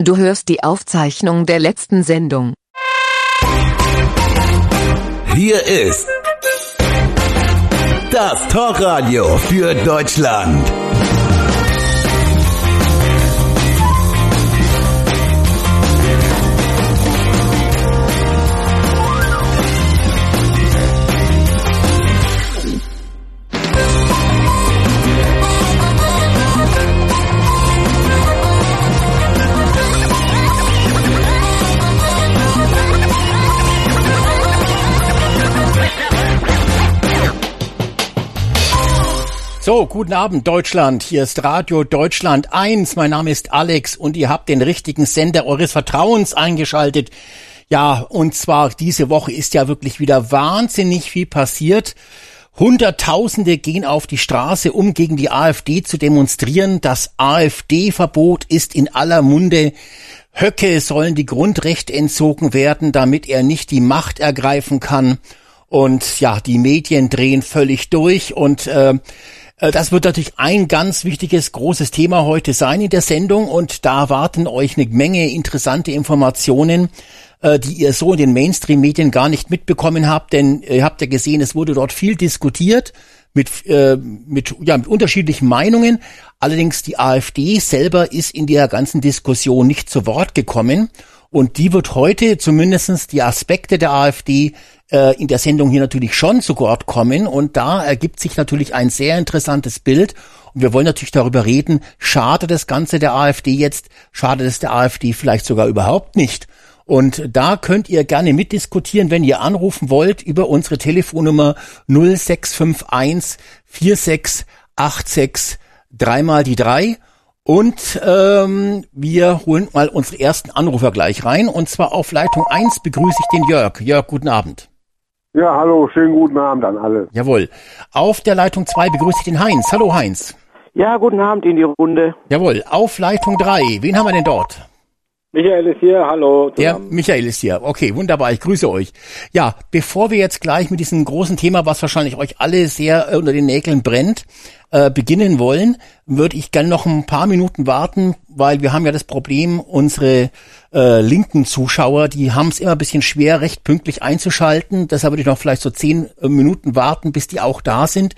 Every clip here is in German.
Du hörst die Aufzeichnung der letzten Sendung. Hier ist das Talkradio für Deutschland. So, guten Abend Deutschland. Hier ist Radio Deutschland 1. Mein Name ist Alex und ihr habt den richtigen Sender eures Vertrauens eingeschaltet. Ja, und zwar diese Woche ist ja wirklich wieder wahnsinnig viel passiert. Hunderttausende gehen auf die Straße, um gegen die AfD zu demonstrieren. Das AfD-Verbot ist in aller Munde. Höcke sollen die Grundrechte entzogen werden, damit er nicht die Macht ergreifen kann. Und ja, die Medien drehen völlig durch und äh, das wird natürlich ein ganz wichtiges, großes Thema heute sein in der Sendung und da warten euch eine Menge interessante Informationen, äh, die ihr so in den Mainstream-Medien gar nicht mitbekommen habt, denn ihr habt ja gesehen, es wurde dort viel diskutiert mit, äh, mit, ja, mit unterschiedlichen Meinungen. Allerdings die AfD selber ist in der ganzen Diskussion nicht zu Wort gekommen. Und die wird heute zumindestens die Aspekte der AfD äh, in der Sendung hier natürlich schon zu Wort kommen. Und da ergibt sich natürlich ein sehr interessantes Bild. Und wir wollen natürlich darüber reden, schadet das Ganze der AfD jetzt, schadet es der AfD vielleicht sogar überhaupt nicht. Und da könnt ihr gerne mitdiskutieren, wenn ihr anrufen wollt, über unsere Telefonnummer 0651 4686 dreimal die drei. Und ähm, wir holen mal unsere ersten Anrufer gleich rein. Und zwar auf Leitung 1 begrüße ich den Jörg. Jörg, guten Abend. Ja, hallo, schönen guten Abend an alle. Jawohl. Auf der Leitung 2 begrüße ich den Heinz. Hallo Heinz. Ja, guten Abend in die Runde. Jawohl. Auf Leitung 3. Wen haben wir denn dort? Michael ist hier, hallo. Der Michael ist hier. Okay, wunderbar. Ich grüße euch. Ja, bevor wir jetzt gleich mit diesem großen Thema, was wahrscheinlich euch alle sehr äh, unter den Nägeln brennt, äh, beginnen wollen, würde ich gerne noch ein paar Minuten warten, weil wir haben ja das Problem, unsere äh, linken Zuschauer, die haben es immer ein bisschen schwer, recht pünktlich einzuschalten. Deshalb würde ich noch vielleicht so zehn äh, Minuten warten, bis die auch da sind.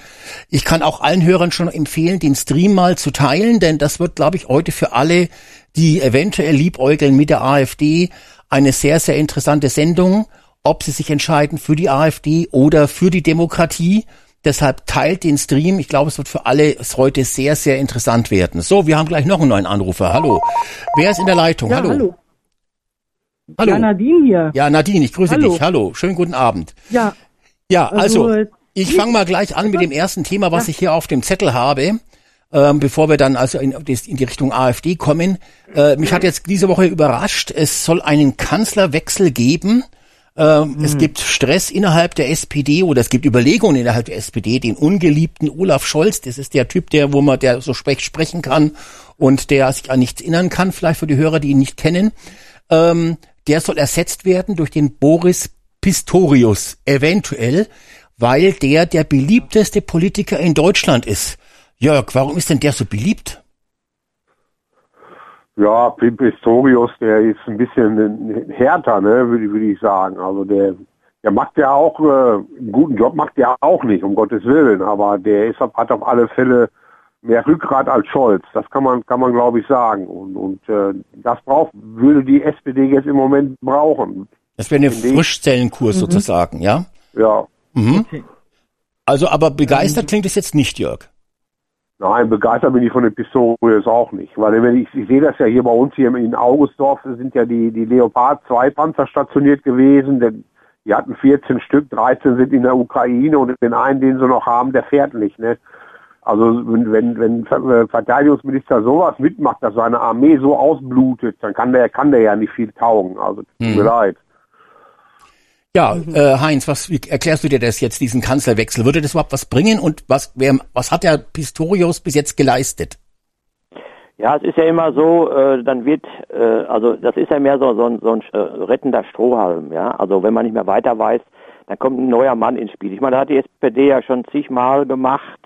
Ich kann auch allen Hörern schon empfehlen, den Stream mal zu teilen, denn das wird, glaube ich, heute für alle, die eventuell liebäugeln mit der AfD, eine sehr, sehr interessante Sendung, ob sie sich entscheiden für die AfD oder für die Demokratie. Deshalb teilt den Stream. Ich glaube, es wird für alle heute sehr, sehr interessant werden. So, wir haben gleich noch einen neuen Anrufer. Hallo. Wer ist in der Leitung? Ja, hallo. hallo. Hallo. Ja, Nadine hier. Ja, Nadine, ich grüße Hallo. dich. Hallo. Schönen guten Abend. Ja, Ja, also, Also, ich fange mal gleich an mit dem ersten Thema, was ich hier auf dem Zettel habe. Ähm, bevor wir dann also in, in die Richtung AfD kommen. Äh, mich hat jetzt diese Woche überrascht, es soll einen Kanzlerwechsel geben. Ähm, Es gibt Stress innerhalb der SPD oder es gibt Überlegungen innerhalb der SPD, den ungeliebten Olaf Scholz, das ist der Typ, der, wo man, der so sprech, sprechen kann und der sich an nichts erinnern kann, vielleicht für die Hörer, die ihn nicht kennen. Ähm, der soll ersetzt werden durch den Boris Pistorius, eventuell, weil der der beliebteste Politiker in Deutschland ist. Jörg, warum ist denn der so beliebt? Ja, Pim Pistorius, der ist ein bisschen härter, ne, würde würde ich sagen. Also der, der macht ja auch, äh, einen guten Job macht der auch nicht, um Gottes Willen, aber der ist, hat auf alle Fälle mehr Rückgrat als Scholz. Das kann man, kann man glaube ich sagen. Und, und äh, das braucht, würde die SPD jetzt im Moment brauchen. Das wäre eine Finde ich. Frischzellenkurs sozusagen, ja? Ja. Mhm. Also, aber begeistert klingt es jetzt nicht, Jörg. Nein, begeistert bin ich von den Pistorius auch nicht. Weil wenn ich, ich sehe das ja hier bei uns hier in Augustdorf, sind ja die, die Leopard 2 Panzer stationiert gewesen. Denn die hatten 14 Stück, 13 sind in der Ukraine und den einen, den sie noch haben, der fährt nicht. Ne? Also wenn, wenn, wenn äh, Verteidigungsminister sowas mitmacht, dass seine Armee so ausblutet, dann kann der, kann der ja nicht viel taugen. Also tut mir leid. Ja, äh, Heinz, was wie erklärst du dir das jetzt, diesen Kanzlerwechsel? Würde das überhaupt was bringen und was, wer, was hat der Pistorius bis jetzt geleistet? Ja, es ist ja immer so, äh, dann wird, äh, also das ist ja mehr so, so ein, so ein äh, rettender Strohhalm, ja. Also wenn man nicht mehr weiter weiß, dann kommt ein neuer Mann ins Spiel. Ich meine, da hat die SPD ja schon zigmal gemacht.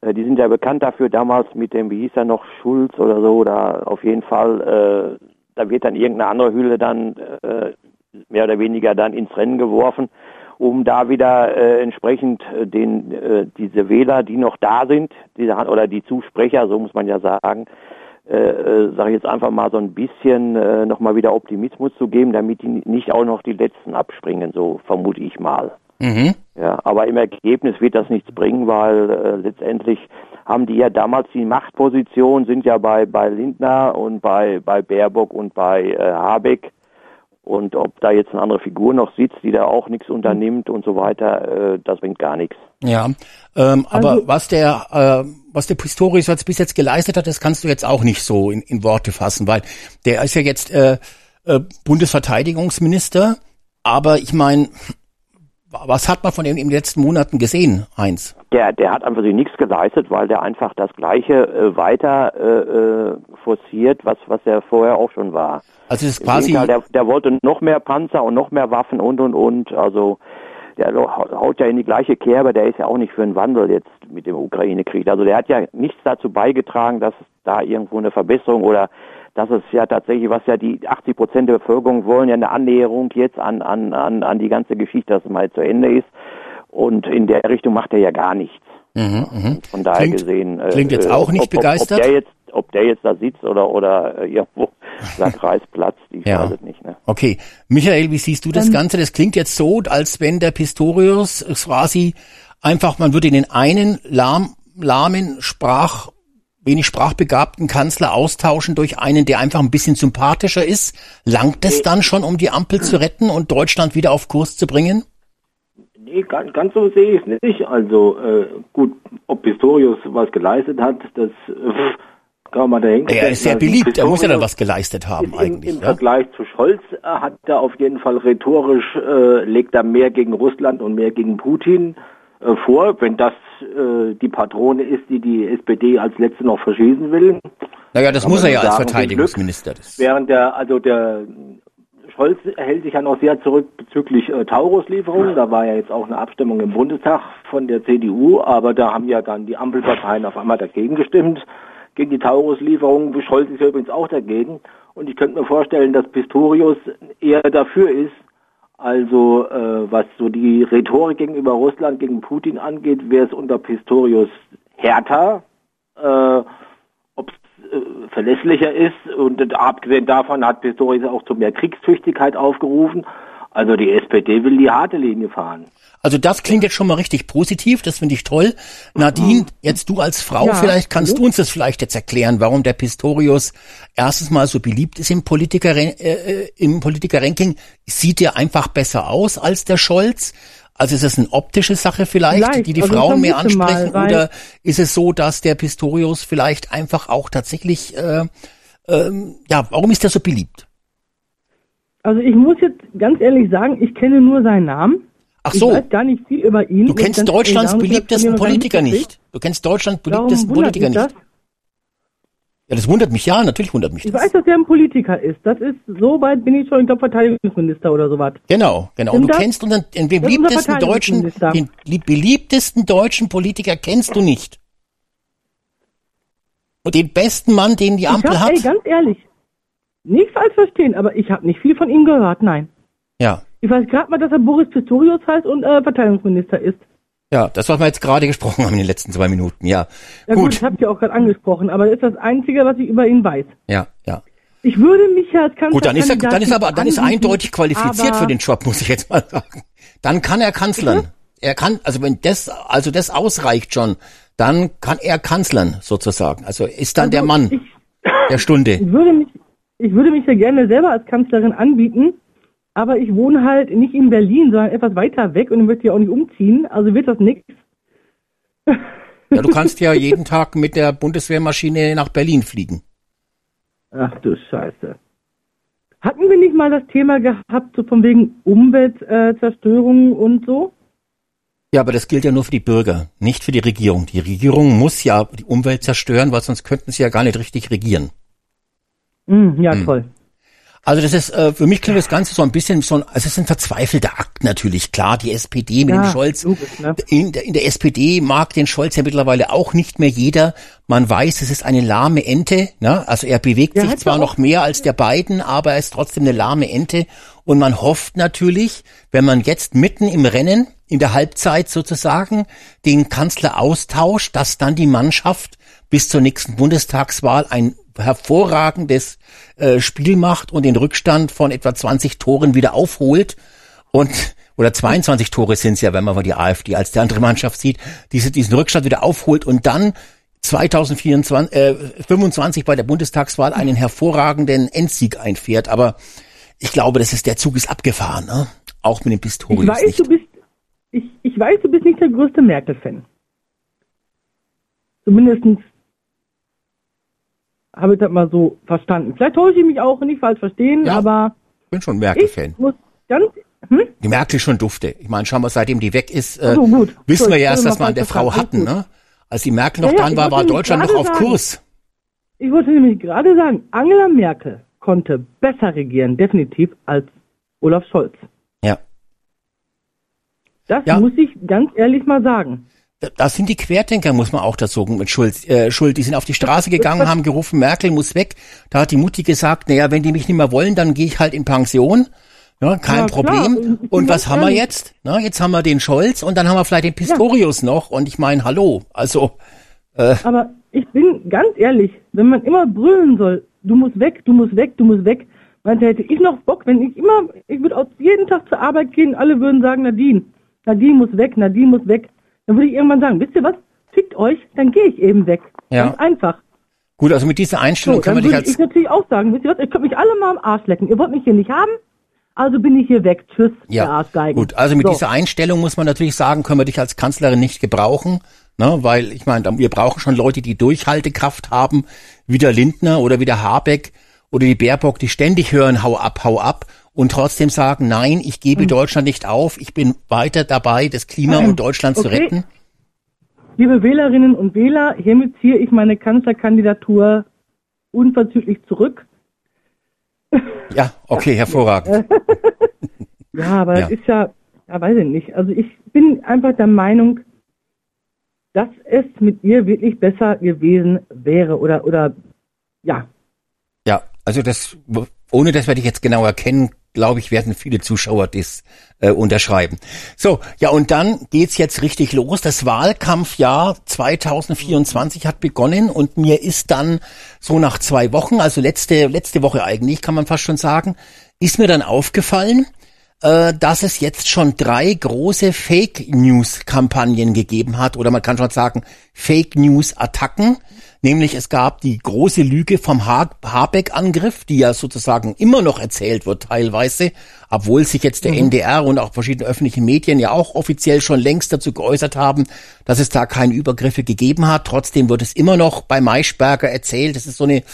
Äh, die sind ja bekannt dafür, damals mit dem, wie hieß er noch, Schulz oder so, da auf jeden Fall, äh, da wird dann irgendeine andere Hülle dann äh, mehr oder weniger dann ins Rennen geworfen, um da wieder äh, entsprechend äh, den äh, diese Wähler, die noch da sind, diese, oder die Zusprecher, so muss man ja sagen, äh, äh, sage ich jetzt einfach mal so ein bisschen äh, nochmal wieder Optimismus zu geben, damit die nicht auch noch die letzten abspringen, so vermute ich mal. Mhm. Ja, aber im Ergebnis wird das nichts bringen, weil äh, letztendlich haben die ja damals die Machtposition, sind ja bei, bei Lindner und bei, bei Baerbock und bei äh, Habeck. Und ob da jetzt eine andere Figur noch sitzt, die da auch nichts unternimmt und so weiter, äh, das bringt gar nichts. Ja, ähm, aber Also- was der äh, was der Pistorius jetzt bis jetzt geleistet hat, das kannst du jetzt auch nicht so in, in Worte fassen, weil der ist ja jetzt äh, äh, Bundesverteidigungsminister, aber ich meine, was hat man von ihm in den letzten Monaten gesehen, Heinz? Der, der hat einfach sich nichts geleistet, weil der einfach das Gleiche äh, weiter äh, äh, forciert, was, was er vorher auch schon war. Also es ist quasi Gegenteil, der, der wollte noch mehr Panzer und noch mehr Waffen und und und. Also der haut ja in die gleiche Kerbe, der ist ja auch nicht für einen Wandel jetzt mit dem Ukraine-Krieg. Also der hat ja nichts dazu beigetragen, dass da irgendwo eine Verbesserung oder dass es ja tatsächlich, was ja die 80 Prozent der Bevölkerung wollen, ja eine Annäherung jetzt an, an, an, an die ganze Geschichte, dass es mal zu Ende ist. Und in der Richtung macht er ja gar nichts. mhm, mhm. Von daher Klingt- gesehen. äh, klingt jetzt auch nicht ob, ob, begeistert. Ob der jetzt, ob der jetzt da sitzt oder, oder äh, irgendwo sagt Reisplatz, ich Ja. weiß es nicht. Ne? Okay, Michael, wie siehst du das Ähm, Ganze? Das klingt jetzt so, als wenn der Pistorius quasi einfach, man würde den einen lahm, lahmen Sprach, wenig sprachbegabten Kanzler austauschen durch einen, der einfach ein bisschen sympathischer ist. Langt es dann schon, um die Ampel zu retten und Deutschland wieder auf Kurs zu bringen? Nee, ganz, ganz so sehe ich es nicht. Also äh, gut, ob Pistorius was geleistet hat, das äh, kann man dahin Er ist sehr Also beliebt, er muss ja dann Pistorius was geleistet haben ist Im, eigentlich. Im Ja? Vergleich zu Scholz äh, hat er auf jeden Fall rhetorisch, äh, legt er mehr gegen Russland und mehr gegen Putin vor, wenn das äh, die Patrone ist, die die SPD als letzte noch verschießen will. Naja, das muss er ja als Verteidigungsminister. Das, Während der, also der Scholz hält sich ja noch sehr zurück bezüglich äh, Taurus-Lieferungen. Da war ja jetzt auch eine Abstimmung im Bundestag von der CDU, aber da haben ja dann die Ampelparteien auf einmal dagegen gestimmt, gegen die Taurus-Lieferungen. Scholz ist ja übrigens auch dagegen. Und ich könnte mir vorstellen, dass Pistorius eher dafür ist, also äh, was so die Rhetorik gegenüber Russland, gegen Putin angeht, wäre es unter Pistorius härter. Äh, ob es äh, verlässlicher ist. Und abgesehen davon hat Pistorius auch zu mehr Kriegstüchtigkeit aufgerufen. Also die SPD will die harte Linie fahren. Also das klingt jetzt schon mal richtig positiv, das finde ich toll. Nadine, jetzt du als Frau, Ja, vielleicht kannst absolut. du uns das vielleicht jetzt erklären, warum der Pistorius erstens mal so beliebt ist im Politiker äh, äh, im Politikerranking. Sieht er einfach besser aus als der Scholz? Also ist es eine optische Sache vielleicht, Vielleicht, die die also Frauen mehr mal, ansprechen, weil- oder ist es so, dass der Pistorius vielleicht einfach auch tatsächlich, äh, ähm, ja, warum ist er so beliebt? Also ich muss jetzt ganz ehrlich sagen, ich kenne nur seinen Namen. Ach Ich so, weiß gar nicht viel über ihn. du ich kennst Deutschlands. Ich beliebtesten Politiker nichts nicht. Du kennst Deutschlands beliebtesten Politiker nicht. das? Ja, das wundert mich, ja, natürlich wundert mich Ich das. weiß, dass er ein Politiker ist. Das ist, so weit bin ich schon, ich glaube, Verteidigungsminister oder sowas. Genau, genau. Und du das? kennst unseren, den beliebtesten deutschen, den lieb- beliebtesten deutschen Politiker kennst du nicht. Und den besten Mann, den die Ampel ich hab, hat. ey, ganz ehrlich, nicht falsch verstehen, aber ich habe nicht viel von ihm gehört, nein. ja, Ich weiß gerade mal, dass er Boris Pistorius heißt und äh, Verteidigungsminister ist. ja, das, was wir jetzt gerade gesprochen haben in den letzten zwei Minuten. Ja, Ja gut, gut. das habt ihr auch gerade angesprochen, aber das ist das Einzige, was ich über ihn weiß. Ja, ja. Ich würde mich ja als Kanzler Gut, dann ist er, dann ist er aber, dann ist er eindeutig qualifiziert für den Job, muss ich jetzt mal sagen. Dann kann er Kanzlern. Er kann, also wenn das, also das ausreicht schon, dann kann er Kanzlern sozusagen. Also ist dann der Mann Ich, der Stunde. ich würde mich, ich würde mich ja gerne selber als Kanzlerin anbieten, aber ich wohne halt nicht in Berlin, sondern etwas weiter weg und möchte ja auch nicht umziehen, also wird das nichts. Ja, du kannst ja jeden Tag mit der Bundeswehrmaschine nach Berlin fliegen. Ach du Scheiße. Hatten wir nicht mal das Thema gehabt, so von wegen Umweltzerstörung äh, und so? Ja, aber das gilt ja nur für die Bürger, nicht für die Regierung. Die Regierung muss ja die Umwelt zerstören, weil sonst könnten sie ja gar nicht richtig regieren. Hm, ja, toll. Also das ist äh, für mich klingt das Ganze so ein bisschen so ein, also es ist ein verzweifelter Akt natürlich. Klar, die SPD mit Ja, dem Scholz. logisch, ne? in, der, in der SPD mag den Scholz ja mittlerweile auch nicht mehr jeder. Man weiß, es ist eine lahme Ente. Ne? Also er bewegt Ja, sich zwar noch mehr als der beiden, aber er ist trotzdem eine lahme Ente. Und man hofft natürlich, wenn man jetzt mitten im Rennen, in der Halbzeit sozusagen, den Kanzler austauscht, dass dann die Mannschaft bis zur nächsten Bundestagswahl ein hervorragendes äh, Spiel macht und den Rückstand von etwa 20 Toren wieder aufholt und oder 22 Tore sind es ja, wenn man mal die AfD als die andere Mannschaft sieht, diese, diesen Rückstand wieder aufholt und dann 2024, äh, 25 bei der Bundestagswahl einen hervorragenden Endsieg einfährt. Aber ich glaube, das ist der Zug ist abgefahren, ne? Auch mit dem Ich Pistorius weiß, nicht. du bist, ich, ich weiß, du bist nicht der größte Merkel-Fan. Zumindestens habe ich das mal so verstanden. Vielleicht täusche ich mich auch nicht falsch verstehen, Ja, aber Ich bin schon ich Merkel-Fan. muss ganz, hm? Die Merkel schon dufte. Ich meine, schauen wir, seitdem die weg ist, äh, so, gut. wissen wir ja erst, dass wir an der Frau hatten, ne? Als die Merkel noch Ja, ja, dran war, war Deutschland noch auf sagen. Kurs. Ich wollte nämlich gerade sagen, Angela Merkel konnte besser regieren, definitiv, als Olaf Scholz. Ja. Das Ja. muss ich ganz ehrlich mal sagen. Da- sind die Querdenker, muss man auch dazu mit Schuld, äh, Schuld. Die sind auf die Straße gegangen, haben gerufen, Merkel muss weg. Da hat die Mutti gesagt, naja, wenn die mich nicht mehr wollen, dann gehe ich halt in Pension. Ja, kein Ja. Problem. Und was haben wir jetzt? Na, jetzt haben wir den Scholz und dann haben wir vielleicht den Pistorius noch. Und ich meine, hallo. Also, Aber ich bin ganz ehrlich, wenn man immer brüllen soll, du musst weg, du musst weg, du musst weg, meinte, hätte ich noch Bock, wenn ich immer, ich würde auch jeden Tag zur Arbeit gehen, alle würden sagen, Nadine, Nadine muss weg, Nadine muss weg. Dann würde ich irgendwann sagen, wisst ihr was, fickt euch, dann gehe ich eben weg. Ja. Ganz einfach. gut, also mit dieser So, Einstellung können dann wir dich würde als ich natürlich auch sagen, wisst ihr was, ihr könnt mich alle mal am Arsch lecken. Ihr wollt mich hier nicht haben, also bin ich hier weg. Tschüss, Ja, der Arschgeigen. gut. Also mit so. dieser Einstellung muss man natürlich sagen, können wir dich als Kanzlerin nicht gebrauchen, ne? weil ich meine, wir brauchen schon Leute, die Durchhaltekraft haben, wie der Lindner oder wie der Habeck oder die Baerbock, die ständig hören, hau ab, hau ab und trotzdem sagen, nein, ich gebe Deutschland nicht auf, ich bin weiter dabei, das Klima und Deutschland zu Okay. retten. Liebe Wählerinnen und Wähler, hiermit ziehe ich meine Kanzlerkandidatur unverzüglich zurück. Ja, okay, hervorragend. Ja, aber Ja. das ist ja, ja, weiß ich nicht. Also ich bin einfach der Meinung, dass es mit ihr wirklich besser gewesen wäre oder, oder, ja. Ja, also das, ohne das werde ich jetzt genau erkennen, glaube ich, werden viele Zuschauer das äh, unterschreiben. So, ja, und dann geht's jetzt richtig los. Das Wahlkampfjahr 2024 hat begonnen und mir ist dann so nach zwei Wochen, also letzte, letzte Woche eigentlich, kann man fast schon sagen, ist mir dann aufgefallen, äh, dass es jetzt schon drei große Fake News Kampagnen gegeben hat oder man kann schon sagen Fake News Attacken. Nämlich es gab die große Lüge vom ha Habeck-Angriff, die ja sozusagen immer noch erzählt wird teilweise, obwohl sich jetzt der NDR und auch verschiedene öffentliche Medien ja auch offiziell schon längst dazu geäußert haben, dass es da keine Übergriffe gegeben hat. Trotzdem wird es immer noch bei Maischberger erzählt. Das ist so eine,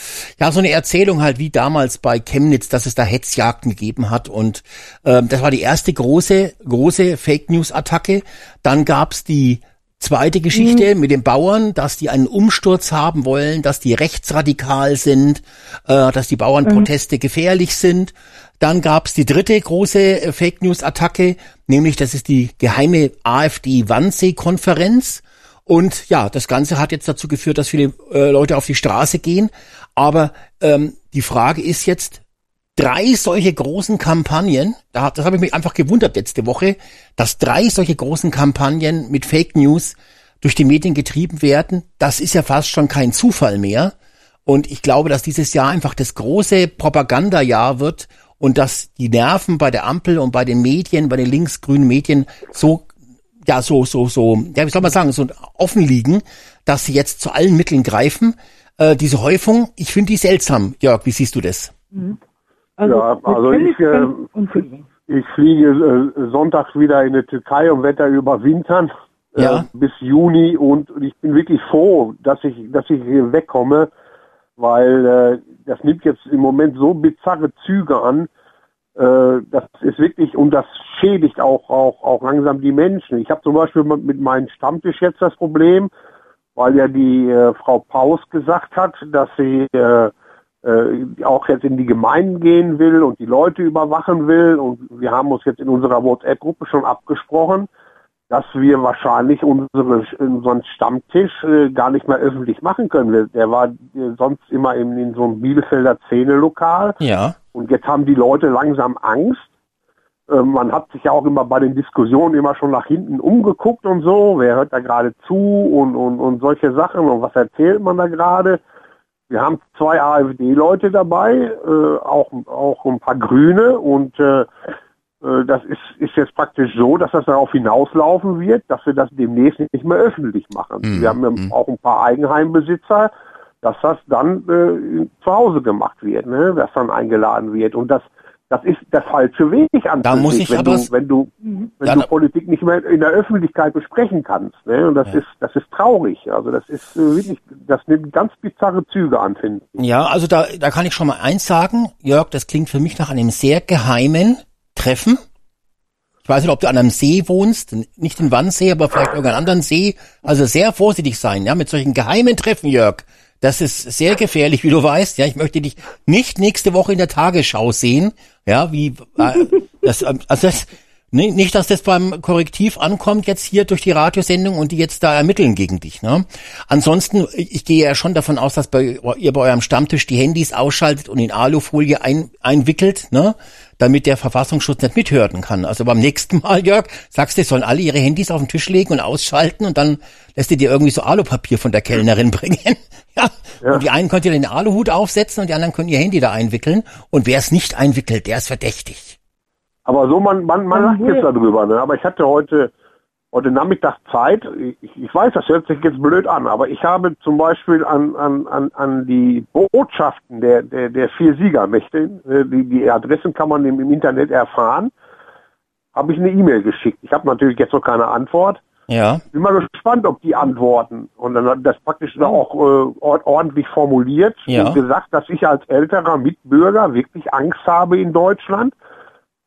ja, so eine Erzählung halt wie damals bei Chemnitz, dass es da Hetzjagden gegeben hat. Und ähm, das war die erste große, große Fake News-Attacke. Dann gab's die Zweite Geschichte mit den Bauern, dass die einen Umsturz haben wollen, dass die rechtsradikal sind, äh, dass die Bauernproteste gefährlich sind. Dann gab's die dritte große äh, Fake News Attacke, nämlich das ist die geheime AfD Wannsee-Konferenz. Und ja, das Ganze hat jetzt dazu geführt, dass viele äh, Leute auf die Straße gehen. Aber ähm, die Frage ist jetzt, drei solche großen Kampagnen, da, das habe ich mich einfach gewundert letzte Woche, dass drei solche großen Kampagnen mit Fake News durch die Medien getrieben werden, das ist ja fast schon kein Zufall mehr. Und ich glaube, dass dieses Jahr einfach das große Propagandajahr wird und dass die Nerven bei der Ampel und bei den Medien, bei den linksgrünen Medien so, ja, so, so, so, ja, wie soll man sagen, so offen liegen, dass sie jetzt zu allen Mitteln greifen. Äh, diese Häufung, ich finde die seltsam. Jörg, wie siehst du das? Also, Ja, also ich, äh. Ich fliege äh, sonntags wieder in die Türkei und werde da überwintern äh, Ja. bis Juni und ich bin wirklich froh, dass ich, dass ich hier wegkomme, weil äh, das nimmt jetzt im Moment so bizarre Züge an. Äh, das ist wirklich und das schädigt auch auch auch langsam die Menschen. Ich habe zum Beispiel mit mit meinem Stammtisch jetzt das Problem, weil ja die äh, Frau Paus gesagt hat, dass sie äh, äh, auch jetzt in die Gemeinden gehen will und die Leute überwachen will. Und wir haben uns jetzt in unserer WhatsApp-Gruppe schon abgesprochen, dass wir wahrscheinlich unsere, unseren Stammtisch äh, gar nicht mehr öffentlich machen können. Der war äh, sonst immer in, in so einem Bielefelder Szene-Lokal. Ja. Und jetzt haben die Leute langsam Angst. Äh, man hat sich ja auch immer bei den Diskussionen immer schon nach hinten umgeguckt und so. Wer hört da gerade zu und, und, und solche Sachen und was erzählt man da gerade? Wir haben zwei AfD-Leute dabei, äh, auch, auch ein paar Grüne und äh, äh, das ist, ist jetzt praktisch so, dass das darauf hinauslaufen wird, dass wir das demnächst nicht mehr öffentlich machen. Mhm. Wir haben Mhm. auch ein paar Eigenheimbesitzer, dass das dann äh, zu Hause gemacht wird, ne? dass dann eingeladen wird. Und das, das ist der falsche Weg an Da muss ich wenn aber- du, wenn du, wenn Ja, du Politik nicht mehr in der Öffentlichkeit besprechen kannst. Ne? Und das Ja. ist, das ist traurig. Also das ist äh, wirklich, das nimmt ganz bizarre Züge an, finde ich. Ja, also da, da kann ich schon mal eins sagen, Jörg, das klingt für mich nach einem sehr geheimen Treffen. Ich weiß nicht, ob du an einem See wohnst, nicht in Wannsee, aber vielleicht irgendeinen anderen See. Also sehr vorsichtig sein, ja, mit solchen geheimen Treffen, Jörg. Das ist sehr gefährlich, wie du weißt. Ja, ich möchte dich nicht nächste Woche in der Tagesschau sehen. Ja, wie äh, das, also das, nee, nicht, dass das beim Korrektiv ankommt jetzt hier durch die Radiosendung und die jetzt da ermitteln gegen dich. Ne? Ansonsten, ich, ich gehe ja schon davon aus, dass bei, ihr bei eurem Stammtisch die Handys ausschaltet und in Alufolie ein, einwickelt, ne? damit der Verfassungsschutz nicht mithören kann. Also beim nächsten Mal, Jörg, sagst du, sollen alle ihre Handys auf den Tisch legen und ausschalten und dann lässt ihr dir irgendwie so Alupapier von der Kellnerin bringen. ja. Ja. Und die einen könnt ihr den Aluhut aufsetzen und die anderen können ihr Handy da einwickeln. Und wer es nicht einwickelt, der ist verdächtig. Aber so, man, man, man lacht jetzt darüber, ne? Aber ich hatte heute, heute Nachmittag Zeit. Ich, ich weiß, das hört sich jetzt blöd an, aber ich habe zum Beispiel an, an, an, an die Botschaften der, der, der vier Siegermächte, äh, die, die Adressen kann man im, im Internet erfahren, habe ich eine E-Mail geschickt. Ich habe natürlich jetzt noch keine Antwort. Ja. Bin mal gespannt, ob die antworten. Und dann hat das praktisch da auch äh, ord- ordentlich formuliert Ja. und gesagt, dass ich als älterer Mitbürger wirklich Angst habe in Deutschland,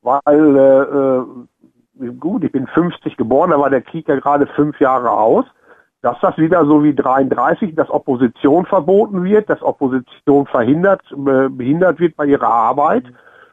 weil äh, äh, gut, ich bin 50 geboren, da war der Krieg ja gerade fünf Jahre aus, dass das wieder so wie 33, dass Opposition verboten wird, dass Opposition verhindert, behindert wird bei ihrer Arbeit,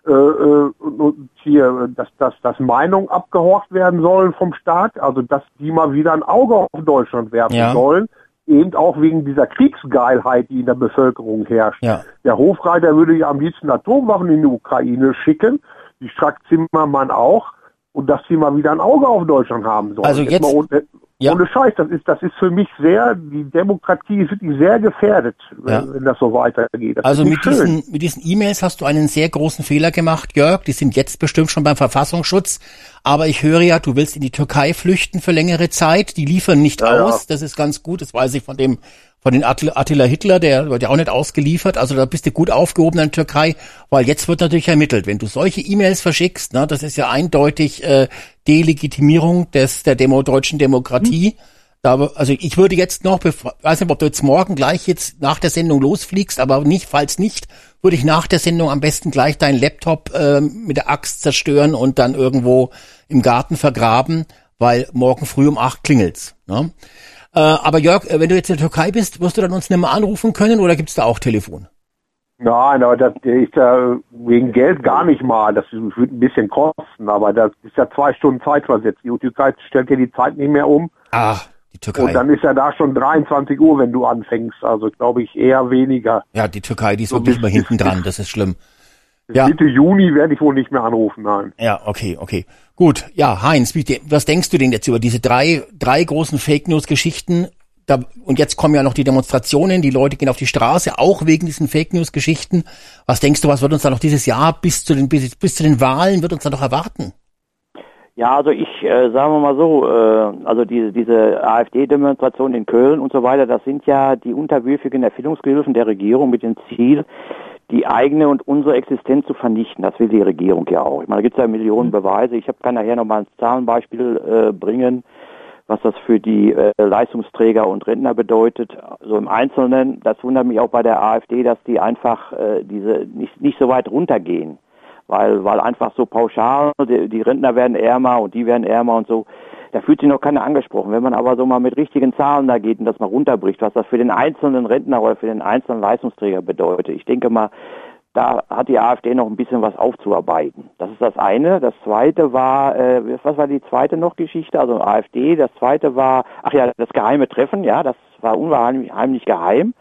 äh, äh, und- hier, dass, dass, dass Meinungen abgehorcht werden sollen vom Staat, also dass die mal wieder ein Auge auf Deutschland werfen Ja. sollen, eben auch wegen dieser Kriegsgeilheit, die in der Bevölkerung herrscht. Ja. Der Hofreiter würde ja am liebsten Atomwaffen in die Ukraine schicken, die Strack-Zimmermann auch, und dass sie mal wieder ein Auge auf Deutschland haben sollen. Also jetzt- ohne, Ja. ohne Scheiß, das ist, das ist für mich sehr, die Demokratie ist wirklich sehr gefährdet, wenn, Ja. wenn das so weitergeht. Das Also mit schön. diesen, mit diesen E-Mails hast du einen sehr großen Fehler gemacht, Jörg. Die sind jetzt bestimmt schon beim Verfassungsschutz. Aber ich höre ja, du willst in die Türkei flüchten für längere Zeit. Die liefern nicht ja. aus. Das ist ganz gut. Das weiß ich von dem, von den Attila, Hitler, der wird ja auch nicht ausgeliefert. Also da bist du gut aufgehoben in der Türkei, weil jetzt wird natürlich ermittelt. Wenn du solche E-Mails verschickst, ne, das ist ja eindeutig äh, Delegitimierung des, der Demo, deutschen Demokratie. Da, also ich würde jetzt noch, weiß nicht, ob du jetzt morgen gleich jetzt nach der Sendung losfliegst, aber nicht, falls nicht, würde ich nach der Sendung am besten gleich deinen Laptop ähm, mit der Axt zerstören und dann irgendwo im Garten vergraben, weil morgen früh um acht klingelt's. Ne? Äh, aber Jörg, äh, wenn du jetzt in der Türkei bist, wirst du dann uns nicht mehr anrufen können oder gibt's da auch Telefon? Nein, aber das ist ja wegen Geld gar nicht mal. Das wird ein bisschen kosten, aber das ist ja zwei Stunden Zeit versetzt. Die Türkei stellt ja die Zeit nicht mehr um. Ah, die Türkei. Und dann ist ja da schon 23 Uhr, wenn du anfängst. Also glaube ich eher weniger. ja, die Türkei, die ist So wirklich bis- immer hinten dran, das ist schlimm. Ja. Mitte Juni werde ich wohl nicht mehr anrufen, nein. Ja, okay, okay. Gut, ja, Heinz, wie, was denkst du denn jetzt über diese drei, drei großen Fake News-Geschichten? Da, und jetzt kommen ja noch die Demonstrationen, die Leute gehen auf die Straße, auch wegen diesen Fake News-Geschichten. Was denkst du, was wird uns da noch dieses Jahr bis zu den, bis, bis zu den Wahlen, wird uns da noch erwarten? Ja, also ich äh, sagen wir mal so, äh, also diese, diese AfD-Demonstration in Köln und so weiter, das sind ja die unterwürfigen Erfindungsgehilfen der Regierung mit dem Ziel, die eigene und unsere Existenz zu vernichten. Das will die Regierung ja auch. Ich meine, da gibt es ja Millionen Beweise. Ich hab, kann nachher nochmal ein Zahlenbeispiel äh, bringen, was das für die äh, Leistungsträger und Rentner bedeutet. So im Einzelnen, das wundert mich auch bei der AfD, dass die einfach äh, diese nicht, nicht so weit runtergehen. weil, weil einfach so pauschal, die, die Rentner werden ärmer und die werden ärmer und so. Da fühlt sich noch keiner angesprochen. Wenn man aber so mal mit richtigen Zahlen da geht und das mal runterbricht, was das für den einzelnen Rentner oder für den einzelnen Leistungsträger bedeutet. Ich denke mal, da hat die AfD noch ein bisschen was aufzuarbeiten. Das ist das eine. Das zweite war, äh, was war die zweite noch Geschichte? Also AfD. Das zweite war, ach ja, das geheime Treffen. Ja, das war unheimlich geheim.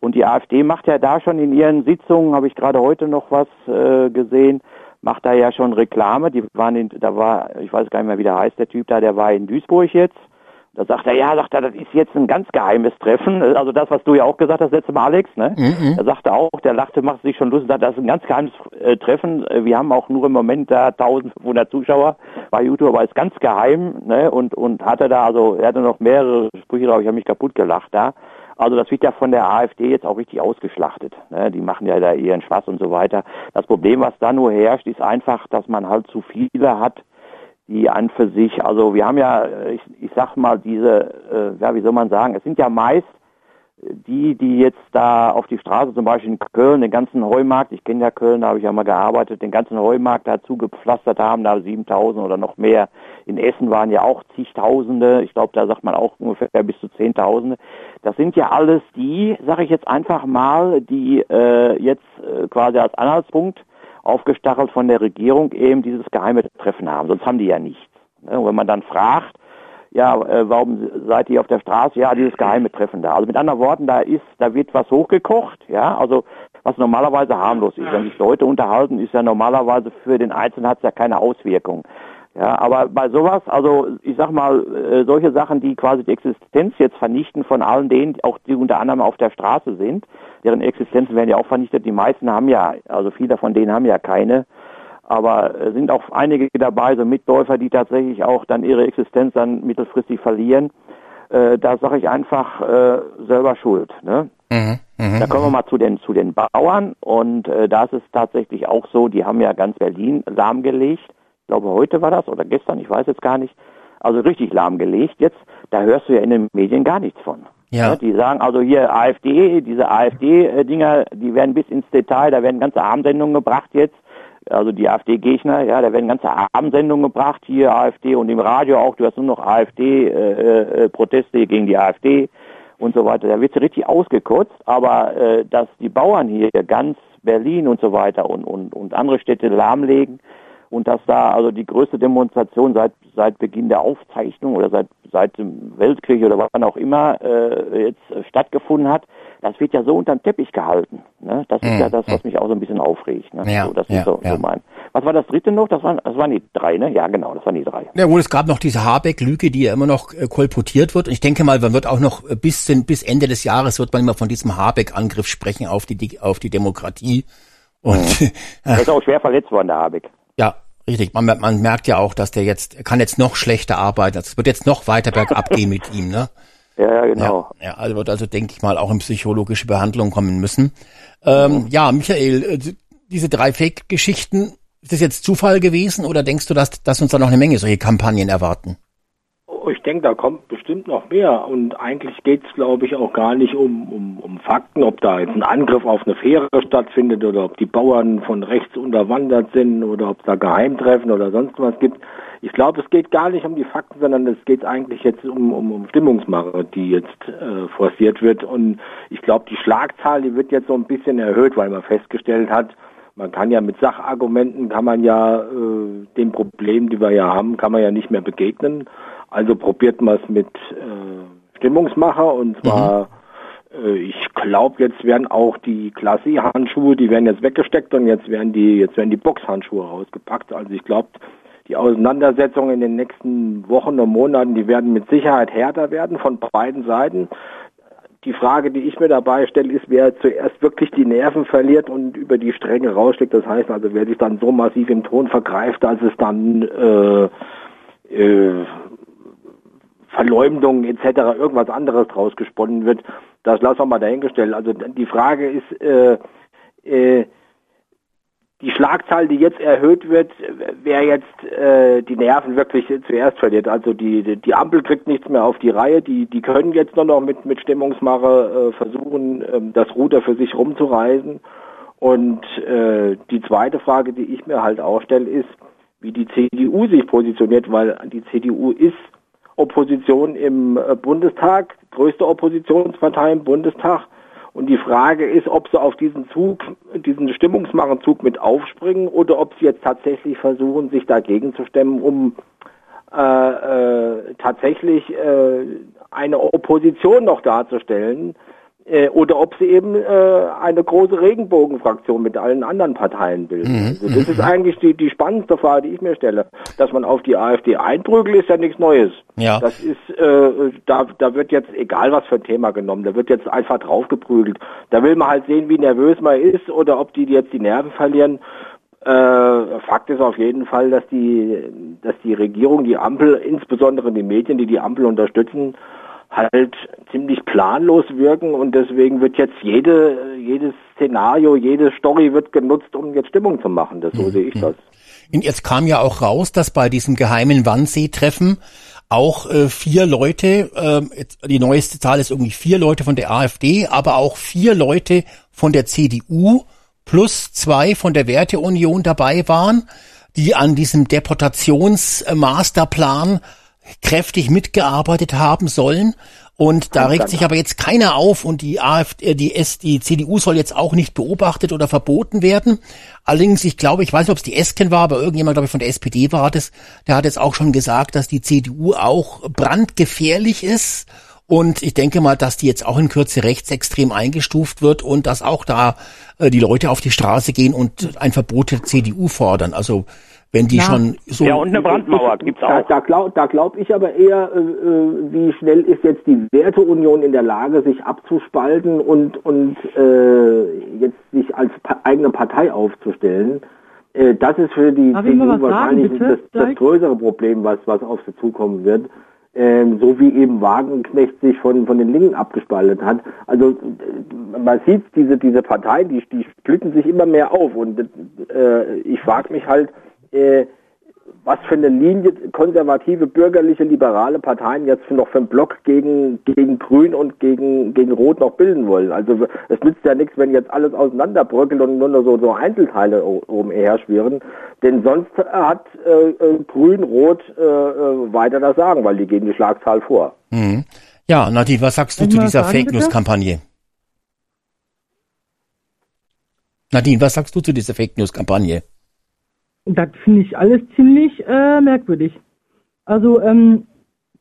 Und die AfD macht ja da schon in ihren Sitzungen, habe ich gerade heute noch was äh, gesehen, macht da ja schon Reklame. Die waren in, da war, ich weiß gar nicht mehr, wie der heißt, der Typ da, der war in Duisburg jetzt da sagt er, ja, sagt er, das ist jetzt ein ganz geheimes Treffen. Also das, was du ja auch gesagt hast letztes Mal, Alex, ne? Mhm. Er sagte auch, der lachte, macht sich schon lustig, sagt, das ist ein ganz geheimes äh, Treffen. Wir haben auch nur im Moment da 1500 Zuschauer bei YouTube, aber ist ganz geheim, ne? Und, und hatte da, also, er hatte noch mehrere Sprüche drauf, ich habe mich kaputt gelacht da. Also das wird ja von der AfD jetzt auch richtig ausgeschlachtet. Ne? Die machen ja da ihren Spaß und so weiter. Das Problem, was da nur herrscht, ist einfach, dass man halt zu viele hat, die an für sich, also wir haben ja, ich, ich sag mal, diese, äh, ja, wie soll man sagen, es sind ja meist die, die jetzt da auf die Straße, zum Beispiel in Köln, den ganzen Heumarkt, ich kenne ja Köln, da habe ich ja mal gearbeitet, den ganzen Heumarkt dazu gepflastert haben, da 7000 oder noch mehr. In Essen waren ja auch zigtausende, ich glaube, da sagt man auch ungefähr bis zu zehntausende. Das sind ja alles die, sage ich jetzt einfach mal, die äh, jetzt äh, quasi als Anhaltspunkt aufgestachelt von der Regierung eben dieses geheime Treffen haben. Sonst haben die ja nichts. Ne? Und wenn man dann fragt, ja, äh, warum seid ihr auf der Straße? Ja, dieses geheime Treffen da. Also mit anderen Worten, da ist, da wird was hochgekocht, ja, also was normalerweise harmlos ist. Wenn sich Leute unterhalten, ist ja normalerweise für den Einzelnen hat es ja keine Auswirkung. Ja, aber bei sowas, also ich sag mal, äh, solche Sachen, die quasi die Existenz jetzt vernichten von allen denen, auch die unter anderem auf der Straße sind, deren Existenzen werden ja auch vernichtet. Die meisten haben ja, also viele von denen haben ja keine, aber äh, sind auch einige dabei, so Mitläufer, die tatsächlich auch dann ihre Existenz dann mittelfristig verlieren. Äh, da sage ich einfach äh, selber schuld. Ne? Mhm, mh, da kommen wir mal zu den zu den Bauern und äh, da ist es tatsächlich auch so, die haben ja ganz Berlin lahmgelegt ich glaube heute war das oder gestern, ich weiß jetzt gar nicht, also richtig lahmgelegt. Jetzt, da hörst du ja in den Medien gar nichts von. Ja. ja die sagen also hier AfD, diese AfD-Dinger, die werden bis ins Detail, da werden ganze Abendsendungen gebracht jetzt. Also die AfD-Gegner, ja, da werden ganze Abendsendungen gebracht, hier AfD und im Radio auch, du hast nur noch AfD-Proteste äh, äh, gegen die AfD und so weiter. Da wird sie richtig ausgekotzt, aber äh, dass die Bauern hier ganz Berlin und so weiter und, und, und andere Städte lahmlegen, und dass da also die größte Demonstration seit seit Beginn der Aufzeichnung oder seit seit dem Weltkrieg oder wann auch immer äh, jetzt stattgefunden hat, das wird ja so unter den Teppich gehalten. Ne? Das ist hm, ja das, was hm. mich auch so ein bisschen aufregt. Ne? Ja, so, das ja, ist so, ja. so mein. Was war das dritte noch? Das waren, das waren die drei, ne? Ja, genau, das waren die drei. Ja, wohl, es gab noch diese Habeck-Lüge, die ja immer noch äh, kolportiert wird. Und ich denke mal, man wird auch noch äh, bis, bis Ende des Jahres wird man immer von diesem Habeck-Angriff sprechen auf die, auf die Demokratie. Und, mhm. er ist auch schwer verletzt worden, der Habeck. Ja, richtig. Man, man merkt ja auch, dass der jetzt, er kann jetzt noch schlechter arbeiten. Es wird jetzt noch weiter bergab gehen mit ihm, ne? Ja, genau. Ja, ja, also wird also, denke ich mal, auch in psychologische Behandlung kommen müssen. Ähm, ja, Michael, äh, diese drei Fake-Geschichten, ist das jetzt Zufall gewesen oder denkst du, dass, dass uns da noch eine Menge solche Kampagnen erwarten? Ich denke, da kommt bestimmt noch mehr. Und eigentlich geht es, glaube ich, auch gar nicht um, um, um Fakten, ob da jetzt ein Angriff auf eine Fähre stattfindet oder ob die Bauern von rechts unterwandert sind oder ob es da Geheimtreffen oder sonst was gibt. Ich glaube, es geht gar nicht um die Fakten, sondern es geht eigentlich jetzt um, um, um Stimmungsmache, die jetzt äh, forciert wird. Und ich glaube, die Schlagzahl, die wird jetzt so ein bisschen erhöht, weil man festgestellt hat, man kann ja mit Sachargumenten, kann man ja äh, den Problemen, die wir ja haben, kann man ja nicht mehr begegnen. Also probiert man es mit äh, Stimmungsmacher und zwar, mhm. äh, ich glaube, jetzt werden auch die Klassi-Handschuhe, die werden jetzt weggesteckt und jetzt werden die, jetzt werden die Boxhandschuhe rausgepackt. Also ich glaube, die Auseinandersetzungen in den nächsten Wochen und Monaten, die werden mit Sicherheit härter werden von beiden Seiten. Die Frage, die ich mir dabei stelle, ist, wer zuerst wirklich die Nerven verliert und über die Stränge rausschlägt. Das heißt also, wer sich dann so massiv im Ton vergreift, dass es dann äh, äh, Verleumdung etc. irgendwas anderes draus gesponnen wird, das lassen wir mal dahingestellt. Also die Frage ist, äh, äh, die Schlagzahl, die jetzt erhöht wird, wer jetzt äh, die Nerven wirklich zuerst verliert. Also die, die Ampel kriegt nichts mehr auf die Reihe. Die, die können jetzt nur noch mit, mit Stimmungsmache äh, versuchen, äh, das Ruder für sich rumzureisen. Und äh, die zweite Frage, die ich mir halt auch stelle, ist, wie die CDU sich positioniert, weil die CDU ist Opposition im äh, Bundestag, größte Oppositionspartei im Bundestag. Und die Frage ist, ob sie auf diesen Zug, diesen Stimmungsmachenzug mit aufspringen oder ob sie jetzt tatsächlich versuchen, sich dagegen zu stemmen, um äh, äh, tatsächlich äh, eine Opposition noch darzustellen, äh, oder ob sie eben äh, eine große Regenbogenfraktion mit allen anderen Parteien bilden. Mhm. Also das ist eigentlich die, die spannendste Frage, die ich mir stelle. Dass man auf die AfD einprügelt, ist ja nichts Neues. Ja. Das ist, äh, da, da wird jetzt, egal was für ein Thema genommen, da wird jetzt einfach draufgeprügelt. Da will man halt sehen, wie nervös man ist oder ob die jetzt die Nerven verlieren. Äh, Fakt ist auf jeden Fall, dass die, dass die Regierung, die Ampel, insbesondere die Medien, die die Ampel unterstützen, halt ziemlich planlos wirken und deswegen wird jetzt jede, jedes Szenario, jede Story wird genutzt, um jetzt Stimmung zu machen. Das, so sehe ich das. Und jetzt kam ja auch raus, dass bei diesem geheimen Wannsee-Treffen auch äh, vier Leute, äh, die neueste Zahl ist irgendwie vier Leute von der AfD, aber auch vier Leute von der CDU plus zwei von der Werteunion dabei waren, die an diesem Deportationsmasterplan kräftig mitgearbeitet haben sollen. Und da regt sich aber jetzt keiner auf und die AfD, die, S, die CDU soll jetzt auch nicht beobachtet oder verboten werden. Allerdings, ich glaube, ich weiß nicht, ob es die Esken war, aber irgendjemand, glaube ich, von der SPD war das, der hat jetzt auch schon gesagt, dass die CDU auch brandgefährlich ist. Und ich denke mal, dass die jetzt auch in Kürze rechtsextrem eingestuft wird und dass auch da äh, die Leute auf die Straße gehen und ein Verbot der CDU fordern. Also wenn die Ja. schon so Ja, und eine Brandmauer gibt's Da, auch. da glaube da glaub ich aber eher, äh, äh, wie schnell ist jetzt die Werteunion in der Lage, sich abzuspalten und, und äh, jetzt sich als pa eigene Partei aufzustellen. Äh, das ist für die CDU sagen, wahrscheinlich bitte, das, das größere Problem, was, was auf sie zukommen wird. Ähm, so wie eben Wagenknecht sich von, von den Linken abgespaltet hat. Also äh, man sieht diese, diese Parteien, die, die splitten sich immer mehr auf und äh, ich frage mich halt, äh, was für eine Linie konservative, bürgerliche, liberale Parteien jetzt noch für einen Block gegen, gegen Grün und gegen, gegen Rot noch bilden wollen. Also es nützt ja nichts, wenn jetzt alles auseinanderbröckelt und nur noch so, so Einzelteile oben herschwirren. Denn sonst hat äh, äh, Grün, Rot äh, äh, weiter das Sagen, weil die geben die Schlagzahl vor. Mhm. Ja, Nadine, was sagst du zu dieser Fake bitte? News Kampagne? Nadine, was sagst du zu dieser Fake News Kampagne? Das finde ich alles ziemlich äh, merkwürdig. Also, ähm,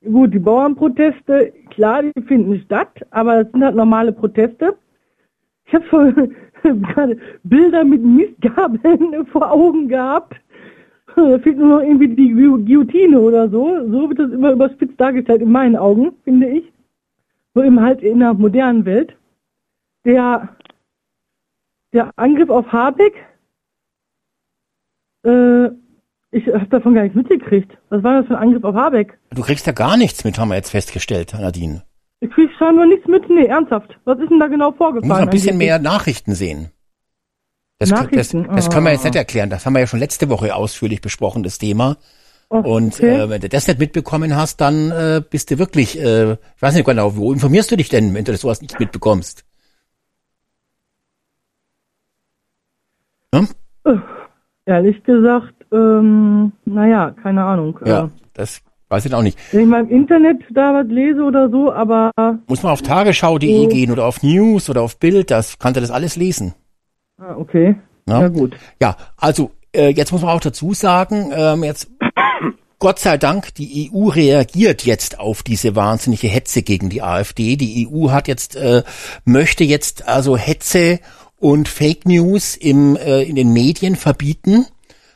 gut, die Bauernproteste, klar, die finden statt, aber es sind halt normale Proteste. Ich habe schon gerade Bilder mit Mistgabeln vor Augen gehabt. Da fehlt nur noch irgendwie die Gu- Guillotine oder so. So wird das immer überspitzt dargestellt in meinen Augen, finde ich. So eben halt in der modernen Welt. Der, der Angriff auf Habeck, äh, ich habe davon gar nichts mitgekriegt. Was war das für ein Angriff auf Habeck? Du kriegst ja gar nichts mit, haben wir jetzt festgestellt, Nadine. Ich krieg scheinbar nichts mit. Nee, ernsthaft. Was ist denn da genau Du vorgefallen? musst ein bisschen mehr Nachrichten sehen. Das, das, Nachrichten? das können wir jetzt Ah. nicht erklären. Das haben wir ja schon letzte Woche ausführlich besprochen, das Thema. Oh, Und okay. äh, wenn du das nicht mitbekommen hast, dann äh, bist du wirklich, äh, ich weiß nicht genau, wo informierst du dich denn, wenn du das sowas nicht mitbekommst? Ja? Ehrlich gesagt, ähm, naja, keine Ahnung. ja, Äh, das weiß ich auch nicht. wenn ich mal im Internet da was lese oder so, aber Muss man auf tagesschau.de Oh. gehen oder auf News oder auf Bild, das kannst du das alles lesen. ah, okay. Ja. Ja, gut. Ja, also äh, jetzt muss man auch dazu sagen, ähm, jetzt Gott sei Dank, die EU reagiert jetzt auf diese wahnsinnige Hetze gegen die AfD. Die EU hat jetzt äh, möchte jetzt also Hetze und Fake News im äh, in den Medien verbieten.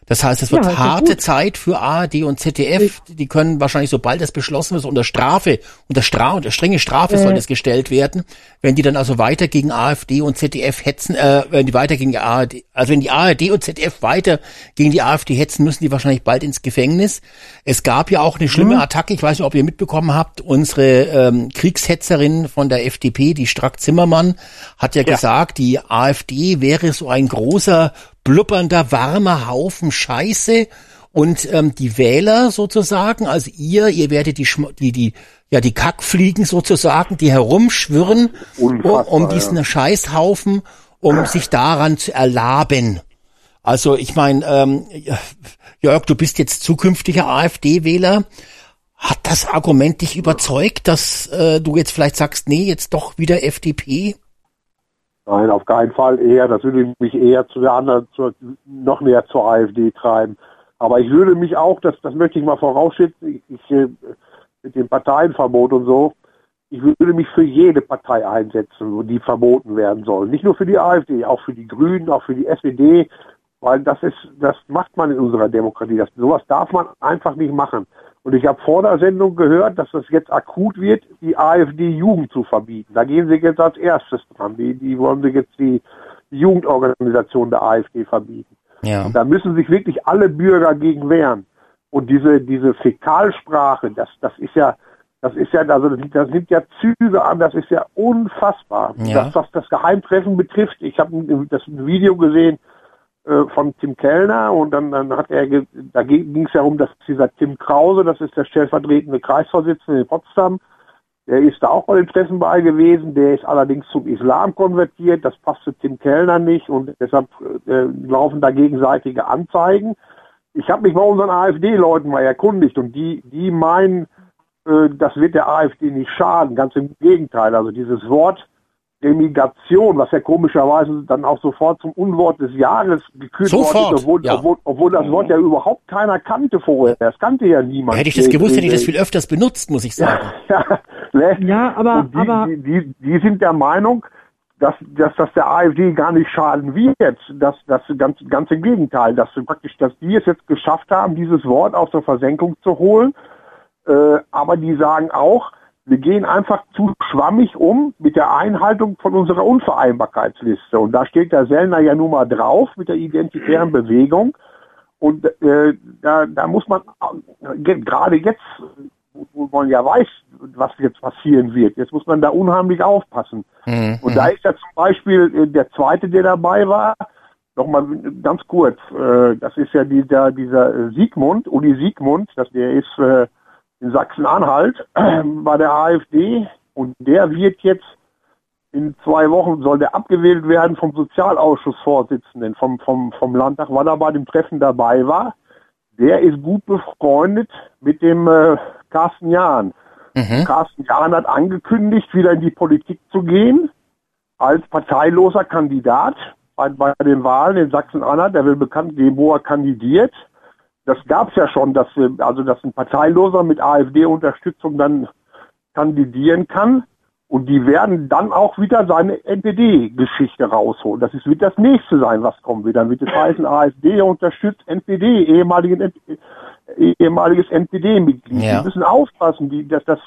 Das heißt, es wird Ja, harte. Zeit für ARD und ZDF. Die können wahrscheinlich, sobald das beschlossen ist, unter Strafe, unter, Stra unter strenge Strafe soll Äh. das gestellt werden, wenn die dann also weiter gegen AfD und ZDF hetzen, äh, wenn die weiter gegen die ARD, also wenn die ARD und ZDF weiter gegen die AfD hetzen, müssen die wahrscheinlich bald ins Gefängnis. Es gab ja auch eine schlimme Mhm. Attacke, ich weiß nicht, ob ihr mitbekommen habt, unsere ähm, Kriegshetzerin von der FDP, die Strack Zimmermann, hat ja, gesagt, die AfD wäre so ein großer blubbernder, warmer Haufen Scheiße und ähm, die Wähler sozusagen, also ihr, ihr werdet die, Schm- die, die, ja, die Kackfliegen sozusagen, die herumschwirren um, Unfassbar, um diesen Scheißhaufen um sich daran zu erlaben. Also ich meine, ähm, Jörg, du bist jetzt zukünftiger AfD-Wähler. Hat das Argument dich überzeugt, dass äh, du jetzt vielleicht sagst, nee, jetzt doch wieder FDP? Nein, auf keinen Fall eher. Das würde mich eher zu der anderen, zur, noch mehr zur AfD treiben. Aber ich würde mich auch, das, das möchte ich mal vorausschicken, ich, ich, äh, mit dem Parteienverbot und so, ich würde mich für jede Partei einsetzen, die verboten werden soll. Nicht nur für die AfD, auch für die Grünen, auch für die SPD, weil das ist, das macht man in unserer Demokratie. Das, sowas darf man einfach nicht machen. Und ich habe vor der Sendung gehört, dass es jetzt akut wird, die AfD-Jugend zu verbieten. Da gehen sie jetzt als erstes dran. Die, die wollen sie jetzt die, Jugendorganisation der AfD verbieten. Ja. Und da müssen sich wirklich alle Bürger gegen wehren. Und diese, diese Fäkalsprache, das, das ist ja, das ist ja, also das nimmt ja Züge an, das ist ja unfassbar. Ja. Das, was das Geheimtreffen betrifft, ich habe das Video gesehen von Tim Kellner und dann, dann hat er, da ging es ja um, dass dieser Tim Krause, das ist der stellvertretende Kreisvorsitzende in Potsdam, der ist da auch bei den Treffen bei gewesen, der ist allerdings zum Islam konvertiert, das passte Tim Kellner nicht und deshalb äh, laufen da gegenseitige Anzeigen. Ich habe mich bei unseren AfD-Leuten mal erkundigt und die, die meinen, äh, das wird der AfD nicht schaden. Ganz im Gegenteil. Also dieses Wort Remigration, was ja komischerweise dann auch sofort zum Unwort des Jahres gekürt worden ist, obwohl, ja. obwohl, obwohl, das Wort ja überhaupt keiner kannte vorher. Das kannte ja niemand. Hätte ich das gewusst, hätte ich das viel öfters benutzt, muss ich sagen. ja, ne? ja, aber, die, aber die, die, die sind der Meinung, dass, dass das der AfD gar nicht schaden wird. Das, das ganz, ganz im Gegenteil, dass praktisch, dass die es jetzt geschafft haben, dieses Wort aus der Versenkung zu holen äh, aber die sagen auch, wir gehen einfach zu schwammig um mit der Einhaltung von unserer Unvereinbarkeitsliste. Und da steht der Sellner ja nun mal drauf mit der identitären Bewegung. Und äh, da, da muss man äh, gerade jetzt, wo man ja weiß, was jetzt passieren wird, jetzt muss man da unheimlich aufpassen. Mhm. Und da ist ja zum Beispiel äh, der zweite, der dabei war, nochmal ganz kurz, äh, das ist ja dieser, dieser Siegmund, Uli Siegmund, das, der ist äh, in Sachsen-Anhalt bei der AfD und der wird jetzt in zwei Wochen soll der abgewählt werden vom Sozialausschussvorsitzenden vom, vom, vom Landtag, weil er bei dem Treffen dabei war. Der ist gut befreundet mit dem äh, Carsten Jahn. Mhm. Carsten Jahn hat angekündigt, wieder in die Politik zu gehen, als parteiloser Kandidat bei, bei den Wahlen in Sachsen-Anhalt. Der will bekannt geben, wo er kandidiert das gab es ja schon, dass also dass ein Parteiloser mit AfD-Unterstützung dann kandidieren kann und die werden dann auch wieder seine NPD-Geschichte rausholen. Das ist, wird das nächste sein, was kommen wird. Dann wird es heißen, AfD unterstützt NPD, ehemaligen, ehemaliges NPD-Mitglied. Ja. Die müssen aufpassen, die, das, das,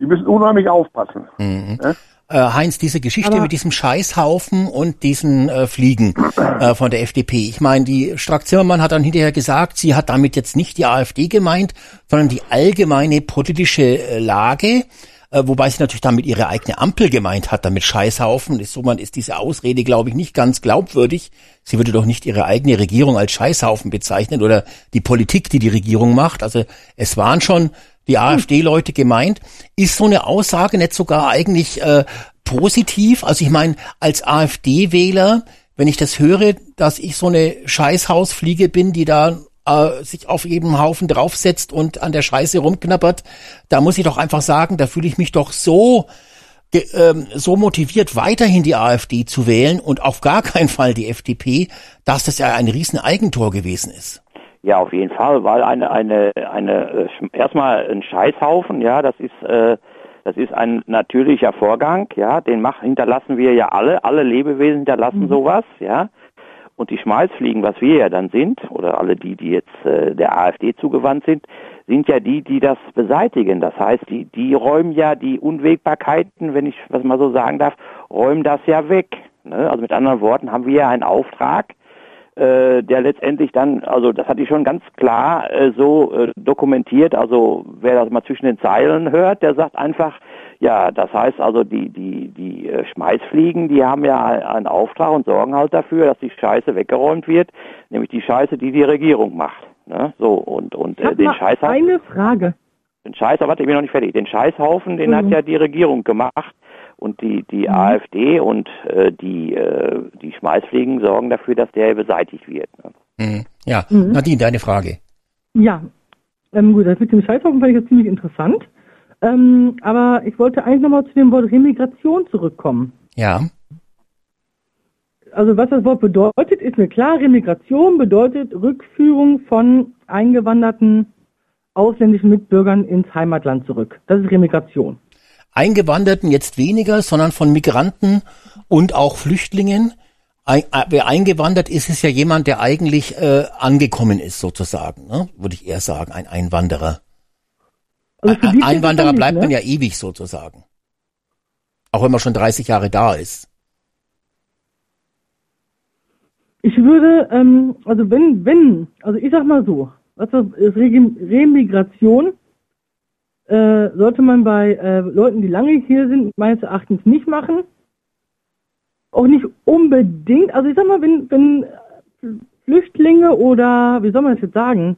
die müssen unheimlich aufpassen. Mhm. Ja? Äh, Heinz, diese Geschichte Aber mit diesem Scheißhaufen und diesen äh, Fliegen äh, von der FDP. Ich meine, die Strack-Zimmermann hat dann hinterher gesagt, sie hat damit jetzt nicht die AfD gemeint, sondern die allgemeine politische äh, Lage, äh, wobei sie natürlich damit ihre eigene Ampel gemeint hat, damit Scheißhaufen. Ist, so man ist diese Ausrede, glaube ich, nicht ganz glaubwürdig. Sie würde doch nicht ihre eigene Regierung als Scheißhaufen bezeichnen oder die Politik, die die Regierung macht. Also es waren schon die AfD-Leute gemeint. Ist so eine Aussage nicht sogar eigentlich äh, positiv? Also ich meine, als AfD-Wähler, wenn ich das höre, dass ich so eine Scheißhausfliege bin, die da äh, sich auf jedem Haufen draufsetzt und an der Scheiße rumknappert, da muss ich doch einfach sagen, da fühle ich mich doch so ähm, so motiviert, weiterhin die AfD zu wählen und auf gar keinen Fall die FDP, dass das ja ein riesen Eigentor gewesen ist. Ja, auf jeden Fall, weil eine, eine, eine, äh, erstmal ein Scheißhaufen, ja, das ist, äh, das ist ein natürlicher Vorgang, ja, den mach, hinterlassen wir ja alle, alle Lebewesen hinterlassen mhm. sowas, ja. Und die Schmalzfliegen, was wir ja dann sind, oder alle die, die jetzt äh, der AfD zugewandt sind, sind ja die, die das beseitigen. Das heißt, die, die räumen ja die Unwägbarkeiten, wenn ich was mal so sagen darf, räumen das ja weg. Ne? Also mit anderen Worten haben wir ja einen Auftrag, äh, der letztendlich dann, also das hatte ich schon ganz klar äh, so äh, dokumentiert, also wer das mal zwischen den Zeilen hört, der sagt einfach, ja, das heißt also die, die, die äh, Schmeißfliegen, die haben ja einen Auftrag und sorgen halt dafür, dass die Scheiße weggeräumt wird, nämlich die Scheiße, die die Regierung macht. Ne? So, und, und äh, den Scheißhaufen. Eine Frage. Den Scheiß, warte, ich bin noch nicht fertig. Den Scheißhaufen, den mhm. hat ja die Regierung gemacht Und die, die AfD und äh, die, äh, die Schmeißfliegen sorgen dafür, dass der beseitigt wird. Ne? Mhm. Ja, Nadine, deine Frage. Ja, ähm, gut, das mit dem Scheißhaufen fand ich jetzt ziemlich interessant. Ähm, aber ich wollte eigentlich nochmal zu dem Wort Remigration zurückkommen. Ja. Also was das Wort bedeutet, ist mir klar. Remigration bedeutet Rückführung von eingewanderten ausländischen Mitbürgern ins Heimatland zurück. Das ist Remigration. Eingewanderten jetzt weniger, sondern von Migranten und auch Flüchtlingen. Ein, äh, wer eingewandert ist, ist ja jemand, der eigentlich äh, angekommen ist, sozusagen, ne? würde ich eher sagen, ein Einwanderer. Also Ein Einwanderer dann bleibt nicht, man ne? ja ewig sozusagen. Auch wenn man schon 30 Jahre da ist. Ich würde, ähm, also wenn, wenn, also ich sag mal so, was das ist Remigration äh, sollte man bei äh, Leuten, die lange hier sind, meines Erachtens nicht machen. Auch nicht unbedingt, also ich sag mal, wenn, wenn Flüchtlinge oder, wie soll man das jetzt sagen,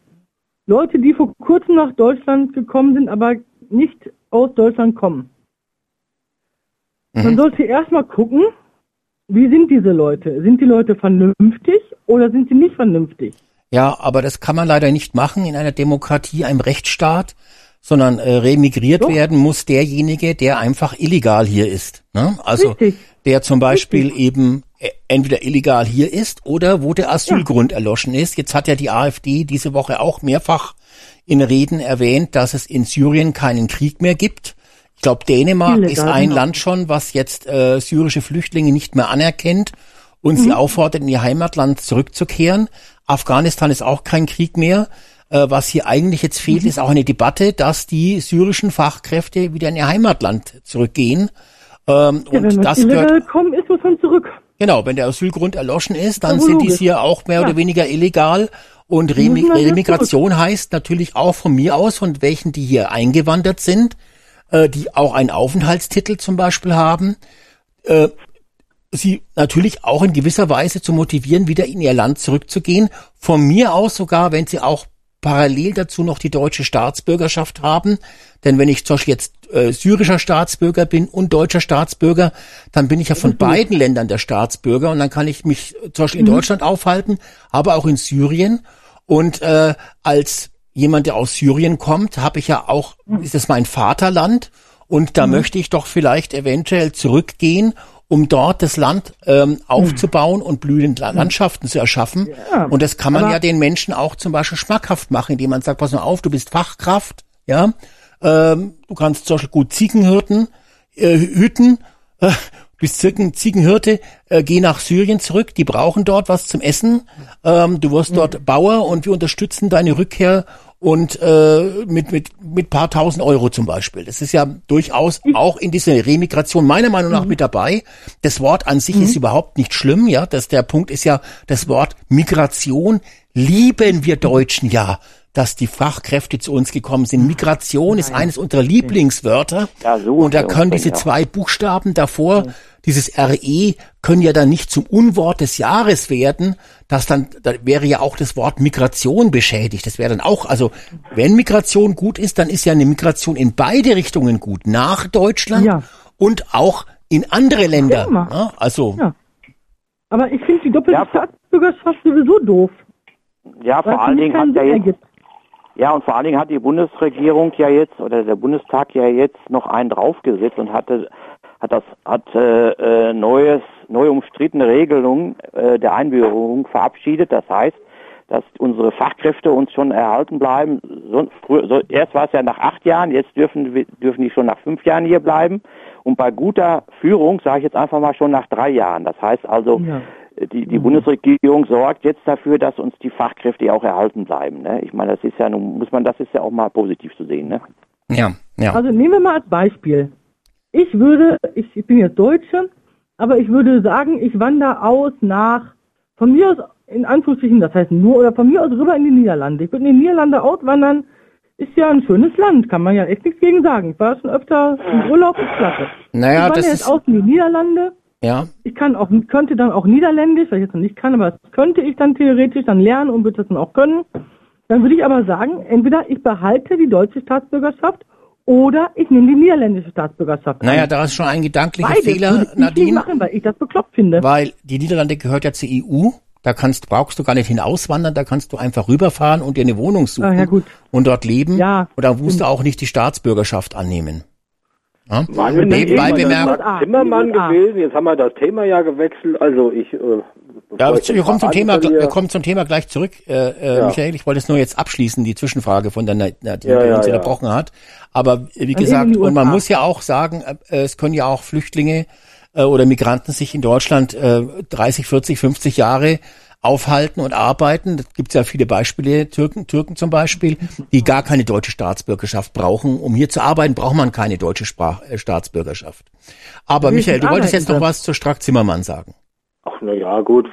Leute, die vor kurzem nach Deutschland gekommen sind, aber nicht aus Deutschland kommen. Man sollte erstmal gucken, wie sind diese Leute? Sind die Leute vernünftig oder sind sie nicht vernünftig? Ja, aber das kann man leider nicht machen in einer Demokratie, einem Rechtsstaat, sondern äh, remigriert Doch. werden muss derjenige, der einfach illegal hier ist. Ne? Also Richtig. der zum Beispiel eben äh, entweder illegal hier ist oder wo der Asylgrund erloschen ist. Jetzt hat ja die AfD diese Woche auch mehrfach in Reden erwähnt, dass es in Syrien keinen Krieg mehr gibt. Ich glaube, Dänemark Illegal, ist ein genau. Land schon, was jetzt äh, syrische Flüchtlinge nicht mehr anerkennt und Mhm. sie auffordert, in ihr Heimatland zurückzukehren. Afghanistan ist auch kein Krieg mehr. Äh, was hier eigentlich jetzt fehlt, Mhm. ist auch eine Debatte, dass die syrischen Fachkräfte wieder in ihr Heimatland zurückgehen. Ähm, Ja, und das illegal gehört, kommen ist, man zurück. genau, wenn der Asylgrund erloschen ist, dann sind die hier auch mehr Ja. oder weniger illegal. Und Remi Remigration heißt natürlich auch von mir aus, von welchen, die hier eingewandert sind, äh, die auch einen Aufenthaltstitel zum Beispiel haben, äh, sie natürlich auch in gewisser Weise zu motivieren, wieder in ihr Land zurückzugehen. Von mir aus sogar, wenn sie auch parallel dazu noch die deutsche Staatsbürgerschaft haben. Denn wenn ich zum Beispiel jetzt äh, syrischer Staatsbürger bin und deutscher Staatsbürger, dann bin ich ja von beiden Ländern der Staatsbürger und dann kann ich mich zum Beispiel in Deutschland aufhalten, aber auch in Syrien. Und äh, als jemand, der aus Syrien kommt, habe ich ja auch, ist es mein Vaterland. Und da möchte ich doch vielleicht eventuell zurückgehen, um dort das Land ähm, aufzubauen und blühende La- Landschaften zu erschaffen. Ja, und das kann man ja den Menschen auch zum Beispiel schmackhaft machen, indem man sagt, pass mal auf, du bist Fachkraft, ja, ähm, du kannst zum Beispiel gut Ziegenhirten äh, hüten, äh, bist Ziegen, Ziegenhirte, äh, geh nach Syrien zurück, die brauchen dort was zum Essen, ähm, du wirst dort Bauer und wir unterstützen deine Rückkehr und äh, mit mit mit paar tausend Euro zum Beispiel. Das ist ja durchaus auch in dieser Remigration meiner Meinung nach mit dabei. Das Wort an sich ist überhaupt nicht schlimm, ja. Das der Punkt ist ja das Wort Migration lieben wir Deutschen ja, dass die Fachkräfte zu uns gekommen sind. Migration ist eines unserer Lieblingswörter. Ja, so und da können diese ja. zwei Buchstaben davor, dieses RE, können ja dann nicht zum Unwort des Jahres werden. Das dann, da wäre ja auch das Wort Migration beschädigt. Das wäre dann auch, also wenn Migration gut ist, dann ist ja eine Migration in beide Richtungen gut. Nach Deutschland Ja. und auch in andere Länder. Ja, also, Ja. Aber ich finde die doppelte Ja. Staatsbürgerschaft sowieso doof. Ja, vor allen Dingen hat ja jetzt ergibt. Ja, und vor allen Dingen hat die Bundesregierung ja jetzt oder der Bundestag ja jetzt noch einen draufgesetzt und hatte hat das hat äh, äh, neues neu umstrittene Regelungen äh, der Einbürgerung verabschiedet. Das heißt, dass unsere Fachkräfte uns schon erhalten bleiben. Sonst, früher, so, erst war es ja nach acht Jahren, jetzt dürfen wir- dürfen die schon nach fünf Jahren hier bleiben. Und bei guter Führung sage ich jetzt einfach mal schon nach drei Jahren. Das heißt also, Ja. die, die Bundesregierung sorgt jetzt dafür, dass uns die Fachkräfte auch erhalten bleiben. Ne? Ich meine, das ist ja nun muss man, das ist ja auch mal positiv zu sehen. Ne? ja, ja. Also nehmen wir mal als Beispiel. Ich würde, ich, ich bin jetzt Deutsche, aber ich würde sagen, ich wandere aus nach, von mir aus, in Anführungsstrichen, das heißt nur, oder von mir aus rüber in die Niederlande. Ich würde in die Niederlande auswandern, ist ja ein schönes Land, kann man ja echt nichts gegen sagen. Ich war schon öfter im Urlaub, ist klasse. Naja, ich wandere jetzt ist- aus in die Niederlande, ja. ich kann auch, könnte dann auch Niederländisch, weil ich jetzt noch nicht kann, aber das könnte ich dann theoretisch dann lernen und würde das dann auch können. Dann würde ich aber sagen, entweder ich behalte die deutsche Staatsbürgerschaft oder ich nehme die niederländische Staatsbürgerschaft. Naja, an. da ist schon ein gedanklicher Beides Fehler, Nadine, machen, weil ich das bekloppt finde. weil die Niederlande gehört ja zur EU. Da kannst, brauchst du gar nicht hinauswandern, da kannst du einfach rüberfahren und dir eine Wohnung suchen Ah, ja, gut. und dort leben. Ja, und da musst du auch nicht die Staatsbürgerschaft annehmen. Ja? Nebenbei bemerkt, USA. gewesen? Jetzt haben wir das Thema ja gewechselt. Also ich. Äh, Ja, wir kommen zum Thema, wir kommen zum Thema gleich zurück, äh, äh, Ja. Michael. Ich wollte es nur jetzt abschließen, die Zwischenfrage von der Nadine, die Ja, ja, uns unterbrochen hat. Aber äh, wie gesagt, und man muss ja auch sagen, äh, es können ja auch Flüchtlinge äh, oder Migranten sich in Deutschland äh, 30, 40, 50 Jahre aufhalten und arbeiten. Da gibt es ja viele Beispiele, Türken, Türken zum Beispiel, die gar keine deutsche Staatsbürgerschaft brauchen. Um hier zu arbeiten, braucht man keine deutsche Sprach, äh, Staatsbürgerschaft. Aber Michael, du wolltest jetzt noch was zu Strack-Zimmermann sagen. Ach na ja, gut.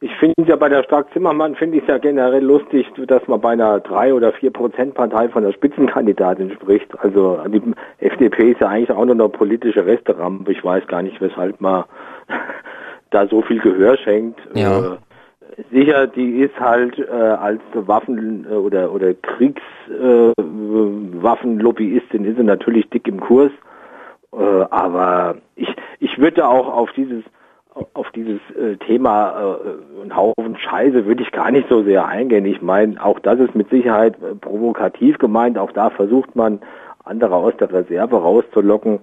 Ich finde ja bei der Stark-Zimmermann finde ich es ja generell lustig, dass man bei einer drei oder vier Prozent Partei von der Spitzenkandidatin spricht. Also die FDP ist ja eigentlich auch nur eine politische Resterampe. Ich weiß gar nicht, weshalb man da so viel Gehör schenkt. Ja. Äh, sicher, die ist halt äh, als Waffen- äh, oder oder Kriegswaffenlobbyistin ist sie natürlich dick im Kurs. Äh, aber ich ich würde auch auf dieses auf dieses äh, Thema äh, ein Haufen Scheiße würde ich gar nicht so sehr eingehen. Ich meine, auch das ist mit Sicherheit äh, provokativ gemeint. Auch da versucht man, andere aus der Reserve rauszulocken.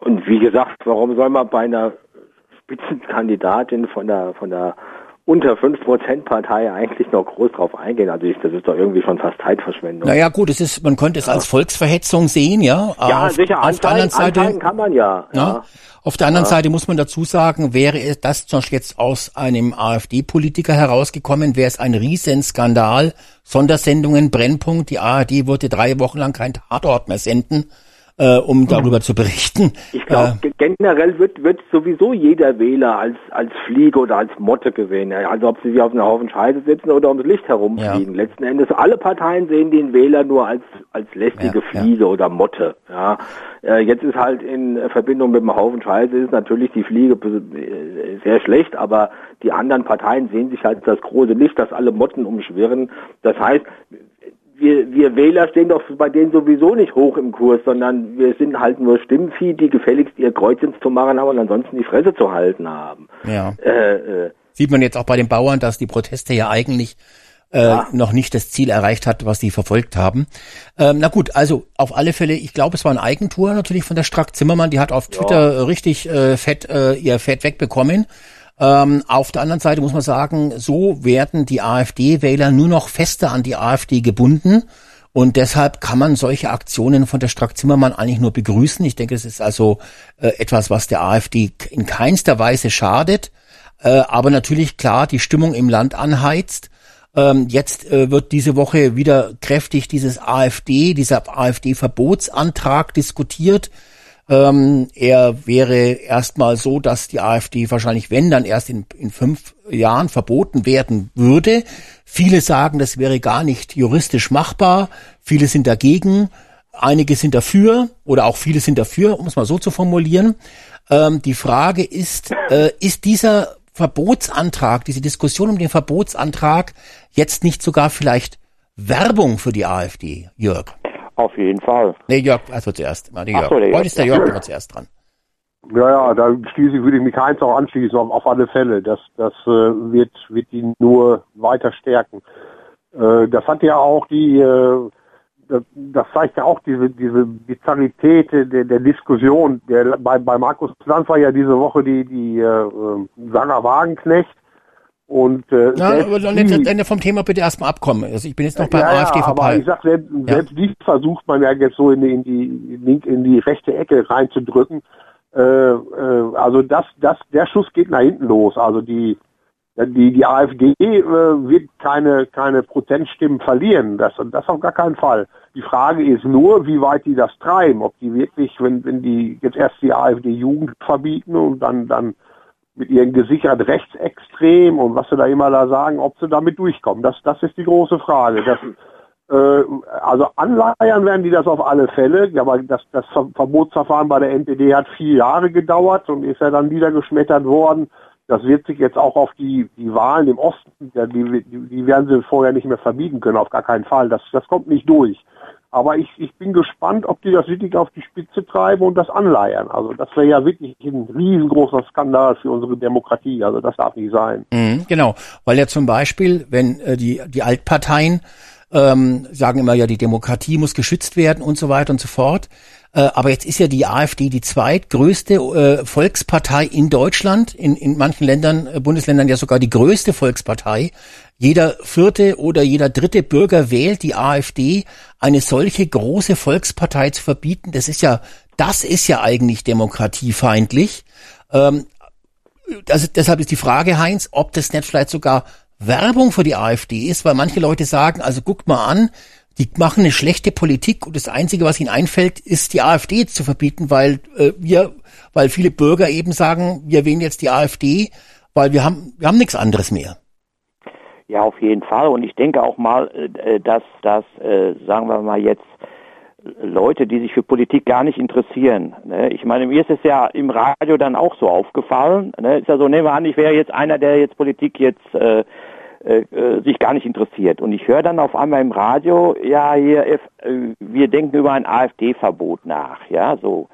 Und wie gesagt, warum soll man bei einer Spitzenkandidatin von der von der unter 5% Partei eigentlich noch groß drauf eingehen? Also ich, das ist doch irgendwie schon fast Zeitverschwendung. Naja, gut, es ist, man könnte es als Volksverhetzung sehen, ja. ja, auf, sicher, auf der anderen anzeigen, Seite, anzeigen kann man ja. ja, ja. auf der anderen Seite muss man dazu sagen, wäre es das zum Beispiel jetzt aus einem AfD-Politiker herausgekommen, wäre es ein Riesenskandal. Sondersendungen, Brennpunkt, die ARD würde drei Wochen lang kein Tatort mehr senden, äh, um darüber zu berichten. Ich glaube, Äh, generell wird, wird sowieso jeder Wähler als, als Fliege oder als Motte gewählt. Also ob sie sich auf einen Haufen Scheiße sitzen oder ums Licht herumfliegen. Letzten Endes, alle Parteien sehen den Wähler nur als, als lästige Ja, ja. Fliege oder Motte. Ja. Äh, Jetzt ist halt in Verbindung mit einem Haufen Scheiße ist natürlich die Fliege äh, sehr schlecht, aber die anderen Parteien sehen sich halt das große Licht, das alle Motten umschwirren. Das heißt, wir, wir Wähler stehen doch bei denen sowieso nicht hoch im Kurs, sondern wir sind halt nur Stimmvieh, die gefälligst ihr Kreuzchen zu machen haben und ansonsten die Fresse zu halten haben. ja. Äh, äh, Sieht man jetzt auch bei den Bauern, dass die Proteste ja eigentlich äh, noch nicht das Ziel erreicht hat, was sie verfolgt haben. Ähm, na gut, also auf alle Fälle, ich glaube, es war ein Eigentor natürlich von der Strack Zimmermann, die hat auf Twitter äh, richtig äh, fett äh, ihr Fett wegbekommen. Ähm, auf der anderen Seite muss man sagen, so werden die AfD-Wähler nur noch fester an die AfD gebunden. Und deshalb kann man solche Aktionen von der Strack Zimmermann eigentlich nur begrüßen. Ich denke, es ist also äh, etwas, was der AfD in keinster Weise schadet, äh, aber natürlich klar die Stimmung im Land anheizt. Ähm, jetzt äh, wird diese Woche wieder kräftig dieses AfD, dieser AfD-Verbotsantrag diskutiert. Ähm, er wäre erstmal so, dass die AfD wahrscheinlich, wenn dann erst in, in fünf Jahren verboten werden würde. Viele sagen, das wäre gar nicht juristisch machbar. Viele sind dagegen. Einige sind dafür oder auch viele sind dafür, um es mal so zu formulieren. Ähm, die Frage ist, äh, ist dieser Verbotsantrag, diese Diskussion um den Verbotsantrag jetzt nicht sogar vielleicht Werbung für die AfD, Jörg? Auf jeden Fall. Nee, Jörg, also zuerst. Mal Ach Jörg. so. Heute ist der Jörg immer zuerst dran. Ja, ja, da schließe ich, würde ich mich Heinz auch anschließen, auf, auf alle Fälle. Das, das äh, wird, wird ihn nur weiter stärken. Äh, das hat ja auch die, äh, das, das zeigt ja auch diese, diese Bizarrität der, der Diskussion. Der, bei, bei Markus Lanz war ja diese Woche die, die äh, äh, Sarah Wagenknecht. Und äh, selbst aber dann jetzt Ende vom Thema bitte erstmal abkommen. Also ich bin jetzt noch beim ja, AfD ja, aber ich sag, selbst, selbst die versucht man ja jetzt so in die, in die link in die rechte Ecke reinzudrücken. Äh, äh, also das, das, der Schuss geht nach hinten los. Also die, die, die AfD äh, wird keine, keine Prozentstimmen verlieren. Das, das auf gar keinen Fall. Die Frage ist nur, wie weit die das treiben. Ob die wirklich, wenn, wenn die jetzt erst die AfD-Jugend verbieten und dann, dann mit ihren gesichert rechtsextrem und was sie da immer da sagen, ob sie damit durchkommen. Das, das ist die große Frage. Das, äh, also anleiern werden die das auf alle Fälle, aber das, das Ver Verbotsverfahren bei der NPD hat vier Jahre gedauert und ist ja dann niedergeschmettert worden. Das wird sich jetzt auch auf die, die Wahlen im Osten, die, die, die werden sie vorher nicht mehr verbieten können, auf gar keinen Fall. Das, das kommt nicht durch. Aber ich, ich bin gespannt, ob die das wirklich auf die Spitze treiben und das anleiern. Also das wäre ja wirklich ein riesengroßer Skandal für unsere Demokratie. Also das darf nicht sein. Mhm, genau, weil ja zum Beispiel, wenn äh, die, die Altparteien ähm, sagen immer ja, die Demokratie muss geschützt werden und so weiter und so fort. Äh, aber jetzt ist ja die AfD die zweitgrößte äh, Volkspartei in Deutschland, in, in manchen Ländern, äh, Bundesländern ja sogar die größte Volkspartei. Jeder vierte oder jeder dritte Bürger wählt die AfD. Eine solche große Volkspartei zu verbieten, das ist ja, das ist ja eigentlich demokratiefeindlich. Ähm, also deshalb ist die Frage, Heinz, ob das nicht vielleicht sogar Werbung für die AfD ist, weil manche Leute sagen, also guckt mal an, die machen eine schlechte Politik und das Einzige, was ihnen einfällt, ist die AfD zu verbieten, weil äh, wir, weil viele Bürger eben sagen, wir wählen jetzt die AfD, weil wir haben, wir haben nichts anderes mehr. Ja, auf jeden Fall. Und ich denke auch mal, äh, dass, dass äh, sagen wir mal jetzt, Leute, die sich für Politik gar nicht interessieren. Ne? Ich meine, mir ist es ja im Radio dann auch so aufgefallen. Ne? Ist ja so, nehmen wir an, ich wäre jetzt einer, der jetzt Politik jetzt äh, äh, sich gar nicht interessiert. Und ich höre dann auf einmal im Radio, ja, hier, äh, wir denken über ein AfD-Verbot nach, ja, so.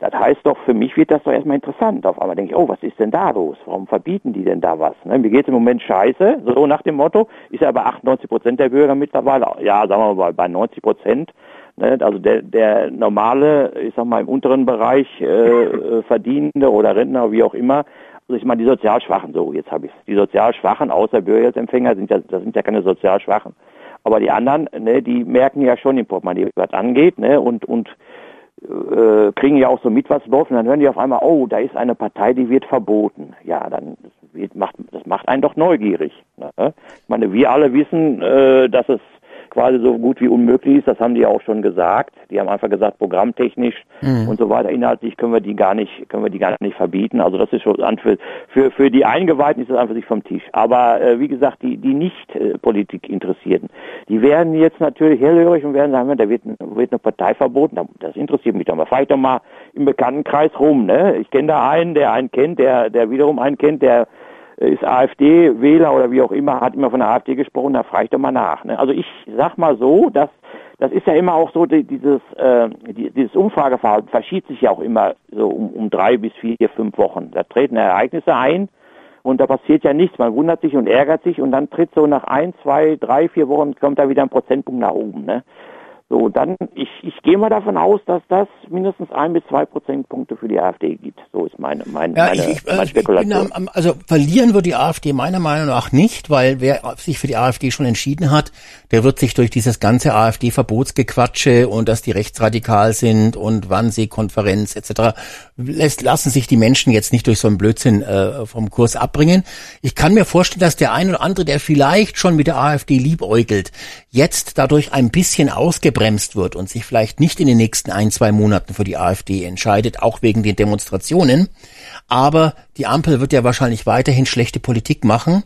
Das heißt doch, für mich wird das doch erstmal interessant. Auf einmal denke ich, oh, was ist denn da los? Warum verbieten die denn da was? Ne? Mir geht es im Moment scheiße, so nach dem Motto. Ist ja bei 98 Prozent der Bürger mittlerweile, ja, sagen wir mal bei 90 Prozent. Ne? Also der, der normale, ich sag mal im unteren Bereich äh, äh Verdienende oder Rentner, wie auch immer, also ich meine, die sozial Schwachen, so, jetzt habe ich Die sozial Schwachen, außer Bürgergeldempfänger, sind ja, das sind ja keine sozial Schwachen. Aber die anderen, ne, die merken ja schon im Portemonnaie, was angeht, ne, und, und äh, kriegen ja auch so mit, was läuft, und dann hören die auf einmal, oh, da ist eine Partei, die wird verboten. Ja, dann wird, macht, das macht einen doch neugierig. Ne? Ich meine, wir alle wissen, äh, dass es quasi so gut wie unmöglich ist. Das haben die ja auch schon gesagt. Die haben einfach gesagt, programmtechnisch mhm. und so weiter, inhaltlich können wir die gar nicht, können wir die gar nicht verbieten. Also das ist schon für, für, für die Eingeweihten ist das einfach sich vom Tisch. Aber äh, wie gesagt, die, die nicht äh, Politik Interessierten, die werden jetzt natürlich hellhörig und werden sagen, da wird, wird eine Partei verboten. Das interessiert mich doch mal. Fahr ich doch mal im Bekanntenkreis rum. Ne? Ich kenne da einen, der einen kennt, der, der wiederum einen kennt, der ist AfD-Wähler oder wie auch immer, hat immer von der AfD gesprochen, da frage ich doch mal nach. Ne? Also ich sag mal so, dass das ist ja immer auch so, die, dieses, äh, die, dieses Umfrageverhalten verschiebt sich ja auch immer so um, um drei bis vier, fünf Wochen. Da treten Ereignisse ein und da passiert ja nichts. Man wundert sich und ärgert sich und dann tritt so nach ein, zwei, drei, vier Wochen kommt da wieder ein Prozentpunkt nach oben. Ne? So, dann, ich, ich gehe mal davon aus, dass das mindestens ein bis zwei Prozentpunkte für die AfD gibt. So ist meine, meine, ja, meine, ich, meine Spekulation. Ich am, also verlieren wird die AfD meiner Meinung nach nicht, weil wer sich für die AfD schon entschieden hat, der wird sich durch dieses ganze AfD-Verbotsgequatsche und dass die rechtsradikal sind und Wannsee-Konferenz etc. Lässt, lassen sich die Menschen jetzt nicht durch so einen Blödsinn äh, vom Kurs abbringen. Ich kann mir vorstellen, dass der ein oder andere, der vielleicht schon mit der AfD liebäugelt, jetzt dadurch ein bisschen ausgebremst wird und sich vielleicht nicht in den nächsten ein, zwei Monaten für die AfD entscheidet, auch wegen den Demonstrationen. Aber die Ampel wird ja wahrscheinlich weiterhin schlechte Politik machen.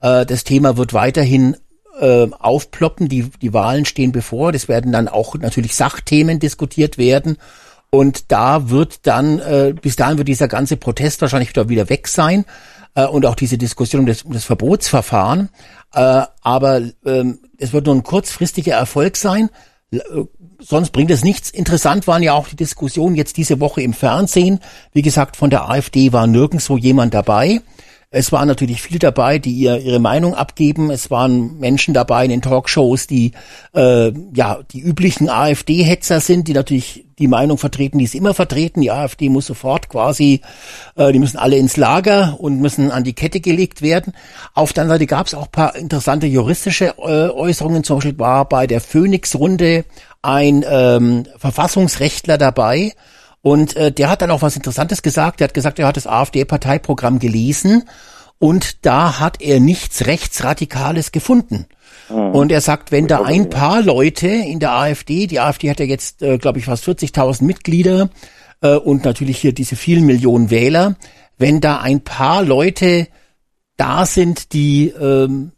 Äh, das Thema wird weiterhin äh, aufploppen. Die, die Wahlen stehen bevor. Das werden dann auch natürlich Sachthemen diskutiert werden. Und da wird dann, äh, bis dahin wird dieser ganze Protest wahrscheinlich wieder, wieder weg sein und auch diese Diskussion um das, um das Verbotsverfahren. Aber ähm, es wird nur ein kurzfristiger Erfolg sein. Äh, sonst bringt es nichts. Interessant waren ja auch die Diskussionen jetzt diese Woche im Fernsehen. Wie gesagt, von der AfD war nirgendwo jemand dabei. Es waren natürlich viele dabei, die ihr, ihre Meinung abgeben. Es waren Menschen dabei in den Talkshows, die äh, ja die üblichen AfD-Hetzer sind, die natürlich die Meinung vertreten, die sie immer vertreten. Die AfD muss sofort quasi, äh, die müssen alle ins Lager und müssen an die Kette gelegt werden. Auf der anderen Seite gab es auch paar interessante juristische äh, Äußerungen. Zum Beispiel war bei der Phoenix-Runde ein ähm, Verfassungsrechtler dabei, und äh, der hat dann auch was Interessantes gesagt. Der hat gesagt, er hat das AfD-Parteiprogramm gelesen und da hat er nichts Rechtsradikales gefunden. Mhm. Und er sagt, wenn da ein paar Leute in der AfD, die AfD hat ja jetzt, äh, glaube ich, fast 40.000 Mitglieder äh, und natürlich hier diese vielen Millionen Wähler, wenn da ein paar Leute da sind, die ähm,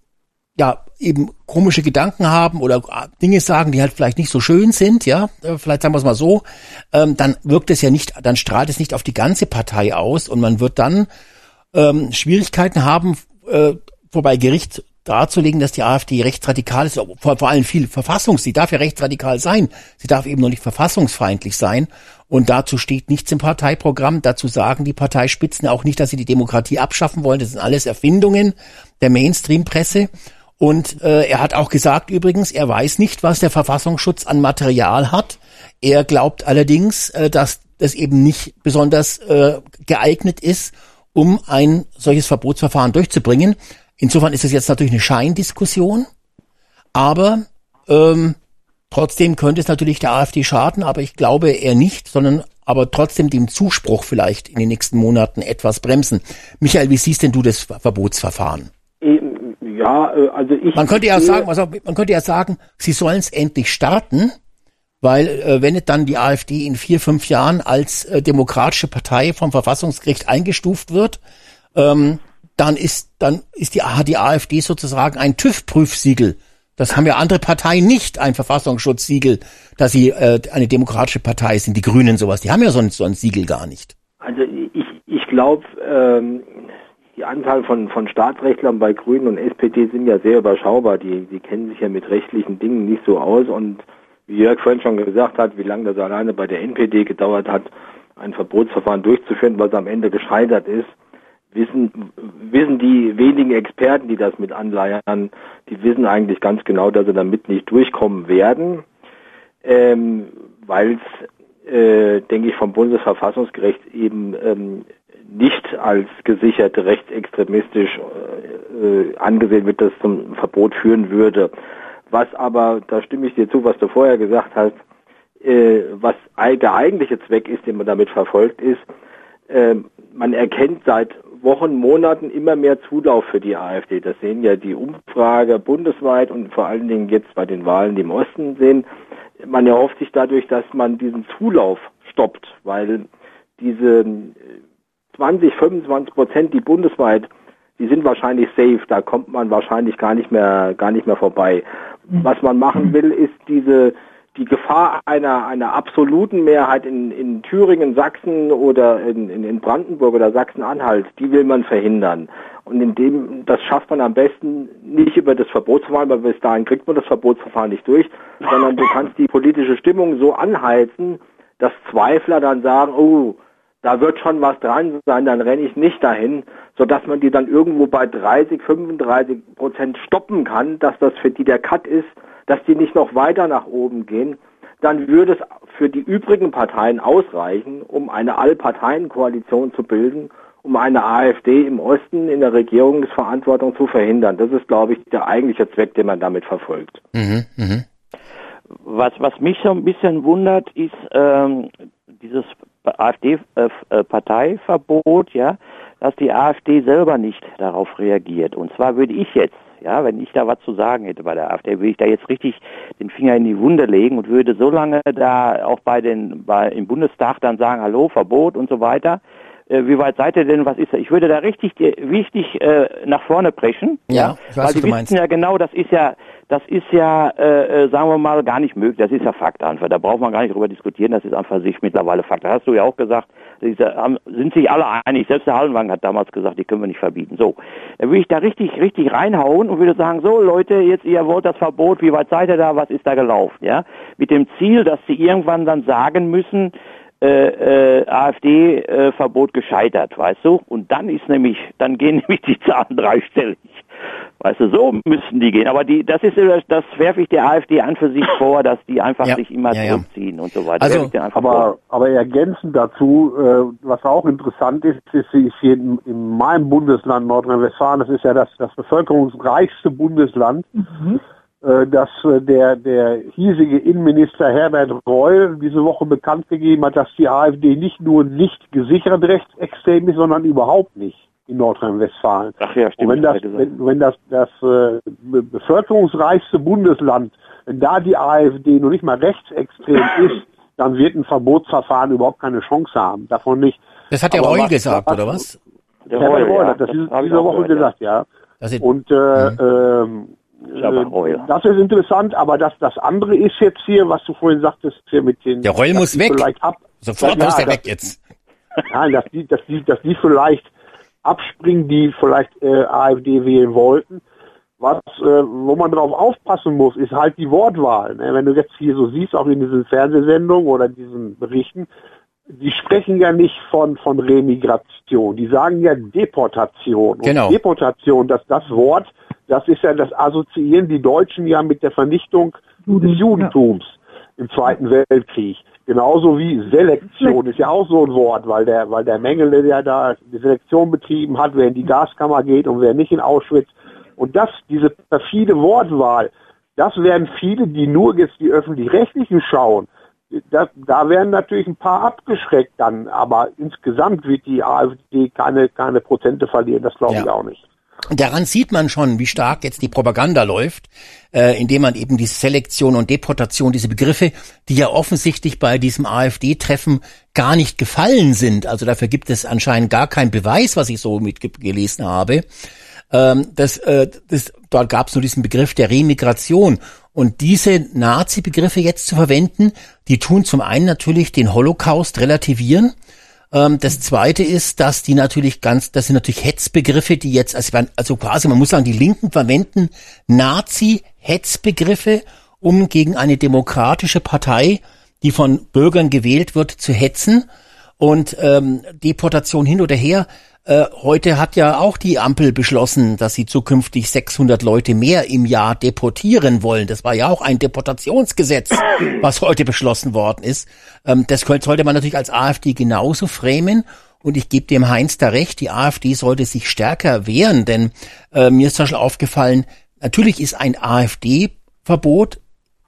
ja eben komische Gedanken haben oder Dinge sagen, die halt vielleicht nicht so schön sind, ja, äh, vielleicht sagen wir es mal so, ähm, dann wirkt es ja nicht, dann strahlt es nicht auf die ganze Partei aus und man wird dann ähm, Schwierigkeiten haben, äh, vorbei Gericht darzulegen, dass die AfD rechtsradikal ist, vor, vor allem viel Verfassungs, sie darf ja rechtsradikal sein, sie darf eben noch nicht verfassungsfeindlich sein. Und dazu steht nichts im Parteiprogramm. Dazu sagen die Parteispitzen auch nicht, dass sie die Demokratie abschaffen wollen. Das sind alles Erfindungen der Mainstream-Presse. Und äh, er hat auch gesagt übrigens, er weiß nicht, was der Verfassungsschutz an Material hat. Er glaubt allerdings, äh, dass das eben nicht besonders äh, geeignet ist, um ein solches Verbotsverfahren durchzubringen. Insofern ist es jetzt natürlich eine Scheindiskussion, aber ähm, trotzdem könnte es natürlich der AfD schaden, aber ich glaube eher nicht, sondern aber trotzdem dem Zuspruch vielleicht in den nächsten Monaten etwas bremsen. Michael, wie siehst denn du das Verbotsverfahren? Ja, äh, also ich. Man könnte ja sagen, also man könnte ja sagen, sie sollen es endlich starten, weil äh, wenn dann die AfD in vier, fünf Jahren als äh, demokratische Partei vom Verfassungsgericht eingestuft wird, ähm, dann ist dann ist die, hat die AfD sozusagen ein TÜV-Prüfsiegel. Das haben ja andere Parteien nicht, ein Verfassungsschutzsiegel, dass sie äh, eine demokratische Partei sind. Die Grünen sowas, die haben ja so ein, so ein Siegel gar nicht. Also ich, ich glaube, ähm, die Anzahl von, von Staatsrechtlern bei Grünen und SPD sind ja sehr überschaubar. Die, die kennen sich ja mit rechtlichen Dingen nicht so aus. Und wie Jörg vorhin schon gesagt hat, wie lange das alleine bei der NPD gedauert hat, ein Verbotsverfahren durchzuführen, was am Ende gescheitert ist, wissen, wissen die wenigen Experten, die das mit anleiern, die wissen eigentlich ganz genau, dass sie damit nicht durchkommen werden, ähm, weil es, äh, denke ich, vom Bundesverfassungsgericht eben ähm, nicht als gesichert rechtsextremistisch äh, angesehen wird, das zum Verbot führen würde. Was aber, da stimme ich dir zu, was du vorher gesagt hast, äh, was der eigentliche Zweck ist, den man damit verfolgt, ist, äh, man erkennt seit Wochen, Monaten immer mehr Zulauf für die AfD. Das sehen ja die Umfrage bundesweit und vor allen Dingen jetzt bei den Wahlen, die im Osten sehen. Man erhofft sich dadurch, dass man diesen Zulauf stoppt, weil diese 20, 25 Prozent, die bundesweit, die sind wahrscheinlich safe, da kommt man wahrscheinlich gar nicht mehr, gar nicht mehr vorbei. Mhm. Was man machen will, ist diese, die Gefahr einer, einer absoluten Mehrheit in, in Thüringen, Sachsen oder in, in, Brandenburg oder Sachsen-Anhalt, die will man verhindern. Und in dem, das schafft man am besten nicht über das Verbotsverfahren, weil bis dahin kriegt man das Verbotsverfahren nicht durch, sondern du kannst die politische Stimmung so anheizen, dass Zweifler dann sagen, oh, da wird schon was dran sein, dann renne ich nicht dahin, sodass man die dann irgendwo bei 30, 35 Prozent stoppen kann, dass das für die der Cut ist, dass die nicht noch weiter nach oben gehen, dann würde es für die übrigen Parteien ausreichen, um eine Allparteienkoalition zu bilden, um eine AfD im Osten in der Regierungsverantwortung zu verhindern. Das ist, glaube ich, der eigentliche Zweck, den man damit verfolgt. Mhm, mh. Was, was mich so ein bisschen wundert, ist ähm, dieses AfD-Parteiverbot, äh, ja, dass die AfD selber nicht darauf reagiert. Und zwar würde ich jetzt, ja, wenn ich da was zu sagen hätte bei der AfD, würde ich da jetzt richtig den Finger in die Wunde legen und würde so lange da auch bei den, bei, im Bundestag dann sagen, hallo, Verbot und so weiter. Äh, wie weit seid ihr denn, was ist da? Ich würde da richtig wichtig äh, nach vorne brechen. Ja, ich weiß, weil die wissen ja genau, das ist ja, das ist ja, äh, äh, sagen wir mal, gar nicht möglich. Das ist ja Fakt einfach. Da braucht man gar nicht drüber diskutieren. Das ist einfach sich mittlerweile Fakt. Da hast du ja auch gesagt, sind sich alle einig. Selbst der Hallenwagen hat damals gesagt, die können wir nicht verbieten. So, dann würde ich da richtig, richtig reinhauen und würde sagen, so Leute, jetzt ihr wollt das Verbot, wie weit seid ihr da, was ist da gelaufen? Ja, mit dem Ziel, dass sie irgendwann dann sagen müssen, äh, äh, AfD-Verbot äh, gescheitert, weißt du? Und dann ist nämlich, dann gehen nämlich die Zahlen dreistellig. Weißt du, so müssen die gehen. Aber die, das ist das werfe ich der AfD an für sich vor, dass die einfach ja. sich immer ja, zurückziehen ja. und so weiter. Also, aber, aber ergänzend dazu, äh, was auch interessant ist, ist, ist hier in, in meinem Bundesland Nordrhein-Westfalen, das ist ja das, das bevölkerungsreichste Bundesland. Mhm äh, dass äh, der, der hiesige Innenminister Herbert Reul diese Woche bekannt gegeben hat, dass die AfD nicht nur nicht gesichert rechtsextrem ist, sondern überhaupt nicht in Nordrhein-Westfalen. Ach ja, stimmt. Und wenn das, wenn, wenn das, das äh, bevölkerungsreichste Bundesland, wenn da die AfD noch nicht mal rechtsextrem ist, dann wird ein Verbotsverfahren überhaupt keine Chance haben. Davon nicht. Das hat der Aber Reul was, gesagt, was, oder was? Der Reul, Reul ja, hat das, das diese Woche gehört, gesagt, ja. ja. Und äh, mhm. ähm, äh, das ist interessant, aber das, das andere ist jetzt hier, was du vorhin sagtest, hier mit den. Der Reul muss weg. Vielleicht ab, Sofort muss der weg jetzt. Nein, dass die, dass die, dass die vielleicht abspringen, die vielleicht äh, AfD wählen wollten. Was, äh, wo man drauf aufpassen muss, ist halt die Wortwahl. Ne? Wenn du jetzt hier so siehst, auch in diesen Fernsehsendungen oder diesen Berichten, die sprechen ja nicht von, von Remigration, die sagen ja Deportation. Genau. Und Deportation, dass das Wort, das ist ja, das assoziieren die Deutschen ja mit der Vernichtung Juden, des Judentums im Zweiten Weltkrieg. Genauso wie Selektion ist ja auch so ein Wort, weil der, weil der Mengele, der da die Selektion betrieben hat, wer in die Gaskammer geht und wer nicht in Auschwitz. Und das, diese perfide Wortwahl, das werden viele, die nur jetzt die öffentlich-rechtlichen schauen, das, da werden natürlich ein paar abgeschreckt dann, aber insgesamt wird die AfD keine, keine Prozente verlieren, das glaube Ja. ich auch nicht. Daran sieht man schon, wie stark jetzt die Propaganda läuft, äh, indem man eben die Selektion und Deportation, diese Begriffe, die ja offensichtlich bei diesem AfD-Treffen gar nicht gefallen sind. Also dafür gibt es anscheinend gar keinen Beweis, was ich so mitgelesen habe. Ähm, das, äh, das, dort gab es nur diesen Begriff der Remigration. Und diese Nazi-Begriffe jetzt zu verwenden, die tun zum einen natürlich den Holocaust relativieren. Ähm, das zweite ist, dass die natürlich ganz, das sind natürlich Hetzbegriffe, die jetzt, also, also quasi, man muss sagen, die Linken verwenden Nazi-Hetzbegriffe, um gegen eine demokratische Partei, die von Bürgern gewählt wird, zu hetzen. Und ähm, Deportation hin oder her. Äh, heute hat ja auch die Ampel beschlossen, dass sie zukünftig 600 Leute mehr im Jahr deportieren wollen. Das war ja auch ein Deportationsgesetz, was heute beschlossen worden ist. Ähm, das könnte, sollte man natürlich als AfD genauso framen. Und ich gebe dem Heinz da recht, die AfD sollte sich stärker wehren, denn äh, mir ist zum Beispiel aufgefallen, natürlich ist ein AfD-Verbot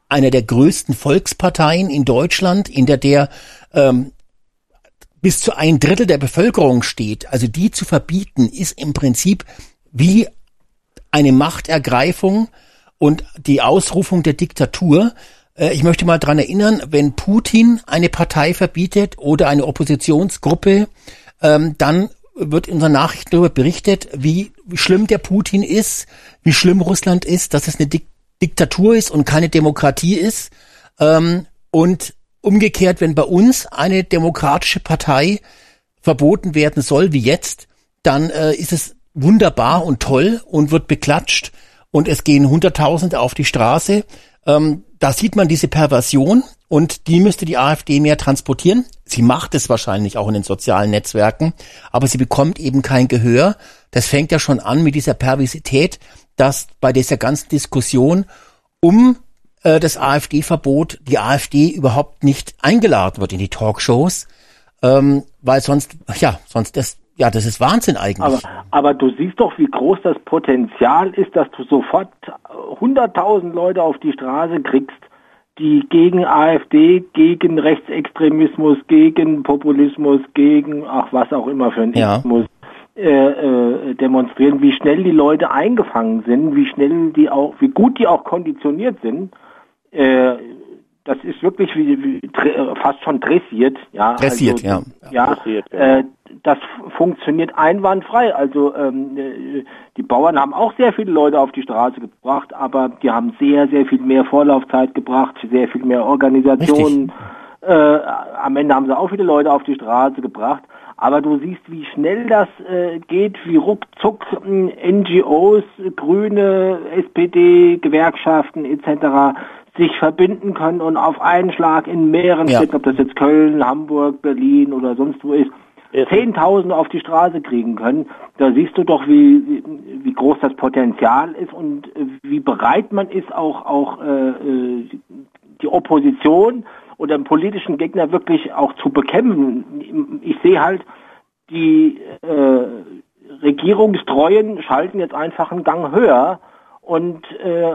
einer der größten Volksparteien in Deutschland, in der der ähm, bis zu ein Drittel der Bevölkerung steht, also die zu verbieten, ist im Prinzip wie eine Machtergreifung und die Ausrufung der Diktatur. Äh, Ich möchte mal dran erinnern, wenn Putin eine Partei verbietet oder eine Oppositionsgruppe, ähm, dann wird in unseren Nachrichten darüber berichtet, wie schlimm der Putin ist, wie schlimm Russland ist, dass es eine Dik Diktatur ist und keine Demokratie ist. Ähm, und umgekehrt, wenn bei uns eine demokratische Partei verboten werden soll, wie jetzt, dann äh, ist es wunderbar und toll und wird beklatscht und es gehen Hunderttausende auf die Straße. Ähm, da sieht man diese Perversion und die müsste die AfD mehr transportieren. Sie macht es wahrscheinlich auch in den sozialen Netzwerken, aber sie bekommt eben kein Gehör. Das fängt ja schon an mit dieser Perversität, dass bei dieser ganzen Diskussion um äh, das AfD-Verbot die AfD überhaupt nicht eingeladen wird in die Talkshows, ähm, weil sonst, ja, sonst das, ja, das ist Wahnsinn eigentlich. Aber, aber du siehst doch, wie groß das Potenzial ist, dass du sofort 100.000 Leute auf die Straße kriegst, die gegen AfD, gegen Rechtsextremismus, gegen Populismus, gegen, ach was auch immer für ein Ja. Ismus, äh, äh, demonstrieren, wie schnell die Leute eingefangen sind, wie schnell die auch, wie gut die auch konditioniert sind. Äh, das ist wirklich wie, wie äh, fast schon dressiert, ja. Dressiert, also, ja. Ja, Dressiert, ja. Äh, das f- funktioniert einwandfrei. Also ähm, äh, die Bauern haben auch sehr viele Leute auf die Straße gebracht, aber die haben sehr, sehr viel mehr Vorlaufzeit gebracht, sehr viel mehr Organisationen. Äh, am Ende haben sie auch viele Leute auf die Straße gebracht. Aber du siehst, wie schnell das äh, geht, wie ruckzuck mh, NGOs, Grüne, SPD, Gewerkschaften etc. sich verbinden können und auf einen Schlag in mehreren Ja. Städten, ob das jetzt Köln, Hamburg, Berlin oder sonst wo ist, Zehntausende auf die Straße kriegen können. Da siehst du doch, wie, wie, groß das Potenzial ist und wie bereit man ist, auch, auch äh, äh, die Opposition oder den politischen Gegner wirklich auch zu bekämpfen. Ich sehe halt, die äh, Regierungstreuen schalten jetzt einfach einen Gang höher und äh,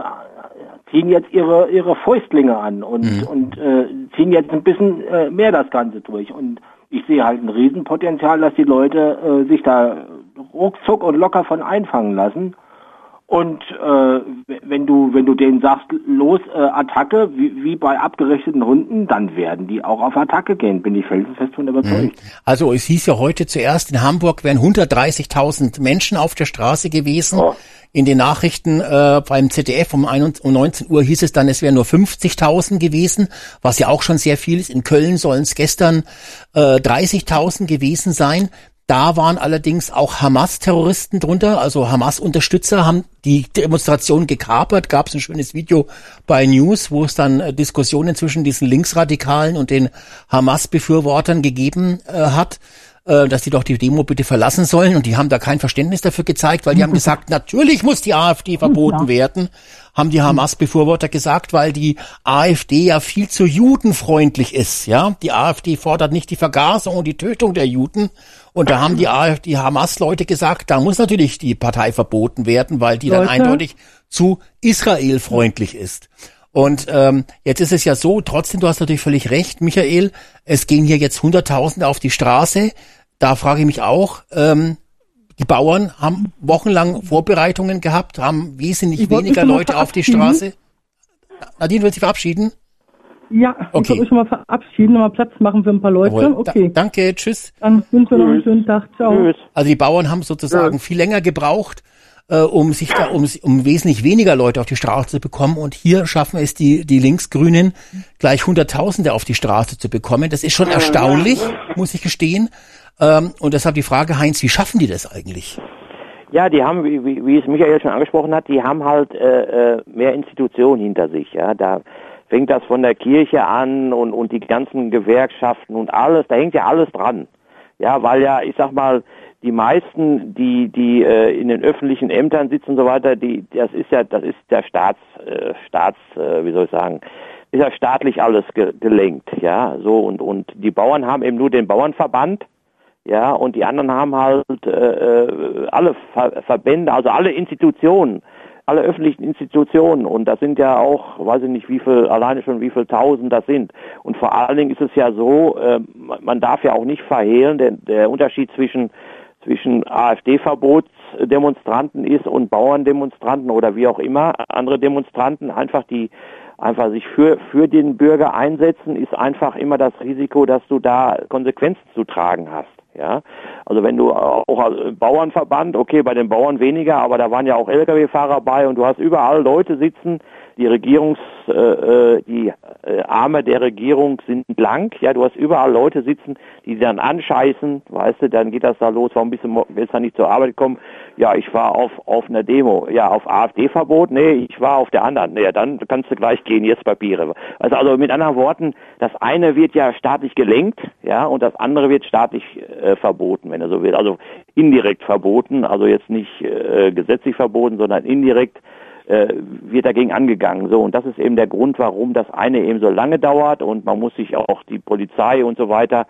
ziehen jetzt ihre ihre Fäustlinge an und und äh, ziehen jetzt ein bisschen äh, mehr das Ganze durch und ich sehe halt ein Riesenpotenzial, dass die Leute äh, sich da ruckzuck und locker von einfangen lassen. Und äh, wenn du wenn du denen sagst, los äh, Attacke, wie, wie bei abgerichteten Hunden, dann werden die auch auf Attacke gehen, bin ich felsenfest von überzeugt. Also es hieß ja heute zuerst, in Hamburg wären 130.000 Menschen auf der Straße gewesen. Oh. In den Nachrichten äh, beim ZDF um, 1, um 19 Uhr hieß es dann, es wären nur 50.000 gewesen, was ja auch schon sehr viel ist. In Köln sollen es gestern äh, 30.000 gewesen sein. Da waren allerdings auch Hamas-Terroristen drunter, also Hamas-Unterstützer haben die Demonstration gekapert. Gab es ein schönes Video bei News, wo es dann äh, Diskussionen zwischen diesen Linksradikalen und den Hamas-Befürwortern gegeben äh, hat äh, dass die doch die Demo bitte verlassen sollen. Und die haben da kein Verständnis dafür gezeigt, weil die haben gesagt, natürlich muss die AfD verboten werden, haben die Hamas-Befürworter gesagt, weil die AfD ja viel zu judenfreundlich ist. Ja, Die AfD fordert nicht die Vergasung und die Tötung der Juden. Und da haben die AfD, die Hamas-Leute gesagt, da muss natürlich die Partei verboten werden, weil die dann Leute. eindeutig zu Israel freundlich ist. Und ähm, jetzt ist es ja so, trotzdem, du hast natürlich völlig recht, Michael, es gehen hier jetzt Hunderttausende auf die Straße. Da frage ich mich auch, ähm, die Bauern haben wochenlang Vorbereitungen gehabt, haben wesentlich Ich weniger mal Leute auf die. Straße. Nadine will sich verabschieden? Ja, Okay. ich wollte mich schon mal verabschieden, nochmal Platz machen für ein paar Leute. Jawohl. Okay, Da, danke, tschüss. dann wünschen wir noch einen schönen Tag. Ciao. Tschüss. Also die Bauern haben sozusagen viel länger gebraucht, äh, um sich da, um, um wesentlich weniger Leute auf die Straße zu bekommen. Und hier schaffen es die, die Linksgrünen gleich Hunderttausende auf die Straße zu bekommen. Das ist schon erstaunlich, muss ich gestehen. Ähm, und deshalb die Frage, Heinz, wie schaffen die das eigentlich? Ja, die haben, wie, wie, wie es Michael schon angesprochen hat, die haben halt äh, äh, mehr Institutionen hinter sich. Ja, da fängt das von der Kirche an und und die ganzen Gewerkschaften und alles. Da hängt ja alles dran. Ja, weil ja, ich sag mal, die meisten, die die äh, in den öffentlichen Ämtern sitzen und so weiter, die das ist ja, das ist der Staats, äh, Staats, äh, wie soll ich sagen, ist ja staatlich alles ge gelenkt. Ja, so und und die Bauern haben eben nur den Bauernverband. Ja, und die anderen haben halt äh, äh, alle Ver Verbände, also alle Institutionen, alle öffentlichen Institutionen. Und das sind ja auch, weiß ich nicht, wie viel, alleine schon wie viel tausend das sind. Und vor allen Dingen ist es ja so, äh, man darf ja auch nicht verhehlen, der, der Unterschied zwischen zwischen AfD-Verbotsdemonstranten ist und Bauerndemonstranten oder wie auch immer andere Demonstranten einfach die einfach sich für für den Bürger einsetzen, ist einfach immer das Risiko, dass du da Konsequenzen zu tragen hast. Ja, also wenn du auch Bauernverband, okay, bei den Bauern weniger, aber da waren ja auch Lkw-Fahrer bei und du hast überall Leute sitzen, die Regierungs, äh, äh, die äh, Arme der Regierung sind blank, ja, du hast überall Leute sitzen, die dann anscheißen, weißt du, dann geht das da los, warum bist du willst du nicht zur Arbeit kommen? Ja, ich war auf auf einer Demo, ja, auf AfD-Verbot, nee, ich war auf der anderen, nee, dann kannst du gleich gehen, jetzt Papiere. Also, also mit anderen Worten, das eine wird ja staatlich gelenkt, ja, und das andere wird staatlich äh, verboten, wenn er so will, also indirekt verboten, also jetzt nicht äh, gesetzlich verboten, sondern indirekt äh, wird dagegen angegangen. So, und das ist eben der Grund, warum das eine eben so lange dauert und man muss sich auch die Polizei und so weiter,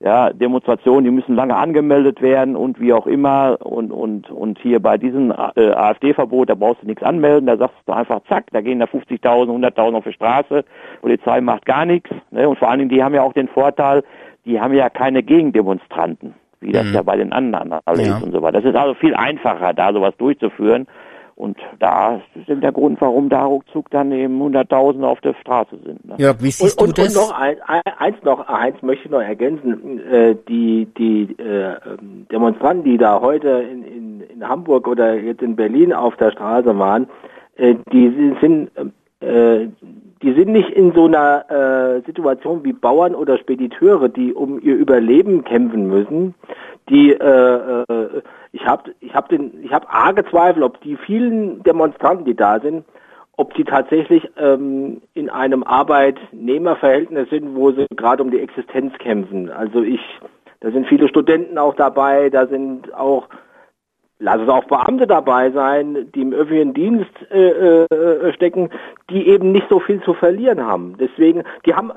ja, Demonstrationen, die müssen lange angemeldet werden und wie auch immer und und und hier bei diesem äh, AfD-Verbot, da brauchst du nichts anmelden, da sagst du einfach zack, da gehen da 50.000, 100.000 auf die Straße, Polizei macht gar nichts, ne? und vor allen Dingen, die haben ja auch den Vorteil, die haben ja keine Gegendemonstranten, wie das Mhm. ja bei den anderen alle Ja. ist und so weiter. Das ist also viel einfacher, da sowas durchzuführen. Und da ist eben der Grund, warum da ruckzuck dann eben Hunderttausende auf der Straße sind. Ne? Jörg, wie siehst Und, und, du das? und noch ein, ein, eins noch, Heinz möchte ich noch ergänzen. Äh, die die äh, ähm, Demonstranten, die da heute in, in, in Hamburg oder jetzt in Berlin auf der Straße waren, äh, die sind äh, die sind nicht in so einer äh, Situation wie Bauern oder Spediteure, die um ihr Überleben kämpfen müssen. Die äh, äh, ich habe ich habe den ich habe arge Zweifel, ob die vielen Demonstranten, die da sind, ob sie tatsächlich ähm, in einem Arbeitnehmerverhältnis sind, wo sie gerade um die Existenz kämpfen. Also ich, da sind viele Studenten auch dabei, da sind auch, lass es auch Beamte dabei sein, die im öffentlichen Dienst äh, äh, stecken, die eben nicht so viel zu verlieren haben. Deswegen, die haben,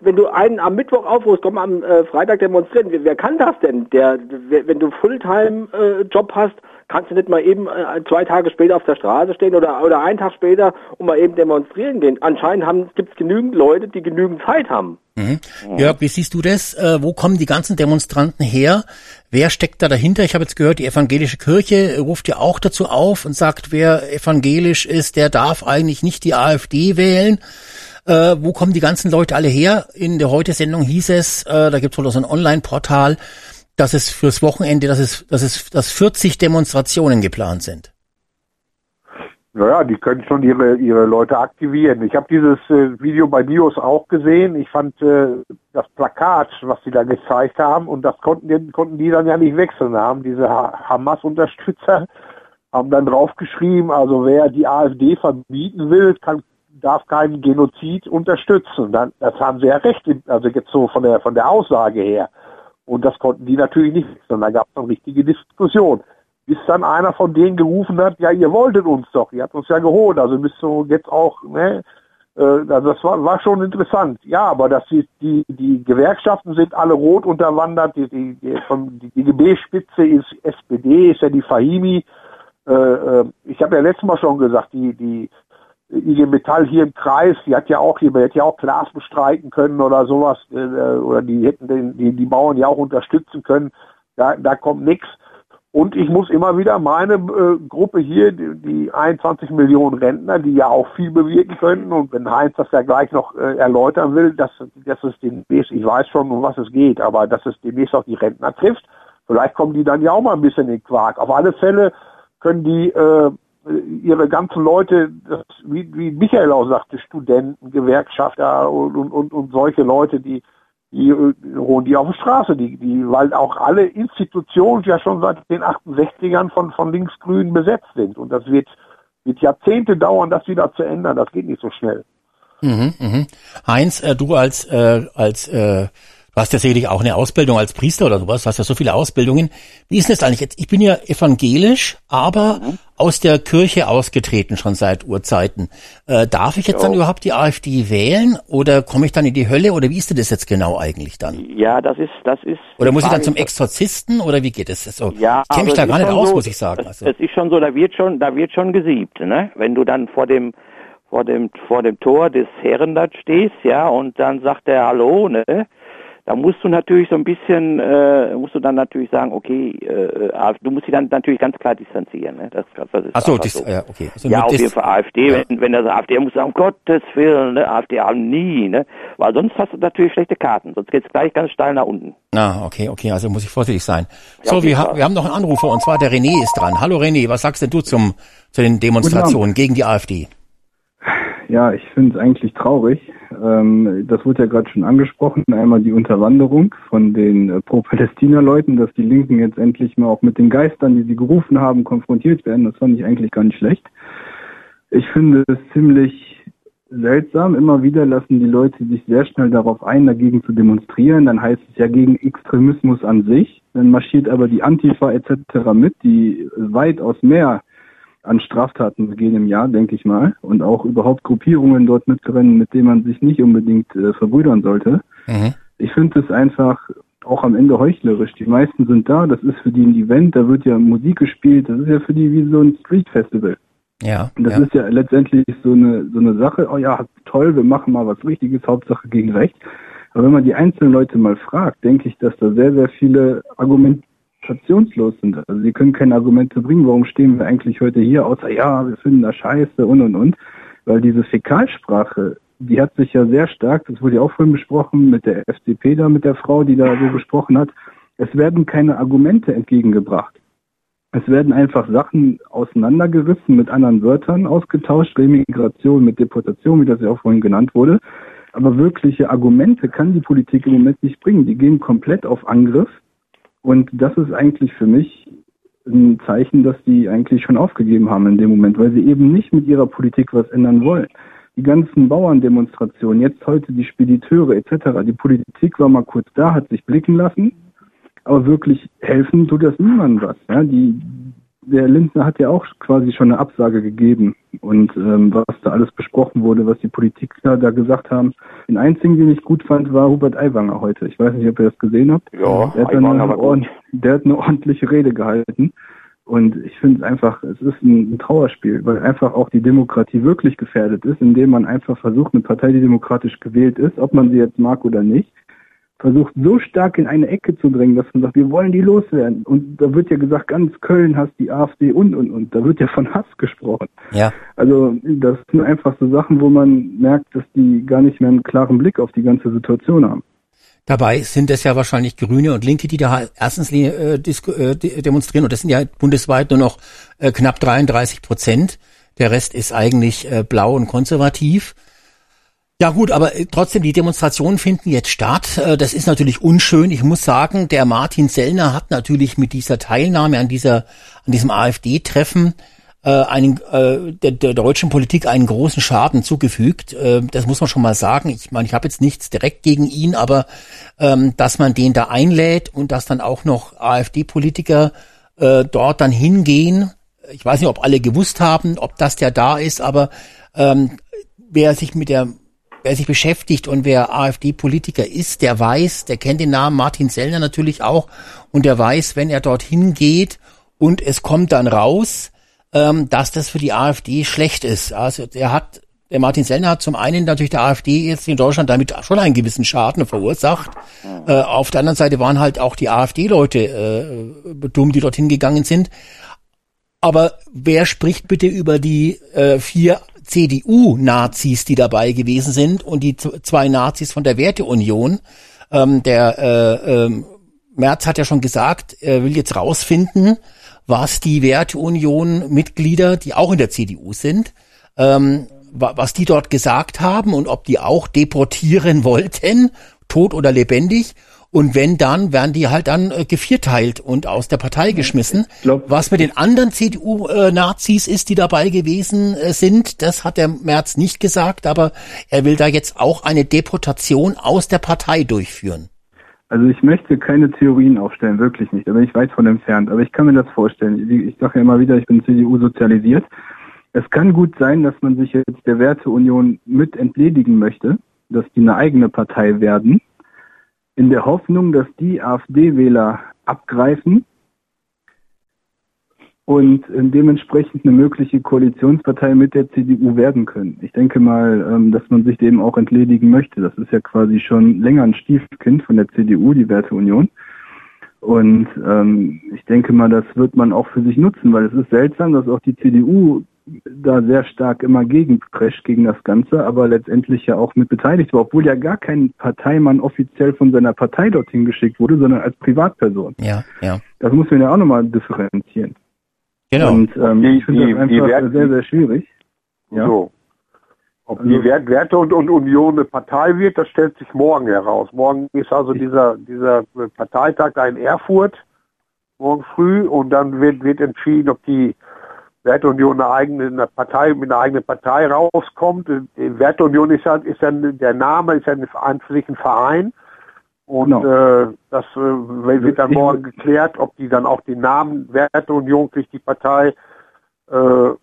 wenn du einen am Mittwoch aufrufst, komm am äh, Freitag demonstrieren, wer, wer kann das denn? Der, wer, wenn du Fulltime-Job hast, kannst du nicht mal eben äh, zwei Tage später auf der Straße stehen oder, oder einen Tag später und mal eben demonstrieren gehen. Anscheinend gibt es genügend Leute, die genügend Zeit haben. Mhm. Jörg, wie siehst du das? Äh, wo kommen die ganzen Demonstranten her? Wer steckt da dahinter? Ich habe jetzt gehört, die evangelische Kirche ruft ja auch dazu auf und sagt, wer evangelisch ist, der darf eigentlich nicht die AfD wählen. Äh, wo kommen die ganzen Leute alle her? In der Heute-Sendung hieß es, äh, da gibt es wohl so ein Online-Portal, dass es fürs Wochenende, dass es, dass es, dass 40 Demonstrationen geplant sind. Naja, die können schon ihre, ihre Leute aktivieren. Ich habe dieses äh, Video bei Dios auch gesehen. Ich fand äh, das Plakat, was sie da gezeigt haben, und das konnten, konnten die dann ja nicht wechseln. Haben diese ha Hamas-Unterstützer haben dann draufgeschrieben, also wer die AfD verbieten will, kann, darf keinen Genozid unterstützen. Dann, das haben sie ja recht, also jetzt so von der von der Aussage her. Und das konnten die natürlich nicht wechseln. Da gab es eine richtige Diskussion bis dann einer von denen gerufen hat, ja, ihr wolltet uns doch, ihr habt uns ja geholt, also bist du jetzt auch, ne, äh, also das war, war schon interessant. Ja, aber das ist, die, die Gewerkschaften sind alle rot unterwandert, die, die, die, die, die GB-Spitze ist SPD, ist ja die Fahimi. Äh, äh, ich habe ja letztes Mal schon gesagt, die, die IG Metall hier im Kreis, die hat ja auch hier, hätte ja auch Glas bestreiten können oder sowas, äh, oder die hätten den, die, die Bauern ja auch unterstützen können. Da, da kommt nichts. Und ich muss immer wieder meine äh, Gruppe hier, die, die 21 Millionen Rentner, die ja auch viel bewirken können, und wenn Heinz das ja gleich noch äh, erläutern will, dass, dass es demnächst, ich weiß schon, um was es geht, aber dass es demnächst auch die Rentner trifft, vielleicht kommen die dann ja auch mal ein bisschen in Quark. Auf alle Fälle können die äh, ihre ganzen Leute, das, wie, wie Michael auch sagte, Studenten, Gewerkschafter und, und, und, und solche Leute, die die holen die auf die Straße, die, die, weil auch alle Institutionen ja schon seit den 68ern von, von Linksgrün besetzt sind. Und das wird, wird Jahrzehnte dauern, das wieder zu ändern. Das geht nicht so schnell. Mhm, mhm. Heinz, äh, du als, äh, als äh, Du hast ja sicherlich auch eine Ausbildung als Priester oder sowas. Du hast ja so viele Ausbildungen. Wie ist das eigentlich jetzt? Ich bin ja evangelisch, aber mhm. aus der Kirche ausgetreten schon seit Urzeiten. Äh, darf ich jetzt ja. dann überhaupt die AfD wählen oder komme ich dann in die Hölle oder wie ist denn das jetzt genau eigentlich dann? Ja, das ist, das ist. Oder muss ich dann zum Exorzisten oder wie geht es? So, ja, ich kenne mich also da gar nicht aus, so, muss ich sagen. Also. Es ist schon so, da wird schon, da wird schon gesiebt, ne? Wenn du dann vor dem vor dem vor dem Tor des Herren da stehst, ja, und dann sagt er Hallo, ne? Da musst du natürlich so ein bisschen, äh, musst du dann natürlich sagen, okay, äh, du musst sie dann natürlich ganz klar distanzieren. Ne? Das, das ist Ach so, das, so. ja, okay. Also ja, auf jeden Fall AfD, ja. wenn, wenn das AfD muss sagen, um Gottes Willen, ne? AfD haben nie, ne? Weil sonst hast du natürlich schlechte Karten, sonst geht's gleich ganz steil nach unten. Ah, okay, okay, also muss ich vorsichtig sein. Ja, so, wir, ha wir haben noch einen Anrufer und zwar der René ist dran. Hallo René, was sagst denn du zum, zu den Demonstrationen gegen die AfD? Ja, ich finde es eigentlich traurig. Ähm, das wurde ja gerade schon angesprochen. Einmal die Unterwanderung von den äh, Pro-Palästina-Leuten, dass die Linken jetzt endlich mal auch mit den Geistern, die sie gerufen haben, konfrontiert werden. Das fand ich eigentlich gar nicht schlecht. Ich finde es ziemlich seltsam. Immer wieder lassen die Leute sich sehr schnell darauf ein, dagegen zu demonstrieren. Dann heißt es ja gegen Extremismus an sich. Dann marschiert aber die Antifa etc. mit, die weitaus mehr an Straftaten begehen im Jahr, denke ich mal, und auch überhaupt Gruppierungen dort mitrennen, mit denen man sich nicht unbedingt äh, verbrüdern sollte. Mhm. Ich finde es einfach auch am Ende heuchlerisch. Die meisten sind da, das ist für die ein Event, da wird ja Musik gespielt, das ist ja für die wie so ein Street Festival. Ja. Und das ja. ist ja letztendlich so eine so eine Sache, oh ja, toll, wir machen mal was Richtiges, Hauptsache gegen Recht. Aber wenn man die einzelnen Leute mal fragt, denke ich, dass da sehr, sehr viele Argumente argumentationslos sind. Also sie können keine Argumente bringen, warum stehen wir eigentlich heute hier, außer ja, wir finden das scheiße und und und. Weil diese Fäkalsprache, die hat sich ja sehr stark, das wurde ja auch vorhin besprochen, mit der FDP da, mit der Frau, die da so gesprochen hat, es werden keine Argumente entgegengebracht. Es werden einfach Sachen auseinandergerissen, mit anderen Wörtern ausgetauscht, Remigration mit Deportation, wie das ja auch vorhin genannt wurde. Aber wirkliche Argumente kann die Politik im Moment nicht bringen. Die gehen komplett auf Angriff und das ist eigentlich für mich ein Zeichen, dass die eigentlich schon aufgegeben haben in dem Moment, weil sie eben nicht mit ihrer Politik was ändern wollen. Die ganzen Bauerndemonstrationen, jetzt heute die Spediteure etc. Die Politik war mal kurz da, hat sich blicken lassen, aber wirklich helfen tut das niemandem was. Ja, die der Lindner hat ja auch quasi schon eine Absage gegeben und ähm, was da alles besprochen wurde, was die Politiker da gesagt haben. Den einzigen, den ich gut fand, war Hubert Aiwanger heute. Ich weiß nicht, ob ihr das gesehen habt. Ja, der hat, eine, der hat eine ordentliche Rede gehalten. Und ich finde einfach, es ist ein, ein, Trauerspiel, weil einfach auch die Demokratie wirklich gefährdet ist, indem man einfach versucht, eine Partei, die demokratisch gewählt ist, ob man sie jetzt mag oder nicht, versucht so stark in eine Ecke zu drängen, dass man sagt, wir wollen die loswerden. Und da wird ja gesagt, ganz Köln hasst die AfD und, und, und. Da wird ja von Hass gesprochen. Ja. Also das sind einfach so Sachen, wo man merkt, dass die gar nicht mehr einen klaren Blick auf die ganze Situation haben. Dabei sind es ja wahrscheinlich Grüne und Linke, die da erstens äh, äh, demonstrieren und das sind ja bundesweit nur noch äh, knapp 33 Prozent. Der Rest ist eigentlich äh, blau und konservativ. Ja gut, aber äh, trotzdem, die Demonstrationen finden jetzt statt. Äh, das ist natürlich unschön. Ich muss sagen, der Martin Sellner hat natürlich mit dieser Teilnahme an dieser, an diesem AfD-Treffen äh, einen, äh, der, der deutschen Politik einen großen Schaden zugefügt. Äh, das muss man schon mal sagen. Ich meine, ich habe jetzt nichts direkt gegen ihn, aber ähm, dass man den da einlädt und dass dann auch noch AfD-Politiker äh, dort dann hingehen. Ich weiß nicht, ob alle gewusst haben, ob das der da ist, aber ähm, wer sich mit der wer sich beschäftigt und wer AfD-Politiker ist, der weiß, der kennt den Namen Martin Sellner natürlich auch und der weiß, wenn er dorthin geht und es kommt dann raus, ähm, dass das für die AfD schlecht ist. Also der hat, der Martin Sellner hat zum einen natürlich der AfD jetzt in Deutschland damit schon einen gewissen Schaden verursacht. Äh, auf der anderen Seite waren halt auch die AfD-Leute äh, dumm, die dorthin gegangen sind. Aber wer spricht bitte über die äh, vier CDU-Nazis, die dabei gewesen sind und die zwei Nazis von der Werteunion? Ähm, der äh, äh, Merz hat ja schon gesagt, er will jetzt rausfinden, was die Werteunion-Mitglieder, die auch in der CDU sind, ähm, was die dort gesagt haben und ob die auch deportieren wollten, tot oder lebendig. Und wenn dann, werden die halt dann äh, gevierteilt und aus der Partei geschmissen. Glaub, Was mit den anderen CDU-Nazis ist, die dabei gewesen äh, sind, das hat der Merz nicht gesagt, aber er will da jetzt auch eine Deportation aus der Partei durchführen. Also ich möchte keine Theorien aufstellen, wirklich nicht. Da bin ich weit von entfernt. Aber ich kann mir das vorstellen. Ich sage ja immer wieder, ich bin CDU sozialisiert. Es kann gut sein, dass man sich jetzt der Werteunion mit entledigen möchte, dass die eine eigene Partei werden, in der Hoffnung, dass die AfD-Wähler abgreifen und äh, dementsprechend eine mögliche Koalitionspartei mit der CDU werden können. Ich denke mal, ähm, dass man sich dem auch entledigen möchte. Das ist ja quasi schon länger ein Stiefkind von der CDU, die Werteunion. Und ähm, ich denke mal, das wird man auch für sich nutzen, weil es ist seltsam, dass auch die CDU da sehr stark immer gegenprescht gegen das Ganze, aber letztendlich ja auch mit beteiligt war, obwohl ja gar kein Parteimann offiziell von seiner Partei dorthin geschickt wurde, sondern als Privatperson. Ja, ja. Das muss man ja auch nochmal differenzieren. Genau. Und ähm, die, ich finde das einfach Wert, sehr, sehr schwierig. Ja. So. Ob also, die Wert, Werte und, und Union eine Partei wird, das stellt sich morgen heraus. Morgen ist also dieser, dieser Parteitag da in Erfurt, morgen früh, und dann wird, wird entschieden, ob die Werteunion eine eigene eine Partei mit einer eigenen Partei rauskommt. Die Werteunion ist ja, ist ja der Name, ist ja ein, für sich ein Verein. Und genau. äh, das äh, wird dann morgen geklärt, ob die dann auch den Namen Werteunion kriegt, die Partei. Äh,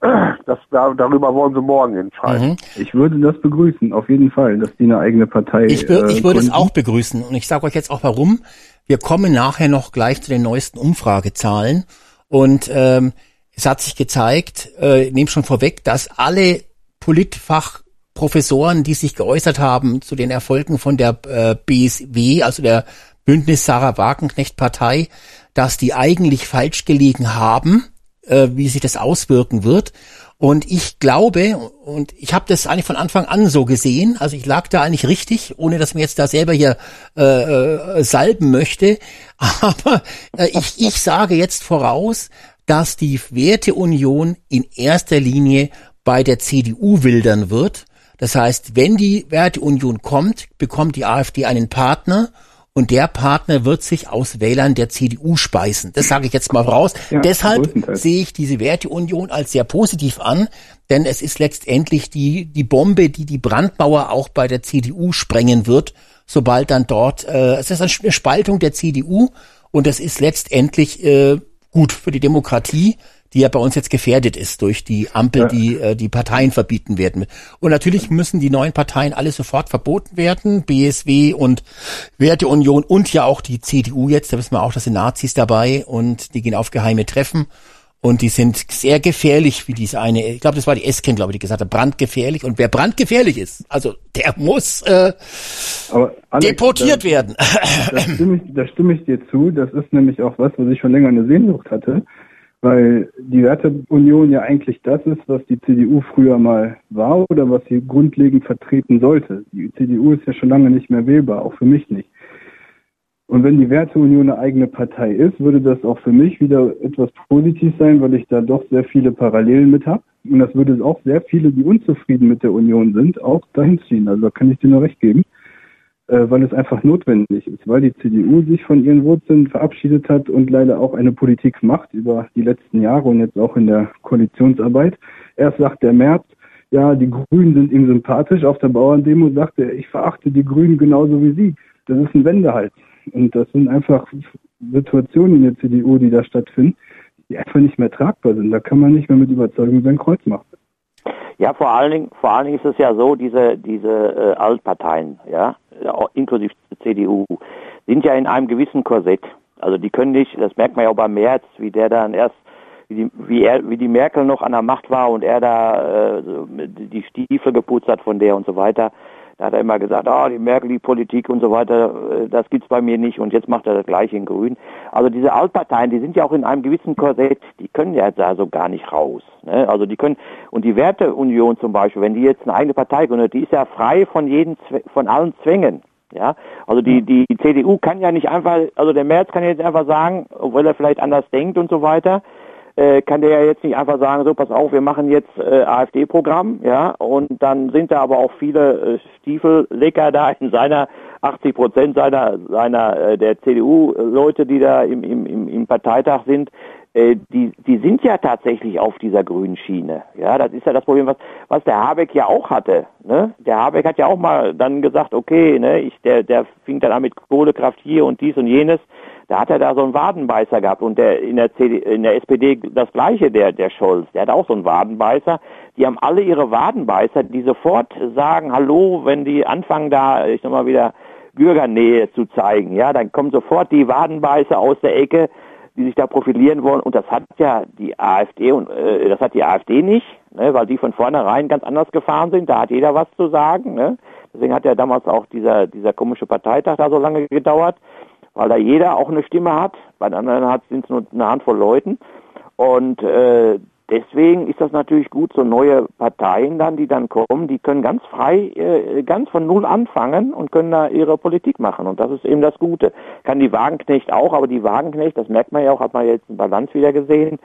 das, da, darüber wollen sie morgen entscheiden. Mhm. Ich würde das begrüßen, auf jeden Fall, dass die eine eigene Partei. Ich, äh, ich würde es auch begrüßen und ich sage euch jetzt auch warum. Wir kommen nachher noch gleich zu den neuesten Umfragezahlen und ähm, es hat sich gezeigt, äh, nehme schon vorweg, dass alle Politfach Professoren, die sich geäußert haben zu den Erfolgen von der äh, BSW, also der Bündnis Sarah Wagenknecht Partei, dass die eigentlich falsch gelegen haben, äh, wie sich das auswirken wird. Und ich glaube, und ich habe das eigentlich von Anfang an so gesehen, also ich lag da eigentlich richtig, ohne dass man jetzt da selber hier äh, äh, salben möchte, aber äh, ich, ich sage jetzt voraus, dass die Werteunion in erster Linie bei der CDU wildern wird das heißt, wenn die Werteunion kommt, bekommt die AfD einen Partner und der Partner wird sich aus Wählern der CDU speisen. Das sage ich jetzt mal voraus. Ja, Deshalb sehe ich diese Werteunion als sehr positiv an, denn es ist letztendlich die, die Bombe, die die Brandmauer auch bei der CDU sprengen wird, sobald dann dort, äh, es ist eine Spaltung der CDU und das ist letztendlich äh, gut für die Demokratie, die ja bei uns jetzt gefährdet ist durch die Ampel, ja. die äh, die Parteien verbieten werden. Und natürlich müssen die neuen Parteien alle sofort verboten werden, BSW und Werteunion und ja auch die CDU jetzt, da wissen wir auch, dass sind Nazis dabei und die gehen auf geheime Treffen. Und die sind sehr gefährlich, wie diese eine, ich glaube, das war die Esken, glaube ich, die gesagt hat, brandgefährlich. Und wer brandgefährlich ist, also der muss äh, Alex, deportiert da, werden. Da stimme, ich, da stimme ich dir zu. Das ist nämlich auch was, was ich schon länger eine Sehnsucht hatte weil die Werteunion ja eigentlich das ist, was die CDU früher mal war oder was sie grundlegend vertreten sollte. Die CDU ist ja schon lange nicht mehr wählbar, auch für mich nicht. Und wenn die Werteunion eine eigene Partei ist, würde das auch für mich wieder etwas positiv sein, weil ich da doch sehr viele Parallelen mit habe. Und das würde auch sehr viele, die unzufrieden mit der Union sind, auch dahin ziehen. Also da kann ich dir nur recht geben, äh, weil es einfach notwendig ist, weil die CDU sich von ihren Wurzeln verabschiedet hat und leider auch eine Politik macht über die letzten Jahre und jetzt auch in der Koalitionsarbeit. Erst sagt der März, ja, die Grünen sind ihm sympathisch. Auf der Bauerndemo sagt er, ich verachte die Grünen genauso wie Sie. Das ist ein Wendehals. Und das sind einfach Situationen in der CDU, die da stattfinden, die einfach nicht mehr tragbar sind. Da kann man nicht mehr mit Überzeugung sein Kreuz machen. Ja, vor allen Dingen, vor allen Dingen ist es ja so, diese, diese äh, Altparteien, ja, inklusive CDU, sind ja in einem gewissen Korsett. Also die können nicht, das merkt man ja auch beim März, wie der dann erst wie die, wie, er, wie die Merkel noch an der Macht war und er da äh, die Stiefel geputzt hat von der und so weiter. Da hat er immer gesagt, ah, die Merkel, die Politik und so weiter, äh, das gibt's bei mir nicht und jetzt macht er das gleiche in Grün. Also diese Altparteien, die sind ja auch in einem gewissen Korsett, die können ja da so gar nicht raus. Ne? Also die können, und die Werteunion zum Beispiel, wenn die jetzt eine eigene Partei gründet, die ist ja frei von jeden, von allen Zwängen. Ja, also die, die CDU kann ja nicht einfach, also der Merz kann jetzt einfach sagen, obwohl er vielleicht anders denkt und so weiter, äh, kann der ja jetzt nicht einfach sagen, so pass auf, wir machen jetzt äh, AfD-Programm, ja, und dann sind da aber auch viele äh, Stiefellecker da in seiner 80 Prozent seiner seiner äh, der CDU-Leute, die da im, im, im, Parteitag sind, äh, die, die sind ja tatsächlich auf dieser grünen Schiene. Ja, das ist ja das Problem, was, was der Habeck ja auch hatte. Ne? Der Habeck hat ja auch mal dann gesagt, okay, ne, ich, der, der fing dann an mit Kohlekraft hier und dies und jenes. Da hat er da so einen Wadenbeißer gehabt und der in der, CD, in der SPD das gleiche, der, der Scholz, der hat auch so einen Wadenbeißer. Die haben alle ihre Wadenbeißer, die sofort sagen, hallo, wenn die anfangen da, ich sag mal wieder, Bürgernähe zu zeigen. Ja, dann kommen sofort die Wadenbeißer aus der Ecke, die sich da profilieren wollen. Und das hat ja die AfD und äh, das hat die AfD nicht, ne, weil die von vornherein ganz anders gefahren sind. Da hat jeder was zu sagen. Ne? Deswegen hat ja damals auch dieser dieser komische Parteitag da so lange gedauert weil da jeder auch eine Stimme hat. Bei den anderen sind es nur eine Handvoll Leuten. Und äh, deswegen ist das natürlich gut, so neue Parteien dann, die dann kommen, die können ganz frei, äh, ganz von Null anfangen und können da ihre Politik machen. Und das ist eben das Gute. Kann die Wagenknecht auch, aber die Wagenknecht, das merkt man ja auch, hat man jetzt in Balance wieder gesehen,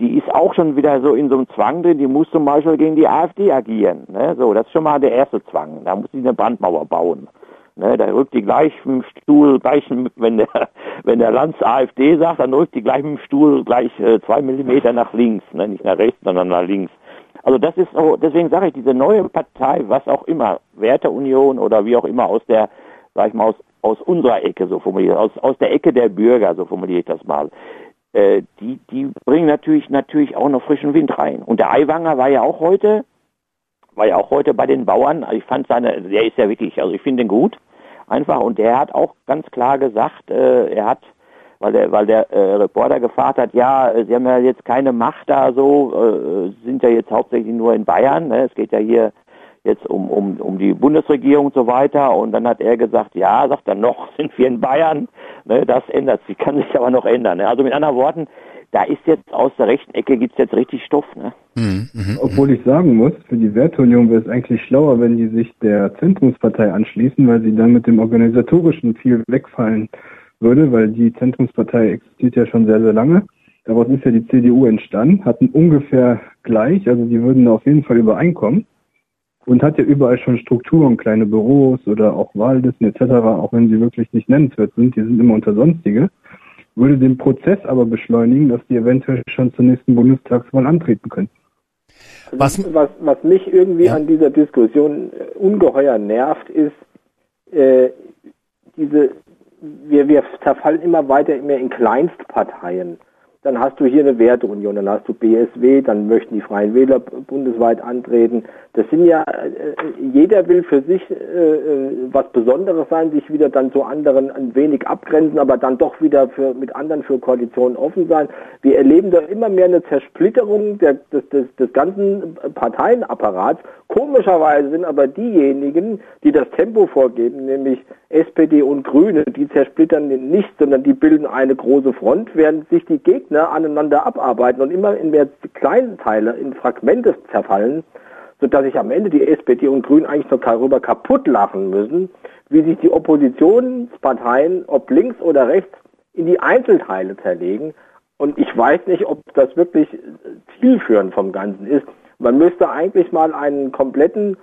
die ist auch schon wieder so in so einem Zwang drin, die muss zum Beispiel gegen die AfD agieren. Ne? So, das ist schon mal der erste Zwang. Da muss sie eine Brandmauer bauen. Ne, da rückt die gleich dem Stuhl, gleich, wenn der, wenn der Lanz AfD sagt, dann rückt die gleich dem Stuhl gleich äh, zwei Millimeter nach links, ne, nicht nach rechts, sondern nach links. Also das ist so, deswegen sage ich, diese neue Partei, was auch immer, Werteunion oder wie auch immer aus der, sag ich mal, aus, aus unserer Ecke, so formuliert, aus, aus der Ecke der Bürger, so formuliere ich das mal, äh, die, die bringen natürlich, natürlich auch noch frischen Wind rein. Und der Aiwanger war ja auch heute, war ja auch heute bei den Bauern. Ich fand seine, der ist ja wirklich, also ich finde ihn gut, einfach. Und der hat auch ganz klar gesagt, äh, er hat, weil der, weil der äh, Reporter gefragt hat, ja, äh, sie haben ja jetzt keine Macht da so, äh, sind ja jetzt hauptsächlich nur in Bayern. Ne? Es geht ja hier jetzt um, um, um die Bundesregierung und so weiter. Und dann hat er gesagt, ja, sagt er, noch sind wir in Bayern. Ne? Das ändert sich, kann sich aber noch ändern. Ne? Also mit anderen Worten, da ist jetzt aus der rechten Ecke gibt's jetzt richtig Stoff. Ne? Mhm, mh, Obwohl ich sagen muss, für die Werteunion wäre es eigentlich schlauer, wenn die sich der Zentrumspartei anschließen, weil sie dann mit dem Organisatorischen viel wegfallen würde, weil die Zentrumspartei existiert ja schon sehr, sehr lange. Daraus ist ja die CDU entstanden, hatten ungefähr gleich, also die würden auf jeden Fall übereinkommen und hat ja überall schon Strukturen, kleine Büros oder auch Wahllisten etc., auch wenn sie wirklich nicht nennenswert sind, die sind immer unter Sonstige würde den Prozess aber beschleunigen, dass die eventuell schon zur nächsten Bundestagswahl antreten können. Was, was, was mich irgendwie ja. an dieser Diskussion äh, ungeheuer nervt, ist äh, diese, wir, wir zerfallen immer weiter mehr in Kleinstparteien dann hast du hier eine Werteunion, dann hast du BSW, dann möchten die Freien Wähler bundesweit antreten. Das sind ja, äh, jeder will für sich äh, äh, was Besonderes sein, sich wieder dann zu anderen ein wenig abgrenzen, aber dann doch wieder für, mit anderen für Koalitionen offen sein. Wir erleben da immer mehr eine Zersplitterung der, des, des, des ganzen Parteienapparats. Komischerweise sind aber diejenigen, die das Tempo vorgeben, nämlich SPD und Grüne, die zersplittern nicht, sondern die bilden eine große Front, während sich die Gegner aneinander abarbeiten und immer in mehr kleinen Teile, in Fragmente zerfallen, sodass sich am Ende die SPD und Grünen eigentlich noch darüber kaputt lachen müssen, wie sich die Oppositionsparteien, ob links oder rechts, in die Einzelteile zerlegen. Und ich weiß nicht, ob das wirklich zielführend vom Ganzen ist. Man müsste eigentlich mal einen kompletten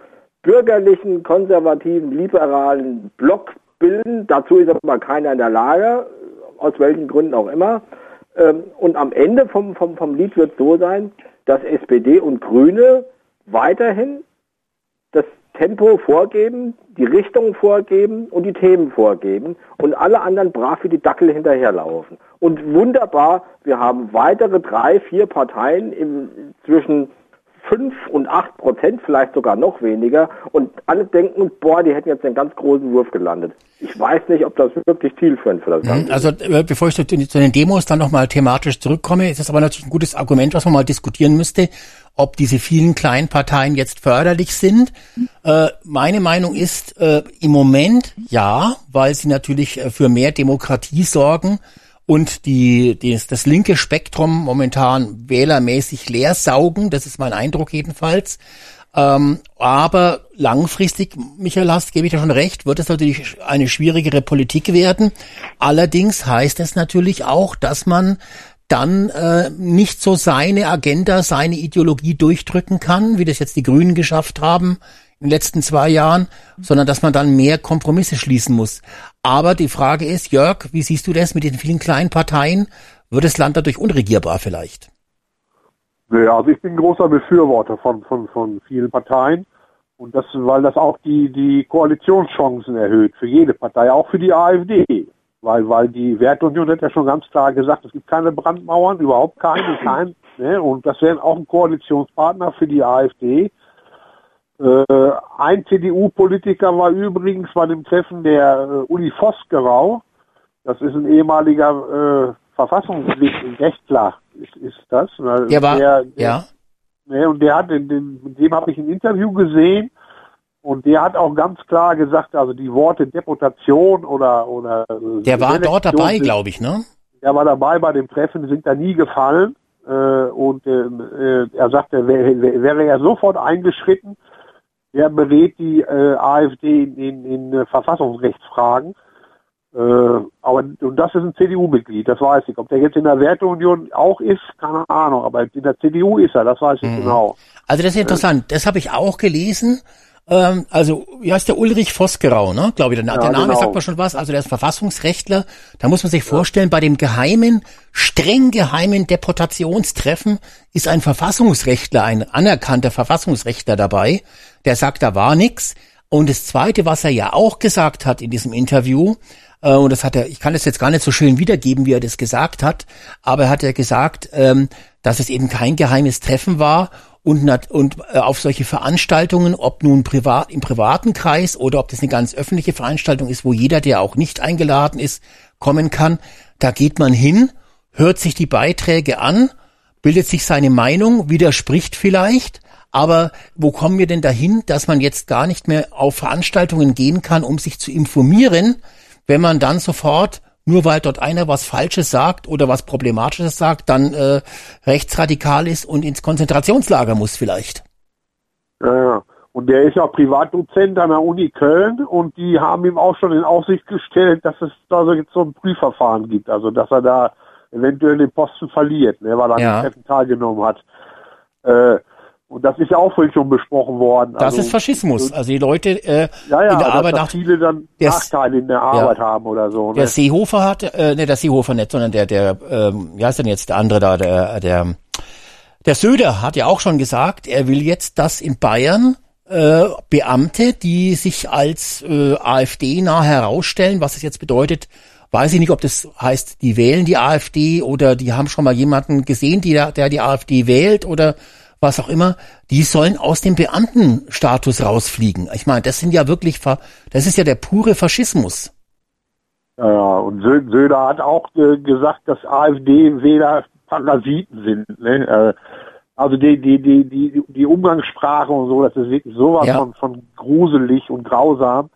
bürgerlichen, konservativen, liberalen Block bilden. Dazu ist aber keiner in der Lage, aus welchen Gründen auch immer. Ähm, und am Ende vom, vom, vom Lied wird so sein, dass SPD und Grüne weiterhin das Tempo vorgeben, die Richtung vorgeben und die Themen vorgeben und alle anderen brav wie die Dackel hinterherlaufen. Und wunderbar, wir haben weitere drei, vier Parteien im, zwischen fünf und acht Prozent, vielleicht sogar noch weniger. Und alle denken, boah, die hätten jetzt einen ganz großen Wurf gelandet. Ich weiß nicht, ob das wirklich zielführend für das Ganze mhm, Also äh, bevor ich zu, zu den Demos dann nochmal thematisch zurückkomme, ist das aber natürlich ein gutes Argument, was man mal diskutieren müsste, ob diese vielen kleinen Parteien jetzt förderlich sind. Äh, meine Meinung ist äh, im Moment ja, weil sie natürlich äh, für mehr Demokratie sorgen und die, die, das linke Spektrum momentan wählermäßig leer saugen. Das ist mein Eindruck jedenfalls. Ähm, aber langfristig, Michael Hast, gebe ich dir schon recht, wird es natürlich eine schwierigere Politik werden. Allerdings heißt es natürlich auch, dass man dann äh, nicht so seine Agenda, seine Ideologie durchdrücken kann, wie das jetzt die Grünen geschafft haben in den letzten zwei Jahren, sondern dass man dann mehr Kompromisse schließen muss. Aber die Frage ist, Jörg, wie siehst du das mit den vielen kleinen Parteien? Wird das Land dadurch unregierbar vielleicht? Ja, also ich bin großer Befürworter von, von, von vielen Parteien. Und das, weil das auch die, die Koalitionschancen erhöht für jede Partei, auch für die AfD. Weil, weil die Wertunion hat ja schon ganz klar gesagt, es gibt keine Brandmauern, überhaupt keine, kein, ne? Und das wären auch ein Koalitionspartner für die AfD. Äh, ein CDU-Politiker war übrigens bei dem Treffen der äh, Uli Vosgerau. Das ist ein ehemaliger äh, Verfassungsrechtler, ist, ist das. Ne? Der war, der, der, ja. Ne, und der hat, den, den, mit dem habe ich ein Interview gesehen und der hat auch ganz klar gesagt, also die Worte Deportation oder oder äh, Der war dort dabei, glaube ich, ne? Der war dabei bei dem Treffen, sind da nie gefallen. Äh, und äh, er sagte, wäre, wäre er sofort eingeschritten, der berät die äh, AfD in, in, in äh, Verfassungsrechtsfragen. Äh, aber und das ist ein CDU-Mitglied, das weiß ich. Ob der jetzt in der Werteunion auch ist, keine Ahnung. Aber in der CDU ist er, das weiß ich mhm. genau. Also das ist interessant. Das habe ich auch gelesen. Ähm, also, wie heißt der Ulrich Vosgerau, ne? Glaube ich, der, ja, der Name genau. sagt mir schon was. Also der ist Verfassungsrechtler. Da muss man sich vorstellen, bei dem geheimen, streng geheimen Deportationstreffen ist ein Verfassungsrechtler, ein anerkannter Verfassungsrechtler dabei, der sagt, da war nix. Und das Zweite, was er ja auch gesagt hat in diesem Interview, äh, und das hat er, ich kann es jetzt gar nicht so schön wiedergeben, wie er das gesagt hat, aber er hat ja gesagt, ähm, dass es eben kein geheimes Treffen war und, und äh, auf solche Veranstaltungen, ob nun privat im privaten Kreis oder ob das eine ganz öffentliche Veranstaltung ist, wo jeder, der auch nicht eingeladen ist, kommen kann, da geht man hin, hört sich die Beiträge an, bildet sich seine Meinung, widerspricht vielleicht, aber wo kommen wir denn dahin, dass man jetzt gar nicht mehr auf Veranstaltungen gehen kann, um sich zu informieren, wenn man dann sofort nur weil dort einer was Falsches sagt oder was Problematisches sagt, dann äh, rechtsradikal ist und ins Konzentrationslager muss vielleicht. Ja, ja. Und der ist ja Privatdozent an der Uni Köln und die haben ihm auch schon in Aussicht gestellt, dass es da so jetzt so ein Prüfverfahren gibt, also dass er da eventuell den Posten verliert, ne, weil er ja. an dem teilgenommen hat. Äh, und das ist ja auch vorhin schon besprochen worden. Das also, ist Faschismus. Also die Leute äh, ja, ja, in der Arbeit nach viele dann der, Nachteile in der Arbeit ja, haben oder so. Ne? Der Seehofer hat, äh, ne, der Seehofer nicht, sondern der, der, ähm, wie heißt denn jetzt der andere da, der, der, der Söder hat ja auch schon gesagt, er will jetzt, dass in Bayern äh, Beamte, die sich als äh, AfD nah herausstellen, was es jetzt bedeutet, weiß ich nicht, ob das heißt, die wählen die AfD oder die haben schon mal jemanden gesehen, die, der die AfD wählt oder was auch immer, die sollen aus dem Beamtenstatus rausfliegen. Ich meine, das sind ja wirklich, das ist ja der pure Faschismus. Ja, und Söder hat auch äh, gesagt, dass AfD-Wähler Parasiten sind. Ne? Äh, also die, die, die, die, die Umgangssprache und so, das ist wirklich sowas ja. von, von gruselig und grausam.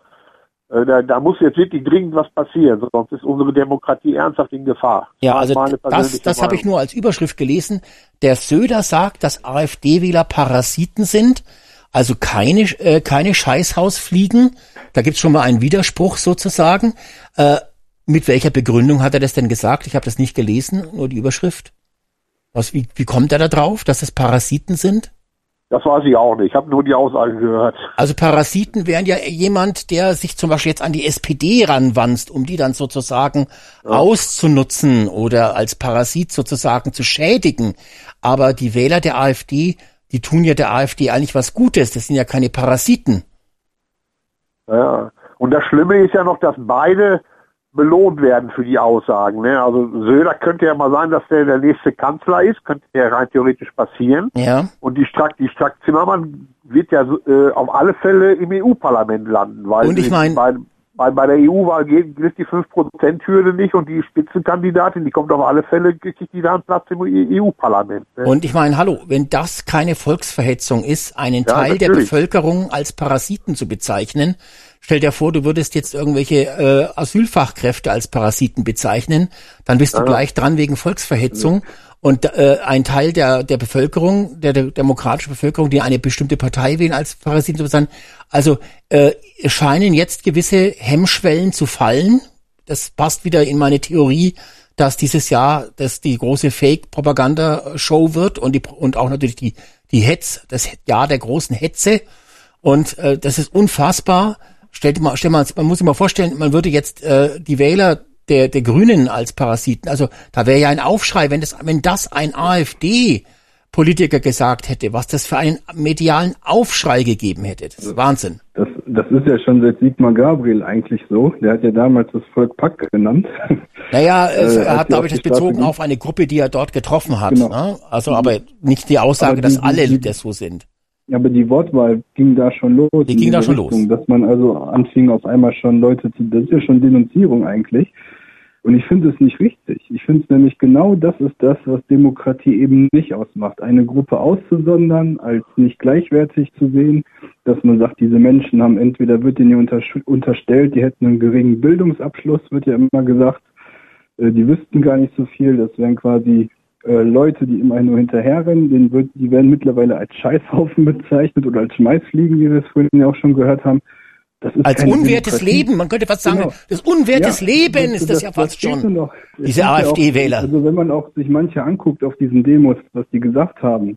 Äh, da, da muss jetzt wirklich dringend was passieren, sonst ist unsere Demokratie ernsthaft in Gefahr. Ja, also das, das habe ich nur als Überschrift gelesen. Der Söder sagt, dass AfD-Wähler Parasiten sind. Also keine, äh, keine Scheißhausfliegen. Da gibt's schon mal einen Widerspruch sozusagen. Äh, mit welcher Begründung hat er das denn gesagt? Ich habe das nicht gelesen, nur die Überschrift. Was, wie, wie kommt er da drauf, dass es Parasiten sind? Das weiß ich auch nicht. Ich habe nur die Aussagen gehört. Also Parasiten wären ja jemand, der sich zum Beispiel jetzt an die SPD ranwanzt, um die dann sozusagen ja. auszunutzen oder als Parasit sozusagen zu schädigen. Aber die Wähler der AfD, die tun ja der AfD eigentlich was Gutes. Das sind ja keine Parasiten. Ja. Und das Schlimme ist ja noch, dass beide belohnt werden für die Aussagen. Ne? Also Söder könnte ja mal sein, dass der der nächste Kanzler ist, könnte ja rein theoretisch passieren. Ja. Und die Strack, die Strack Zimmermann wird ja äh, auf alle Fälle im EU-Parlament landen, weil und ich meine bei, bei der EU-Wahl gilt die 5%-Hürde nicht und die Spitzenkandidatin, die kommt auf alle Fälle, kriegt die da einen Platz im EU-Parlament. Ne? Und ich meine, hallo, wenn das keine Volksverhetzung ist, einen ja, Teil natürlich. der Bevölkerung als Parasiten zu bezeichnen, stell dir vor, du würdest jetzt irgendwelche äh, Asylfachkräfte als Parasiten bezeichnen, dann bist du ja. gleich dran wegen Volksverhetzung. Ja. Und äh, ein Teil der, der Bevölkerung, der, der demokratischen Bevölkerung, die eine bestimmte Partei wählen als Parasiten zu bezeichnen, also äh, scheinen jetzt gewisse Hemmschwellen zu fallen. Das passt wieder in meine Theorie, dass dieses Jahr das die große Fake-Propaganda-Show wird und die und auch natürlich die die Hetz, das Jahr der großen Hetze. Und äh, das ist unfassbar. Stell dir mal, stell mal, man muss sich mal vorstellen, man würde jetzt äh, die Wähler der, der Grünen als Parasiten. Also da wäre ja ein Aufschrei, wenn das, wenn das ein AfD Politiker gesagt hätte, was das für einen medialen Aufschrei gegeben hätte. Das ist Wahnsinn. Das, das ist ja schon seit Sigmar Gabriel eigentlich so. Der hat ja damals das Volk Pack genannt. Naja, äh, er hat, glaube ich, das bezogen auf eine Gruppe, die er dort getroffen hat. Genau. Ne? Also, aber nicht die Aussage, die, dass alle die, das so sind. Ja, aber die Wortwahl ging da schon los. Die ging da schon Richtung, los. Dass man also anfing, auf einmal schon Leute zu, das ist ja schon Denunzierung eigentlich. Und ich finde es nicht richtig. Ich finde es nämlich genau das ist das, was Demokratie eben nicht ausmacht. Eine Gruppe auszusondern, als nicht gleichwertig zu sehen, dass man sagt, diese Menschen haben entweder wird ihnen unterstellt, die hätten einen geringen Bildungsabschluss, wird ja immer gesagt, äh, die wüssten gar nicht so viel, das wären quasi äh, Leute, die immer nur hinterherrennen, denen wird, die werden mittlerweile als Scheißhaufen bezeichnet oder als Schmeißfliegen, wie wir es vorhin ja auch schon gehört haben als unwertes Leben, man könnte fast sagen, genau. das unwertes ja, Leben das, ist das, das ja fast schon. Diese AfD-Wähler. Also wenn man auch sich manche anguckt auf diesen Demos, was die gesagt haben,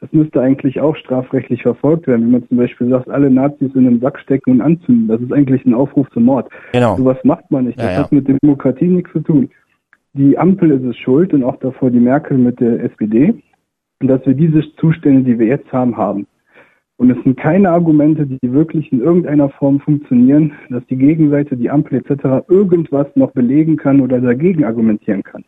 das müsste eigentlich auch strafrechtlich verfolgt werden. Wenn man zum Beispiel sagt, alle Nazis in den Sack stecken und anzünden, das ist eigentlich ein Aufruf zum Mord. Genau. So was macht man nicht. Das ja, ja. hat mit Demokratie nichts zu tun. Die Ampel ist es schuld und auch davor die Merkel mit der SPD, dass wir diese Zustände, die wir jetzt haben, haben. Und es sind keine Argumente, die wirklich in irgendeiner Form funktionieren, dass die Gegenseite, die Ampel etc. irgendwas noch belegen kann oder dagegen argumentieren kann.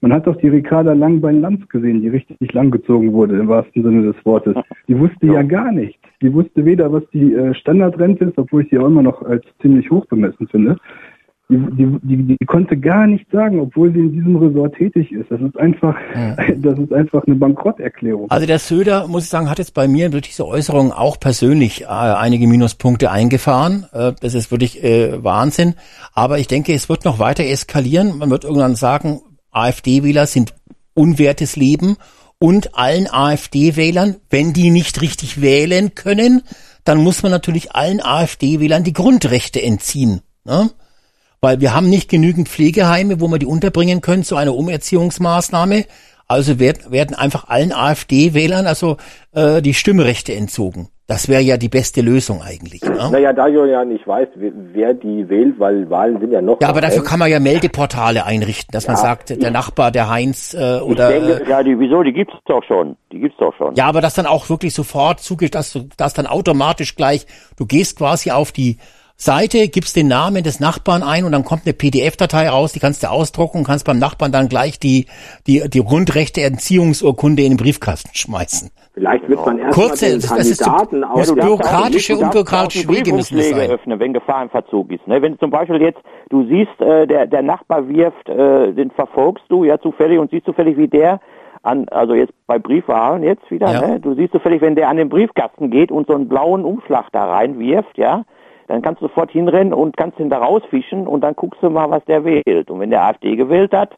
Man hat doch die Ricarda Langbein-Lanz gesehen, die richtig langgezogen wurde, im wahrsten Sinne des Wortes. Die wusste ja, ja gar nichts. Die wusste weder, was die äh, Standardrente ist, obwohl ich sie auch immer noch als ziemlich hoch bemessen finde. Die, die, die, die konnte gar nichts sagen, obwohl sie in diesem Ressort tätig ist. Das ist einfach, ja. das ist einfach eine Bankrotterklärung. Also der Söder, muss ich sagen, hat jetzt bei mir durch diese Äußerung auch persönlich äh, einige Minuspunkte eingefahren. Äh, das ist wirklich äh, Wahnsinn. Aber ich denke, es wird noch weiter eskalieren. Man wird irgendwann sagen, AfD-Wähler sind unwertes Leben und allen AfD-Wählern, wenn die nicht richtig wählen können, dann muss man natürlich allen AfD-Wählern die Grundrechte entziehen. Ne? Weil wir haben nicht genügend Pflegeheime, wo wir die unterbringen können zu einer Umerziehungsmaßnahme. Also werden, werden einfach allen AfD-Wählern also äh, die Stimmrechte entzogen. Das wäre ja die beste Lösung eigentlich. Ne? Naja, da ich ja nicht weiß, wer die wählt, weil Wahlen sind ja noch. Ja, aber dafür kann man ja Meldeportale einrichten, dass ja, man sagt, der Nachbar, der Heinz äh, oder. Ich denke, ja, die, wieso? Die gibt's doch schon. Die gibt's doch schon. Ja, aber das dann auch wirklich sofort zugeht, dass du, dass dann automatisch gleich, du gehst quasi auf die Seite, gibst den Namen des Nachbarn ein und dann kommt eine PDF-Datei raus, die kannst du ausdrucken und kannst beim Nachbarn dann gleich die, die, die Grundrechte Entziehungsurkunde in den Briefkasten schmeißen. Vielleicht wird man erst Kurze, mal den das ist Kandidaten das aus bürokratische, unbürokratische Wege müssen es sein. öffnen, wenn Gefahr im Verzug ist. Ne? Wenn zum Beispiel jetzt, du siehst, äh, der, der Nachbar wirft, äh, den verfolgst du ja zufällig und siehst zufällig, wie der an, also jetzt bei Briefwahlen jetzt wieder, ja. ne? du siehst zufällig, wenn der an den Briefkasten geht und so einen blauen Umschlag da reinwirft, ja, dann kannst du sofort hinrennen und kannst ihn da rausfischen und dann guckst du mal, was der wählt. Und wenn der AfD gewählt hat,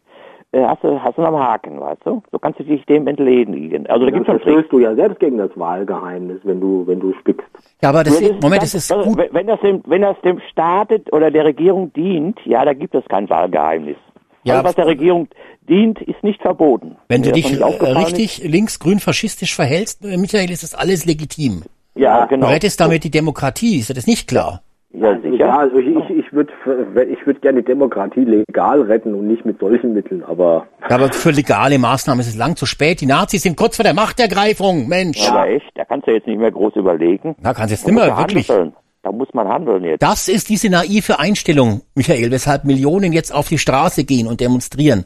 äh, hast du, hast du einen Haken, weißt du? So kannst du dich dem entledigen. Also da gibt's schon verstößt du ja selbst gegen das Wahlgeheimnis, wenn du, wenn du spickst. Ja, aber das ist, Moment, das ist also, gut. wenn- das, dem, wenn das dem Staat oder der Regierung dient, ja, da gibt es kein Wahlgeheimnis. Ja, Alles, was der Regierung dient, ist nicht verboten. Wenn du dich äh, richtig links-grün faschistisch verhältst, äh, Michael, ist das alles legitim. Ja, genau. Du rettest damit die Demokratie, ist dir das nicht klar? Ja, sicher. Ja, also ich, ich, ich würde ich würd gerne die Demokratie legal retten und nicht mit solchen Mitteln, aber Ja, aber für legale Maßnahmen ist es lang zu spät. Die Nazis sind kurz vor der Machtergreifung, Mensch. Aber echt, da kannst du jetzt nicht mehr groß überlegen. Da kannst du jetzt nimmer, man wirklich. handeln. Da muss man handeln jetzt. Das ist diese naive Einstellung, Michael, weshalb Millionen jetzt auf die Straße gehen und demonstrieren.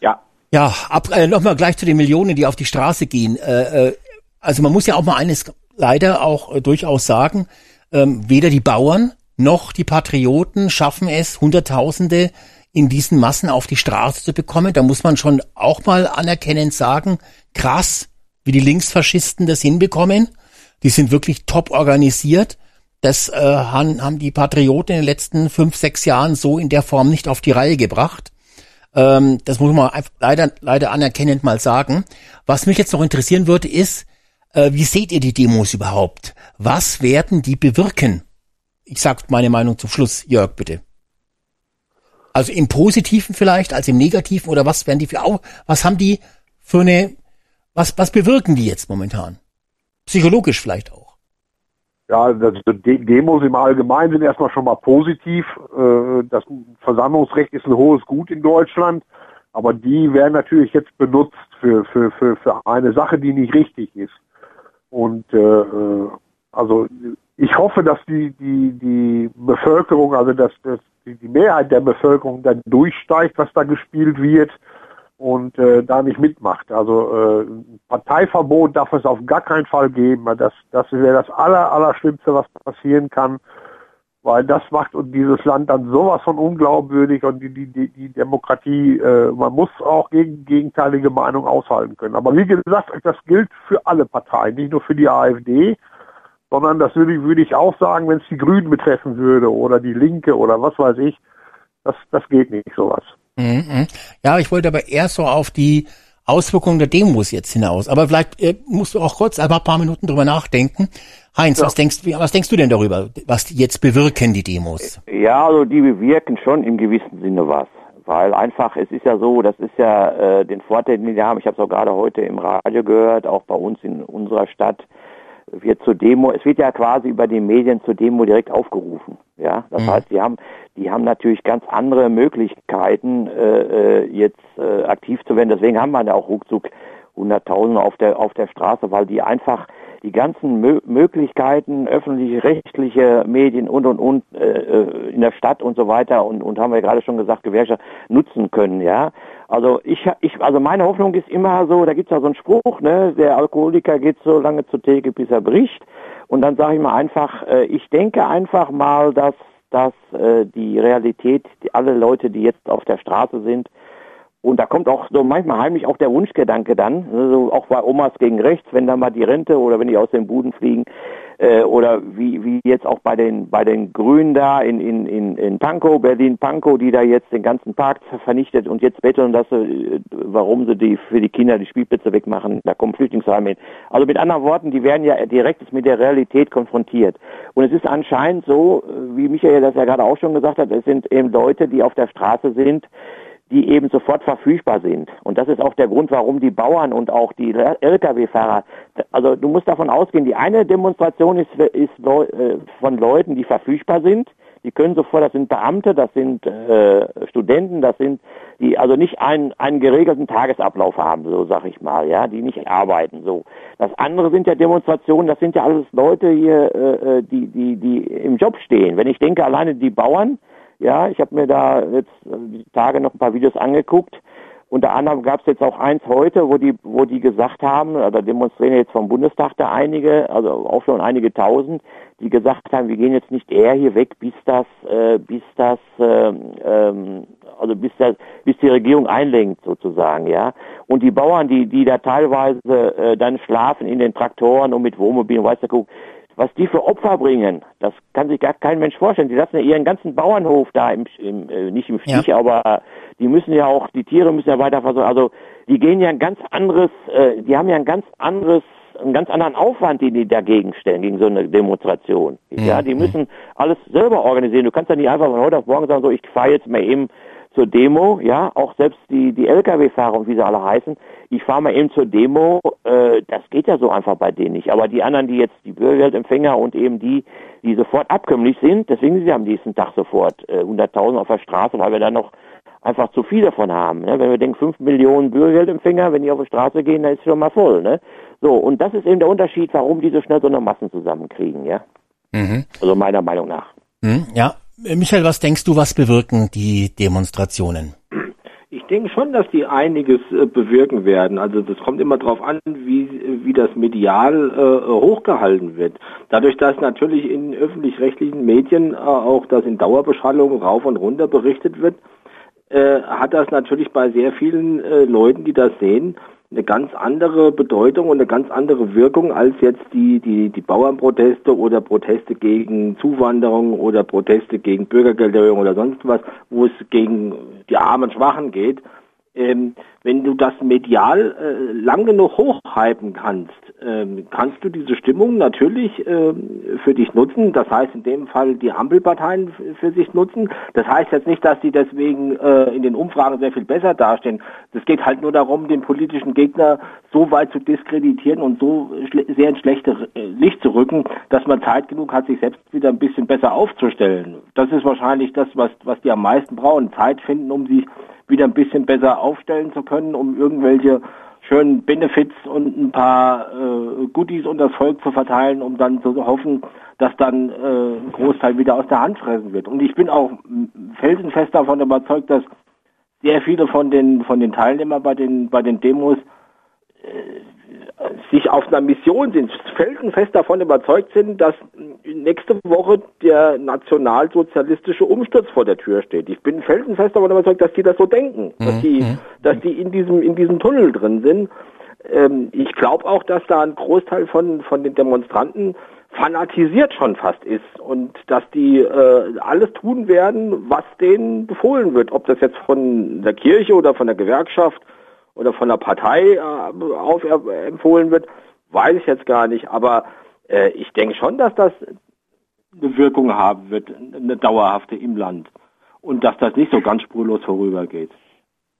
ja. Ja, ab, äh, nochmal gleich zu den Millionen, die auf die Straße gehen. Äh, äh, also man muss ja auch mal eines leider auch äh, durchaus sagen, ähm, weder die Bauern noch die Patrioten schaffen es, Hunderttausende in diesen Massen auf die Straße zu bekommen. Da muss man schon auch mal anerkennend sagen, krass, wie die Linksfaschisten das hinbekommen. Die sind wirklich top organisiert. Das äh, haben, haben die Patrioten in den letzten fünf, sechs Jahren so in der Form nicht auf die Reihe gebracht. Ähm, das muss man leider, leider anerkennend mal sagen. Was mich jetzt noch interessieren würde, ist, äh, wie seht ihr die Demos überhaupt? Was werden die bewirken? Ich sag meine Meinung zum Schluss. Jörg, bitte. Also im Positiven vielleicht, als im Negativen oder was werden die für, was haben die für eine, was, was bewirken die jetzt momentan? Psychologisch vielleicht auch. Ja, De Demos im Allgemeinen sind erstmal schon mal positiv. Äh, Das Versammlungsrecht ist ein hohes Gut in Deutschland, aber die werden natürlich jetzt benutzt für, für, für, für eine Sache, die nicht richtig ist. Und äh, äh, also ich hoffe, dass die, die, die Bevölkerung, also dass, dass die, Mehrheit der Bevölkerung dann durchsteigt, was da gespielt wird und äh, da nicht mitmacht. Also äh, Parteiverbot darf es auf gar keinen Fall geben. Das, das wäre das aller, Allerschlimmste, was passieren kann, weil das macht uns dieses Land dann sowas von unglaubwürdig und die, die, die, die Demokratie, äh, man muss auch gegen gegenteilige Meinung aushalten können. Aber wie gesagt, das gilt für alle Parteien, nicht nur für die AfD, sondern das würde, ich- würde ich auch sagen, wenn es die Grünen betreffen würde oder die Linke oder was weiß ich, das, das geht nicht sowas. Mhm, mhm. Ja, ich wollte aber eher so auf die Auswirkungen der Demos jetzt hinaus. Aber vielleicht äh, musst du auch kurz ein paar Minuten drüber nachdenken. Heinz, was denkst, was denkst du denn darüber, was jetzt bewirken, die Demos? Ja, also die bewirken schon im gewissen Sinne was. Weil einfach, es ist ja so, das ist ja äh, den Vorteil, den wir haben, ich habe es auch gerade heute im Radio gehört, auch bei uns in unserer Stadt, wird zur Demo, es wird ja quasi über die Medien zur Demo direkt aufgerufen. Ja, das heißt, die haben, die haben natürlich ganz andere Möglichkeiten, äh, äh, jetzt äh, aktiv zu werden. Deswegen haben wir ja auch ruckzuck Hunderttausende auf der auf der Straße, weil die einfach die ganzen Mö Möglichkeiten, öffentliche, rechtliche Medien und und und äh, äh, in der Stadt und so weiter und und haben wir gerade schon gesagt, Gewerkschaft nutzen können, ja. Also ich ich also meine Hoffnung ist immer so, da gibt's ja so einen Spruch, ne, der Alkoholiker geht so lange zur Theke, bis er bricht. Und dann sage ich mal einfach, äh, ich denke einfach mal, dass dass äh, die Realität, die, alle Leute, die jetzt auf der Straße sind, und da kommt auch so manchmal heimlich auch der Wunschgedanke dann, ne, so auch bei Omas gegen rechts, wenn dann mal die Rente oder wenn die aus den Buden fliegen, äh, oder wie, wie jetzt auch bei den bei den Grünen da in, in, in, in Pankow, Berlin Pankow, die da jetzt den ganzen Park vernichtet und jetzt betteln, dass sie, äh, warum sie die für die Kinder die Spielplätze wegmachen, da kommen Flüchtlingsheime hin. Also mit anderen Worten, die werden ja direkt mit der Realität konfrontiert. Und es ist anscheinend so, äh, wie Michael das ja gerade auch schon gesagt hat, es sind eben Leute, die auf der Straße sind, die eben sofort verfügbar sind. Und das ist auch der Grund, warum die Bauern und auch die Lkw-Fahrer, also du musst davon ausgehen, die eine Demonstration ist, ist äh, von Leuten, die verfügbar sind. Die können sofort, das sind Beamte, das sind äh, Studenten, das sind die also nicht einen, einen geregelten Tagesablauf haben, so sag ich mal, ja, die nicht arbeiten. So. Das andere sind ja Demonstrationen, das sind ja alles Leute hier, äh, äh, die, die, die im Job stehen. Wenn ich denke, alleine die Bauern, ja, ich habe mir da jetzt äh, die Tage noch ein paar Videos angeguckt. Unter anderem gab es jetzt auch eins heute, wo die, wo die gesagt haben, da demonstrieren jetzt vom Bundestag da einige, also auch schon einige tausend, die gesagt haben, wir gehen jetzt nicht eher hier weg, bis das, äh, bis das, ähm, ähm, also bis das, bis die Regierung einlenkt sozusagen, ja. Und die Bauern, die, die da teilweise äh, dann schlafen in den Traktoren und mit Wohnmobilen, weißt du, guck, was die für Opfer bringen, das kann sich gar kein Mensch vorstellen. Die lassen ja ihren ganzen Bauernhof da im, im äh, nicht im Stich, ja. aber die müssen ja auch, die Tiere müssen ja weiter versorgen. Also die gehen ja ein ganz anderes, äh, die haben ja ein ganz anderes einen ganz anderen Aufwand, den die dagegen stellen, gegen so eine Demonstration. Mhm. Ja, die müssen alles selber organisieren. Du kannst ja nicht einfach von heute auf morgen sagen, so, ich fahre jetzt mal eben zur Demo, ja, auch selbst die, die Lkw-Fahrer und wie sie alle heißen, ich fahre mal eben zur Demo, äh, das geht ja so einfach bei denen nicht. Aber die anderen, die jetzt die Bürgergeldempfänger und eben die, die sofort abkömmlich sind, deswegen sind sie am nächsten Tag sofort äh, 100.000 auf der Straße, weil wir da noch einfach zu viel davon haben. Ne? Wenn wir denken, 5 Millionen Bürgergeldempfänger, wenn die auf die Straße gehen, dann ist es schon mal voll. Ne? So, und das ist eben der Unterschied, warum die so schnell so eine Massen zusammenkriegen, ja. Mhm. Also meiner Meinung nach. Mhm, ja. Michael, was denkst du, was bewirken die Demonstrationen? Ich denke schon, dass die einiges äh, bewirken werden. Also das kommt immer darauf an, wie, wie das medial äh, hochgehalten wird. Dadurch, dass natürlich in öffentlich-rechtlichen Medien äh, auch das in Dauerbeschallung rauf und runter berichtet wird, äh, hat das natürlich bei sehr vielen äh, Leuten, die das sehen, eine ganz andere Bedeutung und eine ganz andere Wirkung als jetzt die, die, die Bauernproteste oder Proteste gegen Zuwanderung oder Proteste gegen Bürgergelderhöhung oder sonst was, wo es gegen die armen Schwachen geht ähm, wenn du das medial äh, lang genug hochhypen kannst, ähm, kannst du diese Stimmung natürlich ähm, für dich nutzen. Das heißt in dem Fall die Ampelparteien für sich nutzen. Das heißt jetzt nicht, dass sie deswegen äh, in den Umfragen sehr viel besser dastehen. Es geht halt nur darum, den politischen Gegner so weit zu diskreditieren und so sehr ins schlechte äh, Licht zu rücken, dass man Zeit genug hat, sich selbst wieder ein bisschen besser aufzustellen. Das ist wahrscheinlich das, was, was die am meisten brauchen. Zeit finden, um sich wieder ein bisschen besser aufstellen zu können, um irgendwelche schönen Benefits und ein paar äh, Goodies unter das Volk zu verteilen, um dann zu hoffen, dass dann äh, ein Großteil wieder aus der Hand fressen wird. Und ich bin auch felsenfest davon überzeugt, dass sehr viele von den von den Teilnehmern bei den bei den Demos äh, sich auf einer Mission sind, felsenfest davon überzeugt sind, dass nächste Woche der nationalsozialistische Umsturz vor der Tür steht. Ich bin felsenfest davon überzeugt, dass die das so denken, mhm. dass die, mhm. dass die in diesem in diesem Tunnel drin sind. Ähm, ich glaube auch, dass da ein Großteil von von den Demonstranten fanatisiert schon fast ist und dass die äh, alles tun werden, was denen befohlen wird, ob das jetzt von der Kirche oder von der Gewerkschaft oder von der Partei äh, auf, äh, empfohlen wird, weiß ich jetzt gar nicht. Aber äh, ich denke schon, dass das eine Wirkung haben wird, eine dauerhafte im Land. Und dass das nicht so ganz spurlos vorübergeht.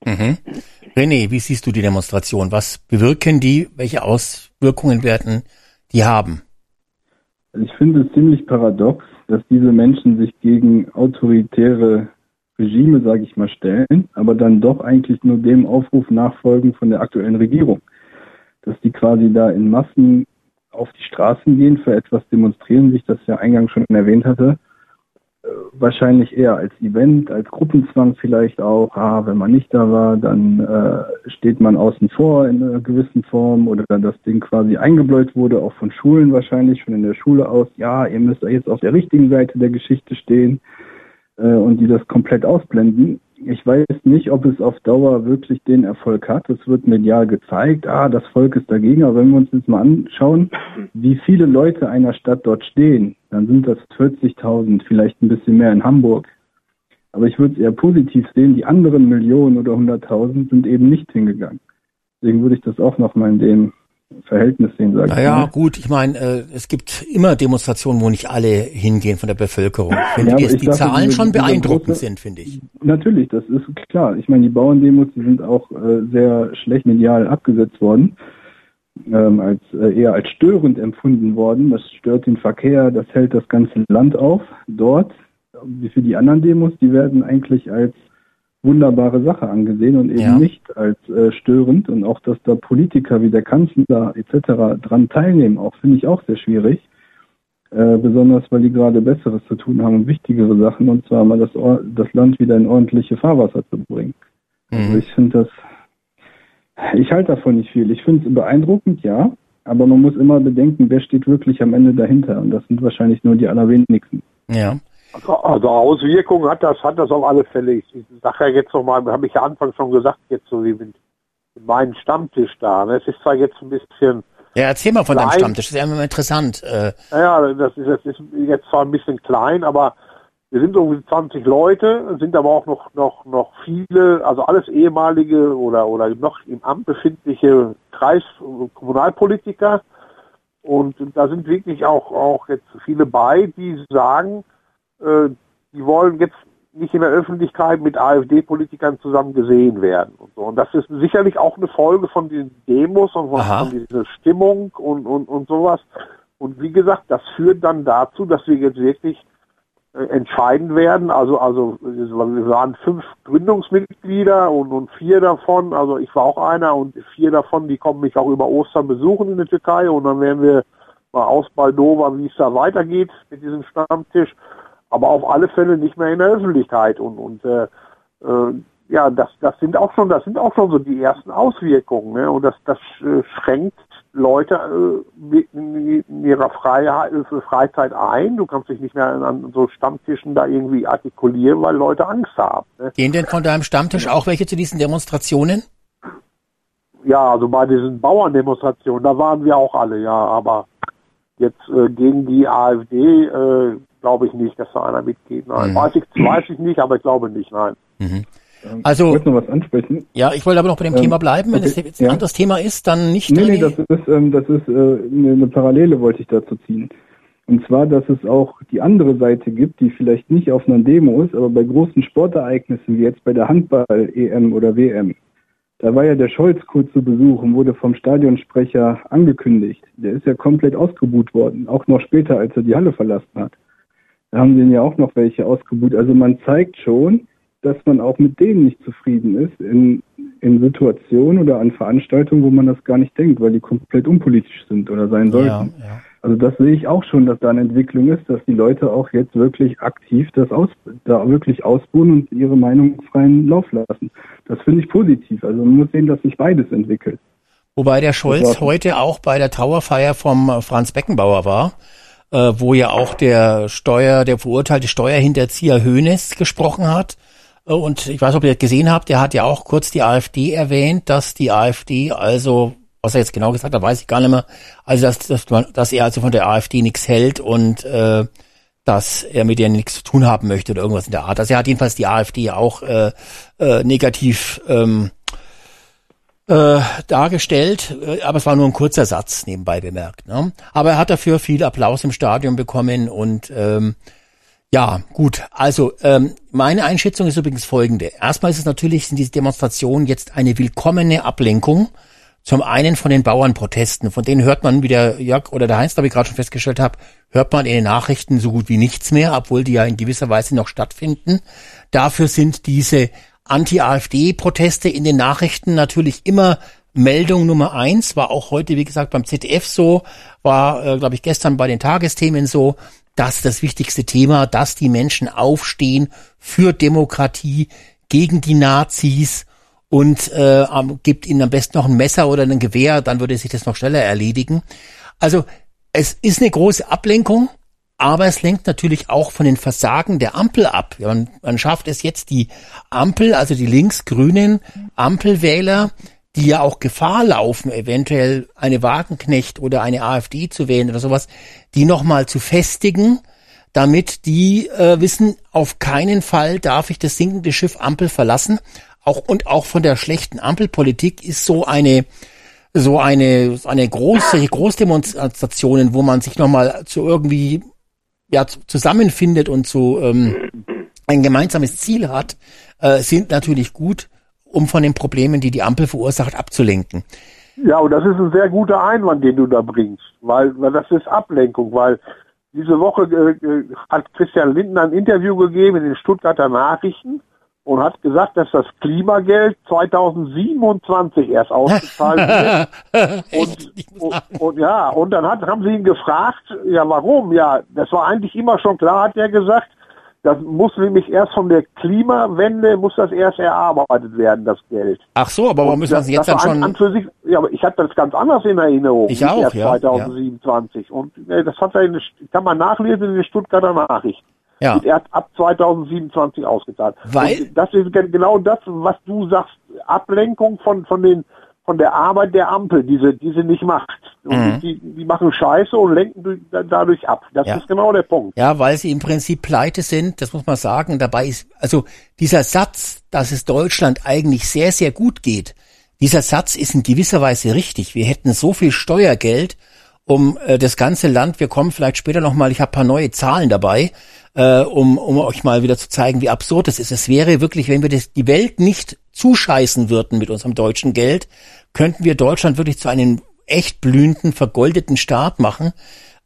Mhm. René, wie siehst du die Demonstration? Was bewirken die? Welche Auswirkungen werden die haben? Also ich finde es ziemlich paradox, dass diese Menschen sich gegen autoritäre Regime, sage ich mal, stellen, aber dann doch eigentlich nur dem Aufruf nachfolgen von der aktuellen Regierung. Dass die quasi da in Massen auf die Straßen gehen, für etwas demonstrieren, wie ich das ja eingangs schon erwähnt hatte. Äh, wahrscheinlich eher als Event, als Gruppenzwang vielleicht auch. Ah, wenn man nicht da war, dann äh, steht man außen vor in einer gewissen Form oder das Ding quasi eingebläut wurde, auch von Schulen wahrscheinlich, schon in der Schule aus. Ja, ihr müsst jetzt auf der richtigen Seite der Geschichte stehen und die das komplett ausblenden. Ich weiß nicht, ob es auf Dauer wirklich den Erfolg hat. Es wird medial gezeigt, ah, das Volk ist dagegen. Aber wenn wir uns jetzt mal anschauen, wie viele Leute einer Stadt dort stehen, dann sind das 40.000, vielleicht ein bisschen mehr in Hamburg. Aber ich würde es eher positiv sehen, die anderen Millionen oder 100.000 sind eben nicht hingegangen. Deswegen würde ich das auch nochmal in dem Verhältnis sehen, sage naja, ich mal. gut, ich meine, äh, es gibt immer Demonstrationen, wo nicht alle hingehen von der Bevölkerung. Ich finde, ja, die Zahlen diese, schon beeindruckend große, sind, finde ich. Natürlich, das ist klar. Ich meine, die Bauerndemos, die sind auch äh, sehr schlecht medial abgesetzt worden, ähm, als äh, eher als störend empfunden worden. Das stört den Verkehr, das hält das ganze Land auf. Dort, wie für die anderen Demos, die werden eigentlich als wunderbare Sache angesehen und eben ja. nicht als äh, störend. Und auch, dass da Politiker wie der Kanzler etc. dran teilnehmen, auch finde ich auch sehr schwierig. Äh, besonders weil die gerade Besseres zu tun haben und wichtigere Sachen, und zwar mal das, das Land wieder in ordentliche Fahrwasser zu bringen. Mhm. Also ich finde das, ich halte davon nicht viel. Ich finde es beeindruckend, ja, aber man muss immer bedenken, wer steht wirklich am Ende dahinter. Und das sind wahrscheinlich nur die allerwenigsten. Ja. Also, Auswirkungen hat das, hat das auf alle Fälle. Ich, ich sage ja jetzt nochmal, habe ich ja Anfang schon gesagt, jetzt so wie mit, meinem Stammtisch da. Ne? Es ist zwar jetzt ein bisschen Ja, erzähl mal von deinem Klein. Stammtisch, das ist ja immer interessant. Äh, Naja, das ist, das ist jetzt zwar ein bisschen klein, aber wir sind irgendwie 20 Leute, sind aber auch noch, noch, noch viele, also alles ehemalige oder, oder noch im Amt befindliche Kreis- Kommunalpolitiker. Und da sind wirklich auch, auch jetzt viele bei, die sagen, äh, die wollen jetzt nicht in der Öffentlichkeit mit AfD-Politikern zusammen gesehen werden und so. Und das ist sicherlich auch eine Folge von den Demos und von, von dieser Stimmung und, und, und sowas. Und wie gesagt, das führt dann dazu, dass wir jetzt wirklich äh, entscheiden werden. Also, also wir waren fünf Gründungsmitglieder und, und vier davon, also ich war auch einer und vier davon, die kommen mich auch über Ostern besuchen in der Türkei und dann werden wir mal ausbaldowern, wie es da weitergeht mit diesem Stammtisch. Aber auf alle Fälle nicht mehr in der Öffentlichkeit und, und äh, äh, ja, das, das sind auch schon, das sind auch schon so die ersten Auswirkungen, ne? Und das, das äh, schränkt Leute äh, in, ihrer Freiheit, äh, Freizeit ein. Du kannst dich nicht mehr an so Stammtischen da irgendwie artikulieren, weil Leute Angst haben. Ne? gehen denn von deinem Stammtisch auch welche zu diesen Demonstrationen? Ja, also bei diesen Bauerndemonstrationen, da waren wir auch alle, ja, aber jetzt äh, gegen die AfD äh, glaube ich nicht, dass da einer mitgeht. Nein, Mhm. weiß ich, weiß ich nicht, aber ich glaube nicht, nein. Also- ich wollte noch was ansprechen. Ja, ich wollte aber noch bei dem Ähm, Thema bleiben. Wenn okay, es jetzt ein ja. anderes Thema ist, dann nicht. Nee, nee, das ist, ähm, das ist äh, eine, eine Parallele wollte ich dazu ziehen. Und zwar, dass es auch die andere Seite gibt, die vielleicht nicht auf einer Demo ist, aber bei großen Sportereignissen, wie jetzt bei der Handball-EM oder WM, da war ja der Scholz kurz zu Besuch und wurde vom Stadionsprecher angekündigt. Der ist ja komplett ausgebuht worden, auch noch später, als er die Halle verlassen hat. Da haben den ja auch noch welche ausgebuht. Also man zeigt schon, dass man auch mit denen nicht zufrieden ist in, in Situationen oder an Veranstaltungen, wo man das gar nicht denkt, weil die komplett unpolitisch sind oder sein sollten. ja, ja. Also das sehe ich auch schon, dass da eine Entwicklung ist, dass die Leute auch jetzt wirklich aktiv das aus, da wirklich ausbuhen und ihre Meinung freien Lauf lassen. Das finde ich positiv. Also man muss sehen, dass sich beides entwickelt. Wobei der Scholz heute auch bei der Trauerfeier vom äh, Franz Beckenbauer war, äh, wo ja auch der Steuer, der verurteilte Steuerhinterzieher Hönes gesprochen hat. Äh, Und ich weiß ob ihr das gesehen habt, der hat ja auch kurz die AfD erwähnt, dass die AfD also, was er jetzt genau gesagt hat, weiß ich gar nicht mehr, also dass, dass, man, dass er also von der AfD nichts hält und äh, dass er mit denen nichts zu tun haben möchte oder irgendwas in der Art. Also er hat jedenfalls die AfD auch äh, äh, negativ ähm, äh, dargestellt, äh, aber es war nur ein kurzer Satz nebenbei bemerkt. Ne? Aber er hat dafür viel Applaus im Stadion bekommen und ähm, ja, gut. Also ähm, meine Einschätzung ist übrigens folgende. Erstmal ist es natürlich, sind diese Demonstrationen jetzt eine willkommene Ablenkung. Zum einen von den Bauernprotesten, von denen hört man, wie der Jörg oder der Heinz, glaube ich gerade schon festgestellt habe, hört man in den Nachrichten so gut wie nichts mehr, obwohl die ja in gewisser Weise noch stattfinden. Dafür sind diese Anti-AfD-Proteste in den Nachrichten natürlich immer Meldung Nummer eins, war auch heute, wie gesagt, beim ZDF so, war, äh, glaube ich, gestern bei den Tagesthemen so, dass das wichtigste Thema, dass die Menschen aufstehen für Demokratie, gegen die Nazis und äh, gibt ihnen am besten noch ein Messer oder ein Gewehr, dann würde sich das noch schneller erledigen. Also es ist eine große Ablenkung, aber es lenkt natürlich auch von den Versagen der Ampel ab. Man, man schafft es jetzt, die Ampel, also die links-grünen Ampelwähler, die ja auch Gefahr laufen, eventuell eine Wagenknecht oder eine AfD zu wählen oder sowas, die nochmal zu festigen, damit die äh, wissen, auf keinen Fall darf ich das sinkende Schiff Ampel verlassen. Auch und auch von der schlechten Ampelpolitik ist so eine so eine so eine große Großdemonstrationen, wo man sich nochmal zu irgendwie ja zu- zusammenfindet und so ähm, ein gemeinsames Ziel hat, äh, sind natürlich gut, um von den Problemen, die die Ampel verursacht, abzulenken. Ja, und das ist ein sehr guter Einwand, den du da bringst, weil, weil das ist Ablenkung, weil diese Woche äh, äh, hat Christian Lindner ein Interview gegeben in den Stuttgarter Nachrichten und hat gesagt, dass das Klimageld 2027 erst ausgezahlt wird. Und, sagen. und ja, und dann hat, haben sie ihn gefragt, ja warum? Ja, das war eigentlich immer schon klar, hat er gesagt. Das muss nämlich erst von der Klimawende, muss das erst erarbeitet werden, das Geld. Ach so, aber warum müssen wir uns jetzt dann an, schon an für sich, ja, aber ich hatte das ganz anders in Erinnerung. Ich auch, erst ja, 2027. Und äh, das hat er in, kann man nachlesen in den Stuttgarter Nachrichten. Ja. Wird erst ab 2027 ausgezahlt. Weil- Und das ist gen- genau das, was du sagst, Ablenkung von, von den von der Arbeit der Ampel, diese, diese nicht macht. Und Mhm. die, die machen Scheiße und lenken durch, dadurch ab. Das Ja. ist genau der Punkt. Ja, weil sie im Prinzip pleite sind, das muss man sagen. Dabei ist, also dieser Satz, dass es Deutschland eigentlich sehr, sehr gut geht, dieser Satz ist in gewisser Weise richtig. Wir hätten so viel Steuergeld, um äh, das ganze Land, wir kommen vielleicht später nochmal, ich habe paar neue Zahlen dabei, äh, um, um euch mal wieder zu zeigen, wie absurd das ist. Es wäre wirklich, wenn wir das, die Welt nicht zuscheißen würden mit unserem deutschen Geld, könnten wir Deutschland wirklich zu einem echt blühenden, vergoldeten Staat machen.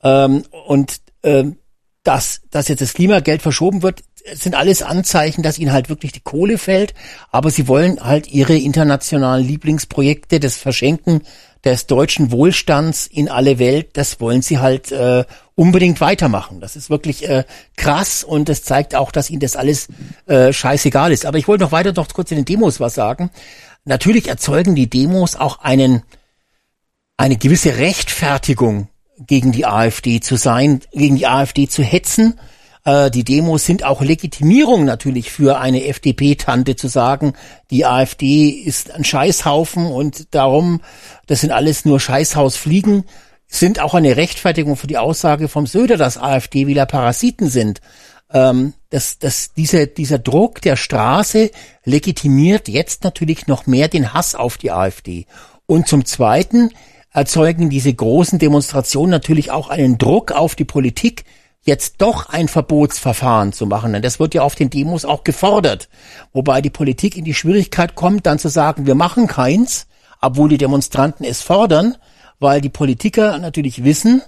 Ähm, und ähm, dass, dass jetzt das Klimageld verschoben wird, sind alles Anzeichen, dass ihnen halt wirklich die Kohle fällt. Aber sie wollen halt ihre internationalen Lieblingsprojekte, das Verschenken des deutschen Wohlstands in alle Welt, das wollen sie halt äh, unbedingt weitermachen. Das ist wirklich äh, krass und das zeigt auch, dass ihnen das alles äh, scheißegal ist. Aber ich wollte noch weiter noch kurz in den Demos was sagen. Natürlich erzeugen die Demos auch einen eine gewisse Rechtfertigung gegen die AfD zu sein, gegen die AfD zu hetzen. Äh, die Demos sind auch Legitimierung natürlich für eine FDP-Tante zu sagen, die AfD ist ein Scheißhaufen und darum, das sind alles nur Scheißhausfliegen, sind auch eine Rechtfertigung für die Aussage vom Söder, dass AfD-Wähler Parasiten sind. Ähm, das, das, dieser, dieser Druck der Straße legitimiert jetzt natürlich noch mehr den Hass auf die AfD. Und zum Zweiten erzeugen diese großen Demonstrationen natürlich auch einen Druck auf die Politik, jetzt doch ein Verbotsverfahren zu machen. Denn das wird ja auf den Demos auch gefordert. Wobei die Politik in die Schwierigkeit kommt, dann zu sagen, wir machen keins, obwohl die Demonstranten es fordern, weil die Politiker natürlich wissen,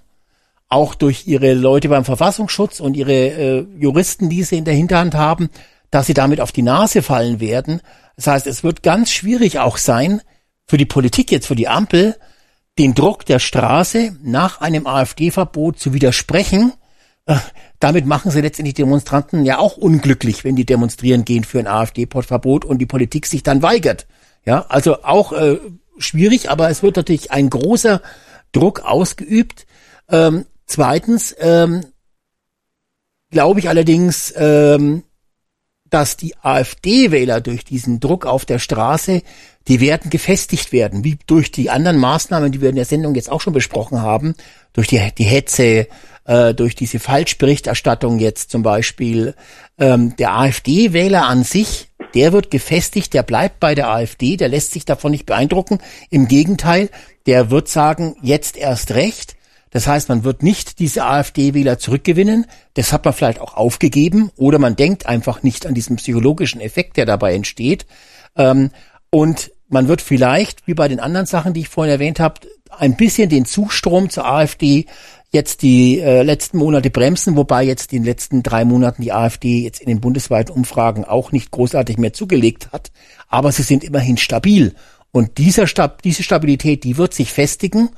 auch durch ihre Leute beim Verfassungsschutz und ihre äh, Juristen, die sie in der Hinterhand haben, dass sie damit auf die Nase fallen werden. Das heißt, es wird ganz schwierig auch sein, für die Politik jetzt, für die Ampel, den Druck der Straße nach einem AfD-Verbot zu widersprechen. Damit machen sie letztendlich Demonstranten ja auch unglücklich, wenn die demonstrieren gehen für ein AfD-Verbot und die Politik sich dann weigert. Ja, also auch äh, schwierig, aber es wird natürlich ein großer Druck ausgeübt. Ähm, zweitens ähm, glaube ich allerdings, ähm, dass die AfD-Wähler durch diesen Druck auf der Straße, die werden gefestigt werden, wie durch die anderen Maßnahmen, die wir in der Sendung jetzt auch schon besprochen haben, durch die, die Hetze, äh, durch diese Falschberichterstattung jetzt zum Beispiel. Ähm, der AfD-Wähler an sich, der wird gefestigt, der bleibt bei der AfD, der lässt sich davon nicht beeindrucken. Im Gegenteil, der wird sagen, jetzt erst recht. Das heißt, man wird nicht diese AfD-Wähler zurückgewinnen. Das hat man vielleicht auch aufgegeben oder man denkt einfach nicht an diesen psychologischen Effekt, der dabei entsteht. Ähm, und man wird vielleicht, wie bei den anderen Sachen, die ich vorhin erwähnt habe, ein bisschen den Zustrom zur AfD jetzt die äh, letzten Monate bremsen, wobei jetzt in den letzten drei Monaten die AfD jetzt in den bundesweiten Umfragen auch nicht großartig mehr zugelegt hat. Aber sie sind immerhin stabil. Und dieser Stab diese Stabilität, die wird sich festigen.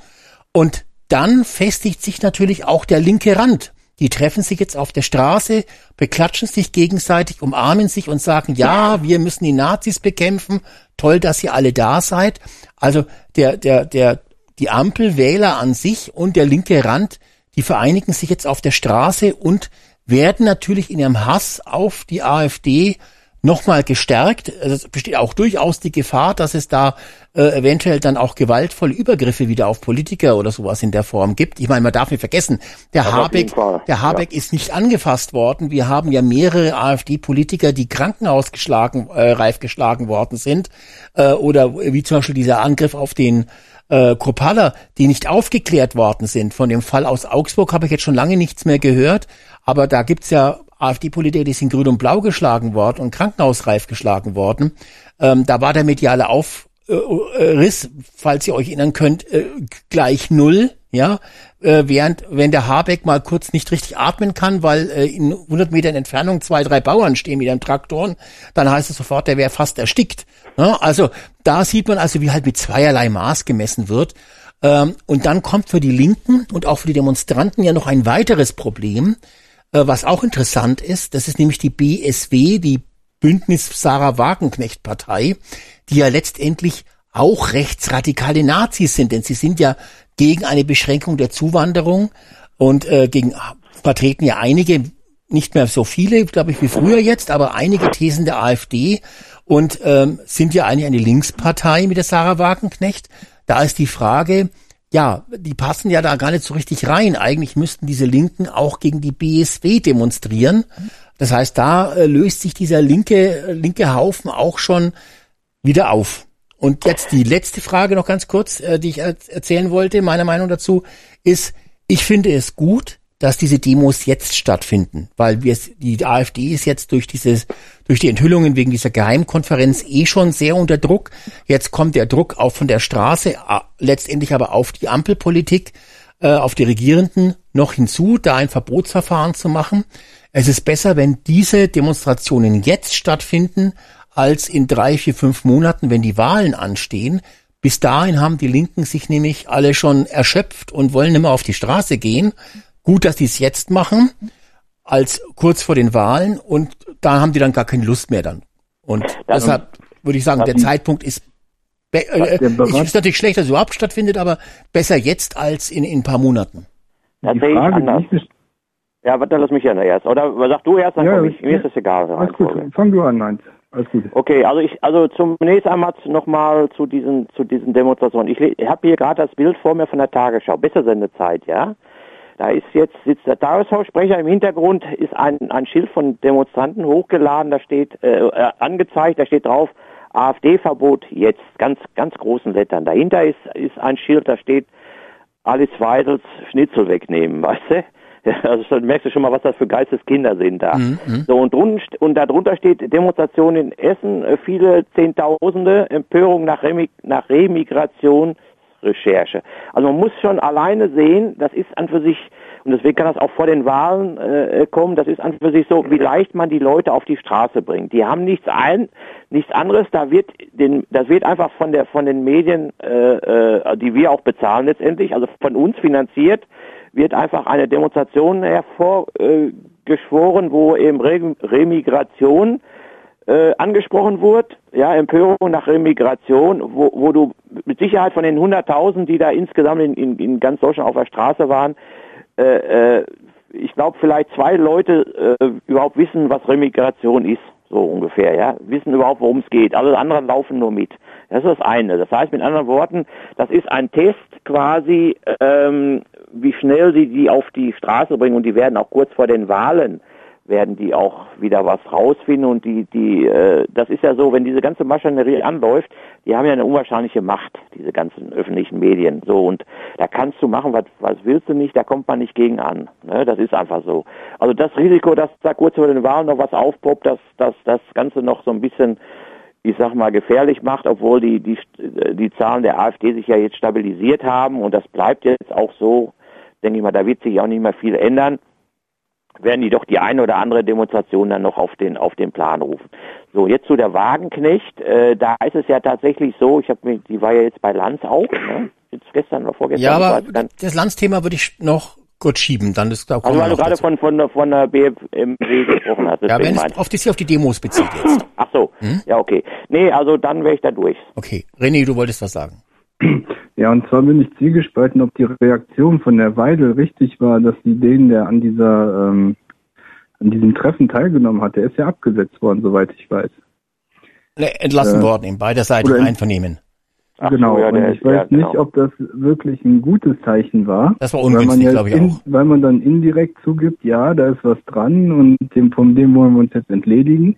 Und dann festigt sich natürlich auch der linke Rand. Die treffen sich jetzt auf der Straße, beklatschen sich gegenseitig, umarmen sich und sagen, ja, wir müssen die Nazis bekämpfen. Toll, dass ihr alle da seid. Also der, der, der, die Ampelwähler an sich und der linke Rand, die vereinigen sich jetzt auf der Straße und werden natürlich in ihrem Hass auf die AfD nochmal gestärkt. Also es besteht auch durchaus die Gefahr, dass es da äh, eventuell dann auch gewaltvolle Übergriffe wieder auf Politiker oder sowas in der Form gibt. Ich meine, man darf nicht vergessen, der jeden Habeck, der Habeck ist nicht angefasst worden. Wir haben ja mehrere AfD-Politiker, die Krankenhaus geschlagen, äh, reif geschlagen worden sind, äh, oder wie zum Beispiel dieser Angriff auf den äh, Kropala, die nicht aufgeklärt worden sind. Von dem Fall aus Augsburg habe ich jetzt schon lange nichts mehr gehört, aber da gibt's ja AfD-Politiker, die sind grün und blau geschlagen worden und krankenhausreif geschlagen worden. Ähm, da war der mediale Aufriss, falls ihr euch erinnern könnt, äh, gleich null. Ja, äh, während wenn der Habeck mal kurz nicht richtig atmen kann, weil äh, in 100 Metern Entfernung zwei, drei Bauern stehen mit einem Traktoren, dann heißt es sofort, der wäre fast erstickt. Ja, also da sieht man also, wie halt mit zweierlei Maß gemessen wird. Ähm, und dann kommt für die Linken und auch für die Demonstranten ja noch ein weiteres Problem, äh, was auch interessant ist. Das ist nämlich die BSW, die Bündnis Sarah Wagenknecht Partei, die ja letztendlich auch rechtsradikale Nazis sind, denn sie sind ja gegen eine Beschränkung der Zuwanderung und äh, gegen vertreten ja einige nicht mehr so viele, glaube ich, wie früher jetzt, aber einige Thesen der AfD und ähm, sind ja eigentlich eine Linkspartei mit der Sarah Wagenknecht. Da ist die Frage, ja, die passen ja da gar nicht so richtig rein. Eigentlich müssten diese Linken auch gegen die BSW demonstrieren. Das heißt, da äh, löst sich dieser linke, äh, linke Haufen auch schon wieder auf. Und jetzt die letzte Frage noch ganz kurz, äh, die ich er erzählen wollte. Meine Meinung dazu ist, ich finde es gut, dass diese Demos jetzt stattfinden, weil wir die AfD ist jetzt durch dieses durch die Enthüllungen wegen dieser Geheimkonferenz eh schon sehr unter Druck. Jetzt kommt der Druck auch von der Straße, letztendlich aber auf die Ampelpolitik, äh, auf die Regierenden noch hinzu, da ein Verbotsverfahren zu machen. Es ist besser, wenn diese Demonstrationen jetzt stattfinden, als in drei, vier, fünf Monaten, wenn die Wahlen anstehen. Bis dahin haben die Linken sich nämlich alle schon erschöpft und wollen mehr auf die Straße gehen. Gut, dass die es jetzt machen, als kurz vor den Wahlen und da haben die dann gar keine Lust mehr dann. Und das deshalb würde ich sagen, der Zeitpunkt ist äh, äh ist natürlich schlecht, dass es überhaupt stattfindet, aber besser jetzt als in, in ein paar Monaten. Die Frage, die ja, warte, lass mich ja erst. Oder sag du erst, dann ja, ich. Mir ist das egal. Alles gut, fang du an, nein. Alles gut. Okay, also ich, also zunächst einmal nochmal zu diesen, zu diesen Demonstrationen. Ich, ich habe hier gerade das Bild vor mir von der Tagesschau, besser Sendezeit, ja. Da ist jetzt, sitzt der Tagesschausprecher im Hintergrund, ist ein, ein Schild von Demonstranten hochgeladen, da steht, äh, äh angezeigt, da steht drauf, AfD-Verbot jetzt, ganz, ganz großen Lettern. Dahinter ist, ist ein Schild, da steht, Alice Weidels Schnitzel wegnehmen, weißt du? Also dann merkst du schon mal, was das für Geisteskinder sind da. Mhm. mhm. So und, drun, und darunter steht Demonstration in Essen, äh, viele Zehntausende, Empörung nach, Remi, nach Remigration Recherche. Also man muss schon alleine sehen, das ist an für sich, und deswegen kann das auch vor den Wahlen äh, kommen, das ist an für sich so, wie leicht man die Leute auf die Straße bringt. Die haben nichts ein, nichts anderes, da wird den, das wird einfach von der von den Medien, äh, äh, die wir auch bezahlen letztendlich, also von uns finanziert, wird einfach eine Demonstration hervorgeschworen, wo eben Remigration äh, angesprochen wurde, ja, Empörung nach Remigration, wo, wo du mit Sicherheit von den 100.000, die da insgesamt in, in, in ganz Deutschland auf der Straße waren, äh, äh, ich glaube vielleicht zwei Leute äh, überhaupt wissen, was Remigration ist, so ungefähr, ja, wissen überhaupt, worum es geht. Alle anderen laufen nur mit. Das ist das eine. Das heißt mit anderen Worten, das ist ein Test quasi, ähm, wie schnell sie die auf die Straße bringen und die werden auch kurz vor den Wahlen werden die auch wieder was rausfinden und die die äh, das ist ja so, wenn diese ganze Maschinerie anläuft, die haben ja eine unwahrscheinliche Macht, diese ganzen öffentlichen Medien, so und da kannst du machen, was was willst du nicht, da kommt man nicht gegen an, ne? Das ist einfach so. Also das Risiko, dass da kurz vor den Wahlen noch was aufpoppt, dass dass das Ganze noch so ein bisschen ich sag mal, gefährlich macht, obwohl die, die, die Zahlen der AfD sich ja jetzt stabilisiert haben und das bleibt jetzt auch so, denke ich mal, da wird sich auch nicht mehr viel ändern werden die doch die eine oder andere Demonstration dann noch auf den auf den Plan rufen. So, jetzt zu der Wagenknecht. Äh, da ist es ja tatsächlich so, ich habe mir, die war ja jetzt bei Lanz auch, ne? Jetzt gestern oder vorgestern. Ja, aber das Lanz-Thema würde ich noch kurz schieben, dann ist da Also weil du gerade von, von, von der BFMW gesprochen hast. Ja, wenn es auf hier auf die Demos bezieht jetzt. Ach so, hm? ja okay. Nee, also dann wäre ich da durch. Okay, René, du wolltest was sagen. Ja, und zwar bin ich zielgespalten, ob die Reaktion von der Weidel richtig war, dass sie den, der an dieser ähm, an diesem Treffen teilgenommen hat, der ist ja abgesetzt worden, soweit ich weiß. Entlassen äh, worden in beider Seiten Einvernehmen. Ach genau, so, ja, und ich weiß ja, genau. nicht, ob das wirklich ein gutes Zeichen war. Das war ungünstig, glaube ich in, auch. Weil man dann indirekt zugibt, ja, da ist was dran und dem, von dem wollen wir uns jetzt entledigen.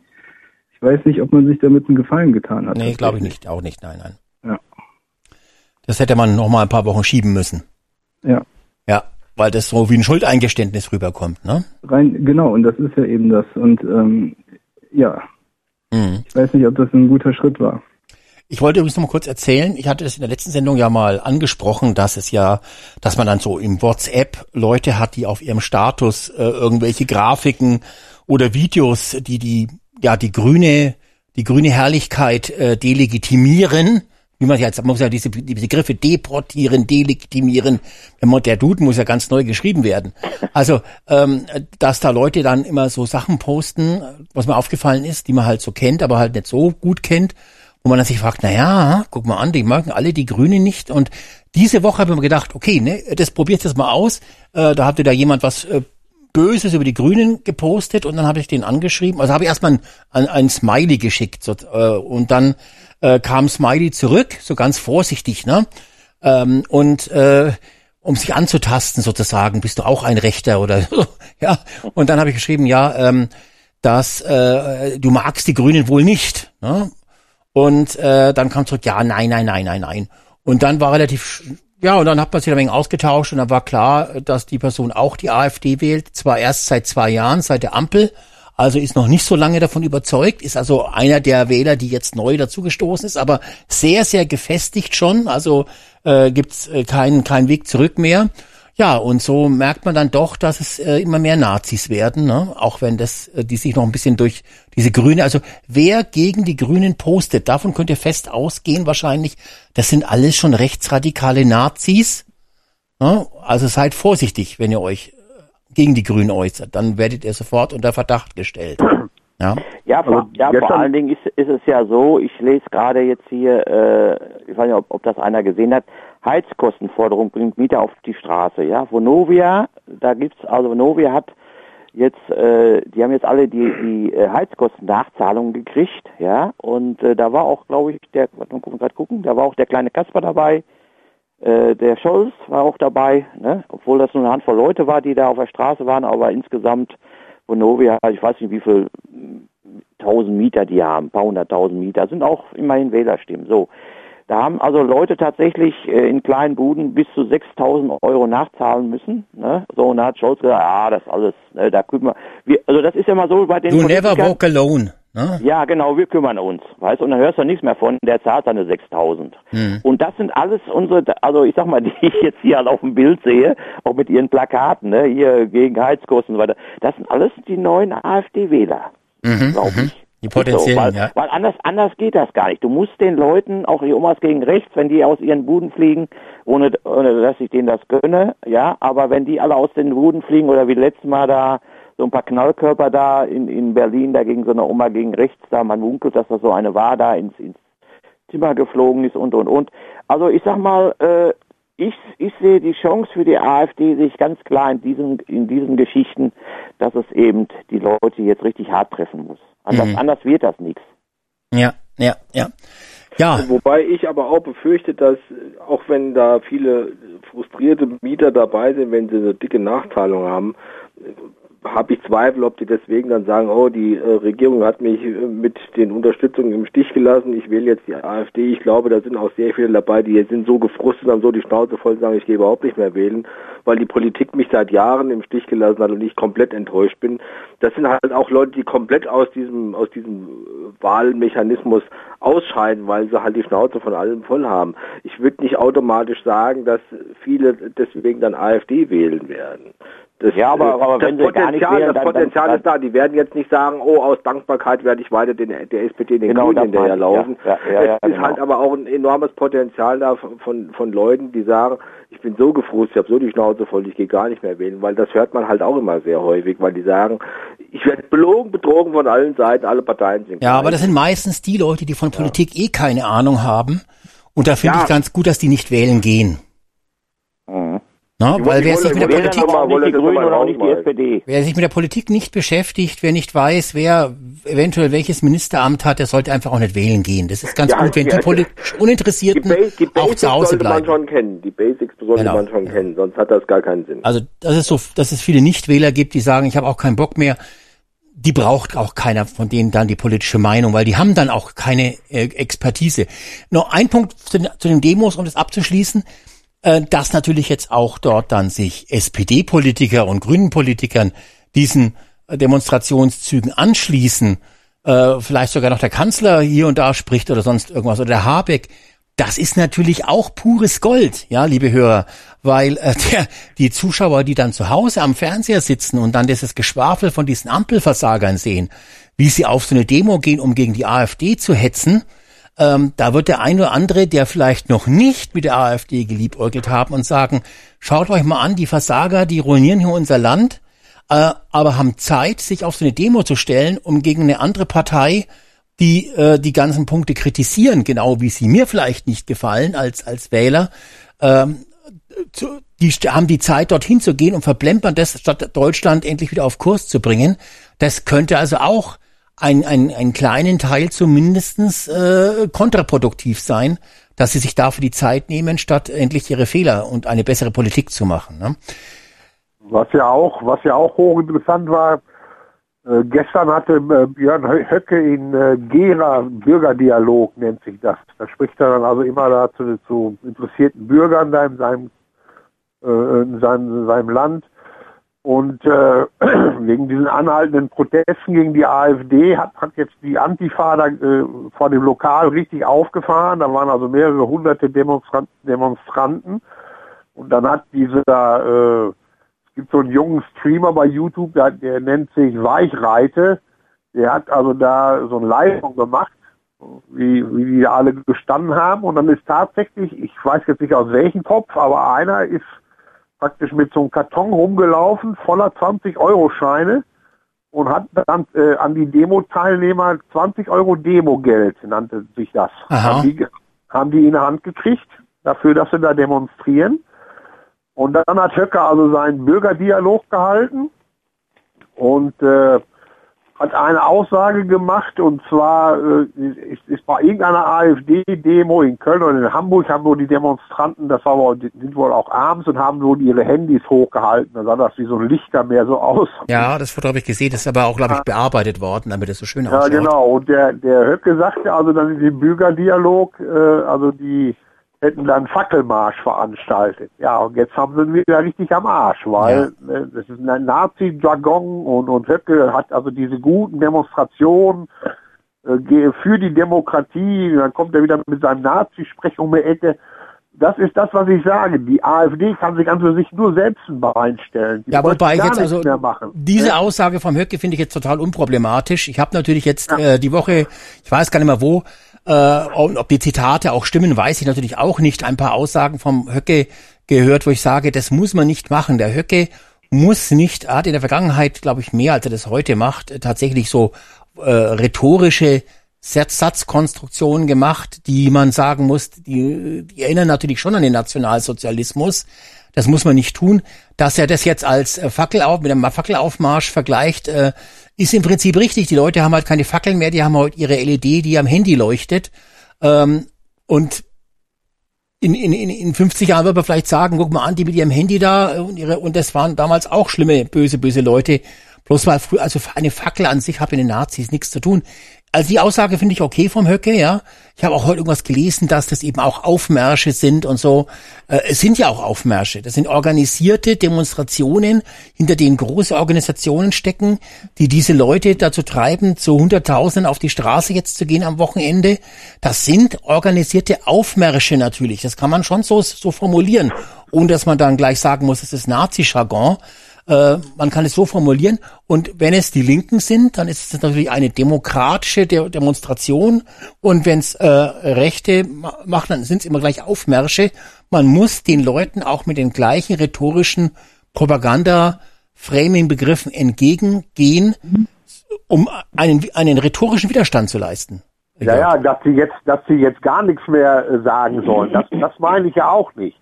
Ich weiß nicht, ob man sich damit einen Gefallen getan hat. Nee, glaube ich nicht, auch nicht, nein, nein. Das hätte man noch mal ein paar Wochen schieben müssen. Ja. Ja, weil das so wie ein Schuldeingeständnis rüberkommt, ne? Rein, genau, und das ist ja eben das. Und ähm, ja, mhm. ich weiß nicht, ob das ein guter Schritt war. Ich wollte übrigens noch mal kurz erzählen, ich hatte das in der letzten Sendung ja mal angesprochen, dass es ja, dass man dann so im WhatsApp Leute hat, die auf ihrem Status äh, irgendwelche Grafiken oder Videos, die die, ja, die grüne, die grüne Herrlichkeit äh, delegitimieren wie man jetzt, man muss ja diese die Begriffe deportieren, delegitimieren. Der Duden muss ja ganz neu geschrieben werden. Also, ähm, dass da Leute dann immer so Sachen posten, was mir aufgefallen ist, die man halt so kennt, aber halt nicht so gut kennt, wo man dann sich fragt, na ja, guck mal an, die mögen alle die Grünen nicht. Und diese Woche habe ich mir gedacht, okay, ne, das probiert das mal aus. Äh, da hatte da jemand was äh, Böses über die Grünen gepostet und dann habe ich den angeschrieben. Also habe ich erstmal ein, ein, Smiley geschickt so, äh, und dann äh, kam Smiley zurück, so ganz vorsichtig, ne? Ähm, und äh, um sich anzutasten sozusagen, bist du auch ein Rechter oder so, ja. Und dann habe ich geschrieben, ja, ähm, dass äh, du magst die Grünen wohl nicht. Ne? Und äh, dann kam zurück, ja, nein, nein, nein, nein, nein. Und dann war relativ, ja, und dann hat man sich ein wenig ausgetauscht und dann war klar, dass die Person auch die AfD wählt, zwar erst seit zwei Jahren, seit der Ampel, also ist noch nicht so lange davon überzeugt, ist also einer der Wähler, die jetzt neu dazugestoßen ist, aber sehr, sehr gefestigt schon, also äh, gibt's äh, keinen keinen Weg zurück mehr. Ja, und so merkt man dann doch, dass es äh, immer mehr Nazis werden, ne? auch wenn das, äh, die sich noch ein bisschen durch diese Grüne, also wer gegen die Grünen postet, davon könnt ihr fest ausgehen wahrscheinlich, das sind alles schon rechtsradikale Nazis. Ne? Also seid vorsichtig, wenn ihr euch äh, gegen die Grünen äußert, dann werdet ihr sofort unter Verdacht gestellt. Ja, Ja, vor, ja, vor allen Dingen ist, ist es ja so, ich lese gerade jetzt hier, äh, ich weiß nicht, ob, ob das einer gesehen hat, Heizkostenforderung bringt Mieter auf die Straße. Ja, Vonovia, da gibt's, also Vonovia hat jetzt, äh, die haben jetzt alle die, die äh, Heizkosten-Nachzahlungen gekriegt, ja, und äh, da war auch, glaube ich, der, warte mal gerade gucken, da war auch der kleine Kasper dabei, äh, der Scholz war auch dabei, ne? obwohl das nur eine Handvoll Leute war, die da auf der Straße waren, aber insgesamt Vonovia, ich weiß nicht, wie viel tausend Mieter die haben, ein paar hunderttausend Mieter, sind auch immerhin Wählerstimmen. So, da haben also Leute tatsächlich äh, in kleinen Buden bis zu 6.000 Euro nachzahlen müssen. Ne? So, und da hat Scholz gesagt, ah, das alles, ne, da kümmern wir, also das ist ja mal so bei den you never walk alone. Ne? ja, genau, wir kümmern uns, weißt du, und dann hörst du nichts mehr von, der zahlt seine 6000. Hm. Und das sind alles unsere, also ich sag mal, die ich jetzt hier halt auf dem Bild sehe, auch mit ihren Plakaten, ne, hier gegen Heizkosten und so weiter, das sind alles die neuen AfD-Wähler, Mhm, glaube mhm. ich. Die potenziellen, so, weil, ja. weil anders, anders geht das gar nicht. Du musst den Leuten, auch hier Omas gegen rechts, wenn die aus ihren Buden fliegen, ohne, ohne dass ich denen das gönne, ja, aber wenn die alle aus den Buden fliegen oder wie letztes Mal da so ein paar Knallkörper da in, in Berlin, da gegen so eine Oma gegen rechts, da man munkelt, dass das so eine war, da ins, ins Zimmer geflogen ist und und und. Also ich sag mal, äh, ich, ich sehe die Chance für die AfD sich ganz klar in diesen, in diesen Geschichten, dass es eben die Leute jetzt richtig hart treffen muss. Anders, Mhm. anders wird das nichts. Ja, ja, ja. Ja, Wobei ich aber auch befürchte, dass auch wenn da viele frustrierte Mieter dabei sind, wenn sie eine dicke Nachzahlung haben, habe ich Zweifel, ob die deswegen dann sagen, oh, die äh, Regierung hat mich äh, mit den Unterstützungen im Stich gelassen, ich wähle jetzt die AfD. Ich glaube, da sind auch sehr viele dabei, die jetzt sind so gefrustet, haben so die Schnauze voll und sagen, ich gehe überhaupt nicht mehr wählen, weil die Politik mich seit Jahren im Stich gelassen hat und ich komplett enttäuscht bin. Das sind halt auch Leute, die komplett aus diesem, aus diesem Wahlmechanismus ausscheiden, weil sie halt die Schnauze von allem voll haben. Ich würde nicht automatisch sagen, dass viele deswegen dann AfD wählen werden. Das, Ja, aber- aber das wenn sie gar nicht Potenzial, wählen, das dann- Potenzial dann- ist da. Die werden jetzt nicht sagen, oh, aus Dankbarkeit werde ich weiter den, der SPD den Genau, Grünen das hinterher laufen. ja. Ja, ja, es ja, ist genau. halt aber auch ein enormes Potenzial da von, von, von Leuten, die sagen, ich bin so gefrustet, ich habe so die Schnauze voll, ich gehe gar nicht mehr wählen, weil das hört man halt auch immer sehr häufig, weil die sagen, ich werde belogen, betrogen von allen Seiten, alle Parteien sind ja, gleich. aber das sind meistens die Leute, die von Politik eh keine Ahnung haben. Und da finde Ja. ich ganz gut, dass die nicht wählen gehen. Mhm. Na, Die weil wer die sich Politik, die die wer sich mit der Politik nicht beschäftigt, wer nicht weiß, wer eventuell welches Ministeramt hat, der sollte einfach auch nicht wählen gehen. Das ist ganz Ja, gut, wenn ja, die politisch Die, Uninteressierten ba die auch Basics zu Hause sollte man bleiben. schon kennen. Die Basics sollte Genau, man schon ja. kennen, sonst hat das gar keinen Sinn. Also, das ist so, dass es viele Nichtwähler gibt, die sagen, ich habe auch keinen Bock mehr. Die braucht auch keiner von denen dann die politische Meinung, weil die haben dann auch keine äh, Expertise. Noch ein Punkt zu den, zu den Demos, um das abzuschließen, äh, dass natürlich jetzt auch dort dann sich SPD-Politiker und Grünen-Politikern diesen äh, Demonstrationszügen anschließen, äh, vielleicht sogar noch der Kanzler hier und da spricht oder sonst irgendwas oder der Habeck. Das ist natürlich auch pures Gold, ja, liebe Hörer, weil äh, der, die Zuschauer, die dann zu Hause am Fernseher sitzen und dann dieses Geschwafel von diesen Ampelversagern sehen, wie sie auf so eine Demo gehen, um gegen die AfD zu hetzen, ähm, da wird der ein oder andere, der vielleicht noch nicht mit der AfD geliebäugelt haben und sagen, schaut euch mal an, die Versager, die ruinieren hier unser Land, äh, aber haben Zeit, sich auf so eine Demo zu stellen, um gegen eine andere Partei, die äh, die ganzen Punkte kritisieren, genau wie sie mir vielleicht nicht gefallen als als Wähler, ähm, zu, die haben die Zeit, dorthin zu gehen und verplempern das, statt Deutschland endlich wieder auf Kurs zu bringen. Das könnte also auch ein, ein, ein kleinen Teil zumindestens äh, kontraproduktiv sein, dass sie sich dafür die Zeit nehmen, statt endlich ihre Fehler und eine bessere Politik zu machen. Ne? Was ja auch, was ja auch hochinteressant war, äh, gestern hatte äh, Björn Höcke in äh, Gera Bürgerdialog nennt sich das. Da spricht er dann also immer dazu zu interessierten Bürgern da in seinem, äh, in seinem, in seinem Land und äh, wegen diesen anhaltenden Protesten gegen die AfD hat, hat jetzt die Antifa da, äh, vor dem Lokal richtig aufgefahren. Da waren also mehrere hunderte Demonstran Demonstranten. Und dann hat dieser, äh, es gibt so einen jungen Streamer bei YouTube, der, der nennt sich Weichreite. Der hat also da so eine Leistung gemacht, wie, wie die alle gestanden haben. Und dann ist tatsächlich, ich weiß jetzt nicht aus welchem Kopf, aber einer ist praktisch mit so einem Karton rumgelaufen, voller 20-Euro-Scheine und hat dann äh, an die Demo-Teilnehmer 20 Euro Demo-Geld, nannte sich das. Haben die, haben die in der Hand gekriegt, dafür, dass sie da demonstrieren. Und dann hat Höcker also seinen Bürgerdialog gehalten und äh, hat eine Aussage gemacht und zwar äh, ist, ist bei irgendeiner AfD-Demo in Köln oder in Hamburg haben wohl die Demonstranten, das war wohl, sind wohl auch abends und haben wohl ihre Handys hochgehalten. Da sah das wie so ein Lichtermeer so aus. Ja, das Foto habe ich gesehen, das ist aber auch, glaube ich, bearbeitet worden, damit es so schön aussieht. Ja, genau. Und der, der Höcke sagte also dann in dem Bürgerdialog, äh, also die hätten dann Fackelmarsch veranstaltet. Ja, und jetzt haben sie wieder richtig am Arsch, weil ja. äh, das ist ein Nazi-Jargon und, und Höcke hat also diese guten Demonstrationen äh, für die Demokratie, dann kommt er wieder mit seinem Nazi-Sprech um die Ecke. Das ist das, was ich sage. Die AfD kann sich an für sich nur selbst ein Bein stellen. Die ja, wobei jetzt also diese ja? Aussage vom Höcke finde ich jetzt total unproblematisch. Ich habe natürlich jetzt ja. äh, die Woche, ich weiß gar nicht mehr wo, äh, und ob die Zitate auch stimmen, weiß ich natürlich auch nicht. Ein paar Aussagen vom Höcke gehört, wo ich sage, das muss man nicht machen. Der Höcke muss nicht, er hat in der Vergangenheit, glaube ich, mehr als er das heute macht, tatsächlich so äh, rhetorische Satzkonstruktionen gemacht, die man sagen muss, die, die erinnern natürlich schon an den Nationalsozialismus. Das muss man nicht tun. Dass er das jetzt als Fackelauf, mit einem Fackelaufmarsch vergleicht, äh, ist im Prinzip richtig. Die Leute haben halt keine Fackeln mehr, die haben halt ihre LED, die am Handy leuchtet. Ähm, und in, in, in 50 Jahren wird man vielleicht sagen, guck mal an, die mit ihrem Handy da und ihre, und das waren damals auch schlimme, böse, böse Leute. Bloß weil früher, also eine Fackel an sich hat mit den Nazis nichts zu tun. Also die Aussage finde ich okay vom Höcke, ja. Ich habe auch heute irgendwas gelesen, dass das eben auch Aufmärsche sind und so. Äh, es sind ja auch Aufmärsche. Das sind organisierte Demonstrationen, hinter denen große Organisationen stecken, die diese Leute dazu treiben, zu Hunderttausenden auf die Straße jetzt zu gehen am Wochenende. Das sind organisierte Aufmärsche natürlich. Das kann man schon so, so formulieren, ohne dass man dann gleich sagen muss, es ist Nazi-Jargon. Äh, man kann es so formulieren. Und wenn es die Linken sind, dann ist es natürlich eine demokratische De Demonstration. Und wenn es äh, Rechte machen, dann sind es immer gleich Aufmärsche. Man muss den Leuten auch mit den gleichen rhetorischen Propaganda-Framing-Begriffen entgegengehen, um einen, einen rhetorischen Widerstand zu leisten. Ja, ja, dass sie jetzt, dass sie jetzt gar nichts mehr äh, sagen sollen. Das, das meine ich ja auch nicht.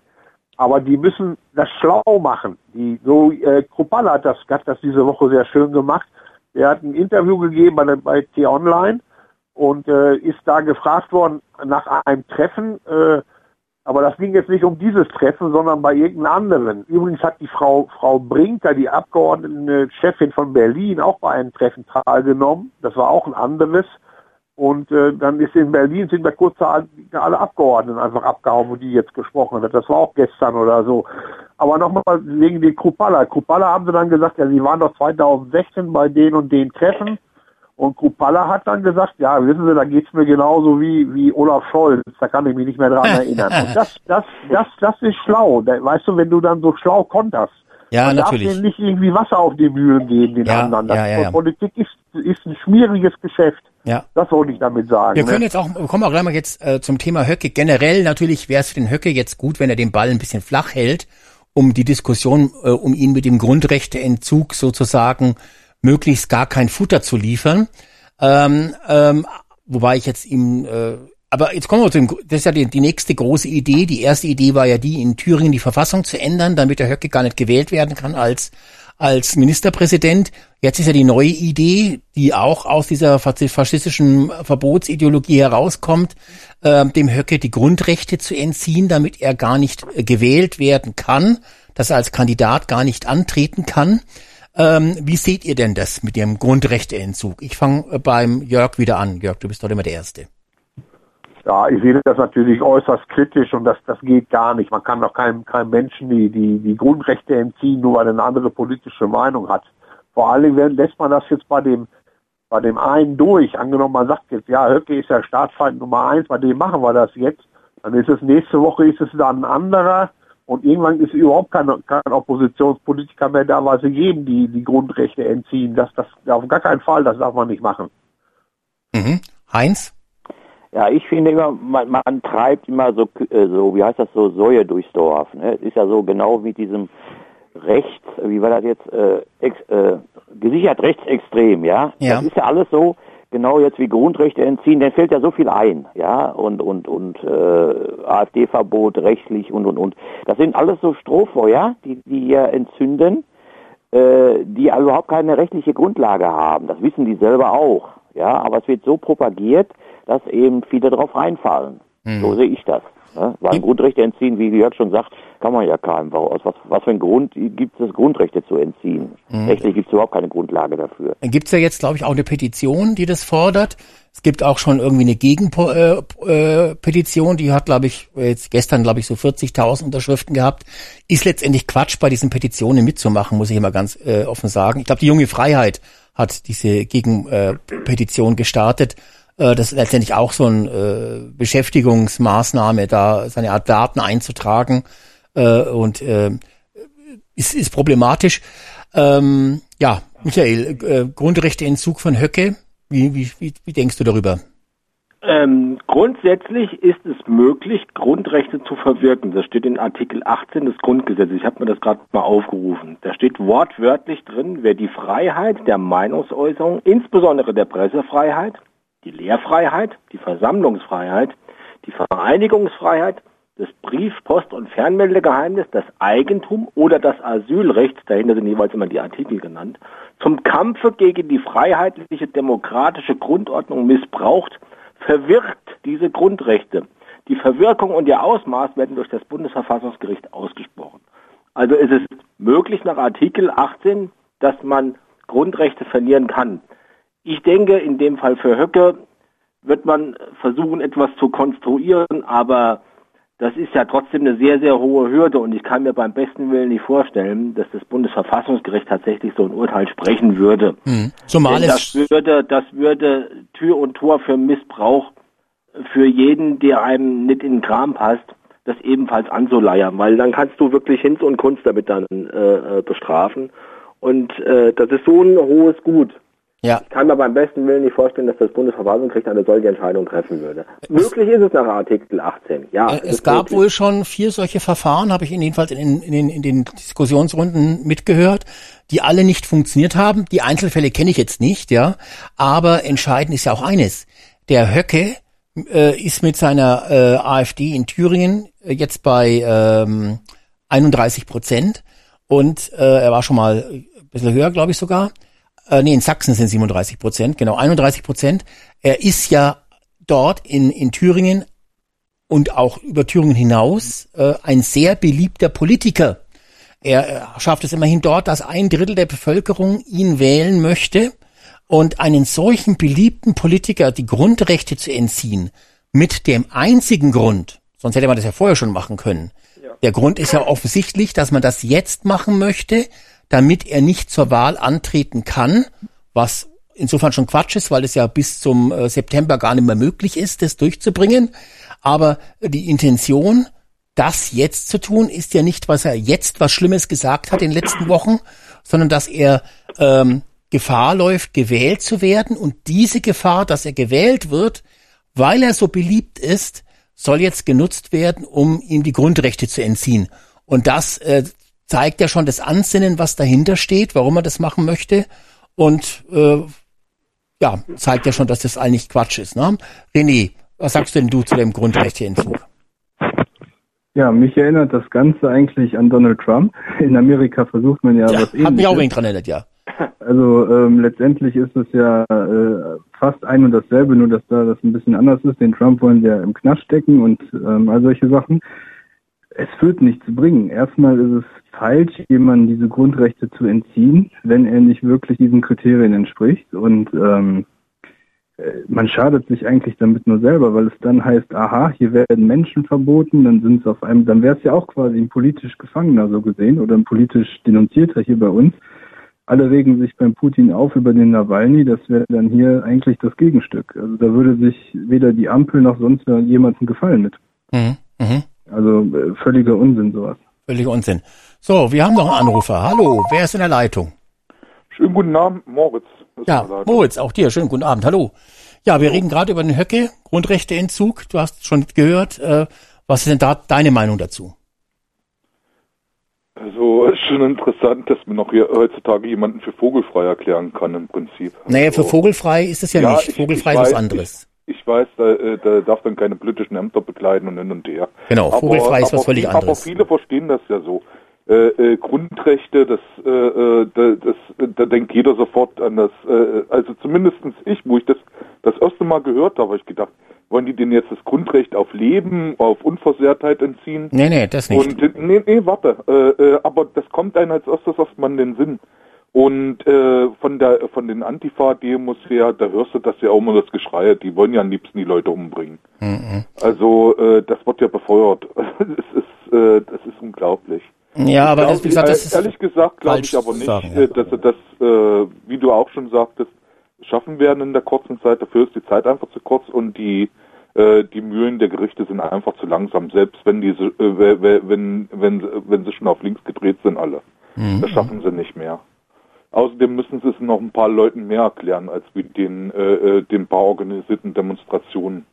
Aber die müssen das schlau machen. Die, so äh, Kruppalla hat das, hat das diese Woche sehr schön gemacht. Er hat ein Interview gegeben bei, bei T-Online und äh, ist da gefragt worden nach einem Treffen. Äh, aber das ging jetzt nicht um dieses Treffen, sondern bei irgendeinem anderen. Übrigens hat die Frau, Frau Brinker, die Abgeordnete Chefin von Berlin, auch bei einem Treffen teilgenommen. Das war auch ein anderes. Und äh, dann ist in Berlin, sind wir kurz alle Abgeordneten einfach abgehauen, wo die jetzt gesprochen hat. Das war auch gestern oder so. Aber nochmal wegen die Krupalla. Krupalla haben sie dann gesagt, ja, sie waren doch 2016 bei den und den Treffen. Und Krupalla hat dann gesagt, ja, wissen Sie, da geht's mir genauso wie, wie Olaf Scholz. Da kann ich mich nicht mehr dran erinnern. Und das, das, das, das ist schlau. Weißt du, wenn du dann so schlau konterst. Ja, Man natürlich. darf denen nicht irgendwie Wasser auf die Mühlen geben, den ja, anderen. Ja, ja, ja. Politik ist, ist ein schwieriges Geschäft. Ja. Das wollte ich damit sagen. Wir können ne? jetzt auch, wir kommen auch gleich mal jetzt äh, zum Thema Höcke. Generell natürlich wäre es für den Höcke jetzt gut, wenn er den Ball ein bisschen flach hält, um die Diskussion äh, um ihn mit dem Grundrechteentzug sozusagen möglichst gar kein Futter zu liefern. Ähm, ähm, wobei ich jetzt ihm äh, aber jetzt kommen wir zu dem, das ist ja die, die nächste große Idee. Die erste Idee war ja die, in Thüringen die Verfassung zu ändern, damit der Höcke gar nicht gewählt werden kann als, als Ministerpräsident. Jetzt ist ja die neue Idee, die auch aus dieser faschistischen Verbotsideologie herauskommt, äh, dem Höcke die Grundrechte zu entziehen, damit er gar nicht äh, gewählt werden kann, dass er als Kandidat gar nicht antreten kann. Ähm, wie seht ihr denn das mit dem Grundrechteentzug? Ich fange äh, beim Jörg wieder an. Jörg, du bist doch immer der Erste. Ja, ich sehe das natürlich äußerst kritisch und das, das geht gar nicht. Man kann doch keinem, keinem Menschen die, die, die Grundrechte entziehen, nur weil er eine andere politische Meinung hat. Vor allen Dingen lässt man das jetzt bei dem, bei dem einen durch. Angenommen, man sagt jetzt, ja, Höcke ist ja Staatsfeind Nummer eins, bei dem machen wir das jetzt. Dann ist es nächste Woche ist es dann ein anderer und irgendwann ist überhaupt kein, kein Oppositionspolitiker mehr da, weil sie jedem die, die Grundrechte entziehen. Das, das, auf gar keinen Fall, das darf man nicht machen. Mhm. Heinz? Ja, ich finde immer, man, man treibt immer so, äh, so, wie heißt das so, Säue durchs Dorf. Ne? Es ist ja so genau mit diesem Rechts, wie war das jetzt, äh, ex, äh, gesichert rechtsextrem, ja? Ja. Das ist ja alles so, genau jetzt wie Grundrechte entziehen, dann fällt ja so viel ein, ja, und und und äh, AfD-Verbot rechtlich und und und. Das sind alles so Strohfeuer, die die hier entzünden, äh, die überhaupt keine rechtliche Grundlage haben. Das wissen die selber auch, ja, aber es wird so propagiert, dass eben viele drauf reinfallen. Hm. So sehe ich das. Ne? Weil Grundrechte entziehen, wie Jörg schon sagt, kann man ja keinem. Aus was, was für ein Grund gibt es, Grundrechte zu entziehen? Hm. Rechtlich gibt es überhaupt keine Grundlage dafür. Dann gibt's ja jetzt, glaube ich, auch eine Petition, die das fordert. Es gibt auch schon irgendwie eine Gegenpetition, äh, Petition, die hat, glaube ich, jetzt gestern, glaube ich, so 40.000 Unterschriften gehabt. Ist letztendlich Quatsch, bei diesen Petitionen mitzumachen, muss ich immer ganz äh, offen sagen. Ich glaube, die junge Freiheit hat diese Gegenpetition gestartet. Äh, das ist letztendlich auch so eine äh, Beschäftigungsmaßnahme, da seine Art Daten einzutragen äh, und äh, ist, ist problematisch. Ähm, ja, Michael, äh, Grundrechteentzug von Höcke, wie, wie, wie, wie denkst du darüber? Ähm, grundsätzlich ist es möglich, Grundrechte zu verwirken. Das steht in Artikel 18 des Grundgesetzes. Ich habe mir das gerade mal aufgerufen. Da steht wortwörtlich drin, wer die Freiheit der Meinungsäußerung, insbesondere der Pressefreiheit, die Lehrfreiheit, die Versammlungsfreiheit, die Vereinigungsfreiheit, das Brief-, Post- und Fernmeldegeheimnis, das Eigentum oder das Asylrecht, dahinter sind jeweils immer die Artikel genannt, zum Kampfe gegen die freiheitliche demokratische Grundordnung missbraucht, verwirkt diese Grundrechte. Die Verwirkung und ihr Ausmaß werden durch das Bundesverfassungsgericht ausgesprochen. Also ist es möglich nach Artikel 18, dass man Grundrechte verlieren kann. Ich denke, in dem Fall für Höcke wird man versuchen, etwas zu konstruieren, aber das ist ja trotzdem eine sehr, sehr hohe Hürde und ich kann mir beim besten Willen nicht vorstellen, dass das Bundesverfassungsgericht tatsächlich so ein Urteil sprechen würde. Hm. Zumal Denn es das würde, das würde Tür und Tor für Missbrauch für jeden, der einem nicht in den Kram passt, das ebenfalls anzuleiern, weil dann kannst du wirklich Hinz und Kunst damit dann äh, äh, bestrafen. Und äh, das ist so ein hohes Gut. Ja, Ich kann mir beim besten Willen nicht vorstellen, dass das Bundesverfassungsgericht eine solche Entscheidung treffen würde. Möglich ist es nach Artikel 18, ja. Äh, es ist gab möglich. wohl schon vier solche Verfahren, habe ich in jedenfalls in, den- in, den, in den Diskussionsrunden mitgehört, die alle nicht funktioniert haben. Die Einzelfälle kenne ich jetzt nicht, ja. Aber entscheidend ist ja auch eines. Der Höcke äh, ist mit seiner äh, AfD in Thüringen äh, jetzt bei ähm, 31 Prozent und äh, er war schon mal ein bisschen höher, glaube ich sogar. Äh, nee, in Sachsen sind 37 Prozent, genau, 31 Prozent. Er ist ja dort in, in Thüringen und auch über Thüringen hinaus äh, ein sehr beliebter Politiker. Er äh, schafft es immerhin dort, dass ein Drittel der Bevölkerung ihn wählen möchte. Und einen solchen beliebten Politiker die Grundrechte zu entziehen, mit dem einzigen Grund, sonst hätte man das ja vorher schon machen können. Der Grund ist ja offensichtlich, dass man das jetzt machen möchte, damit er nicht zur Wahl antreten kann, was insofern schon Quatsch ist, weil es ja bis zum äh, September gar nicht mehr möglich ist, das durchzubringen. Aber die Intention, das jetzt zu tun, ist ja nicht, was er jetzt was Schlimmes gesagt hat in den letzten Wochen, sondern dass er ähm, Gefahr läuft, gewählt zu werden. Und diese Gefahr, dass er gewählt wird, weil er so beliebt ist, soll jetzt genutzt werden, um ihm die Grundrechte zu entziehen. Und das äh, zeigt ja schon das Ansinnen, was dahinter steht, warum er das machen möchte. Und äh, ja, zeigt ja schon, dass das eigentlich Quatsch ist. Ne? René, Was sagst denn du zu dem Grundrechteentzug? Ja, mich erinnert das Ganze eigentlich an Donald Trump. In Amerika versucht man ja, Ja, was hat mich auch ähnliches. wenig dran erinnert, ja. Also ähm, letztendlich ist es ja äh, fast ein und dasselbe, nur dass da das ein bisschen anders ist. Den Trump wollen sie ja im Knast stecken und ähm, all solche Sachen. Es wird nichts bringen. Erstmal ist es falsch, jemandem diese Grundrechte zu entziehen, wenn er nicht wirklich diesen Kriterien entspricht. Und ähm, äh, man schadet sich eigentlich damit nur selber, weil es dann heißt, aha, hier werden Menschen verboten, dann sind es auf einem, dann wäre es ja auch quasi ein politisch Gefangener so gesehen oder ein politisch Denunzierter hier bei uns. Alle regen sich beim Putin auf über den Nawalny, das wäre dann hier eigentlich das Gegenstück. Also da würde sich weder die Ampel noch sonst jemandem gefallen mit. Mhm. Mhm. Also äh, völliger Unsinn sowas. Völliger Unsinn. So, wir haben noch einen Anrufer. Hallo, wer ist in der Leitung? Schönen guten Abend, Moritz. Ja. Moritz, auch dir. Schönen guten Abend. Hallo. Ja, wir reden gerade über den Höcke, Grundrechteentzug. Du hast schon gehört. Äh, was ist denn da deine Meinung dazu? Also ist schon interessant, dass man noch hier heutzutage jemanden für vogelfrei erklären kann im Prinzip. Naja, für Also, vogelfrei ist es ja, Ja, nicht. ich- Vogelfrei ich ist was weiß, anderes. Ich weiß, da, äh, da darf dann keine politischen Ämter bekleiden und hin und her. Genau, vogelfrei ist was aber, völlig viel- Aber anderes. viele verstehen das ja so. Äh, äh, Grundrechte, das, äh, äh, da, das, da denkt jeder sofort an das, äh, also zumindestens ich, wo ich das das erste Mal gehört habe, habe ich gedacht, wollen die denen jetzt das Grundrecht auf Leben, auf Unversehrtheit entziehen? Nee, nee, das nicht. Und nee, nee, warte, aber das kommt einem als erstes erstmal in den Sinn. Und äh, von der von den Antifa-Demos her, da hörst du das ja auch immer das Geschrei, die wollen ja am liebsten die Leute umbringen. Mhm. Also äh, das wird ja befeuert. es ist äh, das ist unglaublich. Ja, aber Ich das, wie gesagt, das ist ehrlich gesagt glaube ich aber nicht, sagen, ja. äh, dass sie das, äh, wie du auch schon sagtest, schaffen werden in der kurzen Zeit. Dafür ist die Zeit einfach zu kurz und die äh, die Mühlen der Gerichte sind einfach zu langsam, selbst wenn diese äh, we- we- wenn wenn wenn sie schon auf links gedreht sind alle. Mhm. Das schaffen sie nicht mehr. Außerdem müssen sie es noch ein paar Leuten mehr erklären, als wie den, äh, äh, den paar organisierten Demonstrationen,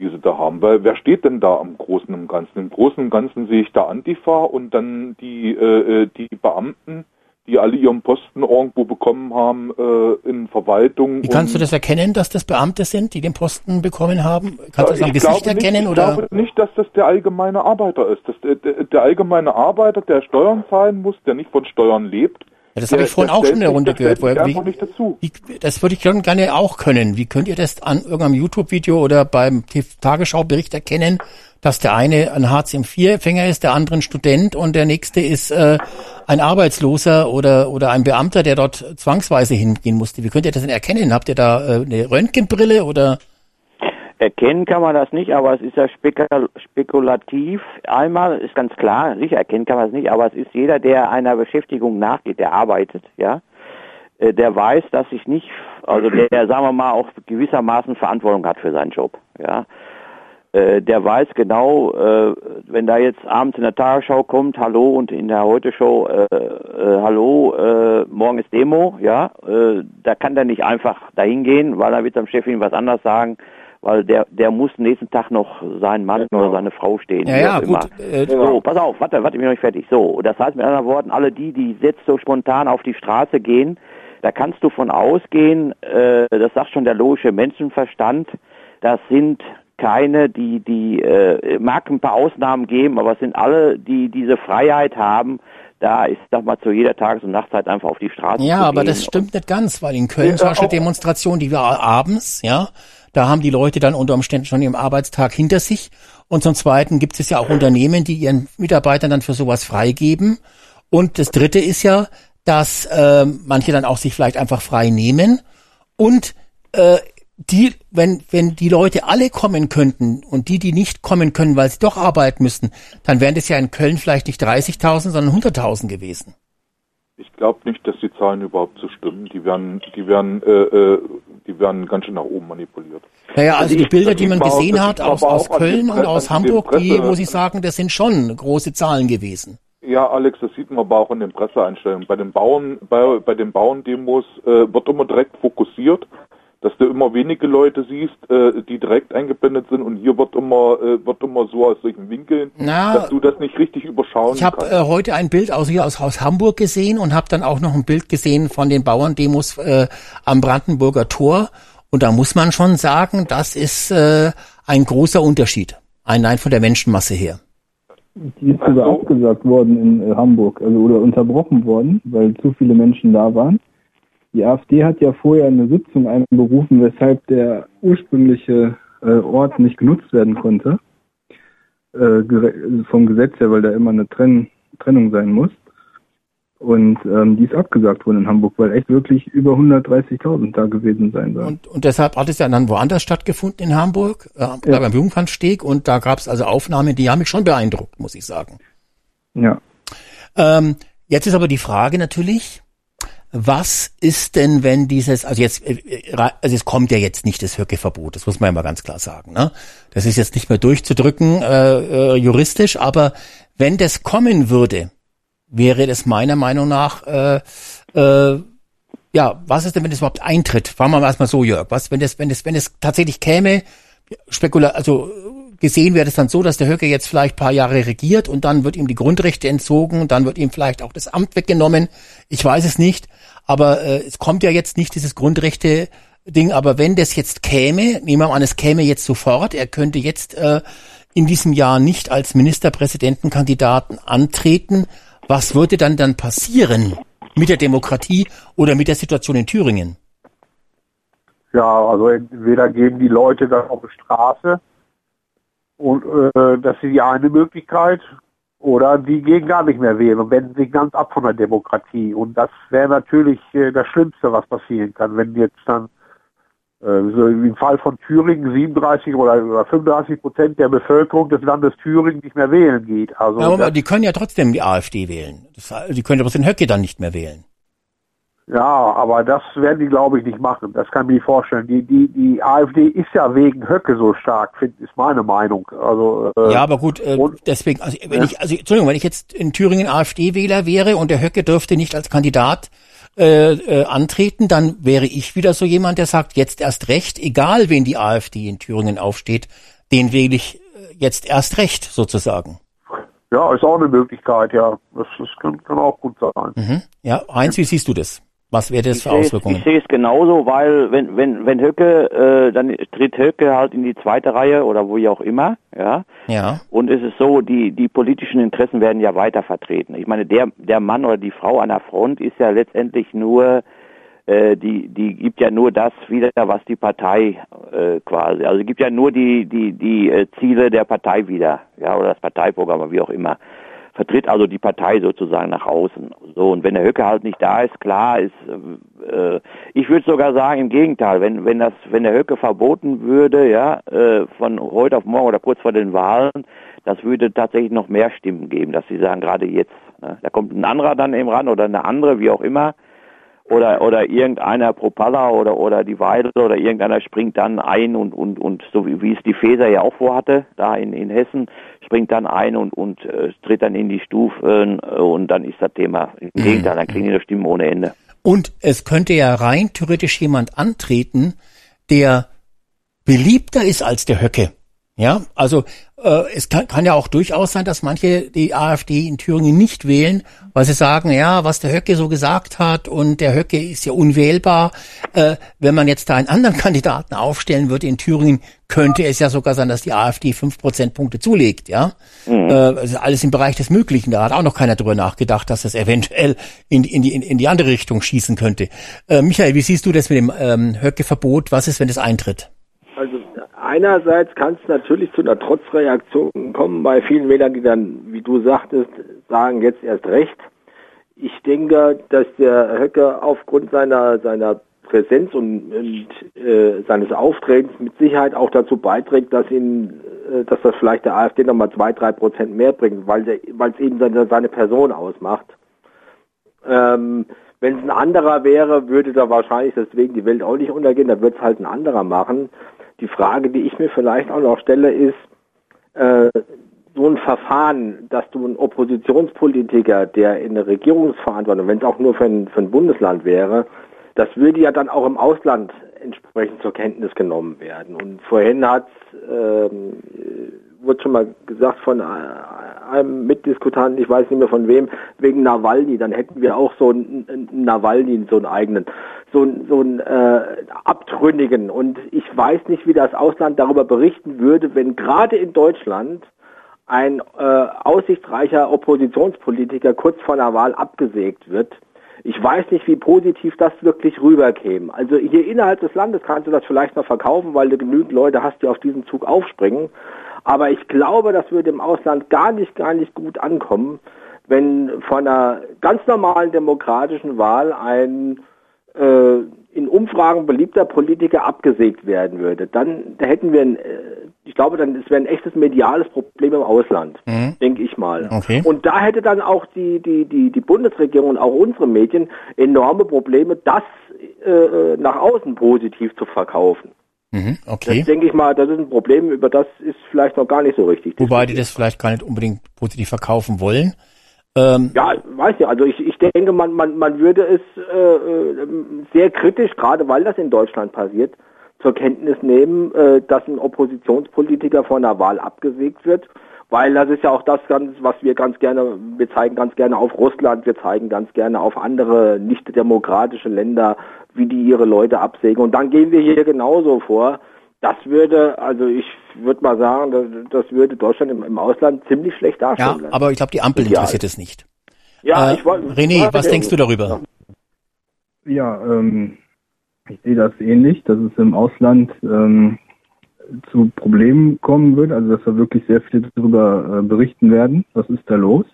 die sie da haben. Weil wer steht denn da am Großen und Ganzen? Im Großen und Ganzen sehe ich da Antifa und dann die, äh, äh, die Beamten, die alle ihren Posten irgendwo bekommen haben äh, in Verwaltung. Wie kannst du das erkennen, dass das Beamte sind, die den Posten bekommen haben? Kannst du das am ich Gesicht erkennen nicht, oder? Ich glaube nicht, dass das der allgemeine Arbeiter ist. Das, der, der allgemeine Arbeiter, der Steuern zahlen muss, der nicht von Steuern lebt. Ja, das habe ich vorhin auch schon in der Runde gehört. Woher- wie- nicht dazu. Wie, das würde ich schon gerne auch können. Wie könnt ihr das an irgendeinem YouTube-Video oder beim Tagesschau-Bericht erkennen, dass der eine ein Hartz-IV-Empfänger ist, der andere ein Student und der nächste ist äh, ein Arbeitsloser oder oder ein Beamter, der dort zwangsweise hingehen musste? Wie könnt ihr das denn erkennen? Habt ihr da äh, eine Röntgenbrille oder? Erkennen kann man das nicht, aber es ist ja spekul spekulativ. Einmal ist ganz klar, sicher erkennen kann man es nicht, aber es ist jeder, der einer Beschäftigung nachgeht, der arbeitet, ja, äh, der weiß, dass sich nicht, also der, sagen wir mal, auch gewissermaßen Verantwortung hat für seinen Job, ja. Äh, Der weiß genau, äh, wenn da jetzt abends in der Tagesschau kommt, hallo und in der Heute-Show, hallo, morgen ist Demo, ja, da kann der nicht einfach dahin gehen, weil er wird am Chef ihm was anderes sagen, weil der, der muss nächsten Tag noch seinen Mann oder seine Frau stehen. Ja, ja, gut, äh, so, pass auf, warte, warte, ich bin noch nicht fertig. So, das heißt mit anderen Worten, alle die, die jetzt so spontan auf die Straße gehen, da kannst du von ausgehen, äh, das sagt schon der logische Menschenverstand, das sind keine, die, die, äh, mag ein paar Ausnahmen geben, aber es sind alle, die diese Freiheit haben, da ist, sag mal, zu jeder Tages- und Nachtzeit einfach auf die Straße Ja, zu aber gehen. das stimmt nicht ganz, weil in Köln Ja, zum Beispiel auch- Demonstration, die war abends, ja, da haben die Leute dann unter Umständen schon ihren Arbeitstag hinter sich. Und zum Zweiten gibt es ja auch Unternehmen, die ihren Mitarbeitern dann für sowas freigeben. Und das Dritte ist ja, dass äh, manche dann auch sich vielleicht einfach frei nehmen. Und äh, die, wenn, wenn die Leute alle kommen könnten und die, die nicht kommen können, weil sie doch arbeiten müssten, dann wären das ja in Köln vielleicht nicht 30.000, sondern 100.000 gewesen. Ich glaube nicht, dass die Zahlen überhaupt so stimmen. Die werden, die werden, äh, äh, die werden ganz schön nach oben manipuliert. Naja, also die Bilder, die man gesehen hat aus, aus Köln und aus Hamburg, die, muss ich sagen, das sind schon große Zahlen gewesen. Ja, Alex, das sieht man aber auch in den Presseeinstellungen. Bei den Bauern, bei, bei den Bauerndemos äh, wird immer direkt fokussiert, dass du immer wenige Leute siehst, äh, die direkt eingeblendet sind und hier wird immer, äh, wird immer so aus solchen Winkeln, Na, dass du das nicht richtig überschauen Ich habe kannst. äh, heute ein Bild aus hier aus, aus Hamburg gesehen und habe dann auch noch ein Bild gesehen von den Bauerndemos äh, am Brandenburger Tor. Und da muss man schon sagen, das ist äh, ein großer Unterschied. Ein Nein von der Menschenmasse her. Die ist sogar abgesagt worden in äh, Hamburg, also oder unterbrochen worden, weil zu viele Menschen da waren. Die AfD hat ja vorher eine Sitzung einberufen, weshalb der ursprüngliche äh, Ort nicht genutzt werden konnte. Äh, vom Gesetz her, weil da immer eine Trenn Trennung sein muss. Und ähm, die ist abgesagt worden in Hamburg, weil echt wirklich über 130.000 da gewesen sein sollen. Und, und deshalb hat es ja dann woanders stattgefunden in Hamburg, äh, ja. beim Jungfernsteg. Und da gab es also Aufnahmen, die haben mich schon beeindruckt, muss ich sagen. Ja. Ähm, jetzt ist aber die Frage natürlich, was ist denn, wenn dieses, also jetzt, äh, also es kommt ja jetzt nicht das Höckeverbot, das muss man ja mal ganz klar sagen. Ne? Das ist jetzt nicht mehr durchzudrücken äh, äh, juristisch, aber wenn das kommen würde, wäre das meiner Meinung nach, äh, äh, ja, was ist denn, wenn das überhaupt eintritt? Fragen wir mal erstmal so, Jörg, was, wenn das, wenn das, wenn es tatsächlich käme, spekula also gesehen wäre es dann so, dass der Höcke jetzt vielleicht paar Jahre regiert und dann wird ihm die Grundrechte entzogen, dann wird ihm vielleicht auch das Amt weggenommen. Ich weiß es nicht, aber äh, es kommt ja jetzt nicht dieses Grundrechte Ding, aber wenn das jetzt käme, nehmen wir mal an, es käme jetzt sofort, er könnte jetzt äh, in diesem Jahr nicht als Ministerpräsidentenkandidaten antreten, was würde dann dann passieren mit der Demokratie oder mit der Situation in Thüringen? Ja, also entweder geben die Leute dann auf die Straße und äh, das ist die eine Möglichkeit. Oder die gehen gar nicht mehr wählen und wenden sich ganz ab von der Demokratie. Und das wäre natürlich äh, das Schlimmste, was passieren kann, wenn jetzt dann äh, so im Fall von Thüringen 37 oder 35 Prozent der Bevölkerung des Landes Thüringen nicht mehr wählen geht. Also ja, aber die können ja trotzdem die AfD wählen. Das, die können ja trotzdem Höcke dann nicht mehr wählen. Ja, aber das werden die, glaube ich, nicht machen. Das kann ich mir vorstellen. Die, die, die AfD ist ja wegen Höcke so stark, find, ist meine Meinung. Also, äh, ja, aber gut, äh, und, deswegen, also wenn ja. ich, also Entschuldigung, wenn ich jetzt in Thüringen AfD-Wähler wäre und der Höcke dürfte nicht als Kandidat äh, äh, antreten, dann wäre ich wieder so jemand, der sagt, jetzt erst recht, egal wen die AfD in Thüringen aufsteht, den wähle ich äh, jetzt erst recht, sozusagen. Ja, ist auch eine Möglichkeit, ja. Das, das kann, kann auch gut sein. Mhm. Ja, Heinz, wie siehst du das? Was wäre das für Auswirkungen? ich sehe es genauso, weil wenn wenn wenn Höcke, äh, dann tritt Höcke halt in die zweite Reihe oder wo auch immer, ja. Ja. Und es ist so, die die politischen Interessen werden ja weiter vertreten. Ich meine, der der Mann oder die Frau an der Front ist ja letztendlich nur äh, die die gibt ja nur das wieder, was die Partei äh, quasi, also gibt ja nur die die die äh, Ziele der Partei wieder, ja oder das Parteiprogramm, wie auch immer vertritt also die Partei sozusagen nach außen. So und wenn der Höcke halt nicht da ist, klar ist. Äh, ich würde sogar sagen im Gegenteil, wenn wenn das wenn der Höcke verboten würde, ja, äh, von heute auf morgen oder kurz vor den Wahlen, das würde tatsächlich noch mehr Stimmen geben, dass sie sagen gerade jetzt. Ne? Da kommt ein anderer dann eben ran oder eine andere, wie auch immer oder oder irgendeiner Propeller oder oder die Weidel oder irgendeiner springt dann ein und und und so wie, wie es die Feser ja auch vorhatte da in in Hessen springt dann ein und und äh, tritt dann in die Stufen äh, und dann ist das Thema im mhm. Gegenteil dann kriegen die nur Stimmen ohne Ende und es könnte ja rein theoretisch jemand antreten der beliebter ist als der Höcke ja, also äh, es kann, kann ja auch durchaus sein, dass manche die AfD in Thüringen nicht wählen, weil sie sagen, ja, was der Höcke so gesagt hat und der Höcke ist ja unwählbar. Äh, wenn man jetzt da einen anderen Kandidaten aufstellen würde in Thüringen, könnte es ja sogar sein, dass die AfD fünf Prozentpunkte zulegt, ja. Mhm. Äh, also alles im Bereich des Möglichen. Da hat auch noch keiner drüber nachgedacht, dass das eventuell in, in, die, in, in die andere Richtung schießen könnte. Äh, Michael, wie siehst du das mit dem ähm, Höcke-Verbot? Was ist, wenn das eintritt? Also einerseits kann es natürlich zu einer Trotzreaktion kommen bei vielen Wählern, die dann, wie du sagtest, sagen jetzt erst recht. Ich denke, dass der Höcker aufgrund seiner, seiner Präsenz und, und äh, seines Auftretens mit Sicherheit auch dazu beiträgt, dass ihn, äh, dass das vielleicht der AfD nochmal zwei, drei Prozent mehr bringt, weil es eben seine, seine Person ausmacht. Ähm, wenn es ein anderer wäre, würde da wahrscheinlich deswegen die Welt auch nicht untergehen, da wird es halt ein anderer machen. Die Frage, die ich mir vielleicht auch noch stelle, ist, äh, so ein Verfahren, dass du ein Oppositionspolitiker, der in der Regierungsverantwortung, wenn es auch nur für ein, für ein Bundesland wäre, das würde ja dann auch im Ausland entsprechend zur Kenntnis genommen werden. Und vorhin hat ähm, wurde schon mal gesagt von einem Mitdiskutanten, ich weiß nicht mehr von wem, wegen Nawalny, dann hätten wir auch so einen, Nawalny, so einen eigenen, so, einen, so einen äh, Abtrünnigen. Und ich weiß nicht, wie das Ausland darüber berichten würde, wenn gerade in Deutschland ein äh, aussichtsreicher Oppositionspolitiker kurz vor einer Wahl abgesägt wird. Ich weiß nicht, wie positiv das wirklich rüberkäme. Also hier innerhalb des Landes kannst du das vielleicht noch verkaufen, weil du genügend Leute hast, die auf diesen Zug aufspringen. Aber ich glaube, das würde im Ausland gar nicht, gar nicht gut ankommen, wenn von einer ganz normalen demokratischen Wahl ein äh, in Umfragen beliebter Politiker abgesägt werden würde. Dann da hätten wir ein, äh, ich glaube, dann es wäre ein echtes mediales Problem im Ausland, Mhm. denke ich mal. Okay. Und da hätte dann auch die, die, die, die Bundesregierung und auch unsere Medien enorme Probleme, das äh, nach außen positiv zu verkaufen. Mhm, Das okay. denke ich mal, das ist ein Problem, über das ist vielleicht noch gar nicht so richtig. Wobei die das vielleicht gar nicht unbedingt positiv verkaufen wollen. Ähm, Ja, weiß nicht. Also ich, ich denke, man, man, man würde es äh, äh, sehr kritisch, gerade weil das in Deutschland passiert, zur Kenntnis nehmen, äh, dass ein Oppositionspolitiker von einer Wahl abgesägt wird. Weil das ist ja auch das ganz, was wir ganz gerne, wir zeigen ganz gerne auf Russland, wir zeigen ganz gerne auf andere nicht demokratische Länder, wie die ihre Leute absägen. Und dann gehen wir hier genauso vor. Das würde, also ich würde mal sagen, das, das würde Deutschland im, im Ausland ziemlich schlecht darstellen. ja, aber ich glaube, die Ampel interessiert es nicht. Ja, Äh, ich wollte. René, was denkst du darüber? Ja, ähm, ich sehe das ähnlich, dass es im Ausland ähm, zu Problemen kommen wird, also dass wir wirklich sehr viel darüber äh, berichten werden. Was ist da los?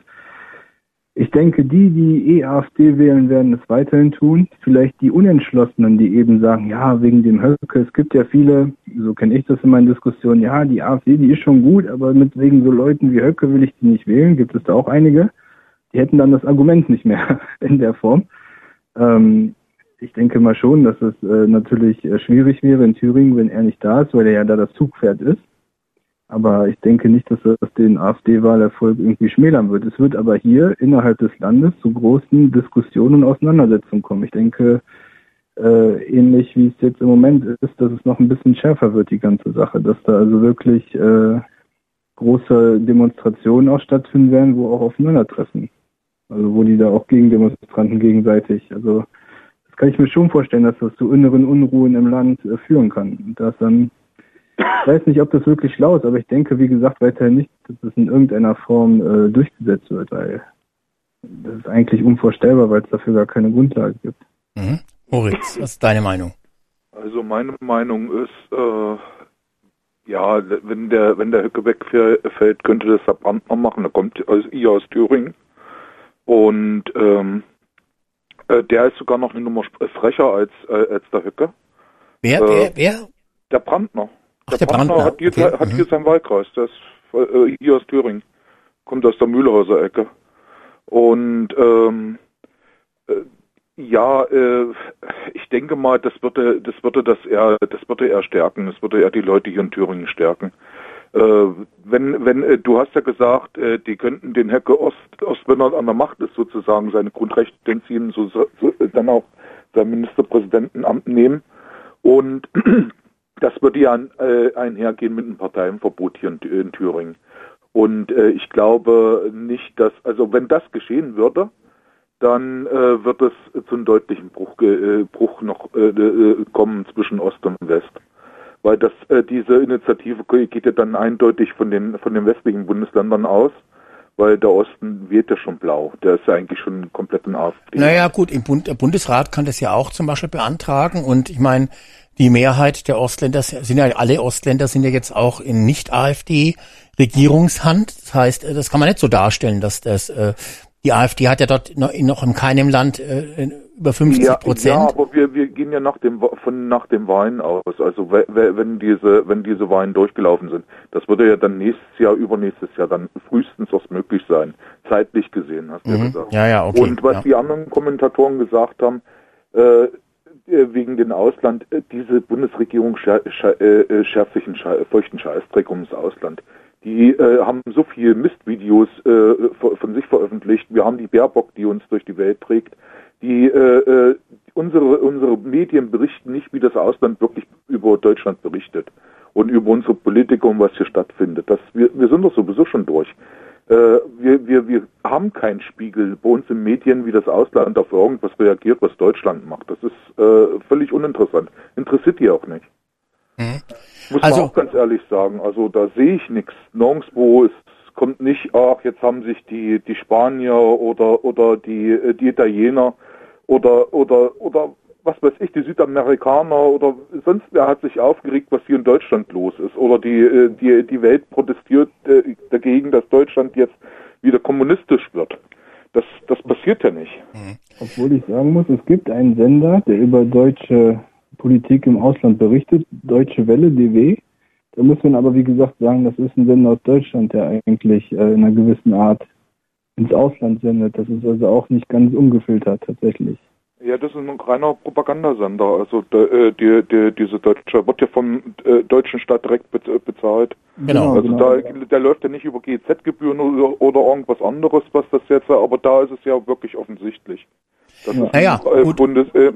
Ich denke, die, die eh AfD wählen, werden es weiterhin tun. Vielleicht die Unentschlossenen, die eben sagen, ja, wegen dem Höcke, es gibt ja viele, so kenne ich das in meinen Diskussionen, ja, die AfD, die ist schon gut, aber mit wegen so Leuten wie Höcke will ich die nicht wählen, gibt es da auch einige. Die hätten dann das Argument nicht mehr in der Form. Ähm, ich denke mal schon, dass es äh, natürlich äh, schwierig wäre in Thüringen, wenn er nicht da ist, weil er ja da das Zugpferd ist. Aber ich denke nicht, dass das den AfD-Wahlerfolg irgendwie schmälern wird. Es wird aber hier innerhalb des Landes zu großen Diskussionen und Auseinandersetzungen kommen. Ich denke, äh, ähnlich wie es jetzt im Moment ist, dass es noch ein bisschen schärfer wird, die ganze Sache. Dass da also wirklich äh, große Demonstrationen auch stattfinden werden, wo auch Aufeinandertreffen. Also wo die da auch Gegendemonstranten gegenseitig, also kann ich mir schon vorstellen, dass das zu inneren Unruhen im Land äh, führen kann. Und das dann, ich weiß nicht, ob das wirklich schlau ist, aber ich denke, wie gesagt, weiterhin nicht, dass es in irgendeiner Form äh, durchgesetzt wird, weil das ist eigentlich unvorstellbar, weil es dafür gar keine Grundlage gibt. Mhm. Moritz, was ist deine Meinung? Also meine Meinung ist, äh, ja, wenn der wenn der Höcke wegfällt, könnte das der Brandner machen. Der kommt aus, aus Thüringen und ähm, äh, der ist sogar noch eine Nummer sp- frecher als äh, als der Höcke. Wer, Äh, wer, wer? Der Brandner. Ach, der Brandner, hat, hier, okay, hat mhm. hier seinen Wahlkreis. Der ist äh, hier aus Thüringen. Kommt aus der Mühlhauser Ecke. Und ähm, äh, ja, äh, ich denke mal, das würde, das würde das eher, das würde eher stärken. Das würde eher die Leute hier in Thüringen stärken. Äh, wenn, wenn, äh, du hast ja gesagt, äh, die könnten den Hecke Ost, Ost, wenn er an der Macht ist, sozusagen seine Grundrechte entziehen, so, so, dann auch sein Ministerpräsidentenamt nehmen. Und das würde ja einhergehen mit einem Parteienverbot hier in, in Thüringen. Und ich glaube nicht, dass, also wenn das geschehen würde, dann wird es zu einem deutlichen Bruch, Bruch noch kommen zwischen Ost und West. Weil das, äh, diese Initiative geht ja dann eindeutig von den, von den westlichen Bundesländern aus, weil der Osten wählt ja schon blau. Der ist ja eigentlich schon komplett in AfD. Naja, gut, im Bund, Bundesrat kann das ja auch zum Beispiel beantragen und ich meine, die Mehrheit der Ostländer sind ja, alle Ostländer sind ja jetzt auch in Nicht-AfD-Regierungshand. Das heißt, äh, das kann man nicht so darstellen, dass das, äh, die AfD hat ja dort noch in, noch in keinem Land äh, über 50 Ja, Prozent. ja, aber wir, wir gehen ja nach dem von nach dem Wahlen aus. Also we- we- wenn diese wenn diese Wahlen durchgelaufen sind, das würde ja dann nächstes Jahr, übernächstes Jahr dann frühestens was möglich sein, zeitlich gesehen, hast du ja Mhm. gesagt. Ja, ja, okay. Und was ja. die anderen Kommentatoren gesagt haben, äh, äh, wegen den Ausland, äh, diese Bundesregierung scher scher äh, äh, schärft sich einen sche feuchten Scheißdreck ums Ausland. Die äh, haben so viel Mistvideos äh, von von sich veröffentlicht. Wir haben die Baerbock, die uns durch die Welt trägt. Die äh, äh, unsere unsere Medien berichten nicht, wie das Ausland wirklich über Deutschland berichtet und über unsere Politiker und was hier stattfindet. Das wir wir sind doch sowieso schon durch. Äh, wir, wir, wir haben keinen Spiegel bei uns in Medien, wie das Ausland auf irgendwas reagiert, was Deutschland macht. Das ist äh, völlig uninteressant. Interessiert die auch nicht. Mhm. Muss Also- man auch ganz ehrlich sagen. Also da sehe ich nichts. Nirgendwo ist kommt nicht, ach, jetzt haben sich die, die Spanier oder, oder die, äh, die Italiener oder, oder, oder was weiß ich, die Südamerikaner oder sonst wer hat sich aufgeregt, was hier in Deutschland los ist. Oder die, äh, die, die Welt protestiert äh, dagegen, dass Deutschland jetzt wieder kommunistisch wird. Das, das passiert ja nicht. Obwohl ich sagen muss, es gibt einen Sender, der über deutsche Politik im Ausland berichtet, Deutsche Welle, DW. Da muss man aber, wie gesagt, sagen, das ist ein Sender aus Deutschland, der eigentlich äh, in einer gewissen Art ins Ausland sendet. Das ist also auch nicht ganz ungefiltert tatsächlich. Ja, das ist ein reiner Propagandasender. Also der, äh, die, die, diese deutsche wird ja vom äh, deutschen Staat direkt bez bezahlt. Genau. Also genau. da der läuft ja nicht über GZ-Gebühren oder, oder irgendwas anderes, was das jetzt, aber da ist es ja wirklich offensichtlich. Das ist Naja, ein äh, gut. Bundes äh.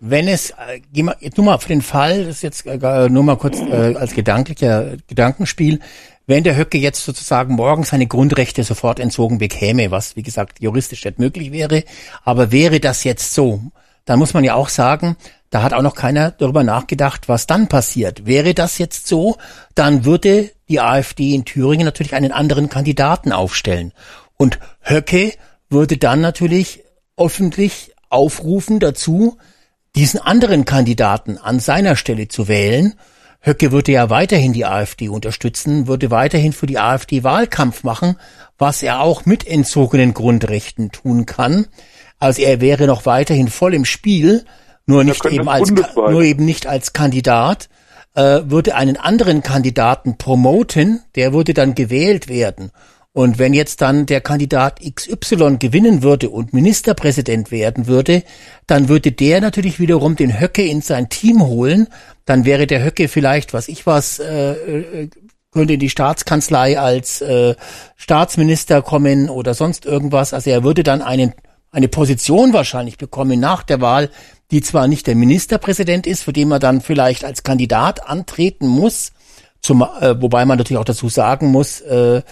Wenn es, äh, geh mal, jetzt nur mal für den Fall, das ist jetzt äh, nur mal kurz äh, als gedanklicher Gedankenspiel, wenn der Höcke jetzt sozusagen morgen seine Grundrechte sofort entzogen bekäme, was wie gesagt juristisch nicht möglich wäre, aber wäre das jetzt so, dann muss man ja auch sagen, da hat auch noch keiner darüber nachgedacht, was dann passiert. Wäre das jetzt so, dann würde die AfD in Thüringen natürlich einen anderen Kandidaten aufstellen. Und Höcke würde dann natürlich öffentlich aufrufen dazu, diesen anderen Kandidaten an seiner Stelle zu wählen. Höcke würde ja weiterhin die AfD unterstützen, würde weiterhin für die AfD Wahlkampf machen, was er auch mit entzogenen Grundrechten tun kann. Also er wäre noch weiterhin voll im Spiel, nur nicht eben als bundesweit. nur eben nicht als Kandidat, äh, würde einen anderen Kandidaten promoten, der würde dann gewählt werden. Und wenn jetzt dann der Kandidat XY gewinnen würde und Ministerpräsident werden würde, dann würde der natürlich wiederum den Höcke in sein Team holen. Dann wäre der Höcke vielleicht, was ich was, äh, äh, könnte in die Staatskanzlei als äh, Staatsminister kommen oder sonst irgendwas. Also er würde dann einen, eine Position wahrscheinlich bekommen nach der Wahl, die zwar nicht der Ministerpräsident ist, für den man dann vielleicht als Kandidat antreten muss, zum, äh, wobei man natürlich auch dazu sagen muss, äh,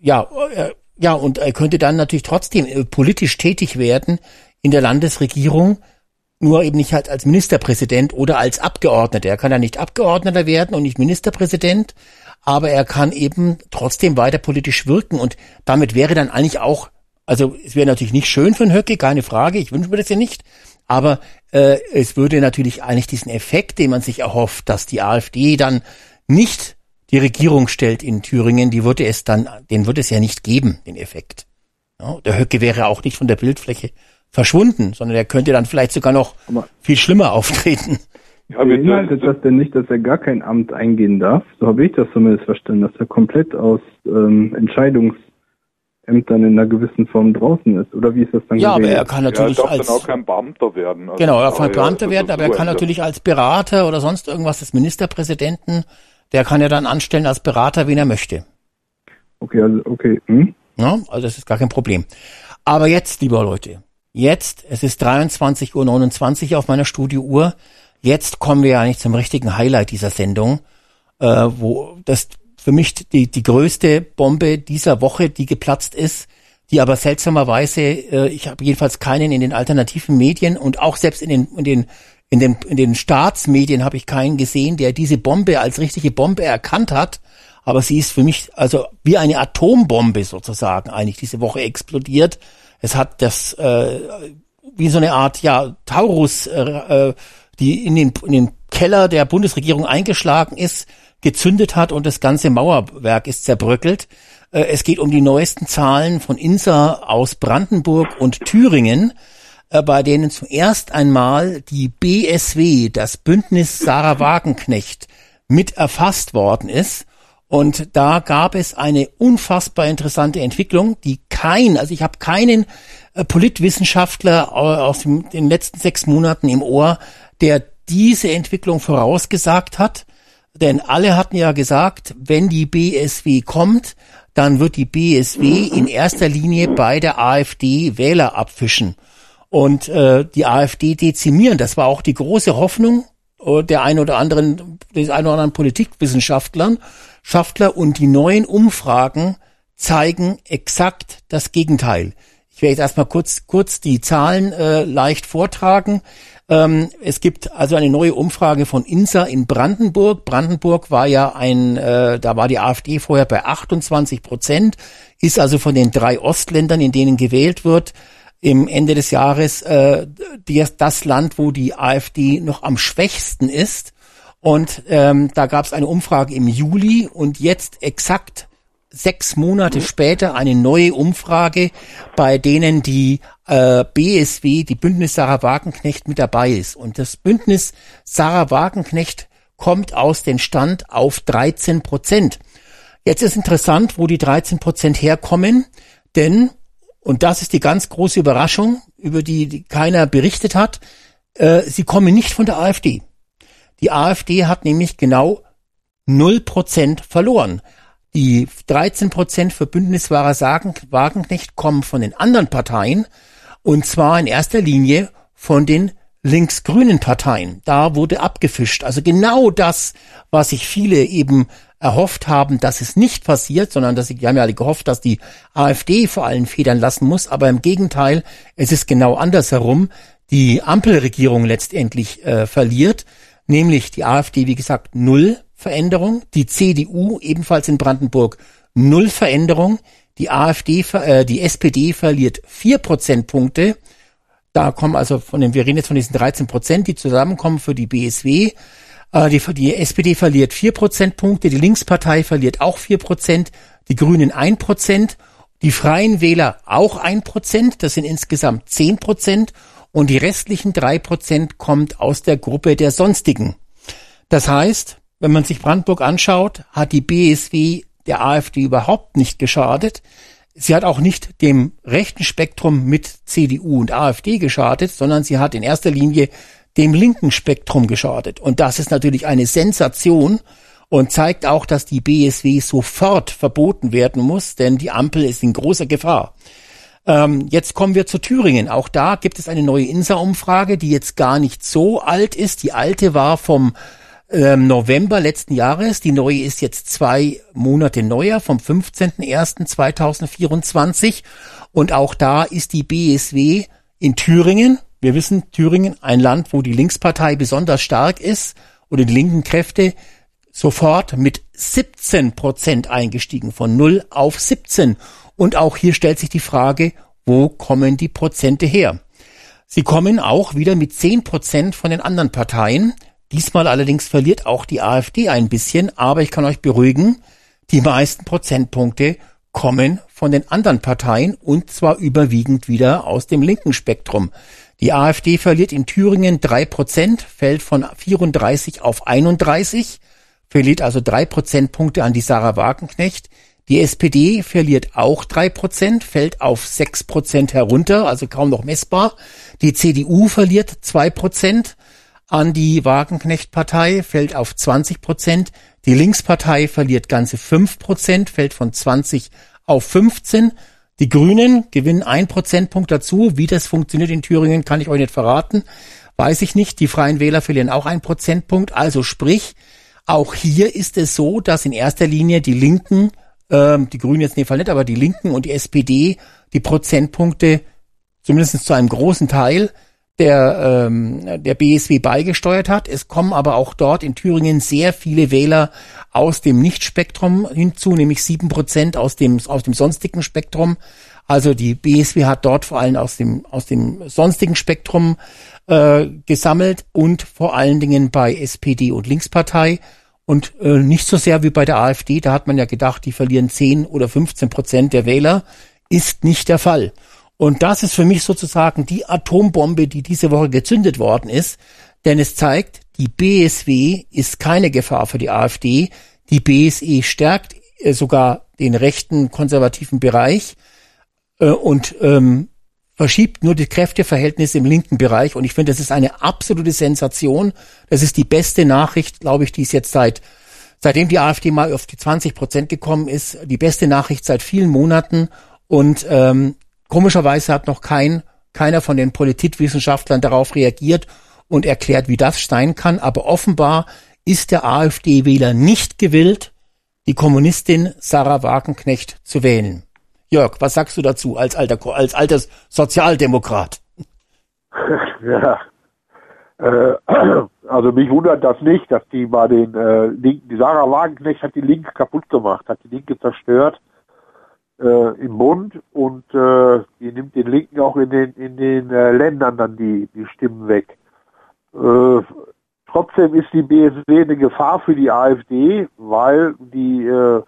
ja, äh, ja, und er könnte dann natürlich trotzdem äh, politisch tätig werden in der Landesregierung, nur eben nicht halt als Ministerpräsident oder als Abgeordneter. Er kann ja nicht Abgeordneter werden und nicht Ministerpräsident, aber er kann eben trotzdem weiter politisch wirken und damit wäre dann eigentlich auch, also es wäre natürlich nicht schön für einen Höcke, keine Frage, ich wünsche mir das ja nicht, aber äh, es würde natürlich eigentlich diesen Effekt, den man sich erhofft, dass die AfD dann nicht die Regierung stellt in Thüringen, die würde es dann, den würde es ja nicht geben, den Effekt. Ja, der Höcke wäre auch nicht von der Bildfläche verschwunden, sondern er könnte dann vielleicht sogar noch Aber- viel schlimmer auftreten. Ja, Beinhaltet das denn nicht, dass er gar kein Amt eingehen darf? So habe ich das zumindest verstanden, dass er komplett aus ähm, Entscheidungsämtern in einer gewissen Form draußen ist. Oder wie ist das dann Ja, aber geregelt? er kann ja, er natürlich darf dann als auch kein Beamter werden. Also, genau, er kann ja, Beamter das werden, aber er kann natürlich als Berater oder sonst irgendwas des Ministerpräsidenten, der kann ja dann anstellen als Berater, wen er möchte. Okay, also okay. Hm? Ja, also das ist gar kein Problem. Aber jetzt, lieber Leute, jetzt, es ist 23.29 Uhr auf meiner Studiouhr, jetzt kommen wir ja eigentlich zum richtigen Highlight dieser Sendung, äh, wo das für mich die, die größte Bombe dieser Woche, die geplatzt ist, die aber seltsamerweise, äh, ich habe jedenfalls keinen in den alternativen Medien und auch selbst in den, in den in den, in den Staatsmedien habe ich keinen gesehen, der diese Bombe als richtige Bombe erkannt hat. Aber sie ist für mich also wie eine Atombombe sozusagen eigentlich diese Woche explodiert. Es hat das äh, wie so eine Art ja Taurus, äh, äh, die in den, in den Keller der Bundesregierung eingeschlagen ist, gezündet hat und das ganze Mauerwerk ist zerbröckelt. Äh, es geht um die neuesten Zahlen von INSA aus Brandenburg und Thüringen bei denen zum erst einmal die BSW, das Bündnis Sarah Wagenknecht, mit erfasst worden ist. Und da gab es eine unfassbar interessante Entwicklung, die kein, also ich habe keinen äh, Politwissenschaftler au- aus dem, den letzten sechs Monaten im Ohr, der diese Entwicklung vorausgesagt hat. Denn alle hatten ja gesagt, wenn die BSW kommt, dann wird die BSW in erster Linie bei der AfD Wähler abfischen und äh, die AfD dezimieren. Das war auch die große Hoffnung äh, der ein oder anderen, des ein oder anderen Politikwissenschaftlern, Schaftler und die neuen Umfragen zeigen exakt das Gegenteil. Ich werde jetzt erstmal kurz, kurz die Zahlen äh, leicht vortragen. Ähm, es gibt also eine neue Umfrage von INSA in Brandenburg. Brandenburg war ja ein, äh, da war die AfD vorher bei 28 Prozent, ist also von den drei Ostländern, in denen gewählt wird, im Ende des Jahres äh, die, das Land, wo die AfD noch am schwächsten ist. Und ähm, da gab es eine Umfrage im Juli und jetzt exakt sechs Monate später eine neue Umfrage, bei denen die äh, BSW, die Bündnis Sarah Wagenknecht mit dabei ist. Und das Bündnis Sarah Wagenknecht kommt aus dem Stand auf 13 Prozent. Jetzt ist interessant, wo die 13 Prozent herkommen, denn, und das ist die ganz große Überraschung, über die, die keiner berichtet hat, äh, sie kommen nicht von der AfD. Die AfD hat nämlich genau 0 Prozent verloren. Die 13 Prozent für Bündniswahrer sagen, Wagenknecht kommen von den anderen Parteien und zwar in erster Linie von den linksgrünen Parteien. Da wurde abgefischt. Also genau das, was sich viele eben erhofft haben, dass es nicht passiert, sondern dass sie, die haben ja alle gehofft, dass die AfD vor allem federn lassen muss. Aber im Gegenteil, es ist genau andersherum. Die Ampelregierung letztendlich äh, verliert, nämlich die AfD, wie gesagt, null Veränderung, die CDU ebenfalls in Brandenburg null Veränderung, die AfD, äh, die SPD verliert vier Prozentpunkte. Da kommen also von den, wir reden jetzt von diesen 13 Prozent, die zusammenkommen für die BSW. Äh, die, die SPD verliert vier Prozentpunkte, die Linkspartei verliert auch vier Prozent, die Grünen ein Prozent, die Freien Wähler auch ein Prozent, das sind insgesamt zehn Prozent und die restlichen drei Prozent kommt aus der Gruppe der Sonstigen. Das heißt, wenn man sich Brandenburg anschaut, hat die BSW der AfD überhaupt nicht geschadet. Sie hat auch nicht dem rechten Spektrum mit CDU und AfD geschadet, sondern sie hat in erster Linie dem linken Spektrum geschadet. Und das ist natürlich eine Sensation und zeigt auch, dass die BSW sofort verboten werden muss, denn die Ampel ist in großer Gefahr. Ähm, jetzt kommen wir zu Thüringen. Auch da gibt es eine neue INSA-Umfrage, die jetzt gar nicht so alt ist. Die alte war vom ähm, November letzten Jahres. Die neue ist jetzt zwei Monate neuer, vom 15.01.2024. Und auch da ist die BSW in Thüringen. Wir wissen, Thüringen, ein Land, wo die Linkspartei besonders stark ist oder die linken Kräfte sofort mit 17 Prozent eingestiegen, von 0 auf 17. Und auch hier stellt sich die Frage, wo kommen die Prozente her? Sie kommen auch wieder mit 10 Prozent von den anderen Parteien. Diesmal allerdings verliert auch die AfD ein bisschen, aber ich kann euch beruhigen, die meisten Prozentpunkte kommen von den anderen Parteien und zwar überwiegend wieder aus dem linken Spektrum. Die AfD verliert in Thüringen drei Prozent, fällt von 34 auf 31, verliert also drei Prozentpunkte an die Sarah Wagenknecht. Die SPD verliert auch drei Prozent, fällt auf sechs Prozent herunter, also kaum noch messbar. Die CDU verliert zwei Prozent, an die Wagenknecht-Partei, fällt auf 20 Prozent. Die Linkspartei verliert ganze 5 Prozent, fällt von 20 auf 15. Die Grünen gewinnen ein Prozentpunkt dazu. Wie das funktioniert in Thüringen, kann ich euch nicht verraten. Weiß ich nicht. Die Freien Wähler verlieren auch einen Prozentpunkt. Also sprich, auch hier ist es so, dass in erster Linie die Linken, ähm, die Grünen jetzt in dem Fall nicht, aber die Linken und die SPD die Prozentpunkte zumindest zu einem großen Teil der, ähm, der BSW beigesteuert hat. Es kommen aber auch dort in Thüringen sehr viele Wähler aus dem Nichtspektrum hinzu, nämlich sieben Prozent aus dem, aus dem sonstigen Spektrum. Also die BSW hat dort vor allem aus dem, aus dem sonstigen Spektrum äh, gesammelt und vor allen Dingen bei SPD und Linkspartei und äh, nicht so sehr wie bei der AfD. Da hat man ja gedacht, die verlieren 10 oder 15 Prozent der Wähler. Ist nicht der Fall. Und das ist für mich sozusagen die Atombombe, die diese Woche gezündet worden ist. Denn es zeigt, die BSW ist keine Gefahr für die AfD. Die BSE stärkt äh, sogar den rechten konservativen Bereich äh, und ähm, verschiebt nur die Kräfteverhältnisse im linken Bereich. Und ich finde, das ist eine absolute Sensation. Das ist die beste Nachricht, glaube ich, die es jetzt seit seitdem die AfD mal auf die 20 Prozent gekommen ist, die beste Nachricht seit vielen Monaten. Und ähm, Komischerweise hat noch kein, keiner von den Politikwissenschaftlern darauf reagiert und erklärt, wie das sein kann. Aber offenbar ist der AfD-Wähler nicht gewillt, die Kommunistin Sarah Wagenknecht zu wählen. Jörg, was sagst du dazu als alter, als altes Sozialdemokrat? ja. Äh, also mich wundert das nicht, dass die bei den äh, Linken, die Sarah Wagenknecht hat die Linke kaputt gemacht, hat die Linke zerstört äh, im Bund und äh, die nimmt den Linken auch in den in den äh, Ländern dann die die Stimmen weg. Äh, trotzdem ist die BSW eine Gefahr für die AfD, weil die äh,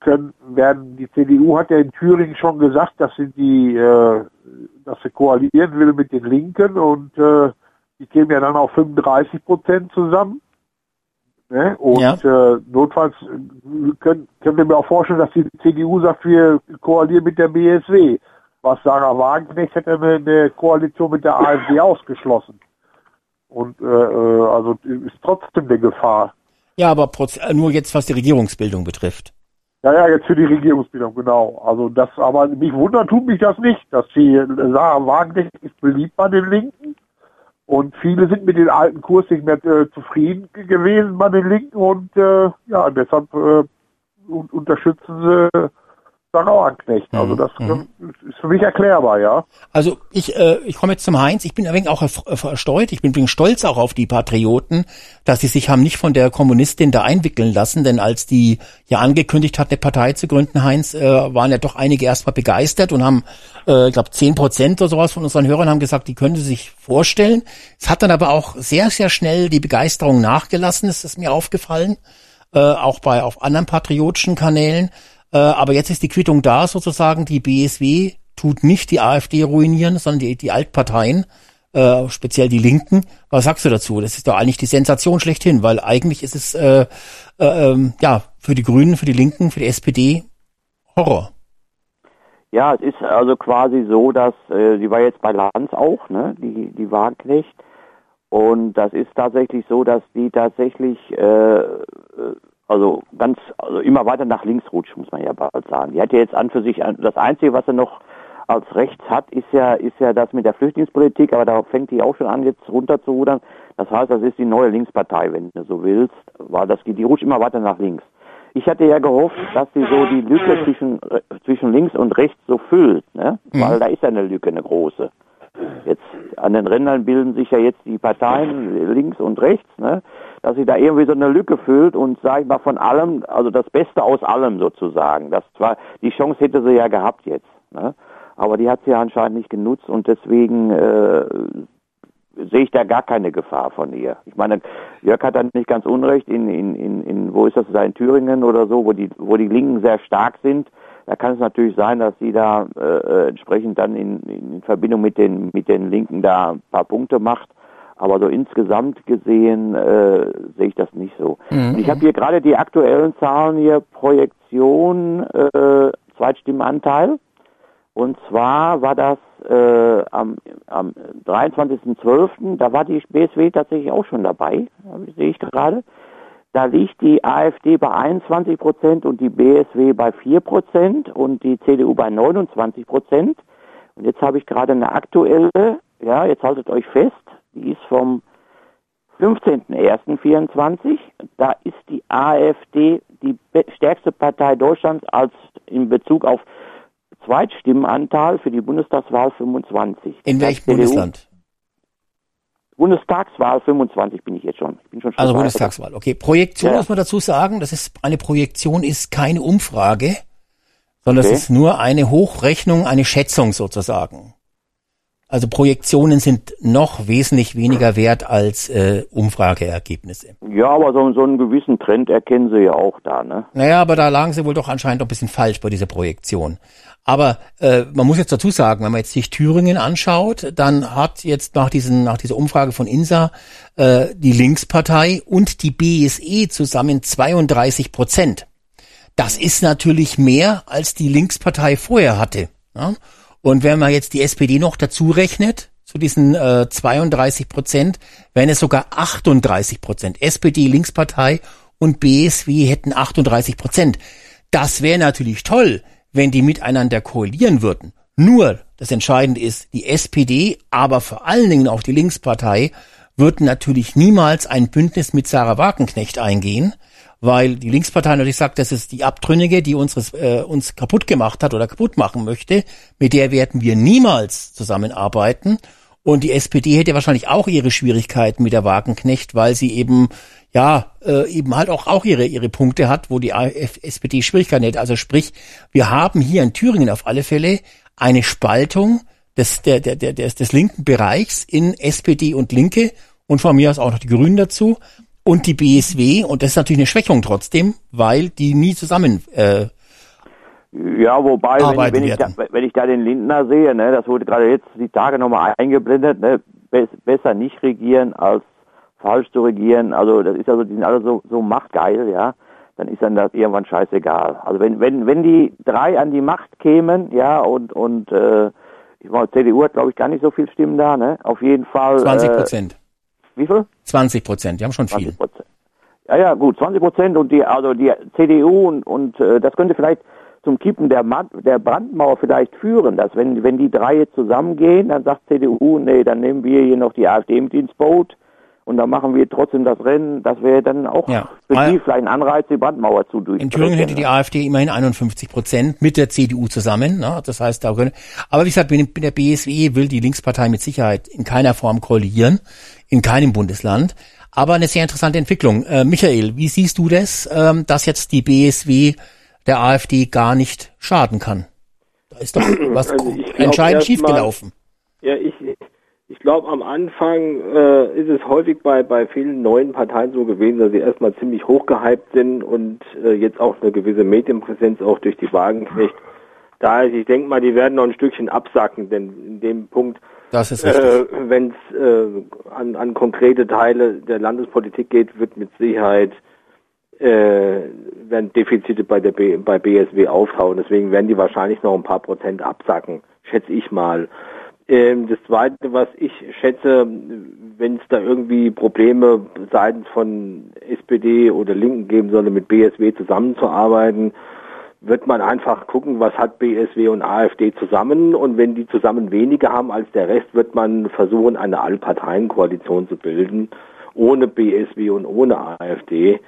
können werden die CDU hat ja in Thüringen schon gesagt, dass sie die äh, dass sie koalieren will mit den Linken und äh, die kämen ja dann auf 35 Prozent zusammen. Ne? Und ja. äh, notfalls können, können wir mir auch vorstellen, dass die CDU sagt, wir koalieren mit der BSW. Was Sarah Wagenknecht hätte eine, eine Koalition mit der AfD ausgeschlossen. Und äh, äh, also ist trotzdem eine Gefahr. Ja, aber nur jetzt, was die Regierungsbildung betrifft. Ja, ja, jetzt für die Regierungsbildung, genau. Also das, aber mich wundert tut mich das nicht, dass die Sarah Wagenknecht ist beliebt bei den Linken und viele sind mit dem alten Kurs nicht mehr äh, zufrieden gewesen bei den Linken und äh, ja, deshalb äh, unterstützen sie Anknecht. Also mhm. das mhm. ist für mich erklärbar, ja. Also ich, äh, ich komme jetzt zum Heinz. Ich bin ein wenig auch versteuert. Ich bin ein wenig stolz auch auf die Patrioten, dass sie sich haben nicht von der Kommunistin da einwickeln lassen. Denn als die ja angekündigt hat, eine Partei zu gründen, Heinz, äh, waren ja doch einige erstmal begeistert und haben, äh, ich glaube, zehn Prozent oder sowas von unseren Hörern haben gesagt, die können sie sich vorstellen. Es hat dann aber auch sehr, sehr schnell die Begeisterung nachgelassen. Das ist mir aufgefallen. Äh, auch bei auf anderen patriotischen Kanälen. Äh, aber jetzt ist die Quittung da sozusagen. Die BSW tut nicht die AfD ruinieren, sondern die, die Altparteien, äh, speziell die Linken. Was sagst du dazu? Das ist doch eigentlich die Sensation schlechthin, weil eigentlich ist es äh, äh, ähm, ja für die Grünen, für die Linken, für die SPD Horror. Ja, es ist also quasi so, dass äh, die war jetzt bei Lanz auch, ne, die die Wagenknecht. Und das ist tatsächlich so, dass die tatsächlich äh, äh also ganz, also immer weiter nach links rutscht, muss man ja bald sagen. Die hat ja jetzt an für sich, das Einzige, was er noch als rechts hat, ist ja, ist ja das mit der Flüchtlingspolitik, aber da fängt die auch schon an, jetzt runter zu rudern. Das heißt, das ist die neue Linkspartei, wenn du so willst, weil das geht, die rutscht immer weiter nach links. Ich hatte ja gehofft, dass sie so die Lücke zwischen, äh, zwischen links und rechts so füllt, ne? Mhm. Weil da ist ja eine Lücke, eine große. Jetzt an den Rändern bilden sich ja jetzt die Parteien links und rechts, ne? Dass sie da irgendwie so eine Lücke füllt und sage ich mal von allem, also das Beste aus allem sozusagen. Das zwar die Chance hätte sie ja gehabt jetzt, ne? aber die hat sie ja anscheinend nicht genutzt und deswegen äh, sehe ich da gar keine Gefahr von ihr. Ich meine, Jörg hat dann nicht ganz unrecht in, in, in, in wo ist das da in Thüringen oder so, wo die wo die Linken sehr stark sind da kann es natürlich sein, dass sie da äh, äh, entsprechend dann in, in Verbindung mit den mit den Linken da ein paar Punkte macht. Aber so insgesamt gesehen äh, sehe ich das nicht so. Mhm. Ich habe hier gerade die aktuellen Zahlen hier, Projektion, äh, Zweitstimmenanteil. Und zwar war das äh, am, am 23.12., da war die BSW tatsächlich auch schon dabei, sehe ich gerade. Da liegt die AfD bei 21 Prozent und die BSW bei 4 Prozent und die CDU bei 29 Prozent. Und jetzt habe ich gerade eine aktuelle, ja, jetzt haltet euch fest, die ist vom 15.01.24. Da ist die AfD die stärkste Partei Deutschlands als in Bezug auf Zweitstimmenanteil für die Bundestagswahl 25. In welchem Bundesland? Bundestagswahl 25 bin ich jetzt schon. Ich bin schon, also Bundestagswahl, okay. Projektion ja. muss man dazu sagen, das ist eine Projektion ist keine Umfrage, sondern okay. es ist nur eine Hochrechnung, eine Schätzung sozusagen. Also Projektionen sind noch wesentlich weniger wert als äh, Umfrageergebnisse. Ja, aber so, so einen gewissen Trend erkennen Sie ja auch da, ne? Naja, aber da lagen Sie wohl doch anscheinend ein bisschen falsch bei dieser Projektion. Aber äh, man muss jetzt dazu sagen, wenn man jetzt sich Thüringen anschaut, dann hat jetzt nach, diesen, nach dieser Umfrage von INSA äh, die Linkspartei und die BSE zusammen 32 Prozent. Das ist natürlich mehr, als die Linkspartei vorher hatte. Ja? Und wenn man jetzt die SPD noch dazu rechnet, zu diesen äh, 32 Prozent, wären es sogar 38 Prozent. SPD, Linkspartei und BSW hätten 38 Prozent. Das wäre natürlich toll, wenn die miteinander koalieren würden. Nur, das Entscheidende ist, die SPD, aber vor allen Dingen auch die Linkspartei, würden natürlich niemals ein Bündnis mit Sarah Wagenknecht eingehen, weil die Linkspartei natürlich sagt, das ist die Abtrünnige, die unseres, äh, uns kaputt gemacht hat oder kaputt machen möchte, mit der werden wir niemals zusammenarbeiten. Und die SPD hätte wahrscheinlich auch ihre Schwierigkeiten mit der Wagenknecht, weil sie eben ja äh, eben halt auch auch ihre ihre Punkte hat, wo die SPD Schwierigkeiten hätte. Also sprich, wir haben hier in Thüringen auf alle Fälle eine Spaltung des der der der des, des linken Bereichs in SPD und Linke und von mir aus auch noch die Grünen dazu und die BSW und das ist natürlich eine Schwächung trotzdem, weil die nie zusammen äh, Ja, wobei, wenn, wenn, ich da, wenn ich da den Lindner sehe, ne, das wurde gerade jetzt die Tage nochmal eingeblendet, ne, bes besser nicht regieren als falsch zu regieren. Also das ist also, die sind alle so, so machtgeil, ja. Dann ist dann das irgendwann scheißegal. Also wenn, wenn, wenn die drei an die Macht kämen, ja, und, und äh, ich meine, CDU hat glaube ich gar nicht so viel Stimmen da, ne? Auf jeden Fall. 20 Äh, Prozent. Wie viel? 20 Prozent, die haben schon viel. 20 Prozent. Ja, ja, gut, 20 Prozent und die, also die CDU und, und äh, das könnte vielleicht zum Kippen der, Ma der Brandmauer vielleicht führen, dass wenn, wenn die drei jetzt zusammengehen, dann sagt CDU, nee, dann nehmen wir hier noch die AfD mit ins Boot und dann machen wir trotzdem das Rennen. Das wäre dann auch Ja. für die vielleicht ein Anreiz, die Brandmauer zu In Thüringen hätte die AfD immerhin 51 Prozent mit der CDU zusammen. Ne? Das heißt, da können, aber wie gesagt, mit der BSW will die Linkspartei mit Sicherheit in keiner Form koalieren, in keinem Bundesland. Aber eine sehr interessante Entwicklung. Äh, Michael, wie siehst du das, ähm, dass jetzt die BSW der AfD gar nicht schaden kann? Da ist doch was Also entscheidend schiefgelaufen. Ja, ich, ich glaube, am Anfang äh, ist es häufig bei, bei vielen neuen Parteien so gewesen, dass sie erstmal ziemlich hochgehypt sind und äh, jetzt auch eine gewisse Medienpräsenz auch durch die Wagenknecht. Da ist, ich denke mal, die werden noch ein Stückchen absacken, denn in dem Punkt, Das ist richtig. äh, wenn es äh, an, an konkrete Teile der Landespolitik geht, wird mit Sicherheit äh, werden Defizite bei der B, bei BSW auftauchen. Deswegen werden die wahrscheinlich noch ein paar Prozent absacken, schätze ich mal. Ähm, das Zweite, was ich schätze, wenn es da irgendwie Probleme seitens von SPD oder Linken geben solle, mit BSW zusammenzuarbeiten, wird man einfach gucken, was hat BSW und AfD zusammen und wenn die zusammen weniger haben als der Rest, wird man versuchen, eine Allparteienkoalition zu bilden, ohne BSW und ohne AfD.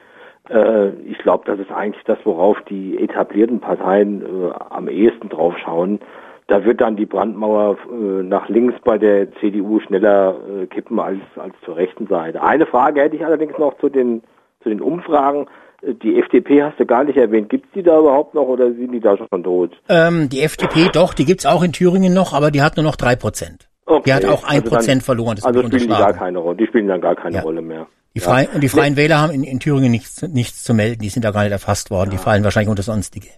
Äh, ich glaube, das ist eigentlich das, worauf die etablierten Parteien äh, am ehesten drauf schauen. Da wird dann die Brandmauer äh, nach links bei der CDU schneller äh, kippen als, als zur rechten Seite. Eine Frage hätte ich allerdings noch zu den, zu den Umfragen. Äh, Die FDP hast du gar nicht erwähnt. Gibt es die da überhaupt noch oder sind die da schon tot? Ähm, die FDP, doch, die gibt's auch in Thüringen noch, aber die hat nur noch drei Prozent. Die hat auch ein also dann- Prozent verloren. Das Also spielen die gar keine Rolle. Die spielen dann gar keine Ja. Rolle mehr. Die Ja. Freien, und die Freien Wähler haben in, in Thüringen nichts, nichts zu melden. Die sind da gar nicht erfasst worden. Die fallen wahrscheinlich unter Sonstige.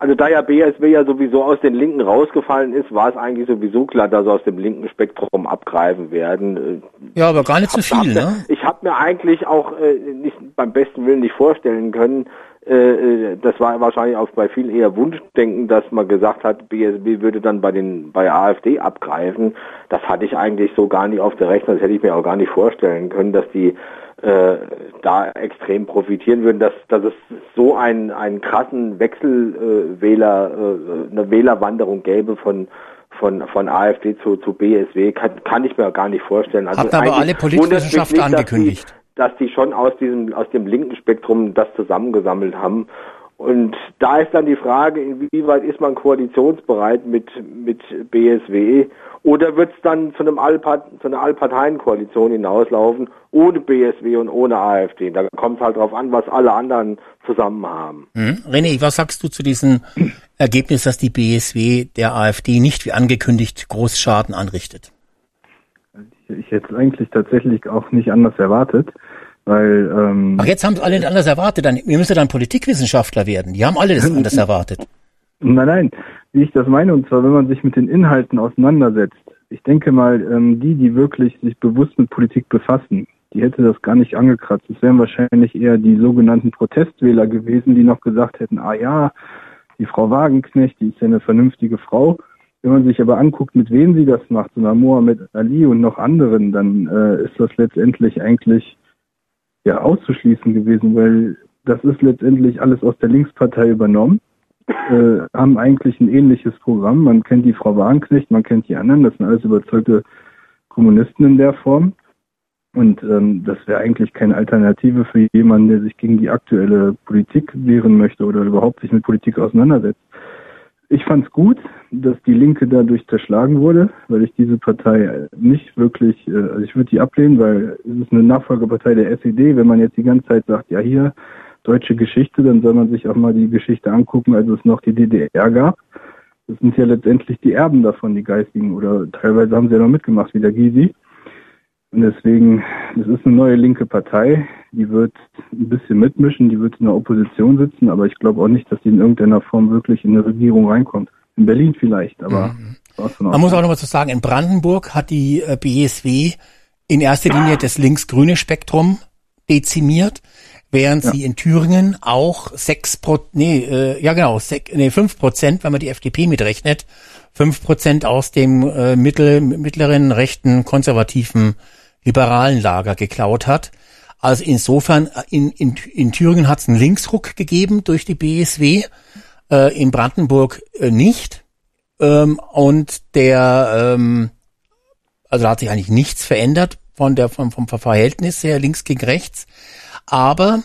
Also da ja BSW ja sowieso aus den Linken rausgefallen ist, war es eigentlich sowieso klar, dass sie aus dem linken Spektrum abgreifen werden. Ja, aber gar nicht so viel, ne? Ich habe mir eigentlich auch äh, nicht beim besten Willen nicht vorstellen können, äh, äh, das war wahrscheinlich auch bei vielen eher Wunschdenken, dass man gesagt hat, BSW würde dann bei den bei AfD abgreifen. Das hatte ich eigentlich so gar nicht auf der Rechnung, das hätte ich mir auch gar nicht vorstellen können, dass die äh, da extrem profitieren würden, dass, dass es so einen, einen krassen Wechselwähler, äh, Wähler, äh, eine Wählerwanderung gäbe von von von AfD zu, zu BSW, kann, kann ich mir gar nicht vorstellen. Also Habt aber alle Politikwissenschaftler angekündigt. Dass die, dass die schon aus diesem aus dem linken Spektrum das zusammengesammelt haben. Und da ist dann die Frage, inwieweit ist man koalitionsbereit mit mit BSW oder wird es dann zu einem Allpart zu einer Allparteienkoalition hinauslaufen ohne BSW und ohne AfD? Da kommt es halt drauf an, was alle anderen zusammen haben. Hm? René, was sagst du zu diesem Ergebnis, dass die BSW der AfD nicht wie angekündigt Großschaden anrichtet? Ich hätte es eigentlich tatsächlich auch nicht anders erwartet, weil ähm, Ach, jetzt haben es alle anders erwartet. Dann, wir müssen dann Politikwissenschaftler werden. Die haben alle das anders erwartet. Nein, nein, wie ich das meine, und zwar, wenn man sich mit den Inhalten auseinandersetzt. Ich denke mal, ähm, die, die wirklich sich bewusst mit Politik befassen, die hätte das gar nicht angekratzt. Es wären wahrscheinlich eher die sogenannten Protestwähler gewesen, die noch gesagt hätten, ah ja, die Frau Wagenknecht, die ist ja eine vernünftige Frau. Wenn man sich aber anguckt, mit wem sie das macht, so einer Mohammed Ali und noch anderen, dann äh, ist das letztendlich eigentlich ja auszuschließen gewesen, weil das ist letztendlich alles aus der Linkspartei übernommen äh, haben eigentlich ein ähnliches Programm. Man kennt die Frau Wagenknecht, man kennt die anderen, das sind alles überzeugte Kommunisten in der Form. Und ähm, das wäre eigentlich keine Alternative für jemanden, der sich gegen die aktuelle Politik wehren möchte oder überhaupt sich mit Politik auseinandersetzt. Ich fand es gut, dass die Linke dadurch zerschlagen wurde, weil ich diese Partei nicht wirklich, äh, also ich würde die ablehnen, weil es ist eine Nachfolgepartei der SED. Wenn man jetzt die ganze Zeit sagt, ja hier deutsche Geschichte, dann soll man sich auch mal die Geschichte angucken, als es noch die DDR gab. Das sind ja letztendlich die Erben davon, die Geistigen, oder teilweise haben sie ja noch mitgemacht, wie der Gysi. Und deswegen, das ist eine neue linke Partei, die wird ein bisschen mitmischen, die wird in der Opposition sitzen, aber ich glaube auch nicht, dass die in irgendeiner Form wirklich in eine Regierung reinkommt. In Berlin vielleicht, aber mhm. man muss auch noch mal so sagen, in Brandenburg hat die äh, BSW in erster Linie das links-grüne Spektrum dezimiert, während ja. sie in Thüringen auch sechs Pro, nee, äh, ja genau, sech, nee, fünf Prozent, wenn man die FDP mitrechnet, fünf Prozent aus dem äh, mittel, mittleren rechten konservativen liberalen Lager geklaut hat. Also insofern, äh, in, in, in Thüringen hat es einen Linksruck gegeben durch die BSW, äh, in Brandenburg äh, nicht. Ähm, und der, ähm, also da hat sich eigentlich nichts verändert von der, vom, vom Verhältnis her links gegen rechts. Aber,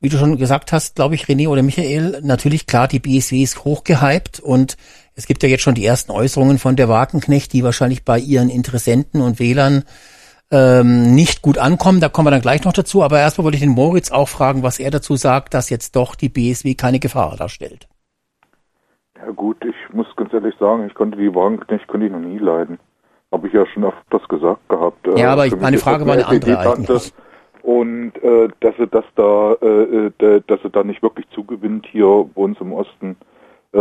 wie du schon gesagt hast, glaube ich, René oder Michael, natürlich klar, die BSW ist hochgehypt und es gibt ja jetzt schon die ersten Äußerungen von der Wagenknecht, die wahrscheinlich bei ihren Interessenten und Wählern ähm, nicht gut ankommen. Da kommen wir dann gleich noch dazu. Aber erstmal wollte ich den Moritz auch fragen, was er dazu sagt, dass jetzt doch die BSW keine Gefahr darstellt. Ja gut, ich muss ganz ehrlich sagen, ich konnte die Wagenknecht konnte ich noch nie leiden. Habe ich ja schon öfters gesagt gehabt. Ja, aber ich, meine Frage war eine andere eigentlich. Und äh, dass sie das da, äh, äh dass sie da nicht wirklich zugewinnt hier bei uns im Osten, äh,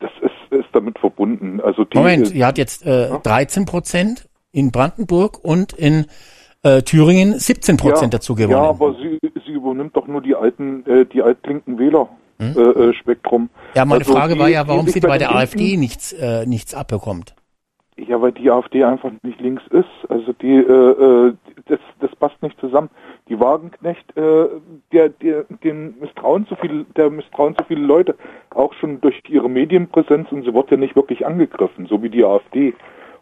das ist, ist damit verbunden. Also die, Moment, sie hat jetzt äh, ja? 13 Prozent in Brandenburg und in äh, Thüringen 17 Prozent ja, dazu gewonnen. Ja, aber sie, sie übernimmt doch nur die alten, äh, die altlinken Wähler. Hm? Äh, äh, Spektrum. Ja, meine also Frage die, war ja, warum sie bei der AfD nichts, äh, nichts abbekommt. Ja, weil die AfD einfach nicht links ist. Also die, äh, äh, das, das passt nicht zusammen. Die Wagenknecht, äh, der, der, den misstrauen zu viel, der misstrauen zu viele Leute, auch schon durch ihre Medienpräsenz und sie wird ja nicht wirklich angegriffen, so wie die AfD.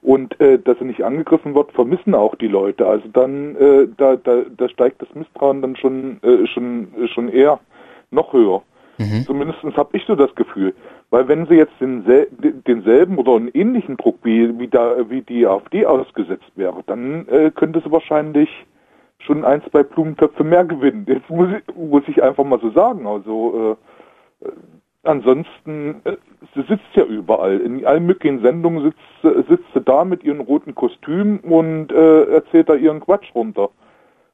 Und äh, dass sie nicht angegriffen wird, vermissen auch die Leute. Also dann, äh, da, da, da steigt das Misstrauen dann schon, äh, schon, schon eher noch höher. Mhm. Zumindest habe ich so das Gefühl. Weil wenn sie jetzt densel denselben oder einen ähnlichen Druck wie, wie, da, wie die AfD ausgesetzt wäre, dann äh, könnte sie wahrscheinlich schon ein, zwei Blumentöpfe mehr gewinnen. Jetzt muss ich, muss ich einfach mal so sagen. Also äh, ansonsten, äh, sie sitzt ja überall. In allen möglichen Sendungen sitzt, sitzt sie da mit ihrem roten Kostüm und äh, erzählt da ihren Quatsch runter.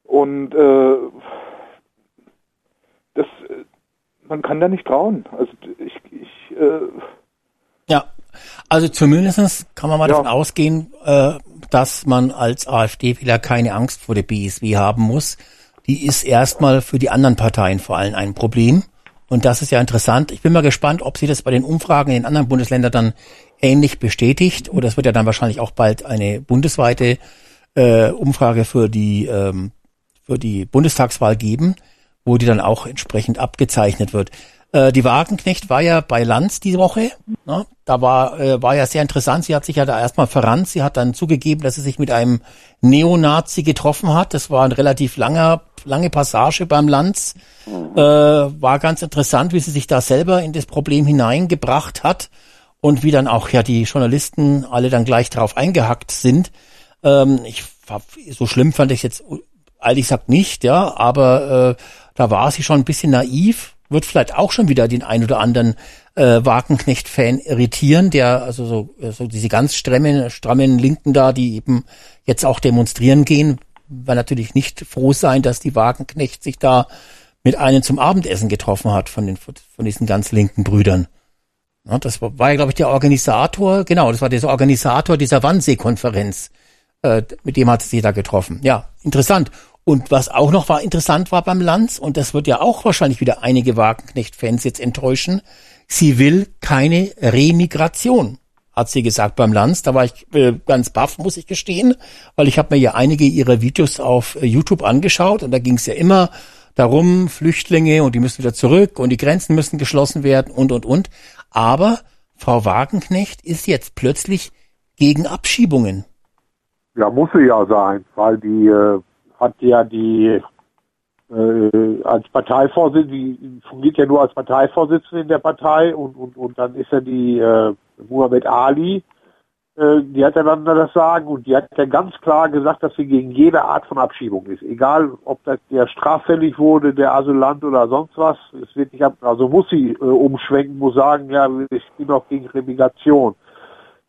Und äh, das, äh, man kann da nicht trauen. Also ich, ich äh, ja, also zumindestens kann man mal ja. davon ausgehen, äh, dass man als AfD wieder keine Angst vor der BSW haben muss. Die ist erstmal für die anderen Parteien vor allem ein Problem. Und das ist ja interessant. Ich bin mal gespannt, ob sie das bei den Umfragen in den anderen Bundesländern dann ähnlich bestätigt. Oder es wird ja dann wahrscheinlich auch bald eine bundesweite äh, Umfrage für die, ähm, für die Bundestagswahl geben, wo die dann auch entsprechend abgezeichnet wird. Äh, die Wagenknecht war ja bei Lanz diese Woche. Ne? Da war, äh, war ja sehr interessant. Sie hat sich ja da erstmal verrannt. Sie hat dann zugegeben, dass sie sich mit einem Neonazi getroffen hat. Das war ein relativ langer lange Passage beim Lanz. Äh, war ganz interessant, wie sie sich da selber in das Problem hineingebracht hat und wie dann auch ja die Journalisten alle dann gleich drauf eingehackt sind. Ähm, ich so schlimm fand ich jetzt ehrlich gesagt nicht, ja, aber äh, da war sie schon ein bisschen naiv, wird vielleicht auch schon wieder den ein oder anderen äh, Wagenknecht-Fan irritieren, der also so, so diese ganz strammen, strammen Linken da, die eben jetzt auch demonstrieren gehen, war natürlich nicht froh sein, dass die Wagenknecht sich da mit einem zum Abendessen getroffen hat von den von diesen ganz linken Brüdern. Ja, das war, war ja, glaube ich, der Organisator, genau, das war der Organisator dieser Wannsee-Konferenz. Äh, mit dem hat sie da getroffen. Ja, interessant. Und was auch noch war interessant war beim Lanz, und das wird ja auch wahrscheinlich wieder einige Wagenknecht-Fans jetzt enttäuschen, sie will keine Remigration hat sie gesagt beim Lanz. Da war ich äh, ganz baff, muss ich gestehen, weil ich habe mir ja einige ihrer Videos auf äh, YouTube angeschaut und da ging es ja immer darum, Flüchtlinge und die müssen wieder zurück und die Grenzen müssen geschlossen werden und und und. Aber Frau Wagenknecht ist jetzt plötzlich gegen Abschiebungen. Ja, muss sie ja sein, weil die äh, hat ja die äh, als Parteivorsitzende, die fungiert ja nur als Parteivorsitzende in der Partei und, und, und dann ist ja die äh, Muhammad Ali, äh, die hat ja dann das Sagen und die hat ja ganz klar gesagt, dass sie gegen jede Art von Abschiebung ist. Egal, ob das der straffällig wurde, der Asylant oder sonst was, es wird nicht ab, also muss sie äh, umschwenken, muss sagen, ja, ich bin auch gegen Remigration.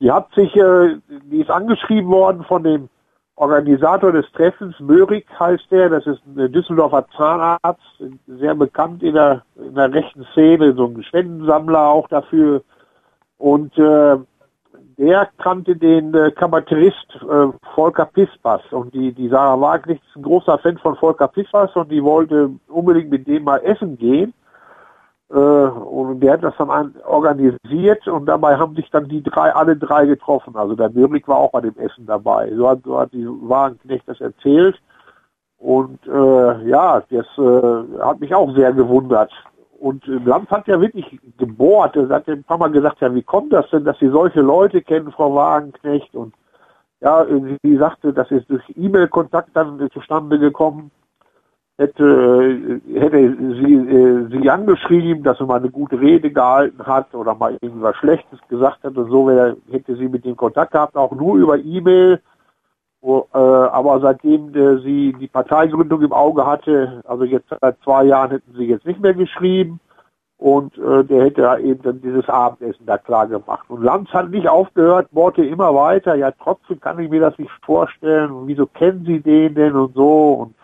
Die hat sich, äh, die ist angeschrieben worden von dem Organisator des Treffens, Möhrig heißt der, das ist ein Düsseldorfer Zahnarzt, sehr bekannt in der, in der rechten Szene, so ein Spendensammler auch dafür. Und äh, der kannte den äh, Kabarettist äh, Volker Pispas und die, die Sarah Wagner ist ein großer Fan von Volker Pispas und die wollte unbedingt mit dem mal essen gehen. Äh, und der hat das dann organisiert und dabei haben sich dann die drei, alle drei getroffen. Also der Möhrig war auch bei dem Essen dabei. So hat, so hat die Wagenknecht das erzählt. Und äh, ja, das äh, hat mich auch sehr gewundert. Und Lanz hat ja wirklich gebohrt. Er hat ein paar Mal gesagt, ja, wie kommt das denn, dass Sie solche Leute kennen, Frau Wagenknecht? Und ja, sie sagte, das ist durch E-Mail-Kontakt dann zustande gekommen hätte, äh, hätte sie, äh, sie angeschrieben, dass sie mal eine gute Rede gehalten hat oder mal irgendwas Schlechtes gesagt hat und so, hätte sie mit dem Kontakt gehabt, auch nur über E-Mail. Äh, aber seitdem sie die Parteigründung im Auge hatte, also jetzt seit zwei Jahren hätten sie jetzt nicht mehr geschrieben und der hätte eben dann dieses Abendessen da klar gemacht. Und Lanz hat nicht aufgehört, Worte immer weiter, ja trotzdem kann ich mir das nicht vorstellen wieso kennen Sie den denn und so und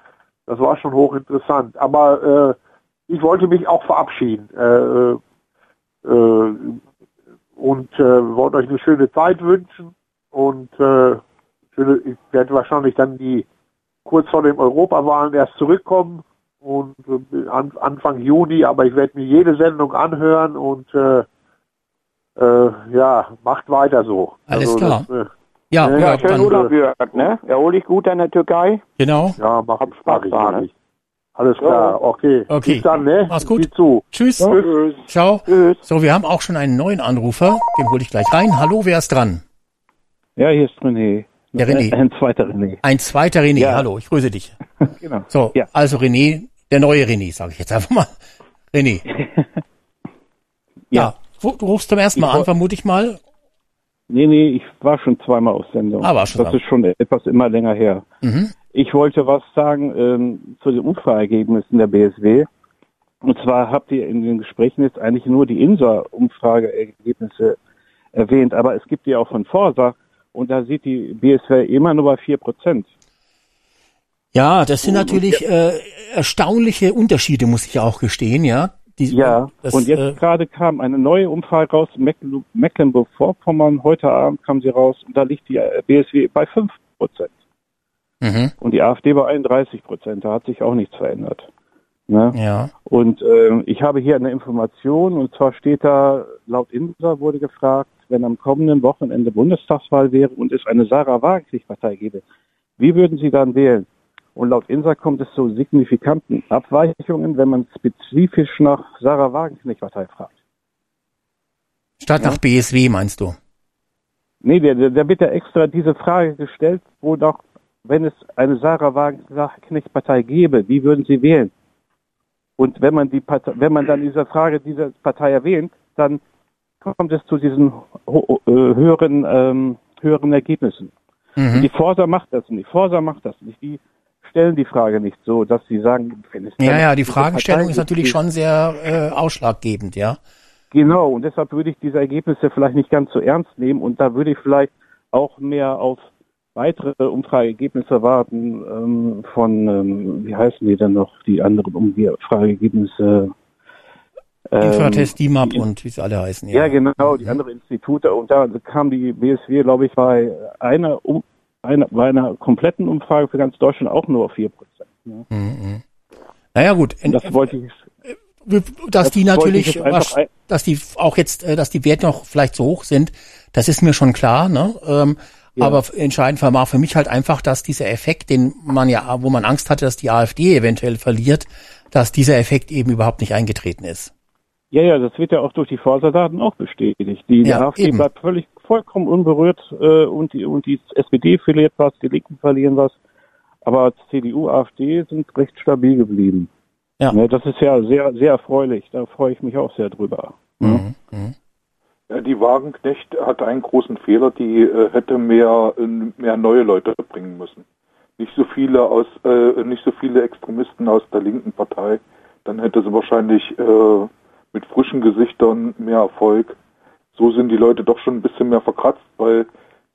das war schon hochinteressant. Aber äh, ich wollte mich auch verabschieden. Äh, äh, und äh, wollte euch eine schöne Zeit wünschen. Und äh, schöne, ich werde wahrscheinlich dann die kurz vor dem Europawahlen erst zurückkommen und äh, an, Anfang Juni, aber ich werde mir jede Sendung anhören und äh, äh, ja, macht weiter so. Alles also, klar. Das, äh, ja, ja, ja schön Urlaub, Jörg, ne? Erhol dich gut in der Türkei. Genau. Ja, mach Hab Spaß da, ne? Alles klar, okay. Okay. Bis dann, ne? Mach's gut. Tschüss. Ja. Tschüss. Ciao. Tschüss. So, wir haben auch schon einen neuen Anrufer. Den hole ich gleich rein. Hallo, wer ist dran? Ja, hier ist René. Der René. Ein zweiter René. Ein zweiter René. Ja. Hallo, ich grüße dich. genau. So, Ja. also René, der neue René, sage ich jetzt einfach mal. René. ja. Wo- Du rufst zum ersten Mal Ich an, vermute ich mal. Nee, nee, ich war schon zweimal auf Sendung. Ah, war schon Das da. ist schon etwas immer länger her. Mhm. Ich wollte was sagen ähm, zu den Umfrageergebnissen der BSW. Und zwar habt ihr in den Gesprächen jetzt eigentlich nur die INSA-Umfrageergebnisse erwähnt, aber es gibt die auch von Forsa und da sieht die BSW immer nur bei vier Prozent. Ja, das sind natürlich äh, erstaunliche Unterschiede, muss ich auch gestehen, ja. Die, Ja, das, und jetzt äh, gerade kam eine neue Umfrage raus, Mecklenburg- Mecklenburg-Vorpommern, heute Abend kam sie raus und da liegt die äh, BSW bei 5 Prozent. Mhm. Und die AfD bei 31 Prozent, da hat sich auch nichts verändert. Ne? Ja. Und ähm, ich habe hier eine Information, und zwar steht da, laut INSA wurde gefragt, wenn am kommenden Wochenende Bundestagswahl wäre und es eine Sarah Wagenknecht-Partei gäbe, wie würden Sie dann wählen? Und laut INSA kommt es zu signifikanten Abweichungen, wenn man spezifisch nach Sarah Wagenknecht-Partei fragt. Statt nach BSW meinst du? Nee, der, der, der wird ja extra diese Frage gestellt, wo doch, wenn es eine Sarah Wagenknecht-Partei gäbe, wie würden Sie wählen? Und wenn man die Partei, wenn man dann diese Frage dieser Partei erwähnt, dann kommt es zu diesen äh, höheren, ähm, höheren Ergebnissen. Mhm. Die Forsa macht das nicht. Die Forsa macht das nicht. Die stellen die Frage nicht so, dass sie sagen, wenn es Ja, ja, die Fragestellung ist natürlich schon sehr äh, ausschlaggebend, ja. Genau, und deshalb würde ich diese Ergebnisse vielleicht nicht ganz so ernst nehmen und da würde ich vielleicht auch mehr auf weitere Umfrageergebnisse warten ähm, von, ähm, wie heißen die denn noch, die anderen Umfrageergebnisse? Ähm, Infratest, DIMAP und wie sie alle heißen. Ja, genau, die anderen Institute und da kam die BSW, glaube ich, bei einer, um, einer, bei einer kompletten Umfrage für ganz Deutschland auch nur auf 4 Prozent. Ne? Mhm. Naja gut, Und das wollte ich dass Das die natürlich, dass die auch jetzt, äh, dass die Werte noch vielleicht so hoch sind, das ist mir schon klar, ne? Ähm, Ja. Aber entscheidend war für mich halt einfach, dass dieser Effekt, den man ja, wo man Angst hatte, dass die AfD eventuell verliert, dass dieser Effekt eben überhaupt nicht eingetreten ist. Ja, ja, das wird ja auch durch die Forsa-Daten auch bestätigt. Die, die Ja, AfD eben. bleibt völlig, vollkommen unberührt äh, und die und die SPD verliert was, die Linken verlieren was, aber CDU, AfD sind recht stabil geblieben. Ja. Ne, das ist ja sehr sehr erfreulich. Da freue ich mich auch sehr drüber. Mhm. Mhm. Ja, die Wagenknecht hat einen großen Fehler, die äh, hätte mehr, äh, mehr neue Leute bringen müssen. Nicht so viele aus, äh, nicht so viele Extremisten aus der linken Partei. Dann hätte sie wahrscheinlich äh, mit frischen Gesichtern mehr Erfolg. So sind die Leute doch schon ein bisschen mehr verkratzt, weil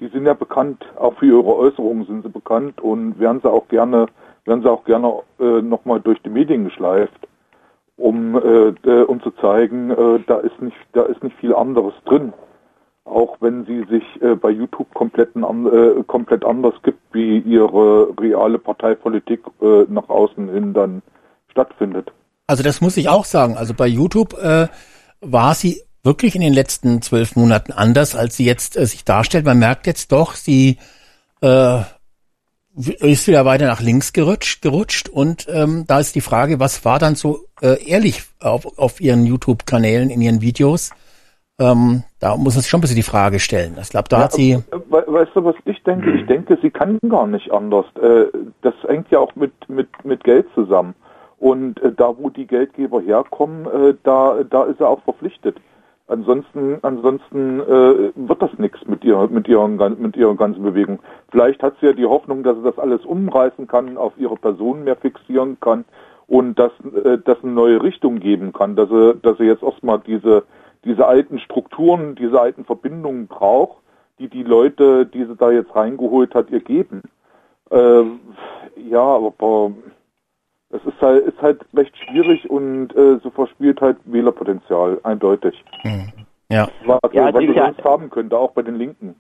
die sind ja bekannt, auch für ihre Äußerungen sind sie bekannt und werden sie auch gerne, werden sie auch gerne äh, nochmal durch die Medien geschleift um, äh, äh, um zu zeigen, äh, da ist nicht, da ist nicht viel anderes drin. Auch wenn sie sich äh, bei YouTube komplett, äh, komplett anders gibt, wie ihre reale Parteipolitik äh, nach außen hin dann stattfindet. Also das muss ich auch sagen. Also bei YouTube war sie wirklich in den letzten zwölf Monaten anders, als sie jetzt äh, sich darstellt. Man merkt jetzt doch, sie äh, ist wieder weiter nach links gerutscht, gerutscht und ähm, da ist die Frage, was war dann so äh, ehrlich auf, auf ihren YouTube-Kanälen, in ihren Videos? Ähm, da muss man sich schon ein bisschen die Frage stellen. Ich glaube, da Ja, hat sie. we- Weißt du, was ich denke? Ich denke, sie kann gar nicht anders. Äh, Das hängt ja auch mit, mit, mit Geld zusammen. Und äh, da, wo die Geldgeber herkommen, äh, da, da ist er auch verpflichtet. Ansonsten, ansonsten äh, wird das nichts mit ihrer, mit ihren, gan- mit ihrer ganzen Bewegung. Vielleicht hat sie ja die Hoffnung, dass sie das alles umreißen kann, auf ihre Person mehr fixieren kann und dass, äh, dass eine neue Richtung geben kann, dass sie, dass sie jetzt erstmal diese, diese alten Strukturen, diese alten Verbindungen braucht, die die Leute, die sie da jetzt reingeholt hat, ihr geben. Ähm, ja, aber es ist halt, ist halt recht schwierig und äh, so verspielt halt Wählerpotenzial, eindeutig. Ja. Was, Ja, was ist sie ja- sonst haben könnte, auch bei den Linken.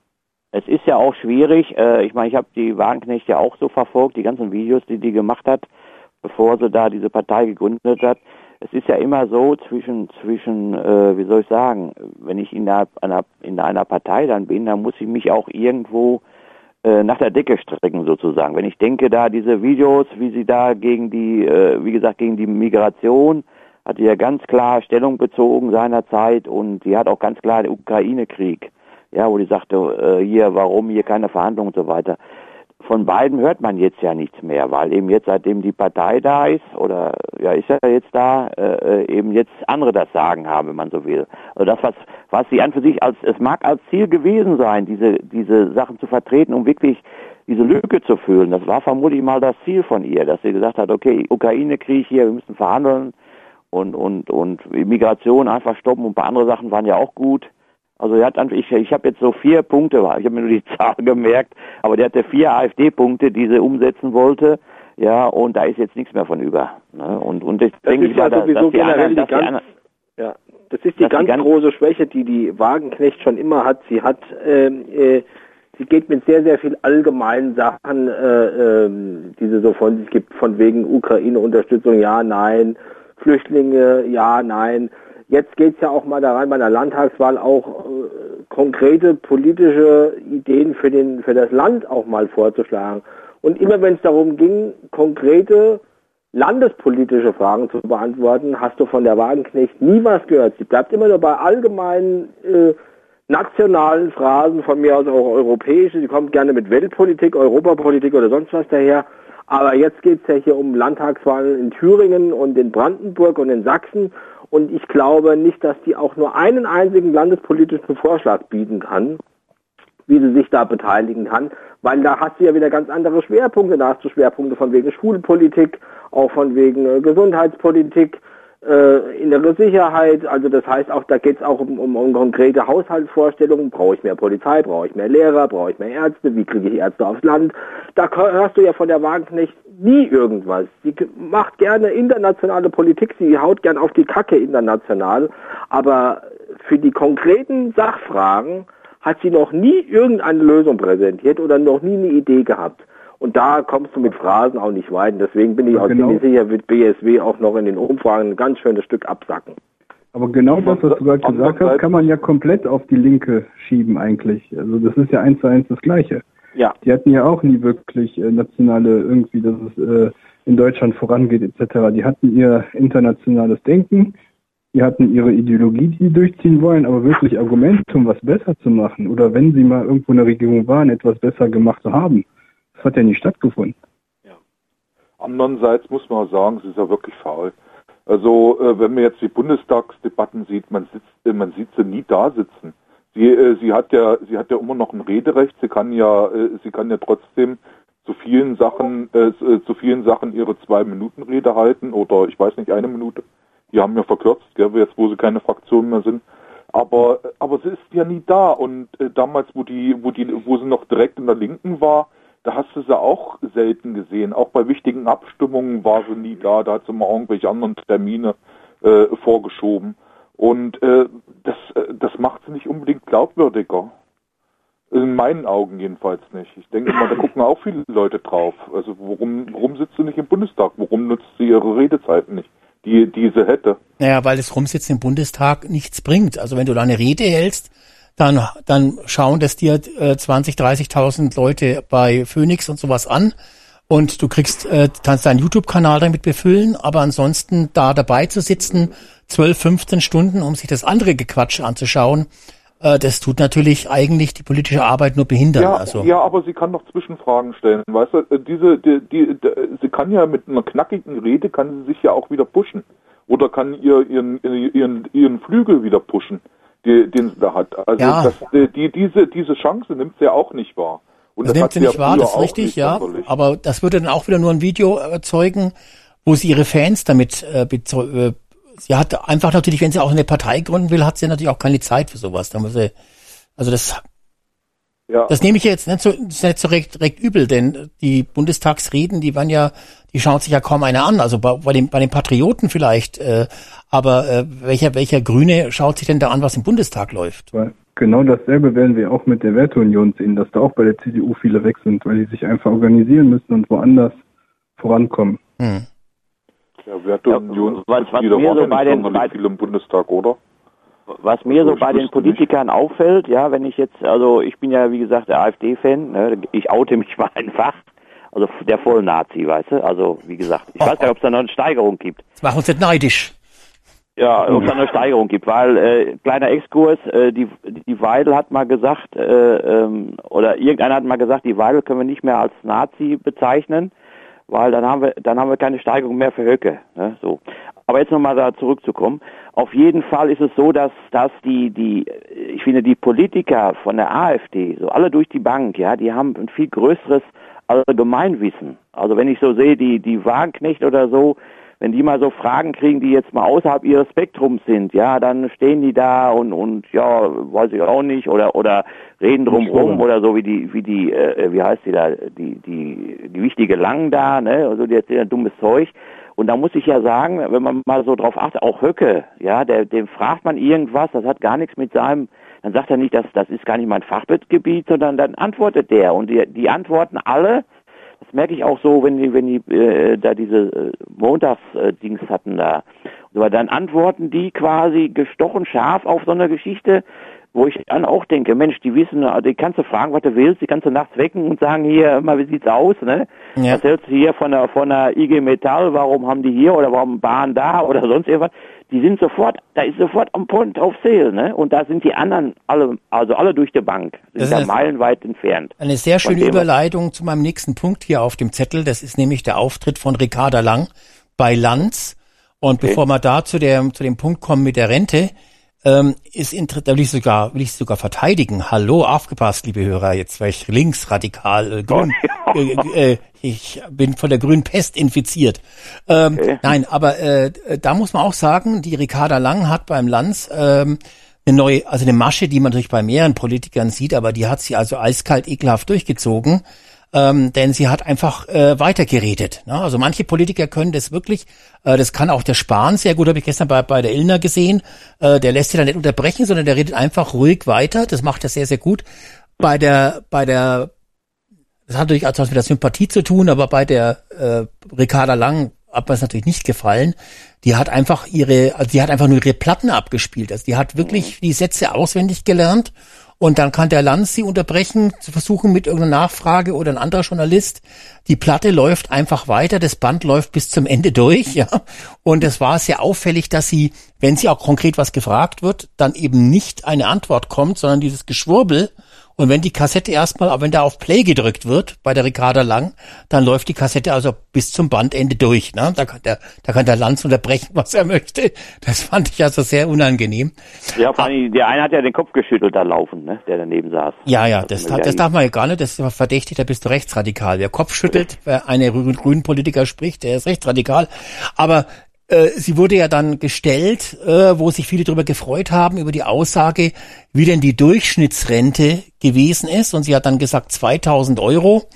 Es ist ja auch schwierig. Äh, ich meine, ich habe die Wagenknecht ja auch so verfolgt, die ganzen Videos, die die gemacht hat, bevor sie da diese Partei gegründet hat. Es ist ja immer so zwischen zwischen, äh, wie soll ich sagen, wenn ich in einer, einer in einer Partei dann bin, dann muss ich mich auch irgendwo äh, nach der Decke strecken sozusagen. Wenn ich denke, da diese Videos, wie sie da gegen die, äh, wie gesagt, gegen die Migration, hat die ja ganz klar Stellung bezogen seinerzeit und die hat auch ganz klar den Ukraine-Krieg, ja, wo die sagte, äh, hier, warum hier keine Verhandlungen und so weiter. Von beiden hört man jetzt ja nichts mehr, weil eben jetzt, seitdem die Partei da ist, oder ja, ist ja jetzt da, äh, eben jetzt andere das Sagen haben, wenn man so will. Also das, was, was sie an für sich als, es mag als Ziel gewesen sein, diese, diese Sachen zu vertreten, um wirklich diese Lücke zu füllen. Das war vermutlich mal das Ziel von ihr, dass sie gesagt hat, okay, Ukraine-Krieg hier, wir müssen verhandeln und, und, und Migration einfach stoppen und ein paar andere Sachen waren ja auch gut. Also er hat einfach, ich, ich habe jetzt so vier Punkte, ich habe mir nur die Zahl gemerkt, aber der hatte vier AfD-Punkte, die sie umsetzen wollte, ja, und da ist jetzt nichts mehr von über. Ne? Und, und ich Das denke ist ja mal, sowieso dass die generell anderen, die ganz, anderen, ja, das ist die dass die ganz ganz- große Schwäche, die die Wagenknecht schon immer hat. Sie hat, ähm, äh, sie geht mit sehr, sehr viel allgemeinen Sachen, äh, ähm, die sie so von sich gibt, von wegen Ukraine-Unterstützung, ja, nein, Flüchtlinge, ja, nein. Jetzt geht's ja auch mal da rein bei einer Landtagswahl auch äh, konkrete politische Ideen für den für das Land auch mal vorzuschlagen. Und immer wenn es darum ging, konkrete landespolitische Fragen zu beantworten, hast du von der Wagenknecht nie was gehört. Sie bleibt immer nur bei allgemeinen äh, nationalen Phrasen, von mir aus auch europäische. Sie kommt gerne mit Weltpolitik, Europapolitik oder sonst was daher. Aber jetzt geht's ja hier um Landtagswahlen in Thüringen und in Brandenburg und in Sachsen. Und ich glaube nicht, dass die auch nur einen einzigen landespolitischen Vorschlag bieten kann, wie sie sich da beteiligen kann, weil da hast du ja wieder ganz andere Schwerpunkte. Da hast du Schwerpunkte von wegen Schulpolitik, auch von wegen äh, Gesundheitspolitik, äh, innere Sicherheit. Also das heißt auch, da geht es auch um, um, um konkrete Haushaltsvorstellungen. Brauche ich mehr Polizei, brauche ich mehr Lehrer, brauche ich mehr Ärzte, wie kriege ich Ärzte aufs Land? Da hörst du ja von der Wagenknecht nie irgendwas. Sie macht gerne internationale Politik, sie haut gern auf die Kacke international, aber für die konkreten Sachfragen hat sie noch nie irgendeine Lösung präsentiert oder noch nie eine Idee gehabt. Und da kommst du mit Phrasen auch nicht weit. Und deswegen bin ich auch genau. ziemlich sicher, wird BSW auch noch in den Umfragen ein ganz schönes Stück absacken. Aber genau das, was du gerade gesagt hast, kann man ja komplett auf die Linke schieben eigentlich. Also das ist ja eins zu eins das Gleiche. Ja. Die hatten ja auch nie wirklich äh, nationale irgendwie, dass es äh, in Deutschland vorangeht etc. Die hatten ihr internationales Denken die hatten ihre Ideologie, die sie durchziehen wollen, aber wirklich Argumente, um was besser zu machen oder wenn sie mal irgendwo in der Regierung waren, etwas besser gemacht zu haben, das hat ja nicht stattgefunden. Andererseits muss man sagen, es ist ja wirklich faul. Also äh, wenn man jetzt die Bundestagsdebatten sieht, man sitzt, äh, man sieht sie nie da sitzen. Sie, äh, sie hat ja, sie hat ja immer noch ein Rederecht. Sie kann ja, sie kann ja trotzdem zu vielen Sachen, äh, zu vielen Sachen ihre zwei Minuten Rede halten oder ich weiß nicht eine Minute. Die haben ja verkürzt, gell, jetzt wo sie keine Fraktion mehr sind. Aber, aber sie ist ja nie da. Und äh, damals, wo die, wo die, wo sie noch direkt in der Linken war, da hast du sie auch selten gesehen. Auch bei wichtigen Abstimmungen war sie nie da. Da hat sie mal irgendwelche anderen Termine äh, vorgeschoben. Und äh, das, äh, das macht sie nicht unbedingt glaubwürdiger. In meinen Augen jedenfalls nicht. Ich denke mal, da gucken auch viele Leute drauf. Also warum, warum sitzt sie nicht im Bundestag? Warum nutzt sie ihre Redezeiten nicht, die, die sie hätte? Naja, weil das Rumsitzen im Bundestag nichts bringt. Also wenn du da eine Rede hältst, dann, dann schauen das dir äh, 20, 30.000 Leute bei Phoenix und sowas an und du kriegst, äh, kannst deinen YouTube-Kanal damit befüllen, aber ansonsten da dabei zu sitzen, 12, 15 Stunden, um sich das andere Gequatsch anzuschauen, äh, das tut natürlich eigentlich die politische Arbeit nur behindern. Ja, also. ja, aber sie kann doch Zwischenfragen stellen, weißt du, äh, diese, die, die, die, sie kann ja mit einer knackigen Rede, kann sie sich ja auch wieder pushen. Oder kann ihr ihren, ihren, ihren Flügel wieder pushen die, den sie da hat. Also Ja. das, die, diese, diese Chance nimmt sie ja auch nicht wahr. Und das hat nimmt sie nicht wahr, das ist richtig, ja. sonderlich. Aber das würde dann auch wieder nur ein Video erzeugen, wo sie ihre Fans damit äh, äh, sie hat einfach natürlich, wenn sie auch eine Partei gründen will, hat sie natürlich auch keine Zeit für sowas. Da muss sie, also das, Ja. das nehme ich jetzt nicht so, nicht so recht, recht übel, denn die Bundestagsreden, die waren ja, die schaut sich ja kaum einer an. Also bei, bei, den, bei den Patrioten vielleicht, äh, aber äh, welcher, welcher Grüne schaut sich denn da an, was im Bundestag läuft? Weil genau dasselbe werden wir auch mit der Werteunion sehen, dass da auch bei der CDU viele weg sind, weil die sich einfach organisieren müssen und woanders vorankommen. Hm. Ja, Werteunion was- was Mitglieder mir waren so ja bei den- bei- viele im Bundestag, oder? Was mir so bei den Politikern auffällt, ja, wenn ich jetzt, also ich bin ja wie gesagt der AfD-Fan, ne, ich oute mich mal einfach, also der Vollnazi, weißt du, also wie gesagt, ich weiß gar nicht, ob es da noch eine Steigerung gibt. Das macht uns nicht neidisch. Ja, ob es da eine Steigerung gibt, weil äh, kleiner Exkurs, äh, die die Weidel hat mal gesagt, äh, ähm, oder irgendeiner hat mal gesagt, die Weidel können wir nicht mehr als Nazi bezeichnen, weil dann haben wir dann haben wir keine Steigerung mehr für Höcke. Ne? So. Aber jetzt nochmal da zurückzukommen. Auf jeden Fall ist es so, dass dass die die ich finde die Politiker von der AfD so alle durch die Bank, ja, die haben ein viel größeres Allgemeinwissen. Also wenn ich so sehe, die die Wagenknecht oder so, wenn die mal so Fragen kriegen, die jetzt mal außerhalb ihres Spektrums sind, ja, dann stehen die da und und ja, weiß ich auch nicht oder oder reden drum rum oder so wie die wie die äh, wie heißt die da die die die wichtige Lang da, ne, also die erzählen dummes Zeug und da muss ich ja sagen, wenn man mal so drauf achtet, auch Höcke, ja, der dem fragt man irgendwas, das hat gar nichts mit seinem dann sagt er nicht, dass das ist gar nicht mein Fachgebiet, sondern dann antwortet der. Und die, die antworten alle. Das merke ich auch so, wenn die, wenn die äh, da diese äh, Montagsdings hatten da. Aber dann antworten die quasi gestochen scharf auf so eine Geschichte, wo ich dann auch denke, Mensch, die wissen, also die kannst du fragen, was du willst, die kannst du nachts wecken und sagen, hier, mal, wie sieht's aus, ne? Ja. Was hältst du hier von der von der IG Metall, warum haben die hier oder warum Bahn da oder sonst irgendwas? Die sind sofort, da ist sofort am Point of Sale, ne? Und da sind die anderen alle, also alle durch die Bank, sind Das da meilenweit entfernt. Eine sehr schöne Überleitung zu meinem nächsten Punkt hier auf dem Zettel. Das ist nämlich der Auftritt von Ricarda Lang bei Lanz. Und bevor wir da zu, der, zu dem Punkt kommen mit der Rente, ähm, ist da will ich sogar will ich sogar verteidigen. Hallo, aufgepasst, liebe Hörer. Jetzt war ich linksradikal äh, grün. äh, äh, ich bin von der grünen Pest infiziert. Ähm, Nein, aber äh, da muss man auch sagen, die Ricarda Lang hat beim Lanz ähm, eine neue, also eine Masche, die man natürlich bei mehreren Politikern sieht, aber die hat sie also eiskalt ekelhaft durchgezogen, ähm, denn sie hat einfach äh, weitergeredet. Ne? Also manche Politiker können das wirklich, äh, das kann auch der Spahn sehr gut, habe ich gestern bei, bei der Illner gesehen, äh, der lässt sich da nicht unterbrechen, sondern der redet einfach ruhig weiter, das macht er sehr, sehr gut. Bei der, bei der, das hat natürlich auch was mit der Sympathie zu tun, aber bei der äh, Ricarda Lang hat mir es natürlich nicht gefallen. Die hat einfach ihre, also die hat einfach nur ihre Platten abgespielt. Also die hat wirklich die Sätze auswendig gelernt Und dann kann der Lanz sie unterbrechen, zu versuchen mit irgendeiner Nachfrage oder ein anderer Journalist. Die Platte läuft einfach weiter, das Band läuft bis zum Ende durch, ja. Und es war sehr auffällig, dass sie, wenn sie auch konkret was gefragt wird, dann eben nicht eine Antwort kommt, sondern dieses Geschwurbel und wenn die Kassette erstmal, aber wenn da auf Play gedrückt wird bei der Ricarda Lang, dann läuft die Kassette also bis zum Bandende durch. Ne? Da, kann der, da kann der Lanz unterbrechen, was er möchte. Das fand ich also sehr unangenehm. Ja, vor allem, der eine hat ja den Kopf geschüttelt da laufen, ne? der daneben saß. Ja, ja, das, das, das darf man ja gar nicht. Das ist verdächtig, da bist du rechtsradikal. Wer Kopf schüttelt, wer eine grünen Politiker spricht, der ist rechtsradikal. Aber äh, sie wurde ja dann gestellt, äh, wo sich viele darüber gefreut haben, über die Aussage, wie denn die Durchschnittsrente gewesen ist. Und sie hat dann gesagt 2000 Euro.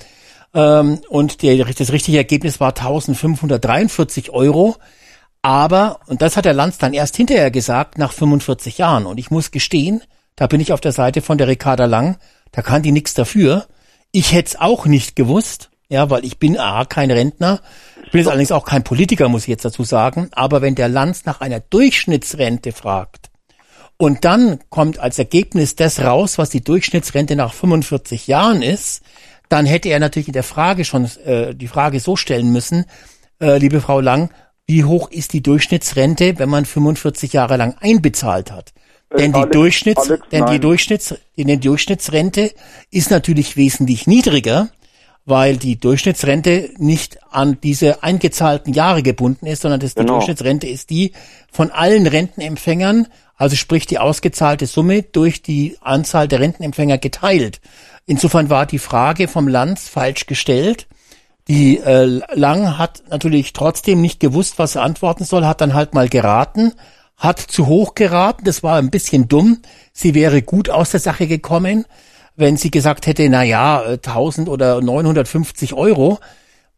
Ähm, und der, das richtige Ergebnis war 1543 Euro. Aber, und das hat der Lanz dann erst hinterher gesagt, nach 45 Jahren. Und ich muss gestehen, da bin ich auf der Seite von der Ricarda Lang, da kann die nichts dafür. Ich hätte es auch nicht gewusst. Ja, weil ich bin A, kein Rentner. Ich bin jetzt allerdings auch kein Politiker, muss ich jetzt dazu sagen. Aber wenn der Lanz nach einer Durchschnittsrente fragt und dann kommt als Ergebnis das raus, was die Durchschnittsrente nach 45 Jahren ist, dann hätte er natürlich in der Frage schon äh, die Frage so stellen müssen, äh, liebe Frau Lang, wie hoch ist die Durchschnittsrente, wenn man 45 Jahre lang einbezahlt hat? Äh, Denn die Alex, Durchschnitts, Alex, denn die. Durchschnitts, die Durchschnittsrente ist natürlich wesentlich niedriger, weil die Durchschnittsrente nicht an diese eingezahlten Jahre gebunden ist, sondern das, die Genau. Durchschnittsrente ist die von allen Rentenempfängern, also sprich die ausgezahlte Summe durch die Anzahl der Rentenempfänger geteilt. Insofern war die Frage vom Lanz falsch gestellt. Die äh, Lang hat natürlich trotzdem nicht gewusst, was er antworten soll, hat dann halt mal geraten, hat zu hoch geraten, das war ein bisschen dumm. Sie wäre gut aus der Sache gekommen, wenn sie gesagt hätte, na ja, äh, 1000 oder 950 Euro,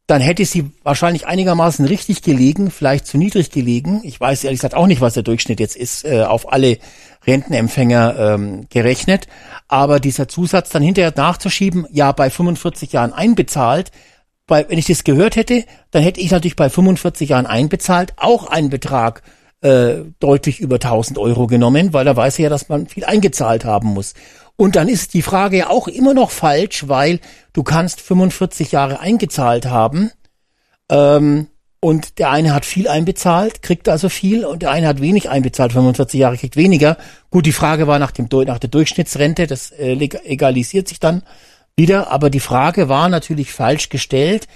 dann hätte sie wahrscheinlich einigermaßen richtig gelegen, vielleicht zu niedrig gelegen. Ich weiß ehrlich gesagt auch nicht, was der Durchschnitt jetzt ist, äh, auf alle Rentenempfänger ähm, gerechnet. Aber dieser Zusatz dann hinterher nachzuschieben, ja, bei 45 Jahren einbezahlt, bei, wenn ich das gehört hätte, dann hätte ich natürlich bei 45 Jahren einbezahlt auch einen Betrag äh, deutlich über 1000 Euro genommen, weil da weiß er ja, dass man viel eingezahlt haben muss. Und dann ist die Frage ja auch immer noch falsch, weil du kannst 45 Jahre eingezahlt haben ähm, und der eine hat viel einbezahlt, kriegt also viel und der eine hat wenig einbezahlt, 45 Jahre kriegt weniger. Gut, die Frage war nach, dem, nach der Durchschnittsrente, das äh, egalisiert sich dann wieder, aber die Frage war natürlich falsch gestellt.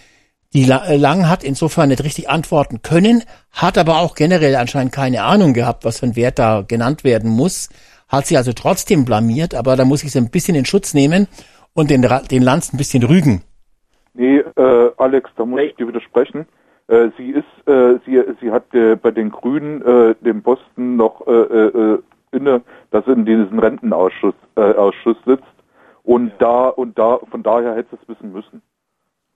Die äh, Lang hat insofern nicht richtig antworten können, hat aber auch generell anscheinend keine Ahnung gehabt, was für ein Wert da genannt werden muss, hat sie also trotzdem blamiert, aber da muss ich sie ein bisschen in Schutz nehmen und den, Ra- den Lanz ein bisschen rügen. Nee, äh, Alex, da muss ich dir widersprechen. Äh, sie ist, äh, sie, sie hat äh, bei den Grünen äh, den Posten noch äh, äh, inne, dass sie in diesem Rentenausschuss äh, Ausschuss sitzt und da und da von daher hätte sie es wissen müssen.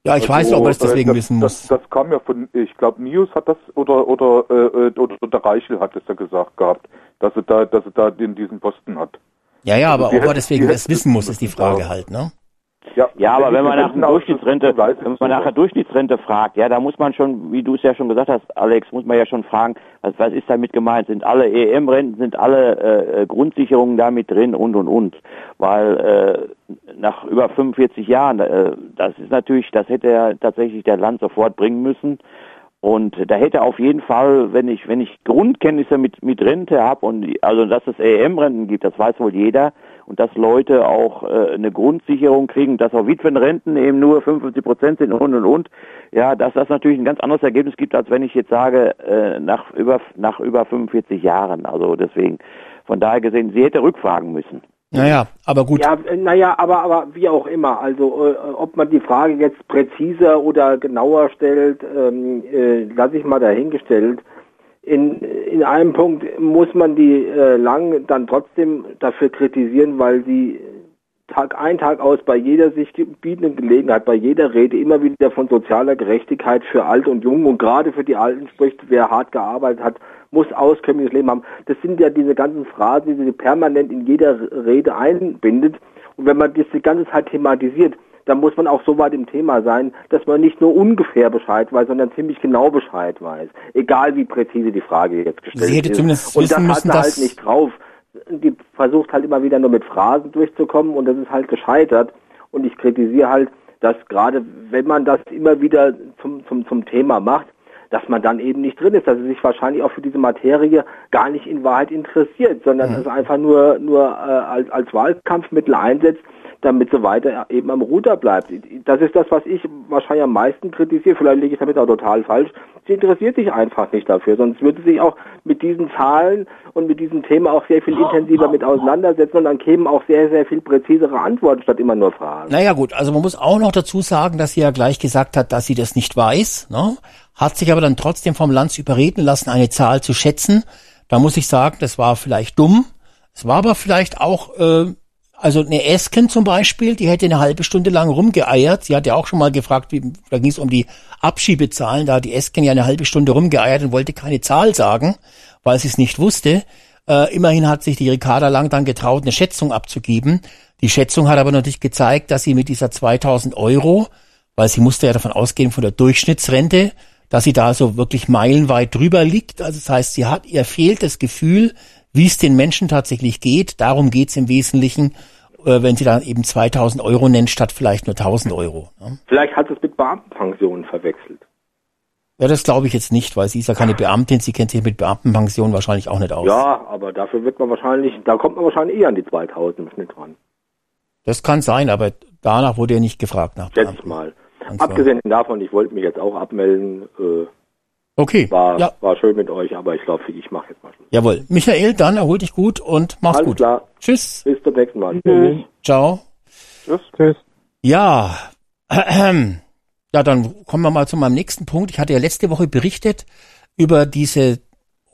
Ja, ich weiß, ob er es äh, deswegen das, wissen das, muss. Das kam ja von, ich glaube, Nius hat das oder oder äh, oder, oder Reichel hat es ja gesagt gehabt, dass er da, dass er da den diesen Posten hat. Ja, ja, aber Also die ob er deswegen das wissen muss, ist die Frage halt, ne? Ja, Ja, aber wenn man nach dem der Durchschnittsrente, wenn man nach Durchschnittsrente fragt, ja, da muss man schon, wie du es ja schon gesagt hast, Alex, muss man ja schon fragen, was, was ist damit gemeint? Sind alle EM-Renten, sind alle äh, Grundsicherungen damit drin und und und? Weil äh, nach über 45 Jahren, äh, das ist natürlich, das hätte ja tatsächlich der Land sofort bringen müssen. Und da hätte auf jeden Fall, wenn ich, wenn ich Grundkenntnisse mit, mit Rente habe und also dass es EM-Renten gibt, das weiß wohl jeder, und dass Leute auch äh, eine Grundsicherung kriegen, dass auch Witwenrenten eben nur 55 Prozent sind und und und, ja, dass das natürlich ein ganz anderes Ergebnis gibt, als wenn ich jetzt sage, äh, nach über nach über 45 Jahren. Also deswegen, von daher gesehen, sie hätte rückfragen müssen. Naja, aber gut. Ja, äh, naja, aber, aber wie auch immer. Also, äh, ob man die Frage jetzt präziser oder genauer stellt, ähm, äh, lasse ich mal dahingestellt. In, in einem Punkt muss man die äh, Lang dann trotzdem dafür kritisieren, weil sie Tag ein, Tag aus bei jeder sich bietenden Gelegenheit, bei jeder Rede immer wieder von sozialer Gerechtigkeit für Alt und Jung und gerade für die Alten spricht, wer hart gearbeitet hat, muss auskömmliches Leben haben. Das sind ja diese ganzen Phrasen, die sie permanent in jeder Rede einbindet. Und wenn man das die ganze Zeit thematisiert, dann muss man auch so weit im Thema sein, dass man nicht nur ungefähr Bescheid weiß, sondern ziemlich genau Bescheid weiß. Egal wie präzise die Frage jetzt gestellt Sie hätte ist. zumindest Und das müssen, hat dass- halt nicht drauf. Die versucht halt immer wieder nur mit Phrasen durchzukommen und das ist halt gescheitert. Und ich kritisiere halt, dass gerade wenn man das immer wieder zum, zum, zum Thema macht, dass man dann eben nicht drin ist, dass er sich wahrscheinlich auch für diese Materie gar nicht in Wahrheit interessiert, sondern es einfach nur, nur äh, als, als Wahlkampfmittel einsetzt, damit so weiter eben am Ruder bleibt. Das ist das, was ich wahrscheinlich am meisten kritisiere. Vielleicht liege ich damit auch total falsch. Sie interessiert sich einfach nicht dafür, sonst würde sie sich auch mit diesen Zahlen und mit diesem Thema auch sehr viel intensiver mit auseinandersetzen und dann kämen auch sehr, sehr viel präzisere Antworten statt immer nur Fragen. Naja gut, also man muss auch noch dazu sagen, dass sie ja gleich gesagt hat, dass sie das nicht weiß, ne? Hat sich aber dann trotzdem vom Lanz überreden lassen, eine Zahl zu schätzen. Da muss ich sagen, das war vielleicht dumm. Es war aber vielleicht auch äh, also eine Esken zum Beispiel, die hätte eine halbe Stunde lang rumgeeiert. Sie hat ja auch schon mal gefragt, wie, da ging es um die Abschiebezahlen. Da hat die Esken ja eine halbe Stunde rumgeeiert und wollte keine Zahl sagen, weil sie es nicht wusste. Äh, immerhin hat sich die Ricarda Lang dann getraut, eine Schätzung abzugeben. Die Schätzung hat aber natürlich gezeigt, dass sie mit dieser 2000 Euro, weil sie musste ja davon ausgehen von der Durchschnittsrente, dass sie da so wirklich meilenweit drüber liegt. Also das heißt, sie hat, ihr fehlt das Gefühl, wie es den Menschen tatsächlich geht. Darum geht's im Wesentlichen, äh, wenn sie dann eben 2000 Euro nennen, statt vielleicht nur 1000 Euro. Ne? Vielleicht hat es mit Beamtenpensionen verwechselt. Ja, das glaube ich jetzt nicht, weil sie ist ja keine Beamtin, sie kennt sich mit Beamtenpensionen wahrscheinlich auch nicht aus. Ja, aber dafür wird man wahrscheinlich, da kommt man wahrscheinlich eher an die 2000 im Schnitt ran. Das kann sein, aber danach wurde ja nicht gefragt nach Jetzt mal. Abgesehen davon, ich wollte mich jetzt auch abmelden. Äh, Okay. War, ja. war schön mit euch, aber ich glaube, ich mache jetzt mal Schluss. Jawohl. Michael, dann erhol dich gut und mach's Alles gut. klar. Tschüss. Bis zum nächsten Mal. Tschüss. Ciao. Tschüss. Tschüss. Ja. Ja, dann kommen wir mal zu meinem nächsten Punkt. Ich hatte ja letzte Woche berichtet über diese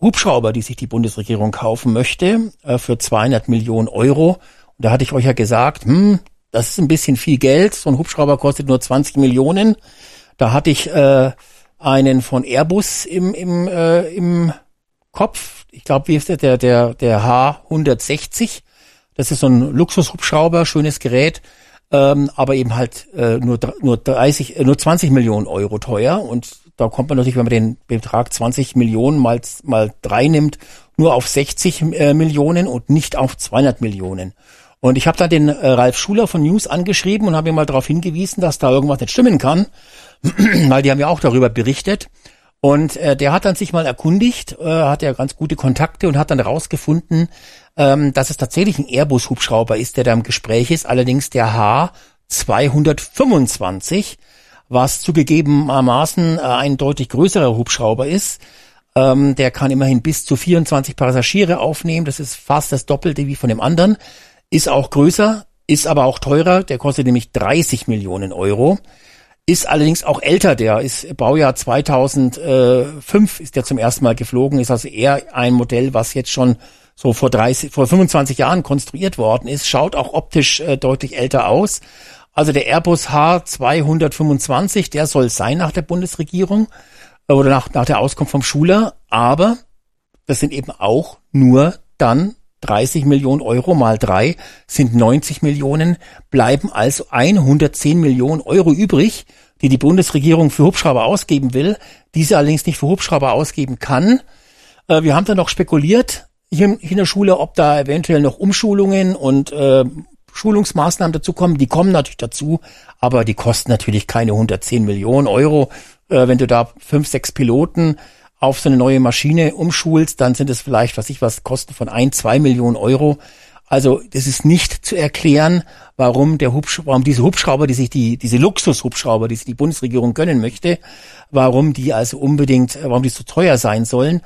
Hubschrauber, die sich die Bundesregierung kaufen möchte, äh, für 200 Millionen Euro. Und da hatte ich euch ja gesagt, hm, das ist ein bisschen viel Geld. So ein Hubschrauber kostet nur 20 Millionen. Da hatte ich äh, einen von Airbus im, im, äh, im Kopf. Ich glaube, wie ist der? Der, der, der H160. Das ist so ein Luxushubschrauber, schönes Gerät, ähm, aber eben halt äh, nur, nur 30, äh, nur 20 Millionen Euro teuer. Und da kommt man natürlich, wenn man den Betrag 20 Millionen mal, mal drei nimmt, nur auf 60 äh, Millionen und nicht auf 200 Millionen. Und ich habe dann den äh, Ralf Schuler von News angeschrieben und habe ihm mal darauf hingewiesen, dass da irgendwas nicht stimmen kann, weil die haben ja auch darüber berichtet. Und äh, der hat dann sich mal erkundigt, äh, hat ja ganz gute Kontakte und hat dann herausgefunden, ähm, dass es tatsächlich ein Airbus-Hubschrauber ist, der da im Gespräch ist, allerdings der H225, was zugegebenermaßen äh, ein deutlich größerer Hubschrauber ist. Ähm, der kann immerhin bis zu 24 Passagiere aufnehmen, das ist fast das Doppelte wie von dem anderen, ist auch größer, ist aber auch teurer, der kostet nämlich 30 Millionen Euro ist allerdings auch älter. Der ist Baujahr 2005 ist der zum ersten Mal geflogen. Ist also eher ein Modell, was jetzt schon so vor 30, vor 25 Jahren konstruiert worden ist. Schaut auch optisch äh, deutlich älter aus. Also der Airbus H225, der soll sein nach der Bundesregierung äh, oder nach, nach der Auskunft vom Schuler. Aber das sind eben auch nur dann 30 Millionen Euro mal drei sind 90 Millionen, bleiben also 110 Millionen Euro übrig, die die Bundesregierung für Hubschrauber ausgeben will, diese allerdings nicht für Hubschrauber ausgeben kann. Äh, wir haben dann noch spekuliert hier in der Schule, ob da eventuell noch Umschulungen und äh, Schulungsmaßnahmen dazu kommen. Die kommen natürlich dazu, aber die kosten natürlich keine 110 Millionen Euro. Äh, wenn du da fünf, sechs Piloten auf so eine neue Maschine umschulst, dann sind es vielleicht, was ich was, Kosten von ein, zwei Millionen Euro. Also das ist nicht zu erklären, warum der Hubschrauber, warum diese Hubschrauber, die sich die, diese Luxushubschrauber, die sich die Bundesregierung gönnen möchte, warum die also unbedingt, warum die so teuer sein sollen.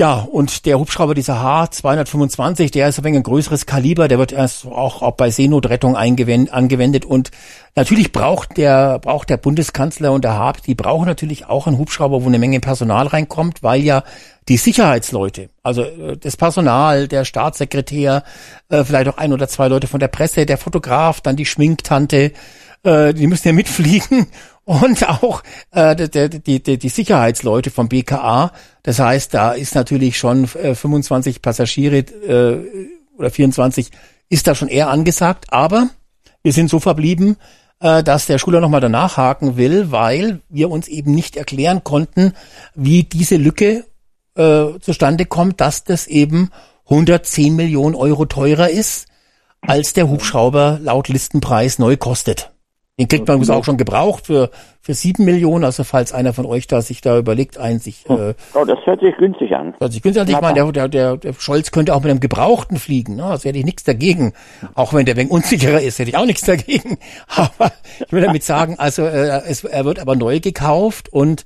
Ja, und der Hubschrauber, dieser H225, der ist ein wenig ein größeres Kaliber, der wird erst auch, auch bei Seenotrettung angewendet. Und natürlich braucht der, braucht der Bundeskanzler und der Haab, die brauchen natürlich auch einen Hubschrauber, wo eine Menge Personal reinkommt, weil ja die Sicherheitsleute, also äh, das Personal, der Staatssekretär, äh, vielleicht auch ein oder zwei Leute von der Presse, der Fotograf, dann die Schminktante, äh, die müssen ja mitfliegen und auch äh, die, die, die, Sicherheitsleute vom BKA. Das heißt, da ist natürlich schon äh, 25 Passagiere äh, oder 24 ist da schon eher angesagt. Aber wir sind so verblieben, äh, dass der Schuler nochmal danach haken will, weil wir uns eben nicht erklären konnten, wie diese Lücke äh, zustande kommt, dass das eben 110 Millionen Euro teurer ist, als der Hubschrauber laut Listenpreis neu kostet. Den kriegt man auch schon gebraucht für, für sieben Millionen, also falls einer von euch da sich da überlegt, einen sich, äh, Oh, das hört sich günstig an. hört sich günstig an. Ich meine, der, der, der, der Scholz könnte auch mit einem Gebrauchten fliegen, ne? Also hätte ich nichts dagegen. Auch wenn der wenig unsicherer ist, hätte ich auch nichts dagegen. Aber ich will damit sagen, also äh, es, er wird aber neu gekauft und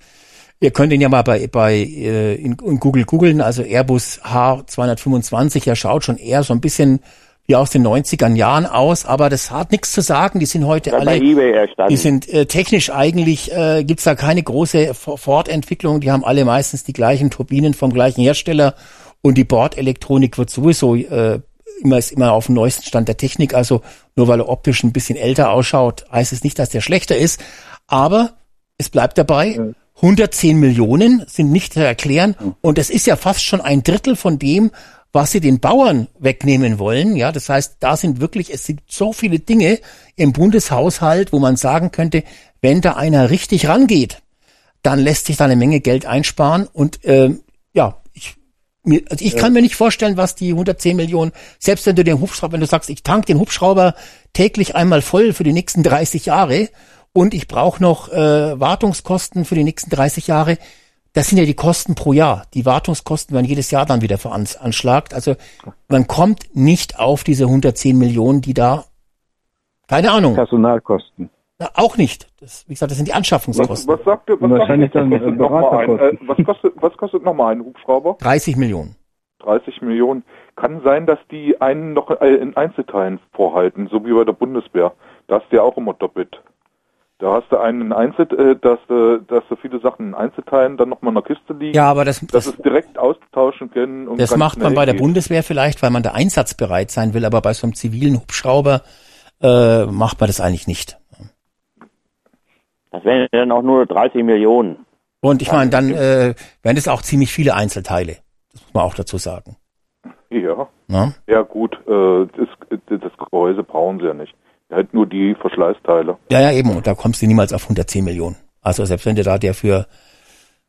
Ihr könnt ihn ja mal bei, bei äh, in, in Google googeln, also Airbus H225, er schaut schon eher so ein bisschen wie aus den 90ern Jahren aus, aber das hat nichts zu sagen. Die sind heute Ja, alle, die sind äh, technisch eigentlich, äh, gibt's da keine große For- Fortentwicklung. Die haben alle meistens die gleichen Turbinen vom gleichen Hersteller und die Bordelektronik wird sowieso äh, immer ist immer auf dem neuesten Stand der Technik. Also nur weil er optisch ein bisschen älter ausschaut, heißt es nicht, dass der schlechter ist. Aber es bleibt dabei. 110 Millionen sind nicht zu erklären und es ist ja fast schon ein Drittel von dem, was sie den Bauern wegnehmen wollen. Ja, das heißt, da sind wirklich, es sind so viele Dinge im Bundeshaushalt, wo man sagen könnte, wenn da einer richtig rangeht, dann lässt sich da eine Menge Geld einsparen und ähm, ja, ich mir, also ich kann mir nicht vorstellen, was die 110 Millionen, selbst wenn du den Hubschrauber, wenn du sagst, ich tank den Hubschrauber täglich einmal voll für die nächsten 30 Jahre und ich brauche noch äh, Wartungskosten für die nächsten 30 Jahre, das sind ja die Kosten pro Jahr. Die Wartungskosten werden jedes Jahr dann wieder veranschlagt. Also man kommt nicht auf diese 110 Millionen, die da, keine Ahnung, Personalkosten. na, auch nicht. Das, wie gesagt, das sind die Was, Anschaffungskosten. was sagt ihr, was, Wahrscheinlich sagt ihr, dann, was, kostet äh, noch mal ein, äh, was kostet, was kostet nochmal ein Hubschrauber? 30 Millionen. 30 Millionen. Kann sein, dass die einen noch äh, in Einzelteilen vorhalten, so wie bei der Bundeswehr. Da du ja auch immer doppelt. Da hast du einen in Einzel, äh, dass, äh, dass du viele Sachen in Einzelteilen dann nochmal in der Kiste liegen. Ja, aber das, dass das, es direkt austauschen können. Und das macht man bei der geht. Bundeswehr vielleicht, weil man da einsatzbereit sein will, aber bei so einem zivilen Hubschrauber äh, macht man das eigentlich nicht. Das wären dann auch nur 30 Millionen. Und ich meine, dann äh, wären das auch ziemlich viele Einzelteile. Das muss man auch dazu sagen. Ja, Ne? ja gut. Äh, das, das Gehäuse brauchen sie ja nicht. Halt nur die Verschleißteile. Ja, ja, eben. Und da kommst du niemals auf 110 Millionen. Also selbst wenn du da der für,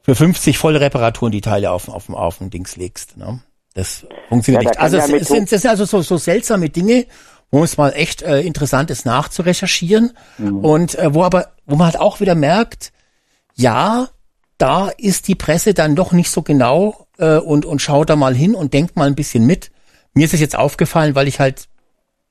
für 50 volle Reparaturen die Teile auf, auf, auf den Dings legst. Ne? Das funktioniert Ja, da nicht. Also ja es, sind, das sind also so, so seltsame Dinge, wo es mal echt äh, interessant ist nachzurecherchieren. Und äh, wo aber, wo man halt auch wieder merkt, ja, da ist die Presse dann doch nicht so genau äh, und, und schaut da mal hin und denkt mal ein bisschen mit. Mir ist es jetzt aufgefallen, weil ich halt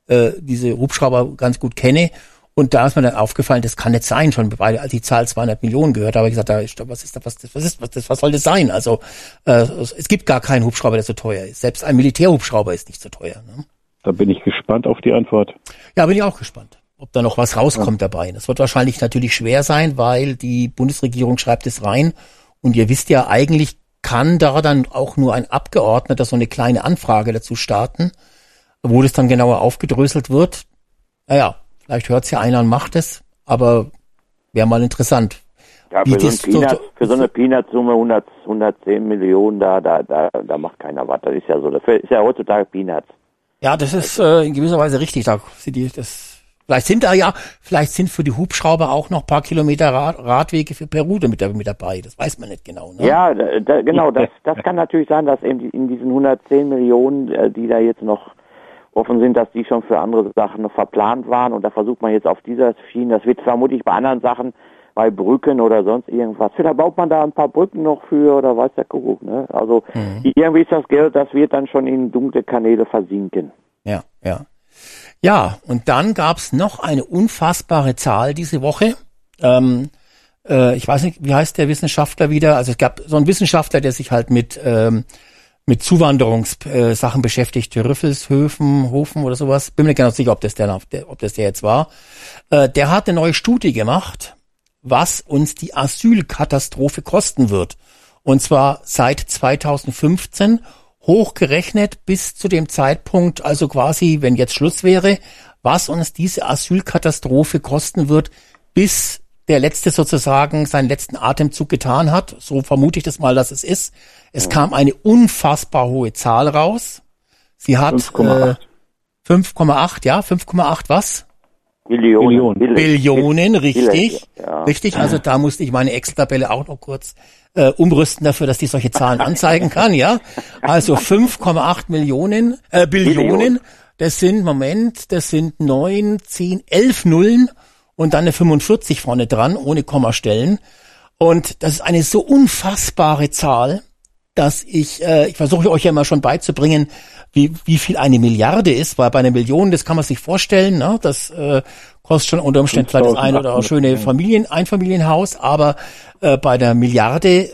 äh, diese Hubschrauber ganz gut kenne. Und da ist mir dann aufgefallen, das kann nicht sein, schon weil als die Zahl 200 Millionen gehört habe, ich gesagt, da ist, was ist da, was, was ist, was, das, was soll das sein? Also äh, es gibt gar keinen Hubschrauber, der so teuer ist. Selbst ein Militärhubschrauber ist nicht so teuer. Ne? Da bin ich gespannt auf die Antwort. Ja, bin ich auch gespannt, ob da noch was rauskommt dabei. Das wird wahrscheinlich natürlich schwer sein, weil die Bundesregierung schreibt es rein. Und ihr wisst ja, eigentlich kann da dann auch nur ein Abgeordneter so eine kleine Anfrage dazu starten, wo das dann genauer aufgedröselt wird. Naja, vielleicht hört's ja einer und macht es, aber wäre mal interessant. Ja, für so, ein das so- für so eine Peanut-Summe 100, 110 Millionen, da, da, da, da macht keiner was. Das ist ja so. Das ist ja heutzutage Peanuts. Ja, das ist äh, in gewisser Weise richtig. Da sind die, das, vielleicht sind da ja, vielleicht sind für die Hubschrauber auch noch paar Kilometer Rad, Radwege für Peru mit, mit dabei. Das weiß man nicht genau. Ne? Ja, da, da, genau. Das, das kann natürlich sein, dass eben in diesen 110 Millionen, äh, die da jetzt noch offen sind, dass die schon für andere Sachen noch verplant waren. Und da versucht man jetzt auf dieser Schiene, das wird vermutlich bei anderen Sachen, bei Brücken oder sonst irgendwas. Vielleicht baut man da ein paar Brücken noch für oder weiß der Kuckuck. Ne? Also irgendwie ist das Geld, das wird dann schon in dunkle Kanäle versinken. Ja, ja. Ja, und dann gab's noch eine unfassbare Zahl diese Woche. Ähm, äh, ich weiß nicht, wie heißt der Wissenschaftler wieder? Also es gab so einen Wissenschaftler, der sich halt mit ähm, mit Zuwanderungssachen äh, Sachen beschäftigt, Rüffelshöfen, Hofen oder sowas. Bin mir nicht genau sicher, ob das der, der ob das der jetzt war. Äh, der hat eine neue Studie gemacht, was uns die Asylkatastrophe kosten wird. Und zwar seit 2015 hochgerechnet bis zu dem Zeitpunkt, also quasi, wenn jetzt Schluss wäre, was uns diese Asylkatastrophe kosten wird, bis der letzte sozusagen seinen letzten Atemzug getan hat. So vermute ich das mal, dass es ist. Es kam eine unfassbar hohe Zahl raus. Sie hat 5,8. äh, 5,8, ja, 5,8 was? Millionen. Billionen. Billionen, richtig. Ja. Richtig, also da musste ich meine Excel-Tabelle auch noch kurz äh, umrüsten dafür, dass die solche Zahlen anzeigen kann, ja. Also 5,8 Millionen, äh, Billionen, Billionen. das sind, Moment, das sind neun, zehn, elf Nullen und dann eine 45 vorne dran, ohne Kommastellen. Und das ist eine so unfassbare Zahl, dass ich, äh, ich versuche euch ja immer schon beizubringen, wie, wie viel eine Milliarde ist, weil bei einer Million, das kann man sich vorstellen, ne? das äh, kostet schon unter Umständen vielleicht das ein oder auch 5.800, schöne. Familien, Einfamilienhaus, aber äh, bei der Milliarde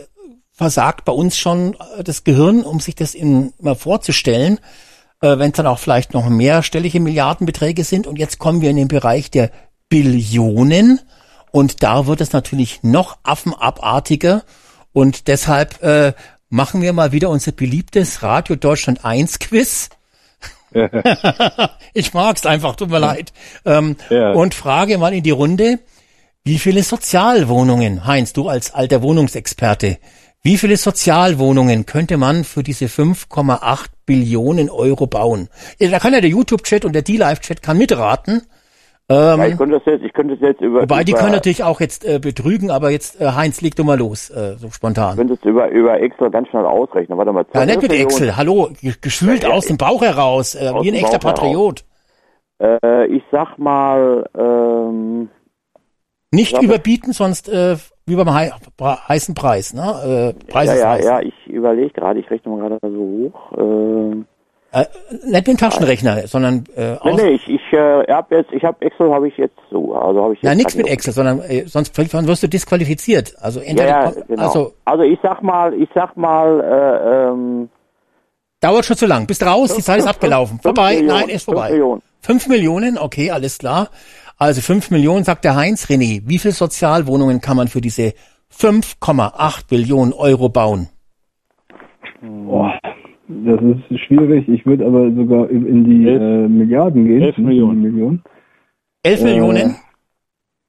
versagt bei uns schon äh, das Gehirn, um sich das in, mal vorzustellen, äh, wenn es dann auch vielleicht noch mehrstellige Milliardenbeträge sind. Und jetzt kommen wir in den Bereich der Billionen und da wird es natürlich noch affenabartiger und deshalb äh, machen wir mal wieder unser beliebtes Radio Deutschland 1 Quiz. ich mag's einfach, tut mir leid. Ähm, Ja. Und frage mal in die Runde, wie viele Sozialwohnungen, Heinz, du als alter Wohnungsexperte, wie viele Sozialwohnungen könnte man für diese 5,8 Billionen Euro bauen? Da kann ja der YouTube-Chat und der D-Live-Chat kann mitraten. Ähm, Ja, ich könnte das jetzt, ich könnte das jetzt über, wobei die über, können natürlich auch jetzt äh, betrügen, aber jetzt, äh, Heinz, leg du mal los, äh, so ich spontan. könnte es über, über Excel ganz schnell ausrechnen. Warte mal. Ja, nicht mit 12 Millionen. Excel, hallo, ge- geschult Ja, ja, aus dem Bauch heraus, äh, wie ein echter Bauch. Patriot. Äh, ich sag mal, ähm, Nicht überbieten, sonst äh, wie beim hei heißen Preis, ne? Äh, Preis ja, ist ja, heiß. ja, ich überlege gerade, ich rechne mal gerade so hoch. Ähm, Äh, nicht mit dem Taschenrechner, sondern äh, nee, aus, nee, ich, ich äh, hab jetzt, ich habe Excel habe ich jetzt so, also habe ich na jetzt nichts mit Excel, sondern äh, sonst sonst wirst du disqualifiziert. Also Ja, entweder ja, komm- genau. also Also, ich sag mal, ich sag mal, äh, ähm, dauert schon zu lang. Bist raus, die Zeit ist fünf- abgelaufen. fünf vorbei, Millionen, nein, ist fünf vorbei. Millionen. Fünf Millionen, okay, alles klar. Also fünf Millionen, sagt der Heinz. René, wie viele Sozialwohnungen kann man für diese 5,8 Billionen Euro bauen? Boah, das ist schwierig. Ich würde aber sogar in die Elf- äh, Milliarden gehen. elf Millionen. Millionen. Elf Äh, Millionen?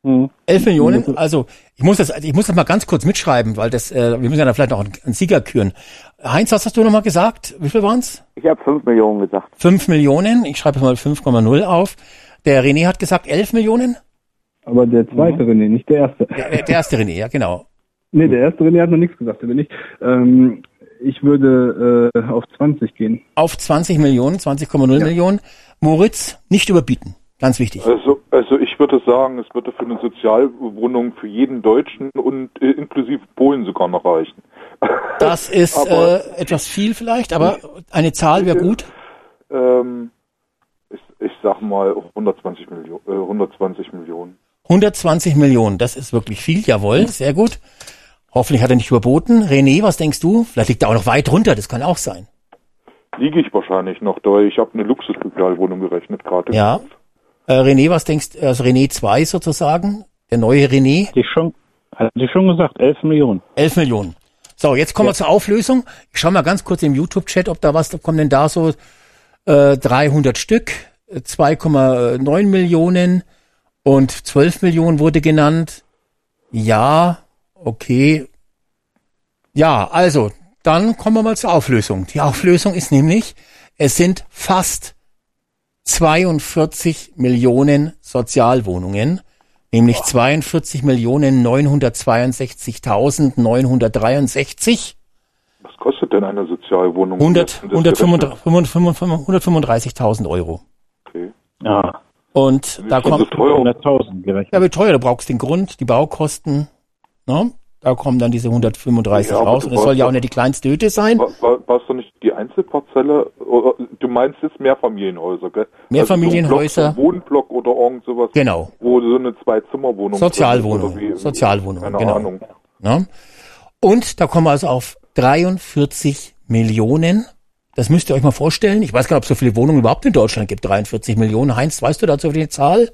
Hm. Elf Millionen? Also ich muss das, ich muss das mal ganz kurz mitschreiben, weil das, äh, wir müssen ja da vielleicht noch einen, einen Sieger küren. Heinz, was hast du nochmal gesagt? Wie viel waren's? Ich habe 5 Millionen gesagt. Fünf Millionen. Ich schreibe mal 5,0 auf. Der René hat gesagt elf Millionen. Aber der zweite René, nicht der erste. Der, der erste René, ja genau. Nee, der erste René hat noch nichts gesagt, der bin ich. Ähm, ich würde äh, auf 20 gehen. Auf 20 Millionen, 20,0 Millionen. Moritz, nicht überbieten. Ganz wichtig. Also, also ich würde sagen, es würde für eine Sozialwohnung für jeden Deutschen und äh, inklusive Polen sogar noch reichen. Das ist Aber- äh, etwas viel vielleicht, aber eine Zahl wäre gut. Ähm, ich, ich sag mal 120 Millionen. Äh, 120 Millionen. 120 Millionen, das ist wirklich viel, jawohl, sehr gut. Hoffentlich hat er nicht überboten. René, was denkst du? Vielleicht liegt er auch noch weit runter, das kann auch sein. Liege ich wahrscheinlich noch, da ich habe eine Luxussozialwohnung gerechnet gerade. Ja. Äh, René, was denkst du? Also René 2 sozusagen, der neue René, Hatte ich schon, hatte ich schon gesagt, 11 Millionen. 11 Millionen. So, jetzt kommen wir zur Auflösung. Ich schau mal ganz kurz im YouTube-Chat, ob da was, da kommen denn da so äh, 300 Stück, äh, 2,9 Millionen und 12 Millionen wurde genannt. Ja, okay. Ja, also, dann kommen wir mal zur Auflösung. Die Auflösung ist nämlich, es sind fast 42 Millionen Sozialwohnungen, nämlich 42 Millionen 962.963. Was kostet denn eine Sozialwohnung? 100, Wie hast du das gerechnet? 135.000 Euro. Okay. Ja, Und da kommt, so teuer. 100.000 gerechnet. ja, wie teuer, du brauchst den Grund, die Baukosten, ne? Da kommen dann diese 135 Ja, raus. Und das soll ja auch nicht die kleinste Hütte sein. War, war, warst du nicht die Einzelparzelle? Du meinst jetzt Mehrfamilienhäuser, gell? Mehrfamilienhäuser. Also so Wohnblock oder irgend sowas. Genau. Wo so eine Zwei-Zimmer-Wohnung. Sozialwohnung. wie- Sozialwohnung, Keine genau. Ahnung. Ne? Und da kommen wir also auf 43 Millionen. Das müsst ihr euch mal vorstellen. Ich weiß gar nicht, ob es so viele Wohnungen überhaupt in Deutschland gibt. 43 Millionen. Heinz, weißt du dazu die Zahl?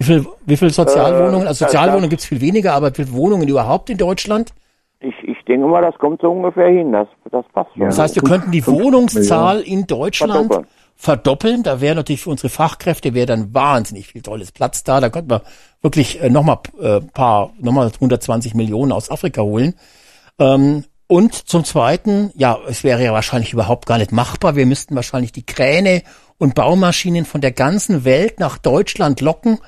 Wie viel, wie viel Sozialwohnungen? Äh, Also Sozialwohnungen gibt es viel weniger, aber wie viele Wohnungen überhaupt in Deutschland? Ich, ich denke mal, das kommt so ungefähr hin. Das, das passt schon. Das heißt, wir könnten die Wohnungszahl in Deutschland Verdoppeln. verdoppeln. Da wäre natürlich für unsere Fachkräfte wäre dann wahnsinnig viel tolles Platz da. Da könnten wir wirklich äh, nochmal äh, paar, nochmal 120 Millionen aus Afrika holen. Ähm, und zum Zweiten, ja, es wäre ja wahrscheinlich überhaupt gar nicht machbar. Wir müssten wahrscheinlich die Kräne und Baumaschinen von der ganzen Welt nach Deutschland locken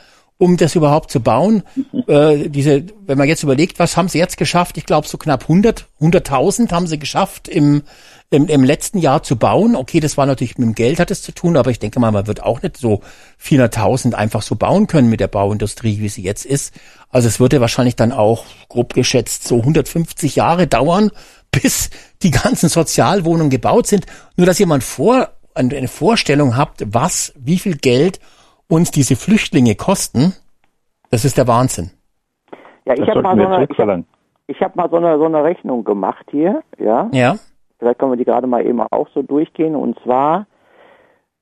um das überhaupt zu bauen. äh, diese, wenn man jetzt überlegt, was haben sie jetzt geschafft? Ich glaube, so knapp 100, 100.000 haben sie geschafft im, im, im letzten Jahr zu bauen. Okay, das war natürlich mit dem Geld hat es zu tun, aber ich denke mal, man wird auch nicht so 400.000 einfach so bauen können mit der Bauindustrie, wie sie jetzt ist. Also es würde wahrscheinlich dann auch grob geschätzt so 150 Jahre dauern, bis die ganzen Sozialwohnungen gebaut sind. Nur, dass mal vor, eine Vorstellung habt, was, wie viel Geld uns diese Flüchtlinge kosten, das ist der Wahnsinn. Ja, ich habe mal, so eine, ich hab, ich hab mal so eine, so eine Rechnung gemacht hier, ja. Ja. Vielleicht können wir die gerade mal eben auch so durchgehen. Und zwar,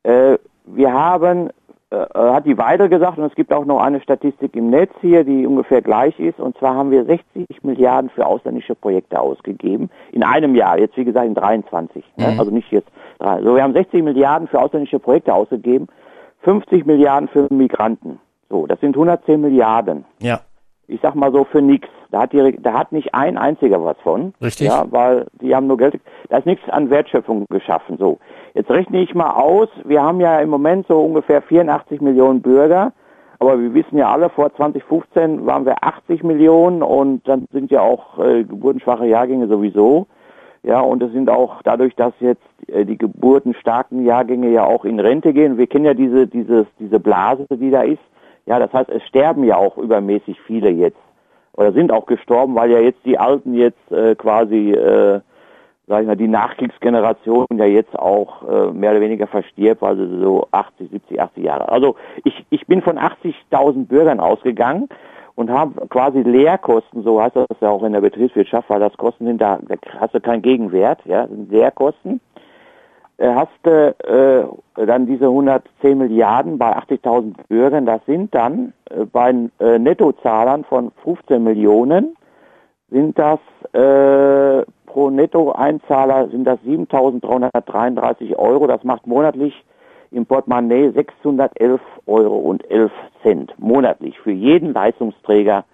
äh, wir haben, äh, hat die weiter gesagt, und es gibt auch noch eine Statistik im Netz hier, die ungefähr gleich ist. Und zwar haben wir 60 Milliarden für ausländische Projekte ausgegeben. In einem Jahr, jetzt wie gesagt in 23. Ne? Mhm. Also nicht jetzt. So, wir haben 60 Milliarden für ausländische Projekte ausgegeben. 50 Milliarden für Migranten. So, das sind 110 Milliarden. Ja. Ich sag mal so für nix. Da hat die, da hat nicht ein einziger was von. Richtig. Ja, weil die haben nur Geld. Da ist nichts an Wertschöpfung geschaffen. So, jetzt rechne ich mal aus. Wir haben ja im Moment so ungefähr 84 Millionen Bürger. Aber wir wissen ja alle, vor 2015 waren wir 80 Millionen und dann sind ja auch äh, geburtenschwache Jahrgänge sowieso. Ja, und es sind auch dadurch, dass jetzt äh, die geburtenstarken Jahrgänge ja auch in Rente gehen. Wir kennen ja diese, dieses, diese Blase, die da ist. Ja, das heißt, es sterben ja auch übermäßig viele jetzt. Oder sind auch gestorben, weil ja jetzt die Alten jetzt äh, quasi, äh, sag ich mal, die Nachkriegsgeneration ja jetzt auch äh, mehr oder weniger verstirbt, also so 80, 70, 80 Jahre. Also ich, ich bin von 80.000 Bürgern ausgegangen und habe quasi Lehrkosten, so heißt das ja auch in der Betriebswirtschaft, weil das Kosten sind da, hast du keinen Gegenwert, ja, sind Lehrkosten. Äh, hast du äh, dann diese 110 Milliarden bei 80.000 Bürgern, das sind dann äh, bei äh, Nettozahlern von 15 Millionen, sind das äh, pro Nettoeinzahler sind das 7.333 Euro. Das macht monatlich im Portemonnaie 611 Euro und 11 Cent monatlich für jeden Leistungsträger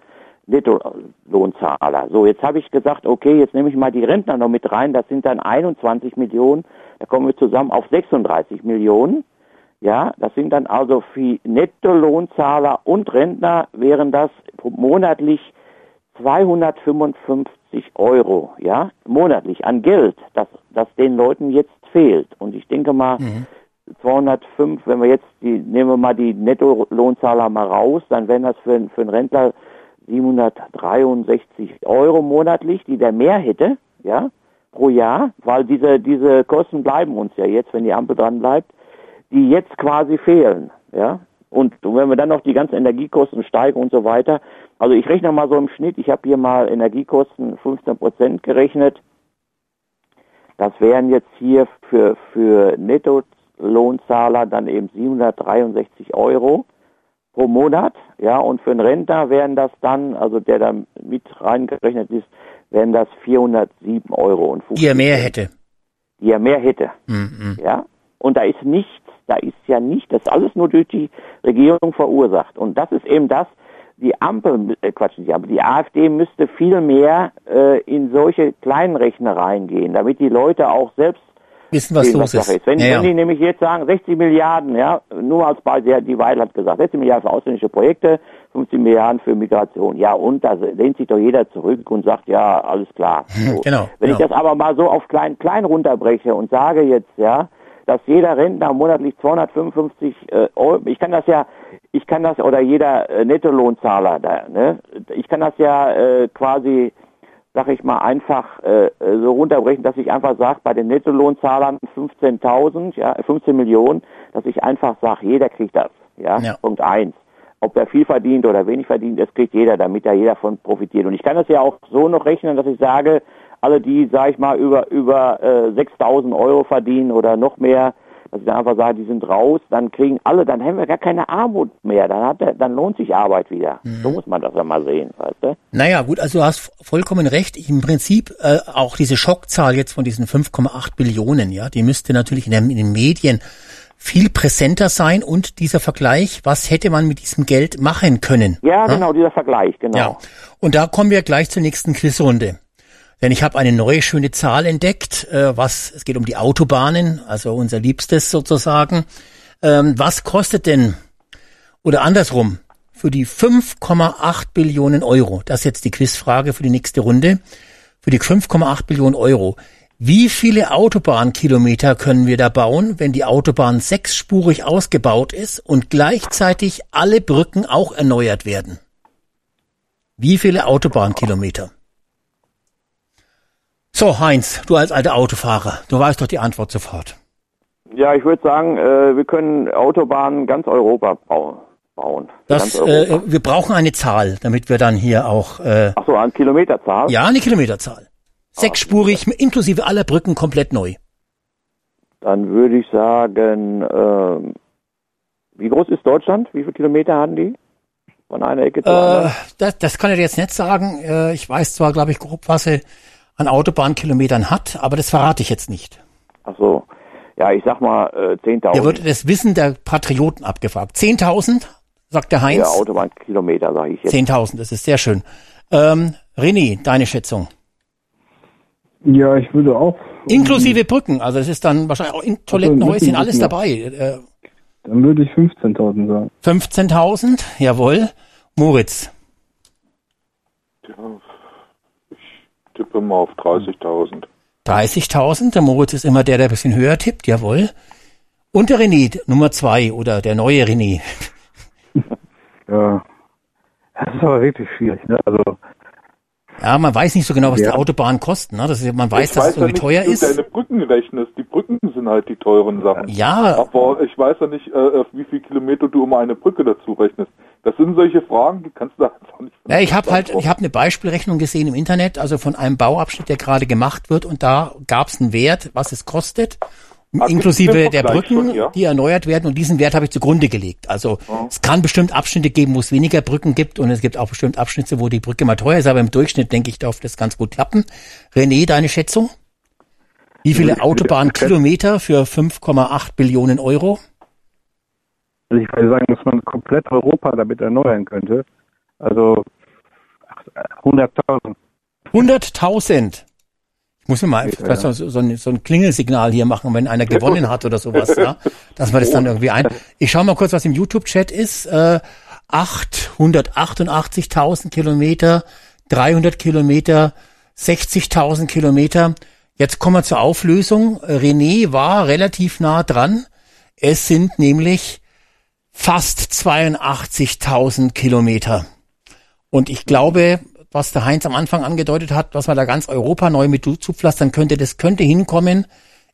Nettolohnzahler. So, jetzt habe ich gesagt, okay, jetzt nehme ich mal die Rentner noch mit rein. Das sind dann 21 Millionen. Da kommen wir zusammen auf 36 Millionen. Ja, das sind dann also für Nettolohnzahler und Rentner wären das monatlich 255 Euro, ja, monatlich an Geld, das, das den Leuten jetzt fehlt. Und ich denke mal, 205, wenn wir jetzt die, nehmen wir mal die Nettolohnzahler mal raus, dann wären das für, für einen Rentner 763 Euro monatlich, die der mehr hätte, ja, pro Jahr, weil diese, diese Kosten bleiben uns ja jetzt, wenn die Ampel dran bleibt, die jetzt quasi fehlen, ja. Und wenn wir dann noch die ganzen Energiekosten steigen und so weiter, also ich rechne mal so im Schnitt, ich habe hier mal Energiekosten 15 Prozent gerechnet. Das wären jetzt hier für, für Nettolohnzahler dann eben 763 Euro pro Monat, ja, und für einen Rentner wären das dann, also der da mit reingerechnet ist, wären das 407 Euro und 50 Die er mehr hätte. die er mehr hätte. Mhm. Ja? Und da ist nichts, da ist ja nicht, das ist alles nur durch die Regierung verursacht. Und das ist eben das, die Ampel, äh, Quatsch, nicht die Ampel, die AfD müsste viel mehr äh, in solche kleinen Rechnereien gehen, damit die Leute auch selbst Wissen, was sehen, los Sache ist. Wenn, Ja, wenn ja. die nämlich jetzt sagen, 60 Milliarden, ja, nur als Beispiel, die Weil hat gesagt, 60 Milliarden für ausländische Projekte, 50 Milliarden für Migration. Ja, und da lehnt sich doch jeder zurück und sagt, ja, alles klar. So. Genau, Wenn ich genau. das aber mal so auf klein, klein runterbreche und sage jetzt, ja, dass jeder Rentner monatlich 255 äh, Euro, ich kann das ja, ich kann das, oder jeder äh, Nettolohnzahler da, ne, ich kann das ja äh, quasi, sag ich mal, einfach äh, so runterbrechen, dass ich einfach sage, bei den Nettolohnzahlern 15.000, ja, 15 Millionen, dass ich einfach sage, jeder kriegt das, ja, Ja. Punkt eins. Ob er viel verdient oder wenig verdient, das kriegt jeder, damit da jeder von profitiert. Und ich kann das ja auch so noch rechnen, dass ich sage, alle, die, sag ich mal, über, über äh, 6.000 Euro verdienen oder noch mehr, dass ich dann einfach sage, die sind raus, dann kriegen alle, dann haben wir gar keine Armut mehr, dann, hat dann lohnt sich Arbeit wieder. So muss man das ja mal sehen, weißt du? Naja, gut, also du hast vollkommen recht. Im Prinzip äh, auch diese Schockzahl jetzt von diesen 5,8 Billionen, ja, die müsste natürlich in, der, in den Medien viel präsenter sein und dieser Vergleich, was hätte man mit diesem Geld machen können? Ja, genau, dieser Vergleich, genau. Ja. Und da kommen wir gleich zur nächsten Quizrunde. Denn ich habe eine neue schöne Zahl entdeckt, äh, was es geht um die Autobahnen, also unser Liebstes sozusagen. Ähm, was kostet denn oder andersrum für die 5,8 Billionen Euro? Das ist jetzt die Quizfrage für die nächste Runde. Für die 5,8 Billionen Euro. Wie viele Autobahnkilometer können wir da bauen, wenn die Autobahn sechsspurig ausgebaut ist und gleichzeitig alle Brücken auch erneuert werden? Wie viele Autobahnkilometer? So, Heinz, du als alter Autofahrer, du weißt doch die Antwort sofort. Ja, ich würde sagen, äh, wir können Autobahnen ganz Europa bauen. bauen. Das, äh, Europa. wir brauchen eine Zahl, damit wir dann hier auch. Äh, Ach so, an Kilometerzahl? Ja, eine Kilometerzahl. Sechsspurig, inklusive aller Brücken komplett neu. Dann würde ich sagen, ähm, wie groß ist Deutschland? Wie viele Kilometer haben die? Von einer Ecke zur Äh, anderen? das, das kann ich dir jetzt nicht sagen. Äh, ich weiß zwar, glaube ich, grob, was sie an Autobahnkilometern hat, aber das verrate ich jetzt nicht. Ach so. Ja, ich sag mal äh, 10.000. Hier wird das Wissen der Patrioten abgefragt. 10.000, sagt der Ja, Heinz. Autobahnkilometer, sage ich jetzt. 10.000, das ist sehr schön. Ähm, René, deine Schätzung. Ja, ich würde auch. Inklusive Brücken, also das ist dann wahrscheinlich auch in Toilettenhäuschen, Brücken, alles ja. dabei. Äh, Dann würde ich 15.000 sagen. 15.000, jawohl. Moritz, Ja, tippe mal auf 30.000. 30.000. Der Moritz ist immer der, der ein bisschen höher tippt, jawohl. Und der René, Nummer zwei oder der neue René. Ja. Das ist aber wirklich schwierig, ne? Also, Ja, man weiß nicht so genau, was Ja. die Autobahnen kosten. Ne? Das ist, man weiß, ich dass weiß es irgendwie ja nicht, teuer ist. deine Brücken rechnest. Die Brücken sind halt die teuren Sachen. Ja. Aber ich weiß ja nicht, äh, wie viel Kilometer du um eine Brücke dazu rechnest. Das sind solche Fragen, die kannst du einfach nicht. Ja, ich habe halt, ich habe eine Beispielrechnung gesehen im Internet, also von einem Bauabschnitt, der gerade gemacht wird, und da gab es einen Wert, was es kostet, gibt's inklusive der Brücken, schon, ja? die erneuert werden, und diesen Wert habe ich zugrunde gelegt. Also es kann bestimmt Abschnitte geben, wo es weniger Brücken gibt, und es gibt auch bestimmt Abschnitte, wo die Brücke mal teuer ist, aber im Durchschnitt denke ich, darf das ganz gut klappen. René, deine Schätzung? Wie viele Autobahnkilometer für 5,8 Billionen Euro? Also ich würde sagen, dass man komplett Europa damit erneuern könnte. Also ach, 100.000. 100.000. Ich muss mir mal Ja, ja. so, so, ein, so ein Klingelsignal hier machen, wenn einer gewonnen hat oder sowas, ja, dass man das dann irgendwie ein. Ich schaue mal kurz, was im YouTube-Chat ist. Äh, 888.000 Kilometer, 300 Kilometer, 60.000 Kilometer. Jetzt kommen wir zur Auflösung. René war relativ nah dran. Es sind nämlich fast 82.000 Kilometer. Und ich glaube, was der Heinz am Anfang angedeutet hat, was man da ganz Europa neu mit zupflastern könnte, das könnte hinkommen.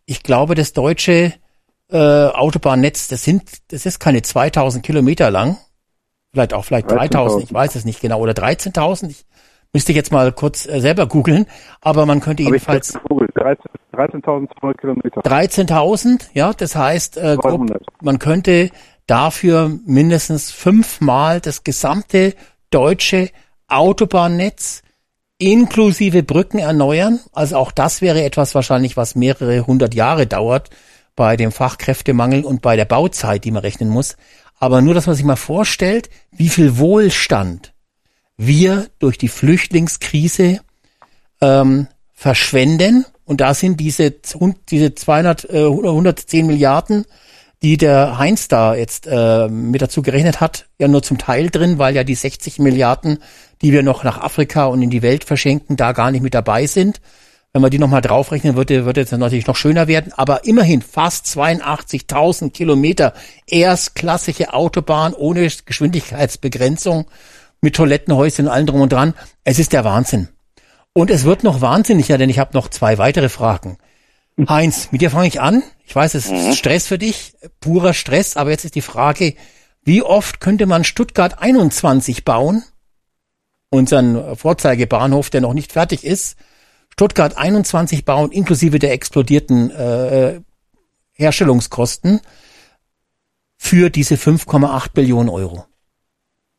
Ich glaube, das deutsche äh, Autobahnnetz, das sind, das ist keine 2000 Kilometer lang. Vielleicht auch vielleicht 3000, ich weiß es nicht genau, oder 13.000. Ich müsste jetzt mal kurz äh, selber googeln, aber man könnte Aber jedenfalls 13 13.200 Kilometer. 13.000, ja, das heißt, äh, grob, 200. man könnte dafür mindestens fünfmal das gesamte deutsche Autobahnnetz inklusive Brücken erneuern. Also auch das wäre etwas wahrscheinlich, was mehrere hundert Jahre dauert bei dem Fachkräftemangel und bei der Bauzeit, die man rechnen muss. Aber nur, dass man sich mal vorstellt, wie viel Wohlstand wir durch die Flüchtlingskrise ähm, verschwenden. Und da sind diese, diese 200, äh, 110 Milliarden, die der Heinz da jetzt äh, mit dazu gerechnet hat, ja nur zum Teil drin, weil ja die 60 Milliarden, die wir noch nach Afrika und in die Welt verschenken, da gar nicht mit dabei sind. Wenn man die nochmal draufrechnen würde, würde es natürlich noch schöner werden. Aber immerhin fast 82.000 Kilometer erstklassige Autobahn ohne Geschwindigkeitsbegrenzung mit Toilettenhäuschen und allem drum und dran. Es ist der Wahnsinn. Und es wird noch wahnsinniger, denn ich habe noch zwei weitere Fragen. Heinz, mit dir fange ich an. Ich weiß, es ist Stress für dich, purer Stress, aber jetzt ist die Frage, wie oft könnte man Stuttgart 21 bauen? Unseren Vorzeigebahnhof, der noch nicht fertig ist. Stuttgart 21 bauen, inklusive der explodierten äh, Herstellungskosten für diese 5,8 Billionen Euro.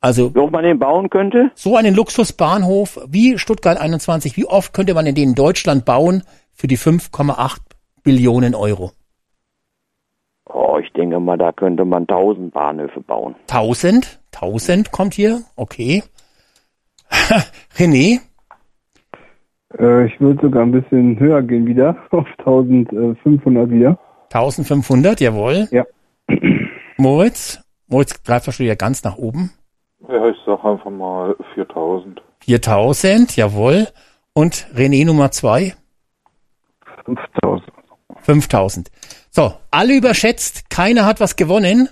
Also, oft man den bauen könnte? So einen Luxusbahnhof wie Stuttgart 21, wie oft könnte man in den in Deutschland bauen für die 5,8 Billionen Euro? Oh, ich denke mal, da könnte man 1000 Bahnhöfe bauen. 1000? 1000 kommt hier? Okay. René? Äh, ich würde sogar ein bisschen höher gehen wieder, auf 1500 wieder. 1500, jawohl. Ja. Moritz? Moritz greift wahrscheinlich ja ganz nach oben. Ja, ich sag einfach mal 4000. 4000, jawohl. Und René Nummer zwei? 5000. 5000. So, alle überschätzt, keiner hat was gewonnen.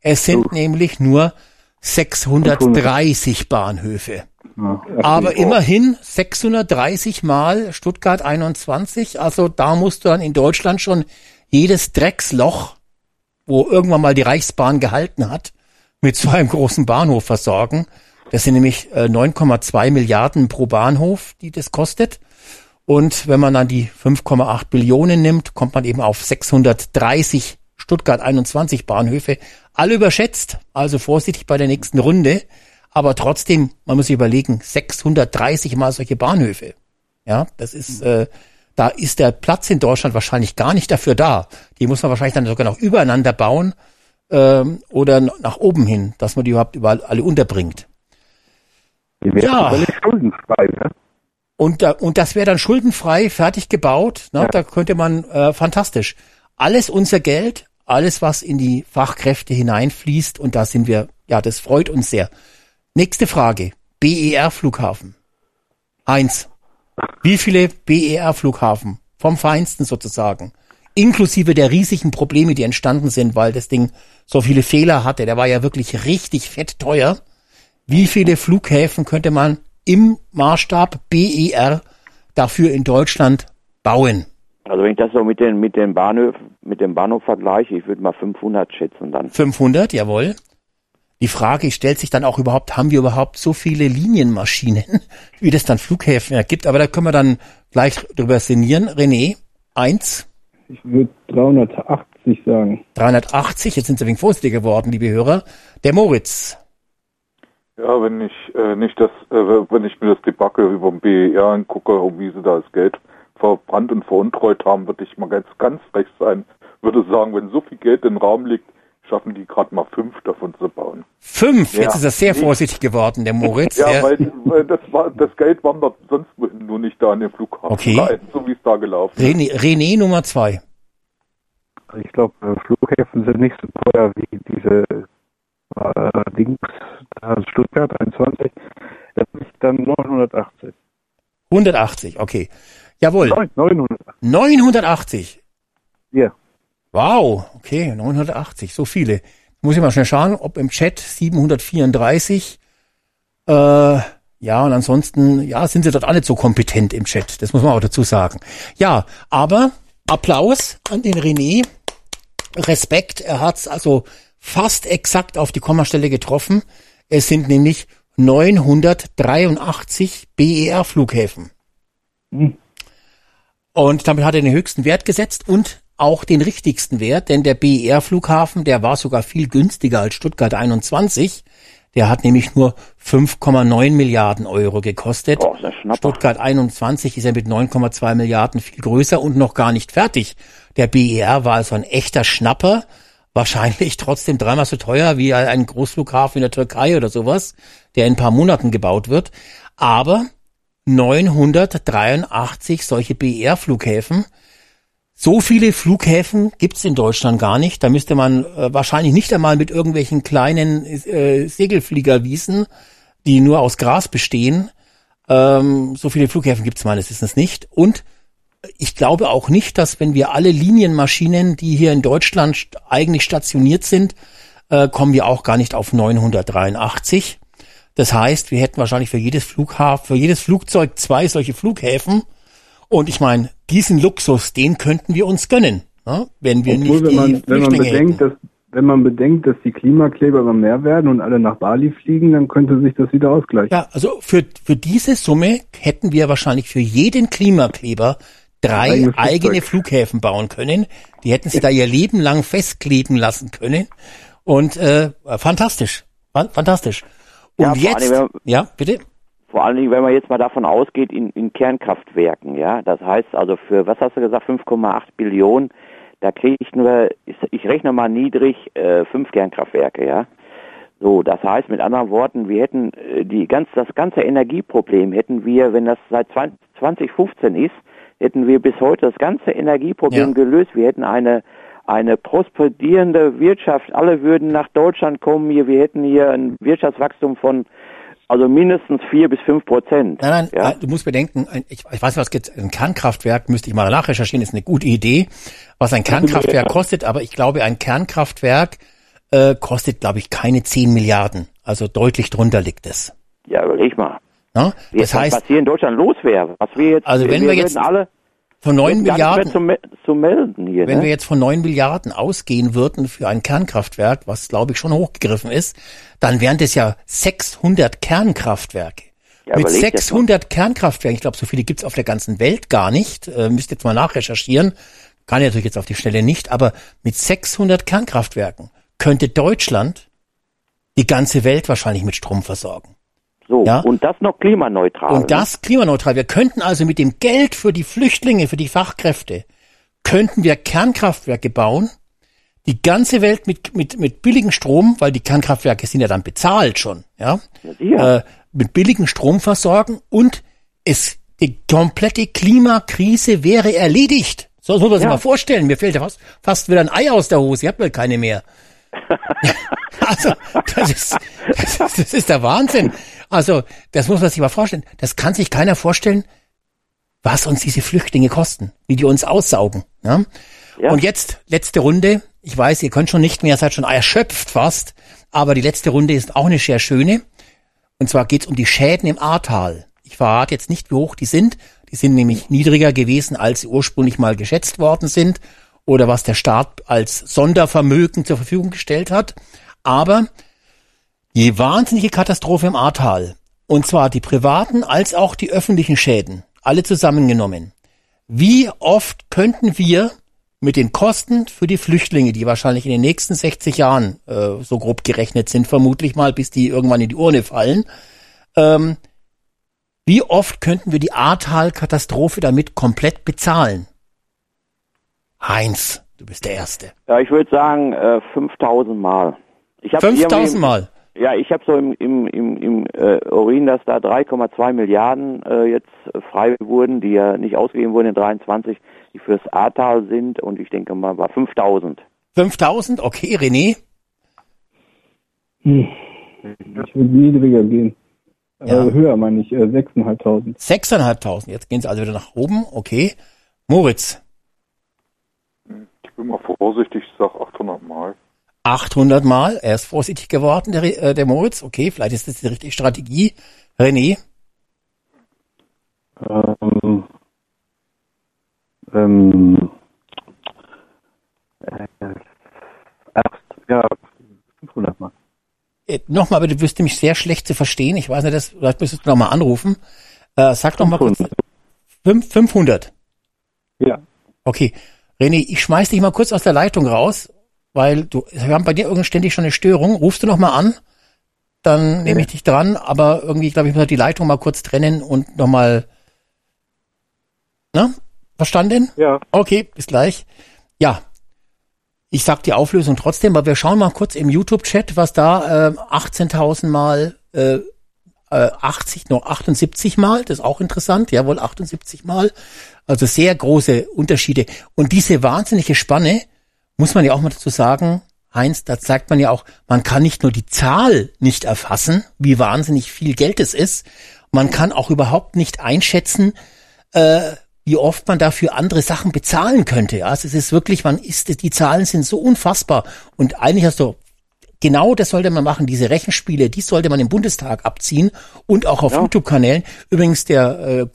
Es sind nämlich nur 630 Bahnhöfe. Ja. Aber immerhin 630 mal Stuttgart 21. Also da musst du dann in Deutschland schon jedes Drecksloch, wo irgendwann mal die Reichsbahn gehalten hat, mit so einem großen Bahnhof versorgen. Das sind nämlich äh, 9,2 Milliarden pro Bahnhof, die das kostet. Und wenn man dann die 5,8 Billionen nimmt, kommt man eben auf 630 Stuttgart 21 Bahnhöfe. Alle überschätzt, also vorsichtig bei der nächsten Runde. Aber trotzdem, man muss sich überlegen, 630 mal solche Bahnhöfe. Ja, das ist, äh, da ist der Platz in Deutschland wahrscheinlich gar nicht dafür da. Die muss man wahrscheinlich dann sogar noch übereinander bauen ähm, oder nach oben hin, dass man die überhaupt überall alle unterbringt. Die wären Ja. schuldenfrei, ne? Und, da, und das wäre dann schuldenfrei, fertig gebaut. Ne? Ja. Da könnte man, äh, fantastisch. Alles unser Geld, alles, was in die Fachkräfte hineinfließt. Und da sind wir, ja, das freut uns sehr. Nächste Frage. BER-Flughafen. Eins. Wie viele BER-Flughafen? Vom Feinsten sozusagen. Inklusive der riesigen Probleme, die entstanden sind, weil das Ding so viele Fehler hatte. Der war ja wirklich richtig fett teuer. Wie viele Flughäfen könnte man im Maßstab BER dafür in Deutschland bauen? Also wenn ich das so mit den mit den Bahnhof mit dem Bahnhof vergleiche, ich würde mal 500 schätzen dann. 500, jawohl. Die Frage stellt sich dann auch überhaupt, haben wir überhaupt so viele Linienmaschinen, wie das dann Flughäfen ergibt? Aber da können wir dann gleich drüber sinnieren. René, eins, Ich würde 380 sagen. 380, jetzt sind Sie ein wenig vorsichtiger geworden, liebe Hörer. Der Moritz, Ja, wenn ich äh, nicht das, äh, wenn ich mir das Debakel über den BER angucke, um wie sie da das Geld verbrannt und veruntreut haben, würde ich mal ganz, ganz recht sein, würde sagen, wenn so viel Geld im Raum liegt, schaffen die gerade mal fünf davon zu bauen. fünf, Ja. jetzt ist er sehr vorsichtig geworden, der Moritz. Ja, Der- weil, weil das war das Geld wandert sonst nur nicht da an den Flughafen Okay. rein, so wie es da gelaufen ist. René, René Nummer zwei. Ich glaube, Flughäfen sind nicht so teuer wie diese äh, Dings, da Stuttgart 21. Da bin ich dann 980. 180, okay. Jawohl. Neun- 980. 980. Ja. Wow, okay, 980, so viele. Muss ich mal schnell schauen, ob im Chat 734. Äh, ja, und ansonsten, ja, sind sie dort alle so kompetent im Chat. Das muss man auch dazu sagen. Ja, aber Applaus an den René. Respekt, er hat's also fast exakt auf die Kommastelle getroffen. Es sind nämlich 983 BER-Flughäfen. Und damit hat er den höchsten Wert gesetzt und auch den richtigsten Wert, denn der BER-Flughafen, der war sogar viel günstiger als Stuttgart 21. Der hat nämlich nur 5,9 Milliarden Euro gekostet. Schnapper. Stuttgart 21 ist ja mit 9,2 Milliarden viel größer und noch gar nicht fertig. Der BER war also ein echter Schnapper. Wahrscheinlich trotzdem dreimal so teuer wie ein Großflughafen in der Türkei oder sowas, der in ein paar Monaten gebaut wird. Aber 983 solche BER-Flughäfen. So viele Flughäfen gibt's in Deutschland gar nicht. Da müsste man äh, wahrscheinlich nicht einmal mit irgendwelchen kleinen äh, Segelfliegerwiesen, die nur aus Gras bestehen. Ähm, so viele Flughäfen gibt's meines Wissens nicht. Und ich glaube auch nicht, dass wenn wir alle Linienmaschinen, die hier in Deutschland eigentlich stationiert sind, äh, kommen wir auch gar nicht auf 983. Das heißt, wir hätten wahrscheinlich für jedes Flughafen, für jedes Flugzeug zwei solche Flughäfen. Und ich meine, diesen Luxus, den könnten wir uns gönnen, ne? wenn wir Obwohl, nicht wenn man, wenn man bedenkt, hätten. dass wenn man bedenkt, dass die Klimakleber immer mehr werden und alle nach Bali fliegen, dann könnte sich das wieder ausgleichen. Ja, also für, für diese Summe hätten wir wahrscheinlich für jeden Klimakleber drei Flugzeug. eigene Flughäfen bauen können. Die hätten sie da ihr Leben lang festkleben lassen können. Und äh, fantastisch. Fan- Fantastisch. Und Ja, jetzt, allem, ja, bitte? Vor allen Dingen, wenn man jetzt mal davon ausgeht, in, in Kernkraftwerken, ja, das heißt also für, was hast du gesagt, 5,8 Billionen, da kriege ich nur, ich, ich rechne mal niedrig, äh, fünf Kernkraftwerke, ja. So, das heißt mit anderen Worten, wir hätten äh, die ganz, das ganze Energieproblem hätten wir, wenn das seit 20, 2015 ist, hätten wir bis heute das ganze Energieproblem Ja. gelöst. Wir hätten eine eine prosperierende Wirtschaft. Alle würden nach Deutschland kommen hier. Wir hätten hier ein Wirtschaftswachstum von also mindestens vier bis fünf Prozent. Nein, nein, Ja? du musst bedenken, ich, ich weiß, was gibt, ein Kernkraftwerk, müsste ich mal nachrecherchieren, ist eine gute Idee, was ein Kernkraftwerk kostet, aber ich glaube, ein Kernkraftwerk äh, kostet, glaube ich, keine 10 Milliarden. Also deutlich drunter liegt es. Ja, überleg mal. Ne? Das heißt, was hier in Deutschland los wäre. Was wir jetzt, Also wenn wir jetzt würden alle von 9 würden gar nicht Milliarden, zu, zu melden hier. wenn ne? wir jetzt von 9 Milliarden ausgehen würden für ein Kernkraftwerk, was glaube ich schon hochgegriffen ist, dann wären das ja 600 Kernkraftwerke. Ja, Mit überleg das 600 Kernkraftwerken, ich glaube, so viele gibt's auf der ganzen Welt gar nicht, äh, müsst jetzt mal nachrecherchieren, kann ich natürlich jetzt auf die Stelle nicht, aber mit 600 Kernkraftwerken könnte Deutschland die ganze Welt wahrscheinlich mit Strom versorgen. So, Ja. und das noch klimaneutral. Und das klimaneutral. Wir könnten also mit dem Geld für die Flüchtlinge, für die Fachkräfte, könnten wir Kernkraftwerke bauen, die ganze Welt mit, mit, mit billigem Strom, weil die Kernkraftwerke sind ja dann bezahlt schon, ja, sicher. äh, mit billigem Strom versorgen und es, die komplette Klimakrise wäre erledigt. So soll man sich Ja. mal vorstellen. Mir fällt ja fast, fast wieder ein Ei aus der Hose. Ihr habt wohl keine mehr. Also, das ist, das ist, das ist der Wahnsinn. Also, das muss man sich mal vorstellen. Das kann sich keiner vorstellen, was uns diese Flüchtlinge kosten, wie die uns aussaugen. Ja? Ja. Und jetzt, letzte Runde. Ich weiß, ihr könnt schon nicht mehr, seid schon erschöpft fast. Aber die letzte Runde ist auch eine sehr schöne. Und zwar geht's um die Schäden im Ahrtal. Ich verrate jetzt nicht, wie hoch die sind. Die sind nämlich niedriger gewesen, als sie ursprünglich mal geschätzt worden sind oder was der Staat als Sondervermögen zur Verfügung gestellt hat. Aber die wahnsinnige Katastrophe im Ahrtal, und zwar die privaten als auch die öffentlichen Schäden, alle zusammengenommen. Wie oft könnten wir mit den Kosten für die Flüchtlinge, die wahrscheinlich in den nächsten 60 Jahren äh, so grob gerechnet sind, vermutlich mal, bis die irgendwann in die Urne fallen, ähm, wie oft könnten wir die Ahrtal-Katastrophe damit komplett bezahlen? Heinz, du bist der Erste. ja, ich würde sagen äh, 5000 Mal. Ich hab 5000 irgendwie- Mal. Ja, ich habe so im, im, im, im äh, Urin, dass da 3,2 Milliarden äh, jetzt äh, frei wurden, die ja nicht ausgegeben wurden in 23, die fürs Ahrtal sind und ich denke mal bei 5000. 5000, okay, René. Hm. Ich würde niedriger gehen. Ja. Äh, höher meine ich, äh, 6.500. 6.500. Jetzt gehen sie also wieder nach oben, okay. Moritz, Ich bin mal vorsichtig, ich sag 800 Mal. 800 Mal. Er ist vorsichtig geworden, der, äh, der Moritz. Okay, vielleicht ist das die richtige Strategie. René, Ähm, ähm, äh, acht, ja, 500 Mal. äh, nochmal, bitte, du wirst nämlich sehr schlecht zu verstehen. Ich weiß nicht, das, vielleicht müsstest du nochmal anrufen. Äh, sag doch mal kurz. 500. 500. Ja. Okay. René, ich schmeiß dich mal kurz aus der Leitung raus, weil du, wir haben bei dir irgendwie ständig schon eine Störung. Rufst du noch mal an? Dann nehme ich dich dran, aber irgendwie, glaube ich, muss halt die Leitung mal kurz trennen und nochmal, ne? Verstanden? Ja. Okay, bis gleich. Ja. Ich sag die Auflösung trotzdem, aber wir schauen mal kurz im YouTube-Chat, was da äh, 18.000 mal äh, äh, 80, noch 78 Mal, das ist auch interessant, jawohl, 78 Mal. Also sehr große Unterschiede. Und diese wahnsinnige Spanne, muss man ja auch mal dazu sagen, Heinz, da zeigt man ja auch, man kann nicht nur die Zahl nicht erfassen, wie wahnsinnig viel Geld es ist, man kann auch überhaupt nicht einschätzen, äh, wie oft man dafür andere Sachen bezahlen könnte. Ja, also es ist wirklich, man ist, die Zahlen sind so unfassbar. Und eigentlich hast du Genau das sollte man machen, diese Rechenspiele, die sollte man im Bundestag abziehen und auch auf YouTube-Kanälen. Übrigens, der,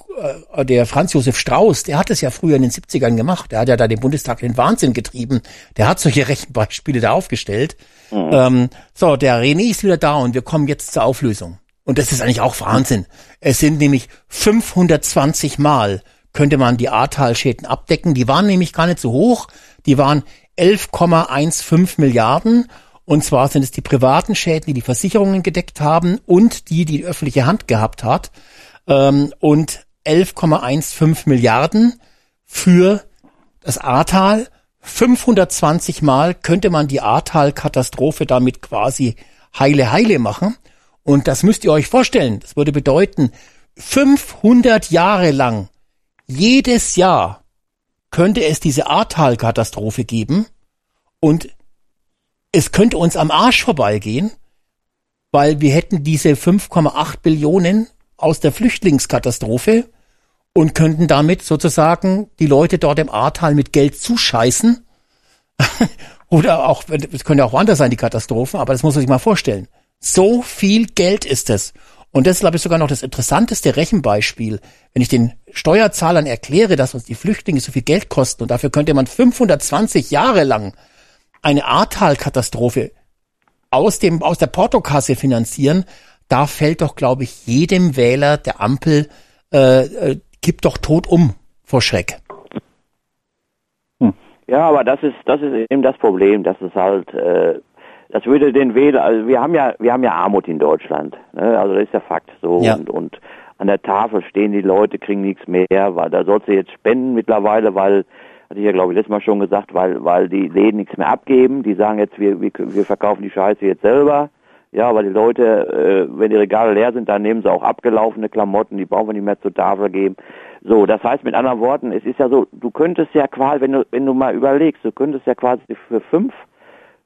äh, der Franz Josef Strauß, der hat es ja früher in den 70ern gemacht. Der hat ja da den Bundestag in den Wahnsinn getrieben. Der hat solche Rechenbeispiele da aufgestellt. Ähm, so, der René ist wieder da und wir kommen jetzt zur Auflösung. Und das ist eigentlich auch Wahnsinn. Es sind nämlich 520 Mal könnte man die Ahrtalschäden abdecken. Die waren nämlich gar nicht so hoch. Die waren 11,15 Milliarden. Und zwar sind es die privaten Schäden, die die Versicherungen gedeckt haben und die, die öffentliche Hand gehabt hat. Ähm, und 11,15 Milliarden für das Ahrtal. 520 Mal könnte man die Ahrtal-Katastrophe damit quasi heile heile machen. Und das müsst ihr euch vorstellen. Das würde bedeuten, 500 Jahre lang, jedes Jahr könnte es diese Ahrtal-Katastrophe geben. Und es könnte uns am Arsch vorbeigehen, weil wir hätten diese 5,8 Billionen aus der Flüchtlingskatastrophe und könnten damit sozusagen die Leute dort im Ahrtal mit Geld zuscheißen. Oder auch, es können ja auch woanders sein, die Katastrophen, aber das muss man sich mal vorstellen. So viel Geld ist es. Und das ist, glaube ich, sogar noch das interessanteste Rechenbeispiel. Wenn ich den Steuerzahlern erkläre, dass uns die Flüchtlinge so viel Geld kosten und dafür könnte man 520 Jahre lang eine Ahrtal-Katastrophe aus dem, aus der Portokasse finanzieren, da fällt doch, glaube ich, jedem Wähler der Ampel, äh, äh, kippt doch tot um vor Schreck. Ja, aber das ist das ist eben das Problem, dass es halt äh, das würde den Wähler, also wir haben ja wir haben ja Armut in Deutschland, ne? also das ist ja Fakt so Ja. und und an der Tafel stehen die Leute, kriegen nichts mehr, weil da sollst du jetzt spenden mittlerweile, weil hatte ich ja glaube ich letztes Mal schon gesagt, weil weil die Läden nichts mehr abgeben, die sagen jetzt wir wir, wir verkaufen die Scheiße jetzt selber. Ja, aber die Leute, äh, wenn die Regale leer sind, dann nehmen sie auch abgelaufene Klamotten, die brauchen wir nicht mehr zur Tafel geben. So, das heißt mit anderen Worten, es ist ja so, du könntest ja quasi, wenn du, wenn du mal überlegst, du könntest ja quasi für fünf,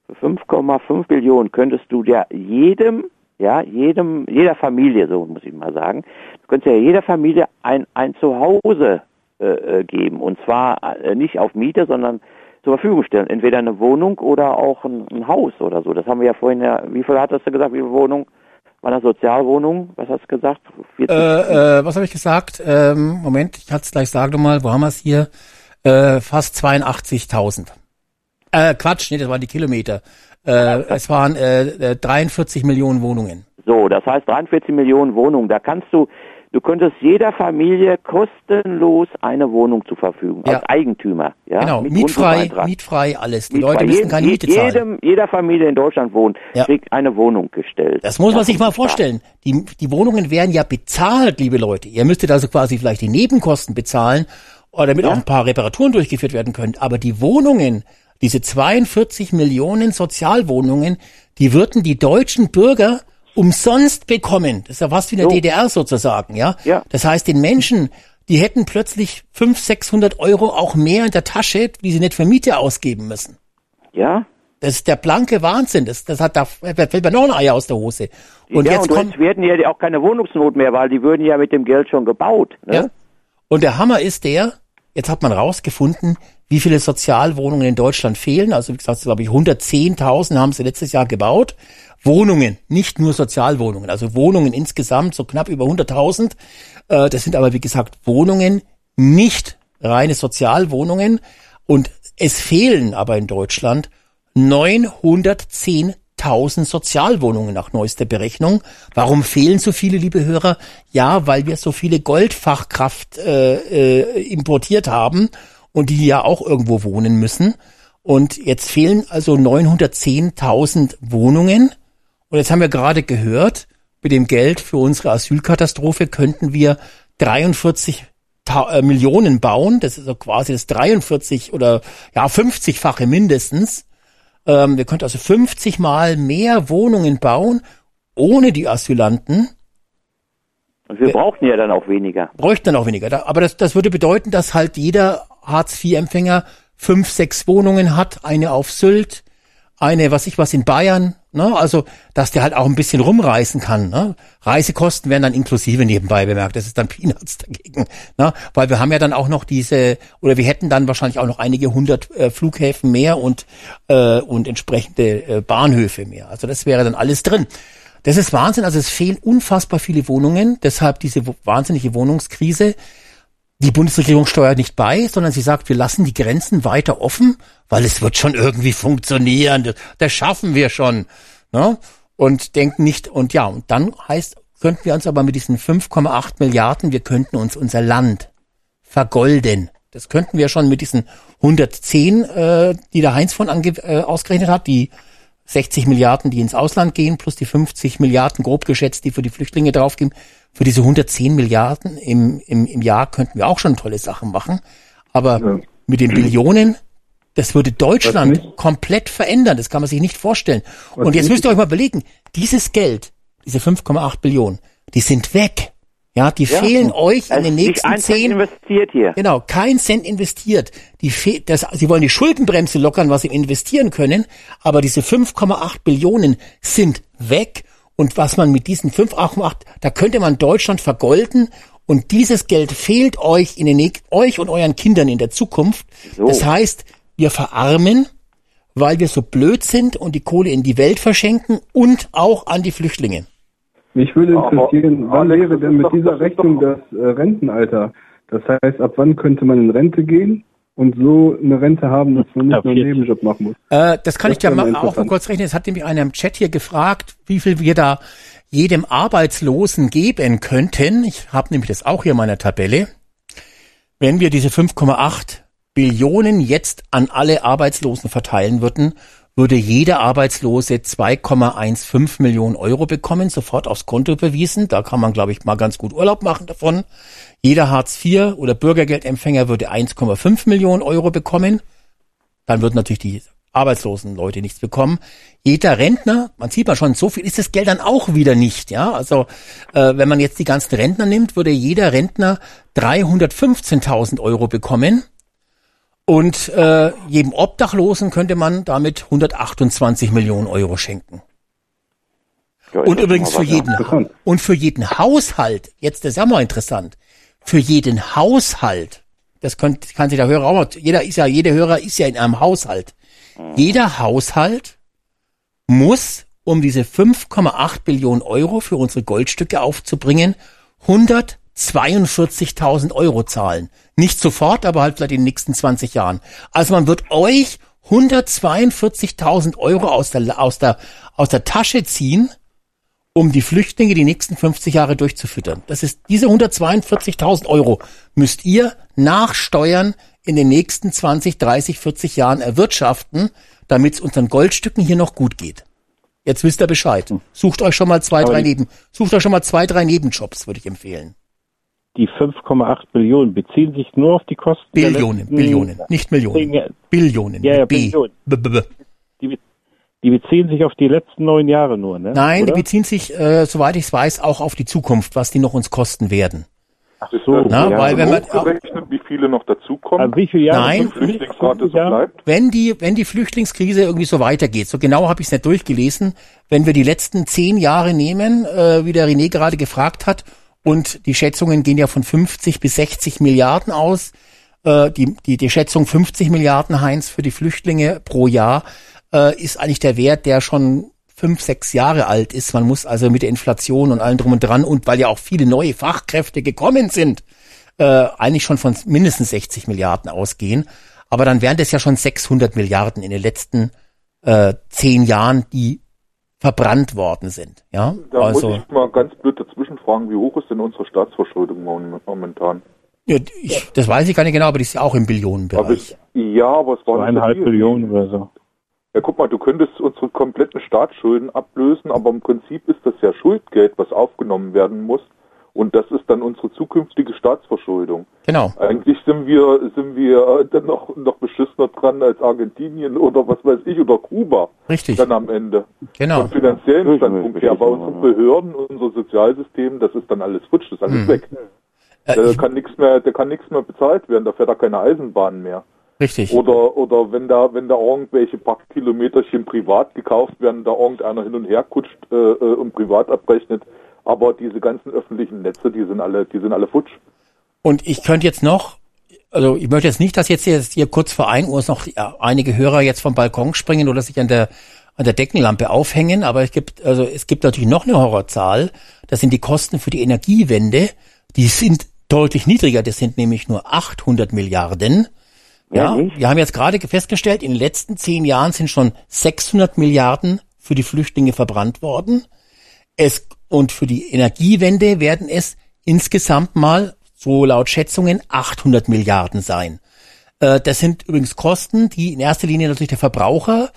für 5,5 Billionen könntest du ja jedem, ja, jedem, jeder Familie, so muss ich mal sagen, du könntest ja jeder Familie ein, ein Zuhause äh, äh, geben. Und zwar äh, nicht auf Miete, sondern zur Verfügung stellen. Entweder eine Wohnung oder auch ein, ein Haus oder so. Das haben wir ja vorhin ja, wie viel hattest du gesagt, wie viele Wohnungen? War das Sozialwohnung? Was hast du gesagt? 40? Äh, äh, was habe ich gesagt? Ähm, Moment, ich kann es gleich sagen nochmal. Wo haben wir es hier? Äh, fast 82.000. Äh, Quatsch, nee, das waren die Kilometer. Äh, es waren äh, äh, 43 Millionen Wohnungen. So, das heißt 43 Millionen Wohnungen. Da kannst du, du könntest jeder Familie kostenlos eine Wohnung zur Verfügung Ja. als Eigentümer. Ja, genau, mit mietfrei, mietfrei, alles. Die Mietfrei. Leute müssen keine Miete zahlen. Jedem, jeder Familie in Deutschland wohnt, Ja. kriegt eine Wohnung gestellt. Das muss man sich mal vorstellen. Die, die Wohnungen werden ja bezahlt, liebe Leute. Ihr müsstet also quasi vielleicht die Nebenkosten bezahlen, oder damit Ja. auch ein paar Reparaturen durchgeführt werden können. Aber die Wohnungen, diese 42 Millionen Sozialwohnungen, die würden die deutschen Bürger umsonst bekommen. Das ist ja fast wie in der So. DDR sozusagen, ja? Ja. Das heißt, den Menschen, die hätten plötzlich 500, 600 Euro auch mehr in der Tasche, die sie nicht für Miete ausgeben müssen. Ja, Das ist der blanke Wahnsinn. Das, das hat da fällt mir noch ein Ei aus der Hose. Und ja, jetzt und kommt jetzt werden ja auch keine Wohnungsnot mehr, weil die würden ja mit dem Geld schon gebaut. Ne? Ja. Und der Hammer ist der, jetzt hat man rausgefunden, wie viele Sozialwohnungen in Deutschland fehlen. Also wie gesagt, glaube ich 110.000 haben sie letztes Jahr gebaut. Wohnungen, nicht nur Sozialwohnungen, also Wohnungen insgesamt so knapp über 100.000. Äh, das sind aber wie gesagt Wohnungen, nicht reine Sozialwohnungen. Und es fehlen aber in Deutschland 910.000 Sozialwohnungen nach neuester Berechnung. Warum fehlen so viele, liebe Hörer? Ja, weil wir so viele Goldfachkraft äh, äh, importiert haben und die ja auch irgendwo wohnen müssen. Und jetzt fehlen also 910.000 Wohnungen. Und jetzt haben wir gerade gehört, mit dem Geld für unsere Asylkatastrophe könnten wir 43 Ta äh, Millionen bauen. Das ist so quasi das 43 oder ja 50-fache mindestens. Ähm, wir könnten also 50 mal mehr Wohnungen bauen ohne die Asylanten. Und wir brauchten ja dann auch weniger. Bräuchten dann auch weniger. Aber das, das würde bedeuten, dass halt jeder Hartz-IV-Empfänger fünf, sechs Wohnungen hat. Eine auf Sylt, eine, was ich was in Bayern. Ne? Also, dass der halt auch ein bisschen rumreisen kann. Ne? Reisekosten werden dann inklusive nebenbei bemerkt. Das ist dann Peanuts dagegen. Ne? Weil wir haben ja dann auch noch diese, oder wir hätten dann wahrscheinlich auch noch einige hundert äh, Flughäfen mehr und, äh, und entsprechende äh, Bahnhöfe mehr. Also das wäre dann alles drin. Das ist Wahnsinn. Also es fehlen unfassbar viele Wohnungen. Deshalb diese wahnsinnige Wohnungskrise. Die Bundesregierung steuert nicht bei, sondern sie sagt, wir lassen die Grenzen weiter offen, weil es wird schon irgendwie funktionieren. Das, schaffen wir schon. Ne? Und denken nicht, und ja, und dann heißt, könnten wir uns aber mit diesen 5,8 Milliarden, wir könnten uns unser Land vergolden. Das könnten wir schon mit diesen 110, äh, die der Heinz von ange äh, ausgerechnet hat, die 60 Milliarden, die ins Ausland gehen, plus die 50 Milliarden grob geschätzt, die für die Flüchtlinge draufgehen. Für diese 110 Milliarden im, im, im Jahr könnten wir auch schon tolle Sachen machen. Aber Ja. mit den Billionen, das würde Deutschland komplett verändern. Das kann man sich nicht vorstellen. Was Und jetzt müsst ihr euch mal überlegen, dieses Geld, diese 5,8 Billionen, die sind weg. Ja, die Ja. fehlen euch in Es den nächsten ein Cent zehn. investiert hier. Genau, kein Cent investiert. Die fe das, sie wollen die Schuldenbremse lockern, was sie investieren können, aber diese 5,8 Billionen sind weg. Und was man mit diesen 5,8, da könnte man Deutschland vergolden. Und dieses Geld fehlt euch in den euch und euren Kindern in der Zukunft. So. Das heißt, wir verarmen, weil wir so blöd sind und die Kohle in die Welt verschenken und auch an die Flüchtlinge. Mich würde Aber, interessieren, wann Alex, wäre denn mit doch- dieser Rechnung doch- das äh, Rentenalter? Das heißt, ab wann könnte man in Rente gehen und so eine Rente haben, dass man nicht nur einen 40. Nebenjob machen muss? Äh, das kann Das ich dir wäre mal auch mal kurz rechnen. Es hat nämlich einer im Chat hier gefragt, wie viel wir da jedem Arbeitslosen geben könnten. Ich habe nämlich das auch hier in meiner Tabelle. Wenn wir diese 5,8 Billionen jetzt an alle Arbeitslosen verteilen würden, würde jeder Arbeitslose 2,15 Millionen Euro bekommen, sofort aufs Konto überwiesen. Da kann man, glaube ich, mal ganz gut Urlaub machen davon. Jeder Hartz-IV oder Bürgergeldempfänger würde 1,5 Millionen Euro bekommen. Dann würden natürlich die arbeitslosen Leute nichts bekommen. Jeder Rentner, man sieht mal schon, so viel ist das Geld dann auch wieder nicht. Ja, also äh, wenn man jetzt die ganzen Rentner nimmt, würde jeder Rentner 315.000 Euro bekommen. Und äh, jedem Obdachlosen könnte man damit 128 Millionen Euro schenken. Ja, Und übrigens für jeden, Interessant. und für jeden Haushalt, jetzt das ist ja mal interessant, für jeden Haushalt, das könnt, kann sich der Hörer auch mal, jeder ist ja, jeder Hörer ist ja in einem Haushalt. Jeder Haushalt muss, um diese 5,8 Billionen Euro für unsere Goldstücke aufzubringen, 142.000 Euro zahlen. Nicht sofort, aber halt vielleicht in den nächsten 20 Jahren. Also man wird euch 142.000 Euro aus der, aus der, aus der Tasche ziehen, um die Flüchtlinge die nächsten 50 Jahre durchzufüttern. Das ist diese 142.000 Euro müsst ihr nach Steuern in den nächsten 20, 30, 40 Jahren erwirtschaften, damit es unseren Goldstücken hier noch gut geht. Jetzt wisst ihr Bescheid. Sucht euch schon mal zwei, Aber drei Neben, sucht euch schon mal zwei, drei Nebenjobs, würde ich empfehlen. Die 5,8 Billionen beziehen sich nur auf die Kosten der Billionen, letzten- Billionen, nicht Millionen. Billionen. Ja, ja, B. Billionen. B -b -b. Die, die beziehen sich auf die letzten neun Jahre nur, ne? Nein, die Oder? beziehen sich, äh, soweit ich es weiß, auch auf die Zukunft, was die noch uns kosten werden. Ach so, Na, ja. weil wenn man- wie viele noch dazukommen? Also wie viele Jahre? Nein. Flüchtlingsrate so bleibt? wenn die, wenn die Flüchtlingskrise irgendwie so weitergeht, so genau habe ich es nicht durchgelesen, wenn wir die letzten zehn Jahre nehmen, äh, wie der René gerade gefragt hat, und die Schätzungen gehen ja von 50 bis 60 Milliarden aus, äh, die, die, die Schätzung 50 Milliarden, Heinz, für die Flüchtlinge pro Jahr, äh, ist eigentlich der Wert, der schon fünf, sechs Jahre alt ist. Man muss also mit der Inflation und allem drum und dran und weil ja auch viele neue Fachkräfte gekommen sind, äh, eigentlich schon von mindestens 60 Milliarden ausgehen. Aber dann wären das ja schon 600 Milliarden in den letzten äh, zehn Jahren, die verbrannt worden sind. Ja, Da also muss ich mal ganz blöd dazwischen fragen, wie hoch ist denn unsere Staatsverschuldung mom- momentan? ja, ich, das weiß ich gar nicht genau, aber die ist ja auch im Aber Billionenbereich. es, ja, aber es war so Zweieinhalb viel. Billionen oder so. Ja, guck mal, du könntest unsere kompletten Staatsschulden ablösen, aber im Prinzip ist das ja Schuldgeld, was aufgenommen werden muss. Und das ist dann unsere zukünftige Staatsverschuldung. Genau. Eigentlich sind wir, sind wir dann noch, noch beschissener dran als Argentinien oder was weiß ich oder Kuba. Richtig. Dann am Ende. Genau. Von finanziellen Standpunkt her. Bei unseren Behörden, unser Sozialsystem, das ist dann alles futsch, das ist alles Hm. weg. Äh, Da kann nichts mehr, da kann nichts mehr bezahlt werden, da fährt da keine Eisenbahn mehr. richtig. Oder, oder wenn da, wenn da irgendwelche paar Kilometerchen privat gekauft werden, da irgendeiner hin und her kutscht äh, äh, und privat abrechnet. Aber diese ganzen öffentlichen Netze, die sind alle, die sind alle futsch. Und ich könnte jetzt noch, also ich möchte jetzt nicht, dass jetzt hier, hier kurz vor 1 Uhr noch ja, einige Hörer jetzt vom Balkon springen oder sich an der an der Deckenlampe aufhängen, aber es gibt also es gibt natürlich noch eine Horrorzahl. Das sind die Kosten für die Energiewende. Die sind deutlich niedriger. Das sind nämlich nur 800 Milliarden. Ja, Ehrlich? wir haben jetzt gerade festgestellt, in den letzten zehn Jahren sind schon 600 Milliarden für die Flüchtlinge verbrannt worden. Es, und für die Energiewende werden es insgesamt mal, so laut Schätzungen, 800 Milliarden sein. Äh, das sind übrigens Kosten, die in erster Linie natürlich der Verbraucher,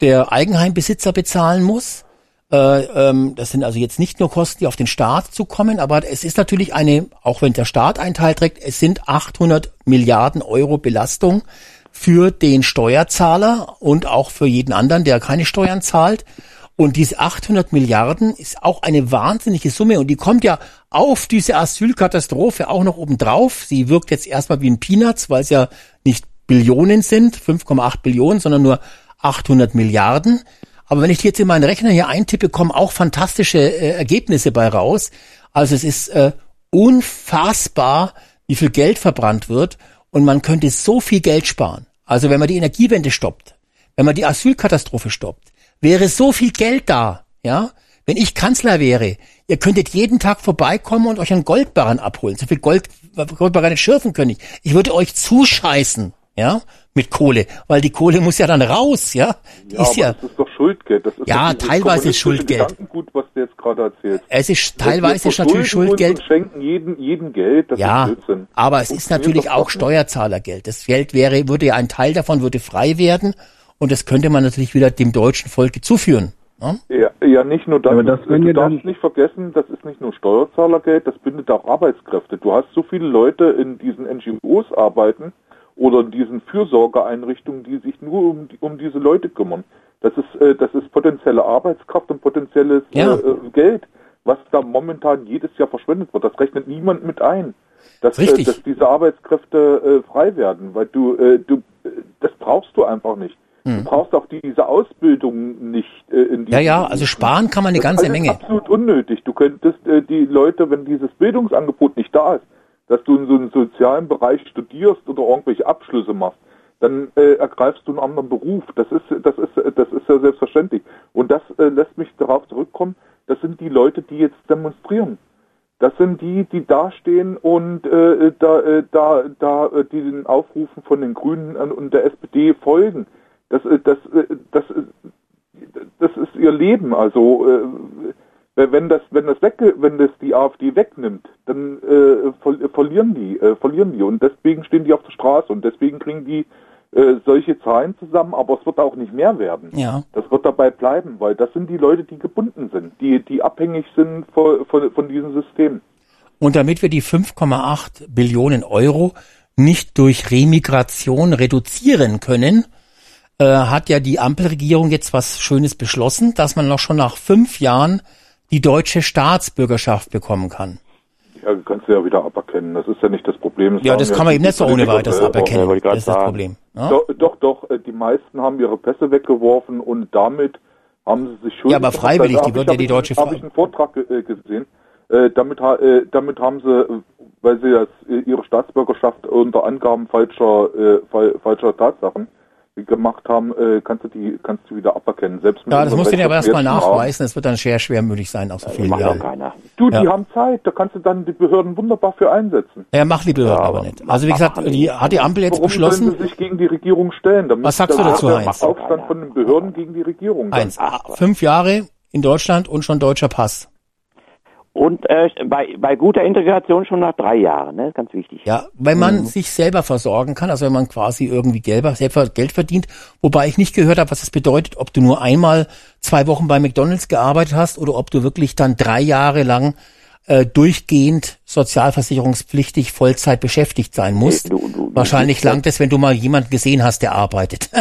der Eigenheimbesitzer bezahlen muss. Äh, ähm, das sind also jetzt nicht nur Kosten, die auf den Staat zukommen, aber es ist natürlich eine, auch wenn der Staat einen Teil trägt, es sind 800 Milliarden Euro Belastung für den Steuerzahler und auch für jeden anderen, der keine Steuern zahlt. Und diese 800 Milliarden ist auch eine wahnsinnige Summe und die kommt ja auf diese Asylkatastrophe auch noch obendrauf. Sie wirkt jetzt erstmal wie ein Peanuts, weil es ja nicht Billionen sind, 5,8 Billionen, sondern nur 800 Milliarden. Aber wenn ich jetzt in meinen Rechner hier eintippe, kommen auch fantastische äh, Ergebnisse bei raus. Also es ist äh, unfassbar, wie viel Geld verbrannt wird und man könnte so viel Geld sparen. Also wenn man die Energiewende stoppt, wenn man die Asylkatastrophe stoppt, wäre so viel Geld da, ja? Wenn ich Kanzler wäre, ihr könntet jeden Tag vorbeikommen und euch einen Goldbarren abholen. So viel Gold, Goldbarren schürfen können ich. Ich würde euch zuscheißen, ja, mit Kohle, weil die Kohle muss ja dann raus, ja. Die Ja, ist ja, das ist doch Schuldgeld. Das ist Ja, teilweise ist Schuldgeld. Gedankengut, was du jetzt gerade erzählst. es ist teilweise ist natürlich Schuldgeld. Und schenken jeden, jeden Geld. Das Ja, ist Blödsinn. aber es ist natürlich auch nicht. Steuerzahlergeld. Das Geld wäre, würde ja ein Teil davon würde frei werden und das könnte man natürlich wieder dem deutschen Volke zuführen. Ja? Ja, ja, nicht nur das. Aber das, du darfst dann- nicht vergessen, das ist nicht nur Steuerzahlergeld, das bindet auch Arbeitskräfte. Du hast so viele Leute in diesen NGOs arbeiten oder in diesen Fürsorgeeinrichtungen, die sich nur um, die- um diese Leute kümmern. Das ist, äh, das ist potenzielle Arbeitskraft und potenzielles Ja. äh, äh, Geld, was da momentan jedes Jahr verschwendet wird. Das rechnet niemand mit ein. Dass, äh, dass diese Arbeitskräfte äh, frei werden, weil du, äh, du, äh, das brauchst du einfach nicht. Du brauchst auch diese Ausbildung nicht äh, in Hm. Ja, ja, also sparen kann man eine das ganze Menge. absolut unnötig. Du könntest äh, die Leute, wenn dieses Bildungsangebot nicht da ist, dass du in so einem sozialen Bereich studierst oder irgendwelche Abschlüsse machst, dann äh, ergreifst du einen anderen Beruf. Das ist, das ist, das ist ja selbstverständlich. Und das äh, lässt mich darauf zurückkommen. Das sind die Leute, die jetzt demonstrieren. Das sind die, die dastehen und äh, da, äh, da, da, äh, die den Aufrufen von den Grünen und der SPD folgen. Das, das, das, das ist ihr Leben. Also äh, wenn das, wenn das weg, wenn das die AfD wegnimmt, dann äh, ver verlieren die, äh, verlieren die und deswegen stehen die auf der Straße und deswegen kriegen die äh, solche Zahlen zusammen, aber es wird auch nicht mehr werden. Ja. Das wird dabei bleiben, weil das sind die Leute, die gebunden sind, die, die abhängig sind von, von, von diesem System. Und damit wir die 5,8 Billionen Euro nicht durch Remigration reduzieren können, äh, hat ja die Ampelregierung jetzt was Schönes beschlossen, dass man noch schon nach fünf Jahren die deutsche Staatsbürgerschaft bekommen kann. Ja, kannst du ja wieder aberkennen. Das ist ja nicht das Problem. Ja, das kann man eben nicht so ohne weiteres aberkennen. Das ist das sagen. Problem. Ja? Doch, doch, doch, äh, die meisten haben ihre Pässe weggeworfen und damit haben sie sich schuldig Ja, aber freiwillig, die wird ja die deutsche Habe ich einen Vortrag äh, gesehen. Äh, damit, äh, damit haben sie, weil sie das, ihre Staatsbürgerschaft unter Angaben falscher, fal falscher Tatsachen gemacht haben, äh, kannst du die, kannst du wieder aberkennen. Selbst mit Ja, das musst du dir aber erstmal nachweisen. Das wird dann sehr schwer möglich sein, auch so vielen Macht Jahren. keiner. Du, die Ja. haben Zeit, da kannst du dann die Behörden wunderbar für einsetzen. Ja, macht die Behörden aber nicht. Also wie gesagt, die, hat die Ampel jetzt Warum beschlossen, sie sich gegen die Regierung stellen? Da Was sagst du da dazu, Heinz? Aufstand von den Behörden gegen die Regierung. eins, fünf Jahre in Deutschland und schon deutscher Pass. Und äh, bei, bei guter Integration schon nach drei Jahren, ne? Ganz wichtig. Ja, wenn man sich selber versorgen kann, also wenn man quasi irgendwie gelber, selber Geld verdient, wobei ich nicht gehört habe, was das bedeutet, ob du nur einmal zwei Wochen bei McDonalds gearbeitet hast oder ob du wirklich dann drei Jahre lang äh, durchgehend sozialversicherungspflichtig Vollzeit beschäftigt sein musst. Nee, du- du- du- Wahrscheinlich du- langt es, wenn du mal jemanden gesehen hast, der arbeitet.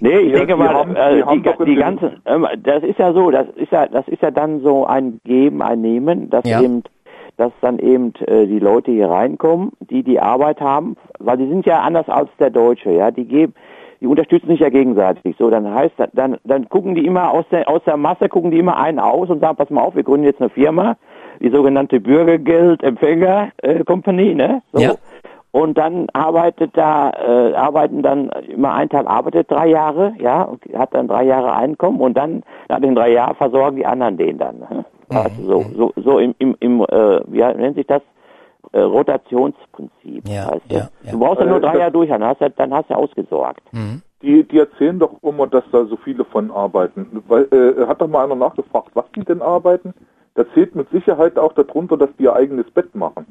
Nee, ich Ja, denke mal, haben- äh, die die, haben ga- doch in die den- ganzen, ähm, das ist ja so, das ist ja, das ist ja dann so ein Geben, ein Nehmen, dass Ja. eben, dass dann eben äh, die Leute hier reinkommen, die die Arbeit haben, weil die sind ja anders als der Deutsche, ja, die geben, die unterstützen sich ja gegenseitig. So, dann heißt, dann, dann gucken die immer aus der, aus der Masse gucken die immer einen aus und sagen, pass mal auf, wir gründen jetzt eine Firma, die sogenannte Bürgergeldempfänger äh, Company, ne? So. Ja. Und dann arbeitet da, äh, arbeiten dann immer ein Teil arbeitet drei Jahre, ja, und hat dann drei Jahre Einkommen und dann nach den drei Jahren versorgen die anderen den dann. Ne? Also so, so, so im, im, im äh, wie nennt sich das? Äh, Rotationsprinzip. Ja, heißt das. ja, ja. Du brauchst ja nur Äh, drei das- Jahre durch, dann hast du, dann hast du ausgesorgt. Die, die erzählen doch immer, dass da so viele von arbeiten. Weil, äh, hat doch mal einer nachgefragt, was die denn arbeiten? Da zählt mit Sicherheit auch darunter, dass die ihr eigenes Bett machen.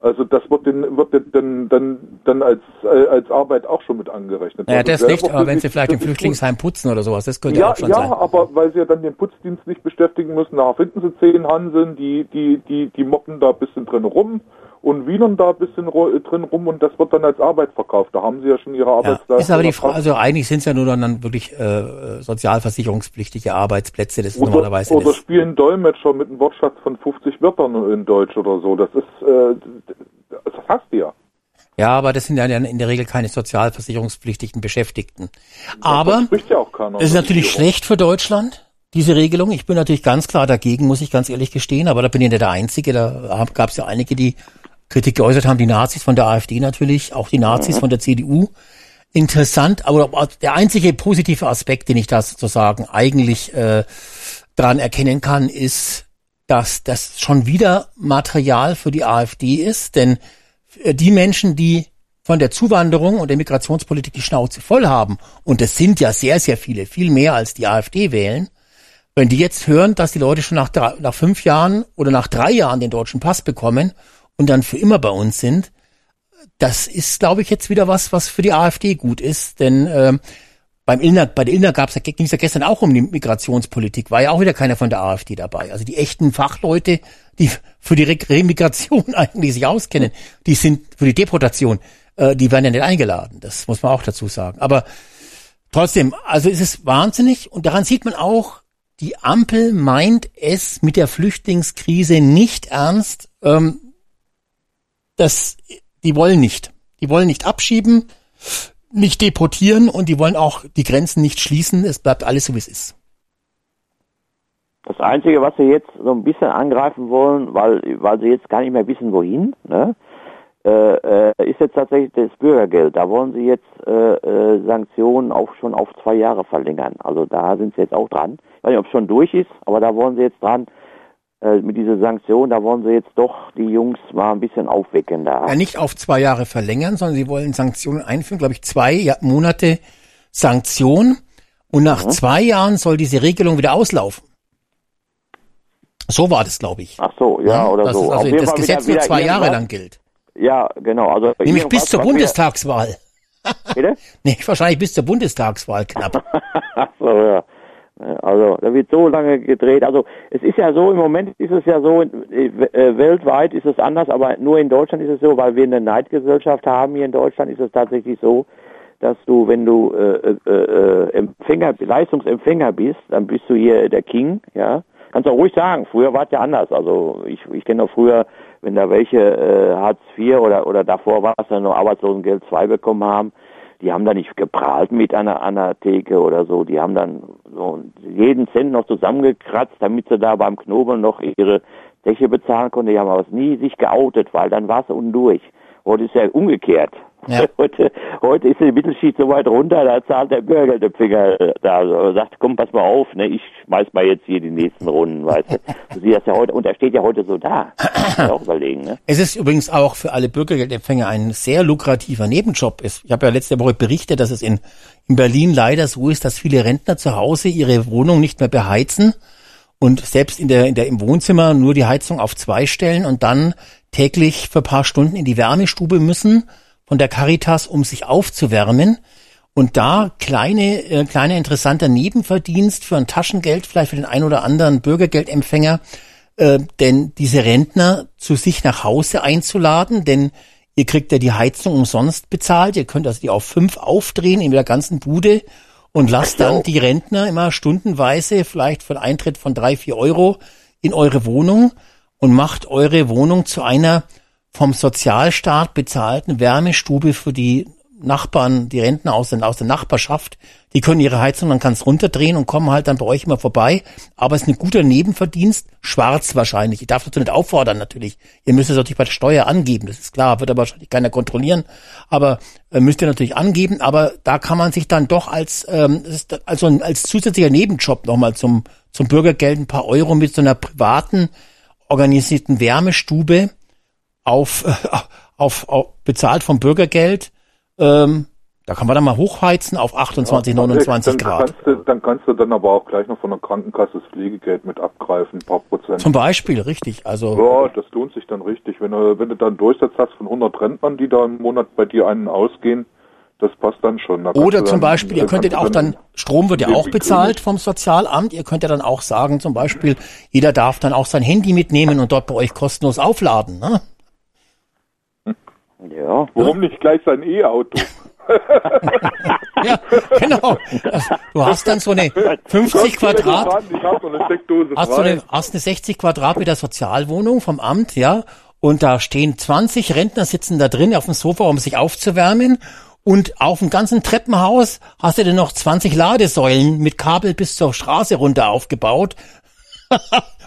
Also das wird den, wird den, dann, dann, dann als, äh, als Arbeit auch schon mit angerechnet. Naja, Also das selber nicht, aber wenn sie vielleicht im. Flüchtlingsheim putzen oder sowas, das könnte Ja, auch schon ja, sein. aber weil sie ja dann den Putzdienst nicht beschäftigen müssen, da finden sie zehn Hanseln, die, die, die, die moppen da ein bisschen drin rum und wienern da ein bisschen drin rum und das wird dann als Arbeit verkauft. Da haben sie ja schon ihre Ja, Arbeitsleistung. ist aber die Frage, also eigentlich sind es ja nur dann, dann wirklich äh, sozialversicherungspflichtige Arbeitsplätze, das ist Oder, normalerweise oder das. spielen Dolmetscher mit einem Wortschatz von 50 Wörtern in Deutsch oder so. Das ist, äh, das hast du ja. Ja, aber das sind ja in der Regel keine sozialversicherungspflichtigen Beschäftigten. Aber ja auch keiner. es ist natürlich schlecht für Deutschland, diese Regelung. Ich bin natürlich ganz klar dagegen, muss ich ganz ehrlich gestehen, aber da bin ich nicht der Einzige. Da gab es ja einige, die Kritik geäußert haben, die Nazis von der AfD natürlich, auch die Nazis von der CDU. Interessant, aber der einzige positive Aspekt, den ich da sozusagen eigentlich äh, daran erkennen kann, ist, dass das schon wieder Material für die AfD ist, denn äh, die Menschen, die von der Zuwanderung und der Migrationspolitik die Schnauze voll haben, und es sind ja sehr, sehr viele, viel mehr als die AfD wählen, wenn die jetzt hören, dass die Leute schon nach, drei, nach fünf Jahren oder nach drei Jahren den deutschen Pass bekommen und dann für immer bei uns sind, das ist, glaube ich, jetzt wieder was, was für die AfD gut ist, denn ähm, beim Illner, bei der Illner gab's, ging es ja gestern auch um die Migrationspolitik, war ja auch wieder keiner von der AfD dabei. Also die echten Fachleute, die für die Re Remigration eigentlich sich auskennen, die sind für die Deportation, äh, die werden ja nicht eingeladen. Das muss man auch dazu sagen. Aber trotzdem, also ist es wahnsinnig und daran sieht man auch, die Ampel meint es mit der Flüchtlingskrise nicht ernst. Ähm, das, die wollen nicht. Die wollen nicht abschieben, nicht deportieren und die wollen auch die Grenzen nicht schließen. Es bleibt alles so, wie es ist. Das Einzige, was sie jetzt so ein bisschen angreifen wollen, weil, weil sie jetzt gar nicht mehr wissen, wohin, ne, äh, äh, ist jetzt tatsächlich das Bürgergeld. Da wollen sie jetzt äh, äh, Sanktionen auch schon auf zwei Jahre verlängern. Also da sind sie jetzt auch dran. Ich weiß nicht, ob es schon durch ist, aber da wollen sie jetzt dran. Äh, mit dieser Sanktion, da wollen sie jetzt doch die Jungs mal ein bisschen aufwecken da. Ja, nicht auf zwei Jahre verlängern, sondern sie wollen Sanktionen einführen, glaube ich, zwei ja, Monate Sanktion. Und nach Mhm. zwei Jahren soll diese Regelung wieder auslaufen. So war das, glaube ich. Ach so, ja, oder das so. Ist also das Gesetz wieder- nur zwei Jahre lang gilt. Ja, genau. Also Nämlich bis zur Bundestagswahl. Bitte? Nee, wahrscheinlich bis zur Bundestagswahl knapp. Ach so, ja. Also, da wird so lange gedreht. Also, es ist ja so, im Moment ist es ja so, äh, äh, weltweit ist es anders, aber nur in Deutschland ist es so, weil wir eine Neidgesellschaft haben hier in Deutschland, ist es tatsächlich so, dass du, wenn du äh, äh, äh, Empfänger, Leistungsempfänger bist, dann bist du hier der King, ja. Kannst auch ruhig sagen, früher war es ja anders. Also ich, ich kenne noch früher, wenn da welche äh, Hartz IV oder oder davor war es dann noch Arbeitslosengeld 2 bekommen haben, die haben da nicht geprahlt mit einer, einer Theke oder so. Die haben dann so jeden Cent noch zusammengekratzt, damit sie da beim Knobeln noch ihre Zeche bezahlen konnten. Die haben aber nie sich geoutet, weil dann war es unten durch. Heute ist ja umgekehrt. Ja. Heute, heute ist die Mittelschicht so weit runter, da zahlt der Bürgergeldempfänger äh, da also sagt, komm, pass mal auf, ne, ich schmeiß mal jetzt hier die nächsten Runden, weißt du. Du siehst das ja heute, und er steht ja heute so da. Man auch überlegen, ne? Es ist übrigens auch für alle Bürgergeldempfänger ein sehr lukrativer Nebenjob. ist. Ich habe ja letzte Woche berichtet, dass es in, in Berlin leider so ist, dass viele Rentner zu Hause ihre Wohnung nicht mehr beheizen und selbst in der, in der, im Wohnzimmer nur die Heizung auf zwei stellen und dann täglich für ein paar Stunden in die Wärmestube müssen von der Caritas, um sich aufzuwärmen. Und da kleine, äh, kleiner interessanter Nebenverdienst für ein Taschengeld, vielleicht für den einen oder anderen Bürgergeldempfänger, äh, denn diese Rentner zu sich nach Hause einzuladen, denn ihr kriegt ja die Heizung umsonst bezahlt, ihr könnt also die auf fünf aufdrehen in der ganzen Bude und lasst dann die Rentner immer stundenweise, vielleicht für einen Eintritt von drei, vier Euro in eure Wohnung und macht eure Wohnung zu einer vom Sozialstaat bezahlten Wärmestube für die Nachbarn, die Rentner aus, der- aus der Nachbarschaft, die können ihre Heizung dann ganz runterdrehen und kommen halt dann bei euch immer vorbei. Aber es ist ein guter Nebenverdienst, schwarz wahrscheinlich. Ich darf dazu nicht auffordern natürlich. Ihr müsst es natürlich bei der Steuer angeben, das ist klar, wird aber wahrscheinlich keiner kontrollieren. Aber äh, müsst ihr natürlich angeben, aber da kann man sich dann doch als, ähm, also als zusätzlicher Nebenjob nochmal zum, zum Bürgergeld ein paar Euro mit so einer privaten, organisierten Wärmestube auf, auf, auf bezahlt vom Bürgergeld. Ähm, da kann man dann mal hochheizen auf 28, 29 dann Grad. Kannst du, dann kannst du dann aber auch gleich noch von der Krankenkasse das Pflegegeld mit abgreifen, ein paar Prozent. Zum Beispiel, richtig. Also ja, das lohnt sich dann richtig. Wenn du, wenn du dann einen Durchsatz hast von 100 Rentnern, die da im Monat bei dir einen ausgehen, das passt dann schon. Da Oder zum dann- Beispiel, ihr könntet auch dann, Strom wird ja auch bezahlt vom Sozialamt, ihr könnt ja dann auch sagen, zum Beispiel, jeder darf dann auch sein Handy mitnehmen und dort bei euch kostenlos aufladen. Ne? Ja. Warum nicht gleich sein E-Auto? ja, genau. Du hast dann so eine 50 Quadrat, Ich habe so eine Steckdose hast so eine, hast eine 60 Quadratmeter Sozialwohnung vom Amt, ja, und da stehen 20 Rentner sitzen da drin auf dem Sofa, um sich aufzuwärmen. Und auf dem ganzen Treppenhaus hast du dann noch 20 Ladesäulen mit Kabel bis zur Straße runter aufgebaut,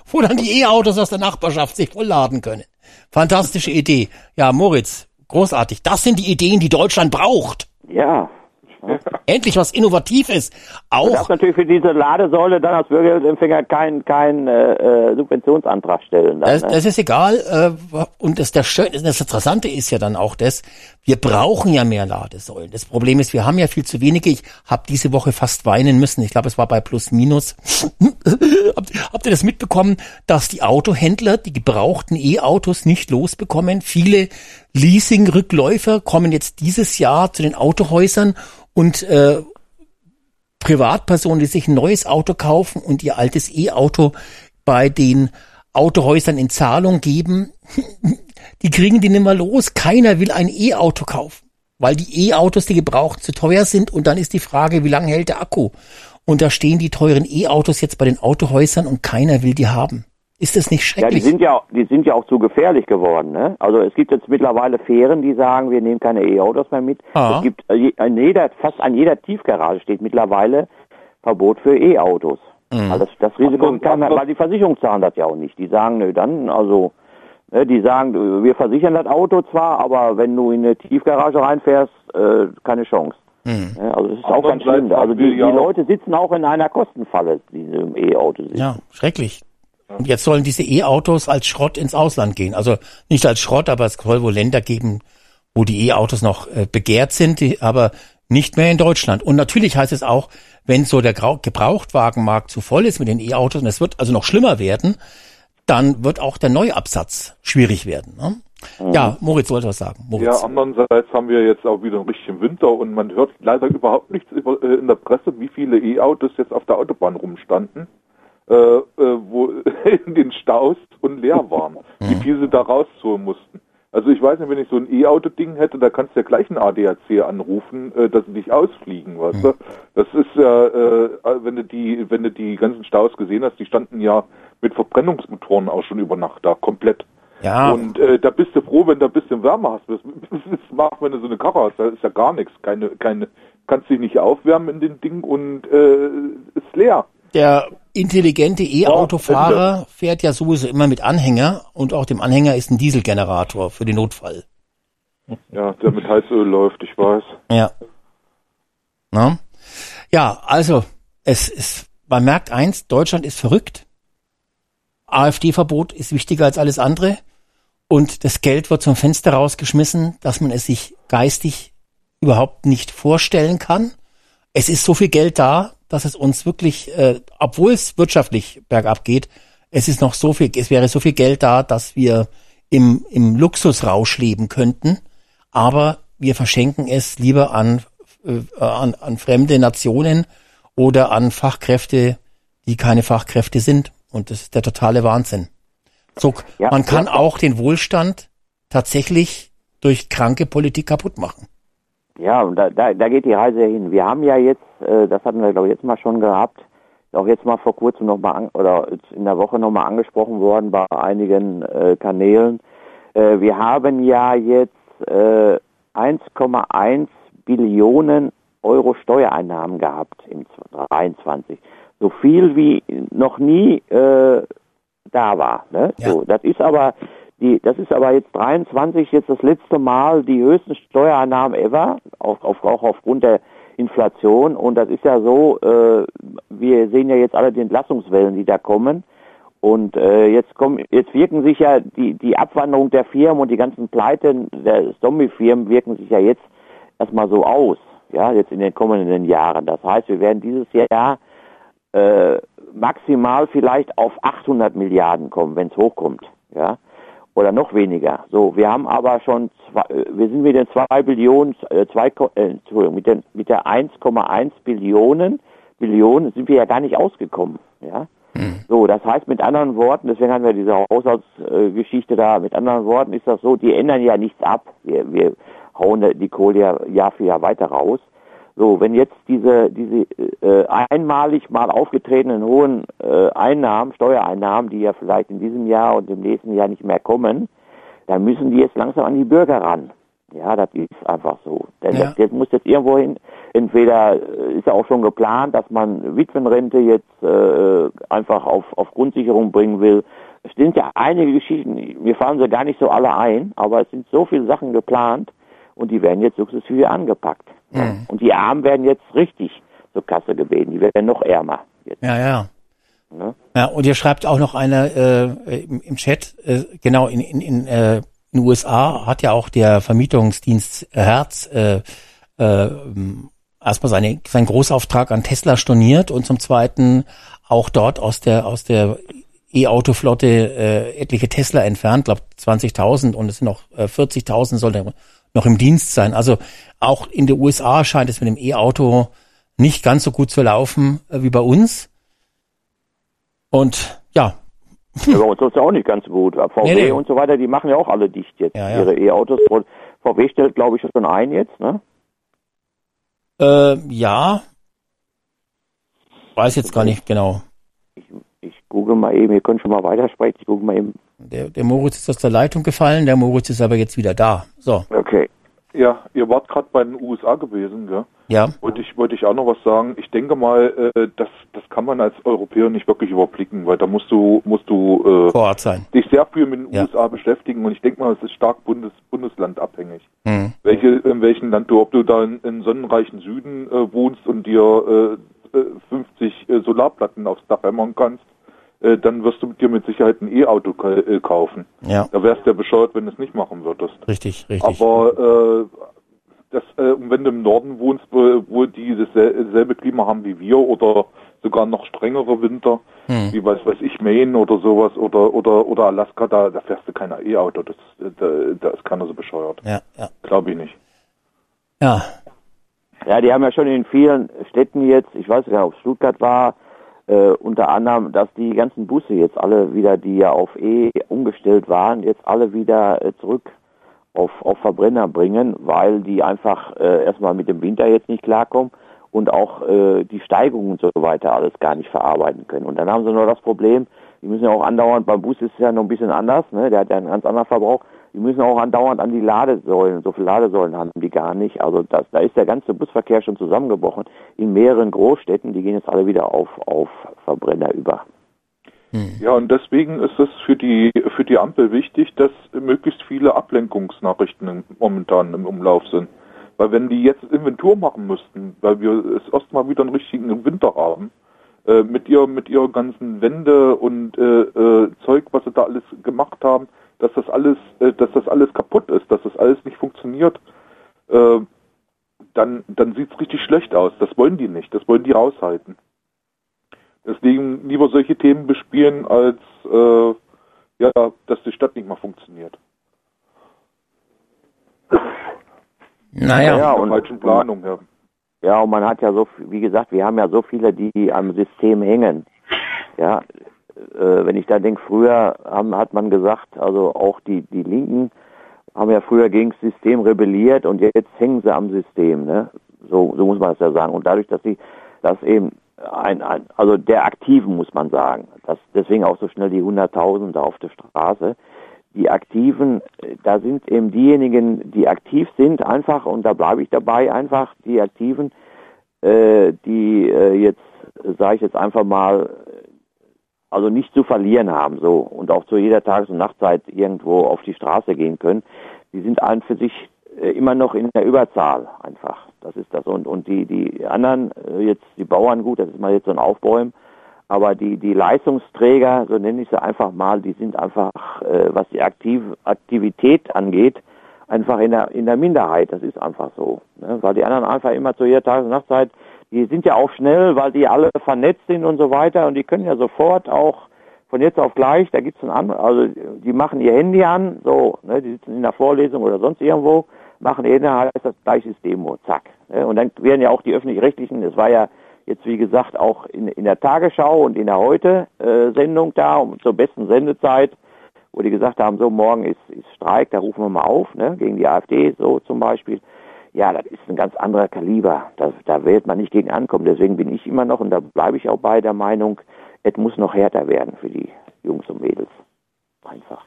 wo dann die E-Autos aus der Nachbarschaft sich vollladen können. Fantastische Idee. Ja, Moritz, großartig. Das sind die Ideen, die Deutschland braucht. Ja. Endlich was Innovatives. Du Auch darfst natürlich für diese Ladesäule dann als Bürgerempfänger keinen kein, äh, äh, Subventionsantrag stellen. Dann, Das, ne? das ist egal. Äh, und das, das, Schöne, das Interessante ist ja dann auch das, wir brauchen ja mehr Ladesäulen. Das Problem ist, wir haben ja viel zu wenige. Ich habe diese Woche fast weinen müssen. Ich glaube, es war bei Plus Minus. habt, habt ihr das mitbekommen, dass die Autohändler die gebrauchten E-Autos nicht losbekommen? Viele Leasing-Rückläufer kommen jetzt dieses Jahr zu den Autohäusern und äh, Privatpersonen, die sich ein neues Auto kaufen und ihr altes E-Auto bei den Autohäusern in Zahlung geben, die kriegen die nimmer los. Keiner will ein E-Auto kaufen, weil die E-Autos, die gebraucht, zu teuer sind. Und dann ist die Frage, wie lange hält der Akku? Und da stehen die teuren E-Autos jetzt bei den Autohäusern und keiner will die haben. Ist das nicht Ja, die schrecklich? sind ja, die sind ja auch zu gefährlich geworden. Ne? Also es gibt jetzt mittlerweile Fähren, die sagen, wir nehmen keine E-Autos mehr mit. Ah. Es gibt äh, an jeder, fast an jeder Tiefgarage steht mittlerweile Verbot für E-Autos. Mhm. Also das, das Risiko Ach, kann man, ach, weil die Versicherungen zahlen das ja auch nicht. Die sagen, nö, dann, also, ne, die sagen, wir versichern das Auto zwar, aber wenn du in eine Tiefgarage reinfährst, äh, keine Chance. Mhm. Ja, also das ist auch ganz schlimm. Also die, die Leute sitzen auch in einer Kostenfalle, die im E-Auto sitzen. Ja, schrecklich. Und jetzt sollen diese E-Autos als Schrott ins Ausland gehen. Also nicht als Schrott, aber es soll wohl Länder geben, wo die E-Autos noch äh, begehrt sind, die, aber nicht mehr in Deutschland. Und natürlich heißt es auch, wenn so der Gebrauchtwagenmarkt zu voll ist mit den E-Autos, und es wird also noch schlimmer werden, dann wird auch der Neuabsatz schwierig werden. Ne? Ja, Moritz wollte was sagen. Moritz. Ja, andererseits haben wir jetzt auch wieder einen richtigen Winter und man hört leider überhaupt nichts über, äh, in der Presse, wie viele E-Autos jetzt auf der Autobahn rumstanden, äh, äh, wo in den Staus und leer waren, wie viel sie da rausholen mussten. Also ich weiß nicht, wenn ich so ein E-Auto-Ding hätte, da kannst du ja gleich einen ADAC anrufen, äh, dass sie dich ausfliegen, weißt du? Das ist ja, äh, wenn du die, wenn du die ganzen Staus gesehen hast, die standen ja mit Verbrennungsmotoren auch schon über Nacht da, komplett. Ja, Und äh, da bist du froh, wenn du ein bisschen Wärme hast. Das macht, wenn du so eine Karre hast, da ist ja gar nichts. Keine, keine, kannst dich nicht aufwärmen in den Ding und äh, ist leer. Der intelligente E-Autofahrer fährt ja sowieso immer mit Anhänger und auch dem Anhänger ist ein Dieselgenerator für den Notfall. Ja, der mit Heißöl läuft, ich weiß. Ja. Na? Ja, also es ist, man merkt eins, Deutschland ist verrückt. AfD-Verbot ist wichtiger als alles andere. Und das Geld wird zum Fenster rausgeschmissen, dass man es sich geistig überhaupt nicht vorstellen kann. Es ist so viel Geld da, dass es uns wirklich, äh, obwohl es wirtschaftlich bergab geht, es ist noch so viel, es wäre so viel Geld da, dass wir im, im Luxusrausch leben könnten. Aber wir verschenken es lieber an, äh, an, an fremde Nationen oder an Fachkräfte, die keine Fachkräfte sind. Und das ist der totale Wahnsinn. So, Ja, man kann ja. auch den Wohlstand tatsächlich durch kranke Politik kaputt machen. Ja, und da, da, da geht die Reise hin. Wir haben ja jetzt, äh, das hatten wir glaube ich jetzt mal schon gehabt, auch jetzt mal vor kurzem noch mal an, oder in der Woche noch mal angesprochen worden bei einigen äh, Kanälen. Äh, wir haben ja jetzt äh, 1,1 Billionen Euro Steuereinnahmen gehabt im 23. So viel wie noch nie äh, da war. Ne? Ja. So, das ist aber die, das ist aber jetzt 23 jetzt das letzte Mal die höchsten Steuereinnahmen ever, auch, auf, auch aufgrund der Inflation. Und das ist ja so, äh, wir sehen ja jetzt alle die Entlassungswellen, die da kommen. Und äh, jetzt kommen, jetzt wirken sich ja die, die Abwanderung der Firmen und die ganzen Pleiten der Zombie-Firmen wirken sich ja jetzt erstmal so aus, ja, jetzt in den kommenden Jahren. Das heißt, wir werden dieses Jahr äh, maximal vielleicht auf 800 Milliarden kommen, wenn es hochkommt, ja, oder noch weniger. So, wir haben aber schon, zwei, äh, wir sind mit den zwei Billionen, äh, zwei, äh, Entschuldigung, mit, den, mit der 1,1 Billionen Billionen sind wir ja gar nicht ausgekommen. Ja. So, das heißt mit anderen Worten, deswegen haben wir diese Haushaltsgeschichte da, mit anderen Worten ist das so, die ändern ja nichts ab. Wir, wir hauen die Kohle ja Jahr für Jahr weiter raus. So, wenn jetzt diese, diese äh, einmalig mal aufgetretenen hohen äh, Einnahmen, Steuereinnahmen, die ja vielleicht in diesem Jahr und im nächsten Jahr nicht mehr kommen, dann müssen die jetzt langsam an die Bürger ran. Ja, das ist einfach so. Denn Ja. das, das muss jetzt irgendwo hin, entweder äh, ist ja auch schon geplant, dass man Witwenrente jetzt äh, einfach auf, auf Grundsicherung bringen will. Es sind ja einige Geschichten, mir fallen sie gar nicht so alle ein, aber es sind so viele Sachen geplant und die werden jetzt sukzessive angepackt. Und die Armen werden jetzt richtig zur Kasse gebeten, die werden noch ärmer. Jetzt, Ja, ja. ne? Ja, und ihr schreibt auch noch einer äh, im, im Chat, äh, genau, in, in, in, äh, in den USA hat ja auch der Vermietungsdienst Herz äh, äh, erstmal seine, seinen Großauftrag an Tesla storniert und zum Zweiten auch dort aus der aus der E-Auto-Flotte äh, etliche Tesla entfernt, glaube 20.000 und es sind noch äh, 40.000 sollen noch im Dienst sein. Also auch in den USA scheint es mit dem E-Auto nicht ganz so gut zu laufen äh, wie bei uns. Und ja, Ja, bei uns ist ja auch nicht ganz gut. VW Nee, nee. und so weiter, die machen ja auch alle dicht jetzt, Ja, ja. ihre E-Autos. VW stellt, glaube ich, schon ein jetzt, ne? äh, ja, weiß jetzt gar nicht genau. Ich google mal eben, ihr könnt schon mal weitersprechen, ich google mal eben. Der, der Moritz ist aus der Leitung gefallen, der Moritz ist aber jetzt wieder da. So, Okay. Ja, ihr wart gerade bei den USA gewesen, gell? ja, Wollte ich, wollte ich auch noch was sagen. Ich denke mal, äh, das, das kann man als Europäer nicht wirklich überblicken, weil da musst du, musst du äh, vor Ort sein. dich sehr viel mit den Ja. USA beschäftigen und ich denke mal, es ist stark Bundes, bundeslandabhängig. Hm. Welche, in welchem Land du, ob du da in, in sonnenreichen Süden äh, wohnst und dir äh, äh, 50 äh, Solarplatten aufs Dach hämmern kannst, äh, dann wirst du dir mit Sicherheit ein E-Auto ka äh, kaufen. Ja, Da wärst du ja bescheuert, wenn du es nicht machen würdest. richtig, richtig. Aber äh, das, äh, und wenn du im Norden wohnst, wo, wo die dasselbe selbe Klima haben wie wir oder sogar noch strengere Winter, Hm. wie weiß weiß ich, Maine oder sowas oder oder oder Alaska, da, da fährst du kein E-Auto. Das, äh, da, da ist keiner so bescheuert. Ja, ja, Glaube ich nicht. ja, Ja, die haben ja schon in vielen Städten jetzt, ich weiß nicht, ob Stuttgart war, äh, unter anderem, dass die ganzen Busse jetzt alle wieder, die ja auf E umgestellt waren, jetzt alle wieder äh, zurück auf, auf Verbrenner bringen, weil die einfach äh, erstmal mit dem Winter jetzt nicht klarkommen und auch äh, die Steigungen und so weiter alles gar nicht verarbeiten können. Und dann haben sie nur das Problem, die müssen ja auch andauernd, beim Bus ist es ja noch ein bisschen anders, ne? der hat ja einen ganz anderen Verbrauch, die müssen auch andauernd an die Ladesäulen, so viele Ladesäulen haben die gar nicht. Also das, da ist der ganze Busverkehr schon zusammengebrochen. In mehreren Großstädten, die gehen jetzt alle wieder auf, auf Verbrenner über. Ja, und deswegen ist es für die für die Ampel wichtig, dass möglichst viele Ablenkungsnachrichten momentan im Umlauf sind. Weil wenn die jetzt Inventur machen müssten, weil wir es erstmal wieder einen richtigen Winter haben, äh, mit ihr mit ihrer ganzen Wände und äh, äh, Zeug, was sie da alles gemacht haben, dass das alles, äh, dass das alles kaputt ist, dass das alles nicht funktioniert, äh, dann dann sieht's richtig schlecht aus. Das wollen die nicht, das wollen die raushalten. Deswegen lieber solche Themen bespielen, als äh, ja, dass die Stadt nicht mal funktioniert. naja, Ja, Mit der und- falschen Planung, ja. Ja, und man hat ja so, wie gesagt, wir haben ja so viele, die am System hängen. Ja, äh, wenn ich da denke, früher haben, hat man gesagt, also auch die, die Linken haben ja früher gegen das System rebelliert und jetzt hängen sie am System, ne? So, so muss man das ja sagen. Und dadurch, dass sie, dass eben ein, ein, also der Aktiven muss man sagen, dass deswegen auch so schnell die Hunderttausende auf der Straße, die Aktiven, äh, da sind eben diejenigen, die aktiv sind, einfach, und da bleibe ich dabei, einfach die Aktiven, äh, die äh, jetzt, sage ich jetzt einfach mal, also nicht zu verlieren haben, so, und auch zu jeder Tages- und Nachtzeit irgendwo auf die Straße gehen können, die sind an für sich äh, immer noch in der Überzahl, einfach. Das ist das. Und, und die, die anderen, äh, jetzt die Bauern, gut, das ist mal jetzt so ein Aufbäumen, aber die, die Leistungsträger, so nenne ich sie einfach mal, die sind einfach, äh, was die Aktiv Aktivität angeht, einfach in der, in der Minderheit. Das ist einfach so. Ne? Weil die anderen einfach immer zu jeder Tages- und Nachtzeit, die sind ja auch schnell, weil die alle vernetzt sind und so weiter und die können ja sofort auch von jetzt auf gleich, da gibt's ein anderes, also die machen ihr Handy an, so, ne, die sitzen in der Vorlesung oder sonst irgendwo, machen ihr Handy, heißt das gleich ist Demo, zack. Ne? Und dann werden ja auch die öffentlich-rechtlichen, es war ja jetzt wie gesagt auch in, in der Tagesschau und in der Heute-Sendung da, um zur besten Sendezeit, wo die gesagt haben, so morgen ist, ist Streik, da rufen wir mal auf, ne, gegen die AfD, so zum Beispiel. Ja, das ist ein ganz anderer Kaliber. Da, da wird man nicht gegen ankommen. Deswegen bin ich immer noch, und da bleibe ich auch bei der Meinung, es muss noch härter werden für die Jungs und Mädels. Einfach.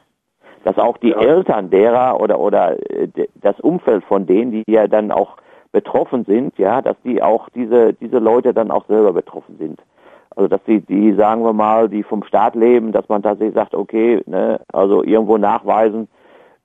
Dass auch die Eltern derer oder, oder äh, das Umfeld von denen, die ja dann auch betroffen sind, ja, dass die auch diese, diese Leute dann auch selber betroffen sind. Also dass die, die, sagen wir mal, die vom Staat leben, dass man tatsächlich sagt, okay, ne, also irgendwo nachweisen,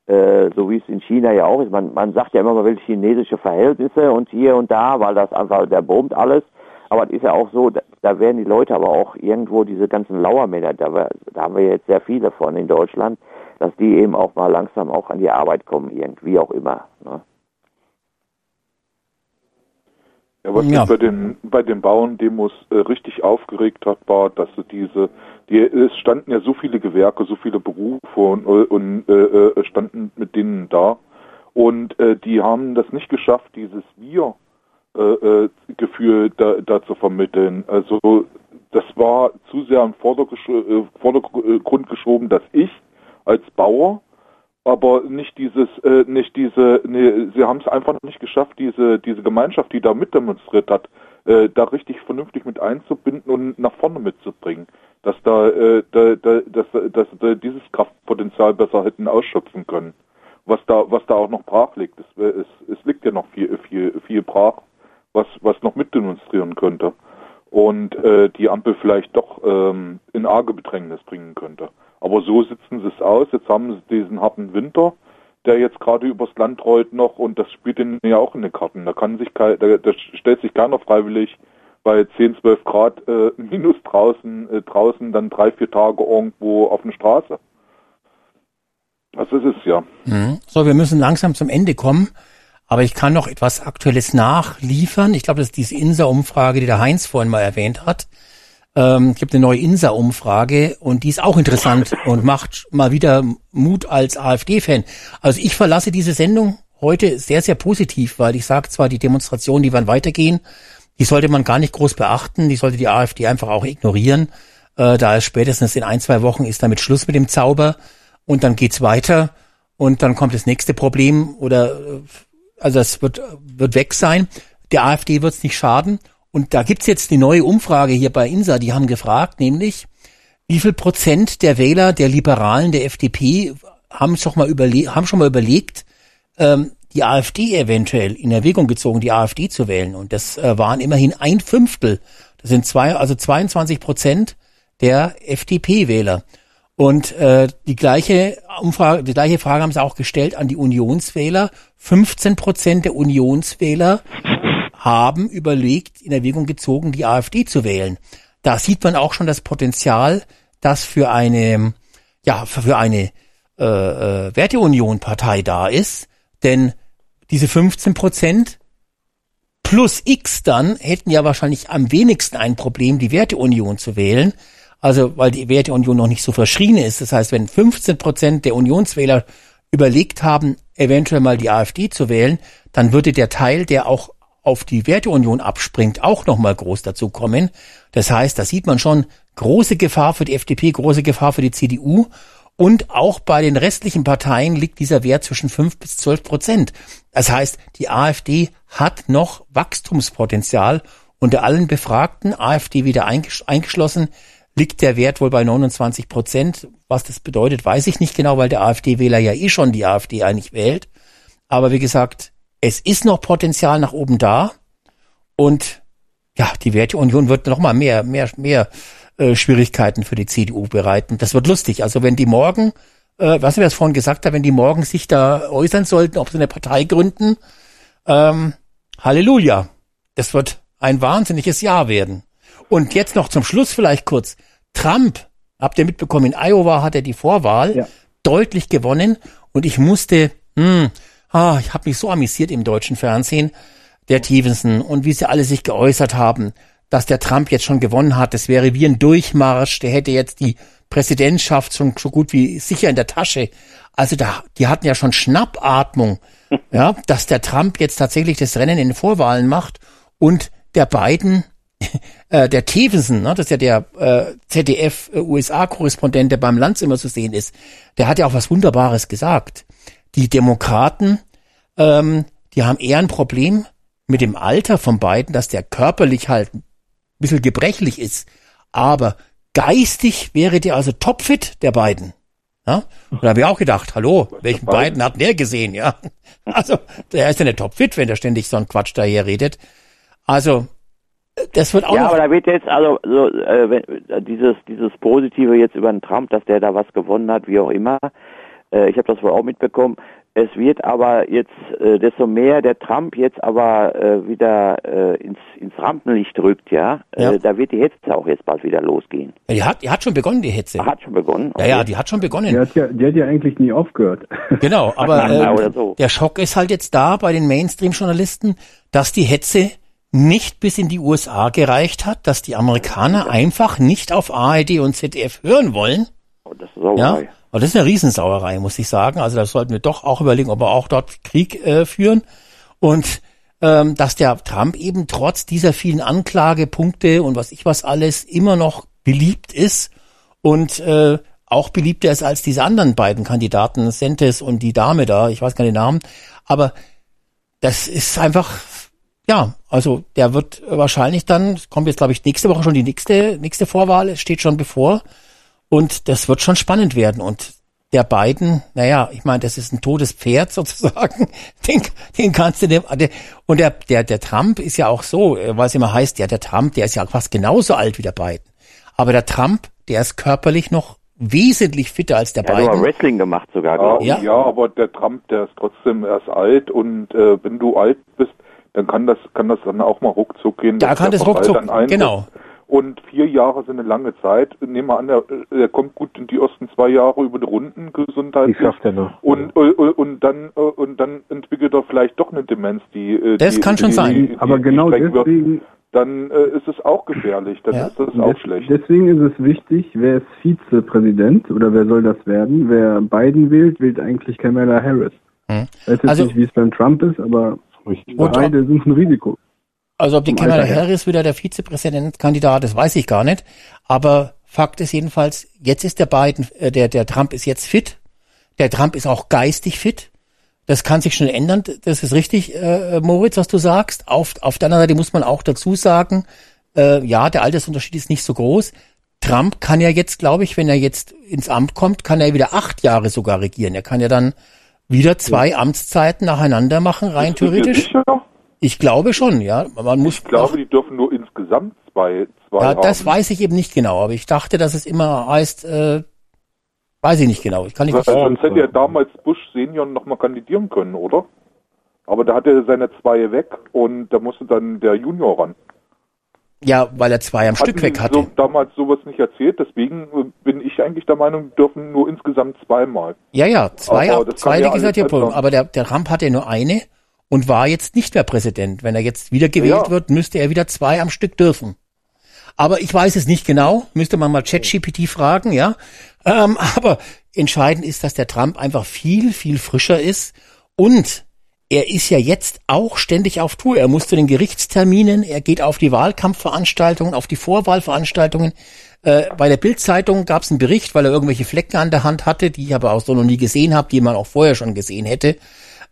äh, so wie es in China ja auch ist. Man, man sagt ja immer, man will chinesische Verhältnisse und hier und da, weil das einfach, der boomt alles. Aber es ist ja auch so, da, da werden die Leute aber auch irgendwo diese ganzen Lauermänner, da, da haben wir jetzt sehr viele von in Deutschland, dass die eben auch mal langsam auch an die Arbeit kommen, irgendwie auch immer. Ne? Ja, was Ja. mich bei den bei den Bauerndemos äh, richtig aufgeregt hat, war, dass diese, die, es standen ja so viele Gewerke, so viele Berufe und, und äh, äh, standen mit denen da und äh, die haben das nicht geschafft, dieses Wir äh, äh, Gefühl da, da zu vermitteln. Also das war zu sehr im äh, Vordergrund geschoben, dass ich als Bauer aber nicht dieses, äh, nicht diese, nee, sie haben es einfach nicht geschafft, diese, diese Gemeinschaft, die da mitdemonstriert hat, äh, da richtig vernünftig mit einzubinden und nach vorne mitzubringen, dass da, äh, da, da dass, dass da dieses Kraftpotenzial besser hätten ausschöpfen können. Was da, was da auch noch brach liegt, es, es, es liegt ja noch viel, viel, viel brach, was, was noch mitdemonstrieren könnte und äh, die Ampel vielleicht doch ähm, in arge Bedrängnis bringen könnte. Aber so sitzen sie es aus. Jetzt haben sie diesen harten Winter, der jetzt gerade übers Land rollt noch und das spielt ihnen ja auch in den Karten. Da kann sich da, da stellt sich keiner freiwillig bei 10, 12 Grad äh, minus draußen, äh, draußen dann drei, vier Tage irgendwo auf der Straße. Es ist ja. Mhm. So, wir müssen langsam zum Ende kommen. Aber ich kann noch etwas Aktuelles nachliefern. Ich glaube, das ist diese INSA-Umfrage, die der Heinz vorhin mal erwähnt hat. Ähm, es gibt eine neue INSA-Umfrage und die ist auch interessant und macht mal wieder Mut als AfD-Fan. Also ich verlasse diese Sendung heute sehr, sehr positiv, weil ich sage zwar, die Demonstrationen, die werden weitergehen, die sollte man gar nicht groß beachten, die sollte die AfD einfach auch ignorieren. Äh, da ist spätestens in ein, zwei Wochen ist damit Schluss mit dem Zauber und dann geht's weiter und dann kommt das nächste Problem oder äh, also es wird, wird weg sein. Der AfD wird es nicht schaden. Und da gibt's jetzt die neue Umfrage hier bei INSA, die haben gefragt, nämlich, wie viel Prozent der Wähler der Liberalen, der FDP, haben schon mal, überle haben schon mal überlegt, ähm, die AfD eventuell in Erwägung gezogen, die AfD zu wählen. Und das äh, waren immerhin ein Fünftel. Das sind zwei, also 22 Prozent der FDP-Wähler. Und äh, die gleiche Umfrage, die gleiche Frage haben sie auch gestellt an die Unionswähler. 15 Prozent der Unionswähler haben überlegt, in Erwägung gezogen, die AfD zu wählen. Da sieht man auch schon das Potenzial, das für eine, ja, für eine äh, äh, Werteunion-Partei da ist. Denn diese 15 Prozent plus X dann hätten ja wahrscheinlich am wenigsten ein Problem, die Werteunion zu wählen. Also, weil die Werteunion noch nicht so verschrien ist. Das heißt, wenn 15 Prozent der Unionswähler überlegt haben, eventuell mal die AfD zu wählen, dann würde der Teil, der auch auf die Werteunion abspringt, auch nochmal groß dazu kommen. Das heißt, da sieht man schon große Gefahr für die FDP, große Gefahr für die CDU. Und auch bei den restlichen Parteien liegt dieser Wert zwischen 5 bis 12 Prozent. Das heißt, die AfD hat noch Wachstumspotenzial. Unter allen Befragten, AfD wieder eingeschlossen, liegt der Wert wohl bei 29 Prozent. Was das bedeutet, weiß ich nicht genau, weil der AfD-Wähler ja eh schon die AfD eigentlich wählt. Aber wie gesagt, es ist noch Potenzial nach oben da. Und ja, die Werteunion wird noch mal mehr, mehr, mehr äh, Schwierigkeiten für die CDU bereiten. Das wird lustig. Also wenn die morgen, äh, was wir es vorhin gesagt haben, wenn die morgen sich da äußern sollten, ob sie eine Partei gründen, ähm, Halleluja. Das wird ein wahnsinniges Jahr werden. Und jetzt noch zum Schluss vielleicht kurz. Trump, habt ihr mitbekommen, in Iowa hat er die Vorwahl Ja. deutlich gewonnen und ich musste, hm, ah, ich habe mich so amüsiert im deutschen Fernsehen, der Stevenson und wie sie alle sich geäußert haben, dass der Trump jetzt schon gewonnen hat. Das wäre wie ein Durchmarsch, der hätte jetzt die Präsidentschaft schon so gut wie sicher in der Tasche. Also da, die hatten ja schon Schnappatmung, ja, dass der Trump jetzt tatsächlich das Rennen in den Vorwahlen macht und der Biden, äh, der Tevensen, ne, das ist ja der äh, ZDF-USA-Korrespondent, der beim Lanz immer zu sehen ist, der hat ja auch was Wunderbares gesagt. Die Demokraten, ähm, die haben eher ein Problem mit dem Alter von beiden, dass der körperlich halt ein bisschen gebrechlich ist. Aber geistig wäre der also topfit, der beiden. Ja? Und da habe ich auch gedacht, hallo, welchen beiden hat der gesehen, ja? Also, der ist ja nicht topfit, wenn der ständig so einen Quatsch daher redet. Also, das wird auch ja, aber da wird jetzt also so, äh, wenn, dieses dieses Positive jetzt über den Trump, dass der da was gewonnen hat, wie auch immer. Äh, ich habe das wohl auch mitbekommen. Es wird aber jetzt, äh, desto mehr der Trump jetzt aber äh, wieder äh, ins, ins Rampenlicht rückt, ja, Ja. Äh, da wird die Hetze auch jetzt bald wieder losgehen. Ja, die hat, die hat schon begonnen, die Hetze. Hat schon begonnen. Ja, ja, die hat schon begonnen. Die hat ja, die hat ja eigentlich nie aufgehört. Genau, aber äh, oder so. der Schock ist halt jetzt da bei den Mainstream-Journalisten, dass die Hetze nicht bis in die USA gereicht hat, dass die Amerikaner einfach nicht auf ARD und ZDF hören wollen. Oh, das ist Sauerei. Ja, und das ist eine Riesensauerei, muss ich sagen. Also da sollten wir doch auch überlegen, ob wir auch dort Krieg äh, führen. Und ähm, dass der Trump eben trotz dieser vielen Anklagepunkte und was ich was alles immer noch beliebt ist und äh, auch beliebter ist als diese anderen beiden Kandidaten, Sentes und die Dame da, ich weiß gar nicht den Namen, aber das ist einfach, ja, also der wird wahrscheinlich dann, kommt jetzt glaube ich nächste Woche schon die nächste, nächste Vorwahl, es steht schon bevor und das wird schon spannend werden und der beiden, naja, ich meine, das ist ein totes Pferd sozusagen, den, den kannst du dem, der, und der, der, der Trump ist ja auch so, äh, weil es immer heißt, ja, der Trump, der ist ja fast genauso alt wie der Biden. Aber der Trump, der ist körperlich noch wesentlich fitter als der Er hat sogar Biden. Wrestling gemacht sogar, Ja. Ja. ja. aber der Trump, der ist trotzdem erst alt und äh, wenn du alt bist, dann kann das kann das dann auch mal ruckzuck gehen. Da kann der das ruckzuck, dann einsetzt. Und vier Jahre sind eine lange Zeit. Nehmen wir an, der, der kommt gut in die ersten zwei Jahre über die Runden gesundheitlich. Die schafft er noch. Und, und, und dann äh, und dann entwickelt er vielleicht doch eine Demenz, die äh, Das die, kann schon die, sein. Die, Aber die genau streng wird. deswegen, Dann äh, ist es auch gefährlich. Dann Ja. ist das auch des- schlecht. deswegen ist es wichtig, wer ist Vizepräsident oder wer soll das werden? Wer Biden wählt, wählt eigentlich Kamala Harris. Hm. Ich weiß jetzt Also- nicht, wie es beim Trump ist, aber beide sind ein Risiko. Also ob die Kamala. Harris wieder der Vizepräsidentkandidat ist, weiß ich gar nicht. Aber Fakt ist jedenfalls, jetzt ist der Biden, äh, der, der Trump ist jetzt fit. Der Trump ist auch geistig fit. Das kann sich schnell ändern. Das ist richtig, äh, Moritz, was du sagst. Auf, auf der anderen Seite muss man auch dazu sagen, äh, ja, der Altersunterschied ist nicht so groß. Trump kann ja jetzt, glaube ich, wenn er jetzt ins Amt kommt, kann er wieder acht Jahre sogar regieren. Er kann ja dann wieder zwei Amtszeiten nacheinander machen, rein theoretisch. sicher? Ich glaube schon, ja. Man muss Ich glaube, die dürfen nur insgesamt zwei, zwei ja, haben. das weiß ich eben nicht genau, aber ich dachte, dass es immer heißt, äh, weiß ich nicht genau. Ich kann nicht. Sonst hätte ja damals Bush Senior noch mal kandidieren können, oder? Aber da hatte er seine zwei weg und da musste dann der Junior ran. Ja, weil er zwei am Stück Hatten weg Sie hatte. So, damals sowas nicht erzählt, deswegen äh, bin ich eigentlich der Meinung, die dürfen nur insgesamt zweimal. Ja, ja, zwei, Aber zwei Legislaturperioden. alles Aber der, der Trump hatte nur eine und war jetzt nicht mehr Präsident. Wenn er jetzt wieder gewählt Ja. wird, müsste er wieder zwei am Stück dürfen. Aber ich weiß es nicht genau. Müsste man mal ChatGPT fragen, ja. Ähm, aber entscheidend ist, dass der Trump einfach viel, viel frischer ist und er ist ja jetzt auch ständig auf Tour. Er muss zu den Gerichtsterminen, er geht auf die Wahlkampfveranstaltungen, auf die Vorwahlveranstaltungen. Äh, bei der Bildzeitung gab es einen Bericht, weil er irgendwelche Flecken an der Hand hatte, die ich aber auch so noch nie gesehen habe, die man auch vorher schon gesehen hätte.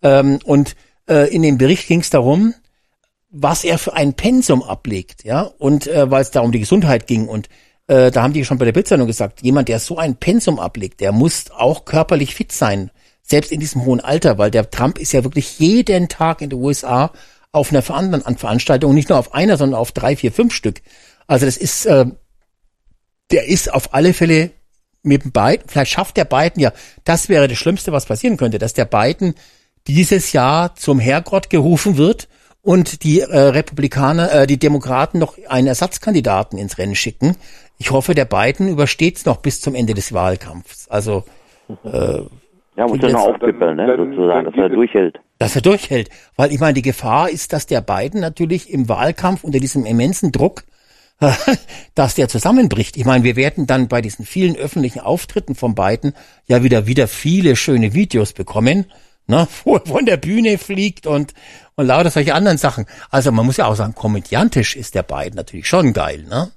Ähm, und äh, in dem Bericht ging es darum, was er für ein Pensum ablegt, ja, und äh, weil es da die Gesundheit ging und äh, da haben die schon bei der Bildzeitung gesagt, jemand, der so ein Pensum ablegt, der muss auch körperlich fit sein, selbst in diesem hohen Alter, weil der Trump ist ja wirklich jeden Tag in den USA auf einer Veran an Veranstaltung, nicht nur auf einer, sondern auf drei, vier, fünf Stück. Also das ist, äh, der ist auf alle Fälle mit dem Biden, vielleicht schafft der Biden ja, das wäre das Schlimmste, was passieren könnte, dass der Biden dieses Jahr zum Herrgott gerufen wird und die äh, Republikaner, äh, die Demokraten noch einen Ersatzkandidaten ins Rennen schicken. Ich hoffe, der Biden übersteht es noch bis zum Ende des Wahlkampfs. Also äh, Ja, muss er noch aufpippeln, ne, dann- sozusagen, dass er durchhält. dass er durchhält. Weil ich meine, die Gefahr ist, dass der Biden natürlich im Wahlkampf unter diesem immensen Druck, dass der zusammenbricht. Ich meine, wir werden dann bei diesen vielen öffentlichen Auftritten von Biden ja wieder wieder viele schöne Videos bekommen, ne, wo er von der Bühne fliegt und, und lauter solche anderen Sachen. Also man muss ja auch sagen, komödiantisch ist der beiden natürlich schon geil, ne?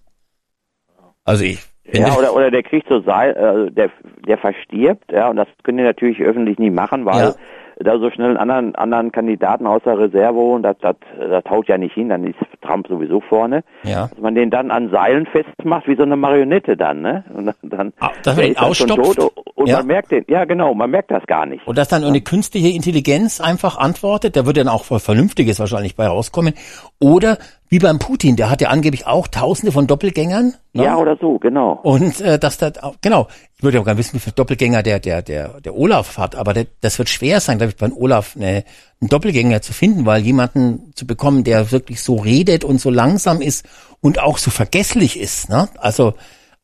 Also ich. Ja, oder, oder der kriegt so Seil, äh, der, der verstirbt, ja, und das können die natürlich öffentlich nie machen, weil Ja. Da so schnell einen anderen, anderen Kandidaten aus der Reserve holen, das, das, das haut ja nicht hin, dann ist Trump sowieso vorne. Ja. Dass man den dann an Seilen festmacht, wie so eine Marionette dann, ne? Und dann, Ah, dass man schon ausstopft? tot und Ja. man merkt den, ja genau, man merkt das gar nicht. Und dass dann eine künstliche Intelligenz einfach antwortet, da wird dann auch was Vernünftiges wahrscheinlich bei rauskommen. Oder wie beim Putin, der hat ja angeblich auch tausende von Doppelgängern. Ne? Ja, oder so, genau. Und äh, dass das auch, genau, ich würde ja gerne wissen, wie viele Doppelgänger der, der, der, der Olaf hat, aber der, das wird schwer sein, glaube ich, beim Olaf eine, einen Doppelgänger zu finden, weil jemanden zu bekommen, der wirklich so redet und so langsam ist und auch so vergesslich ist. Ne? Also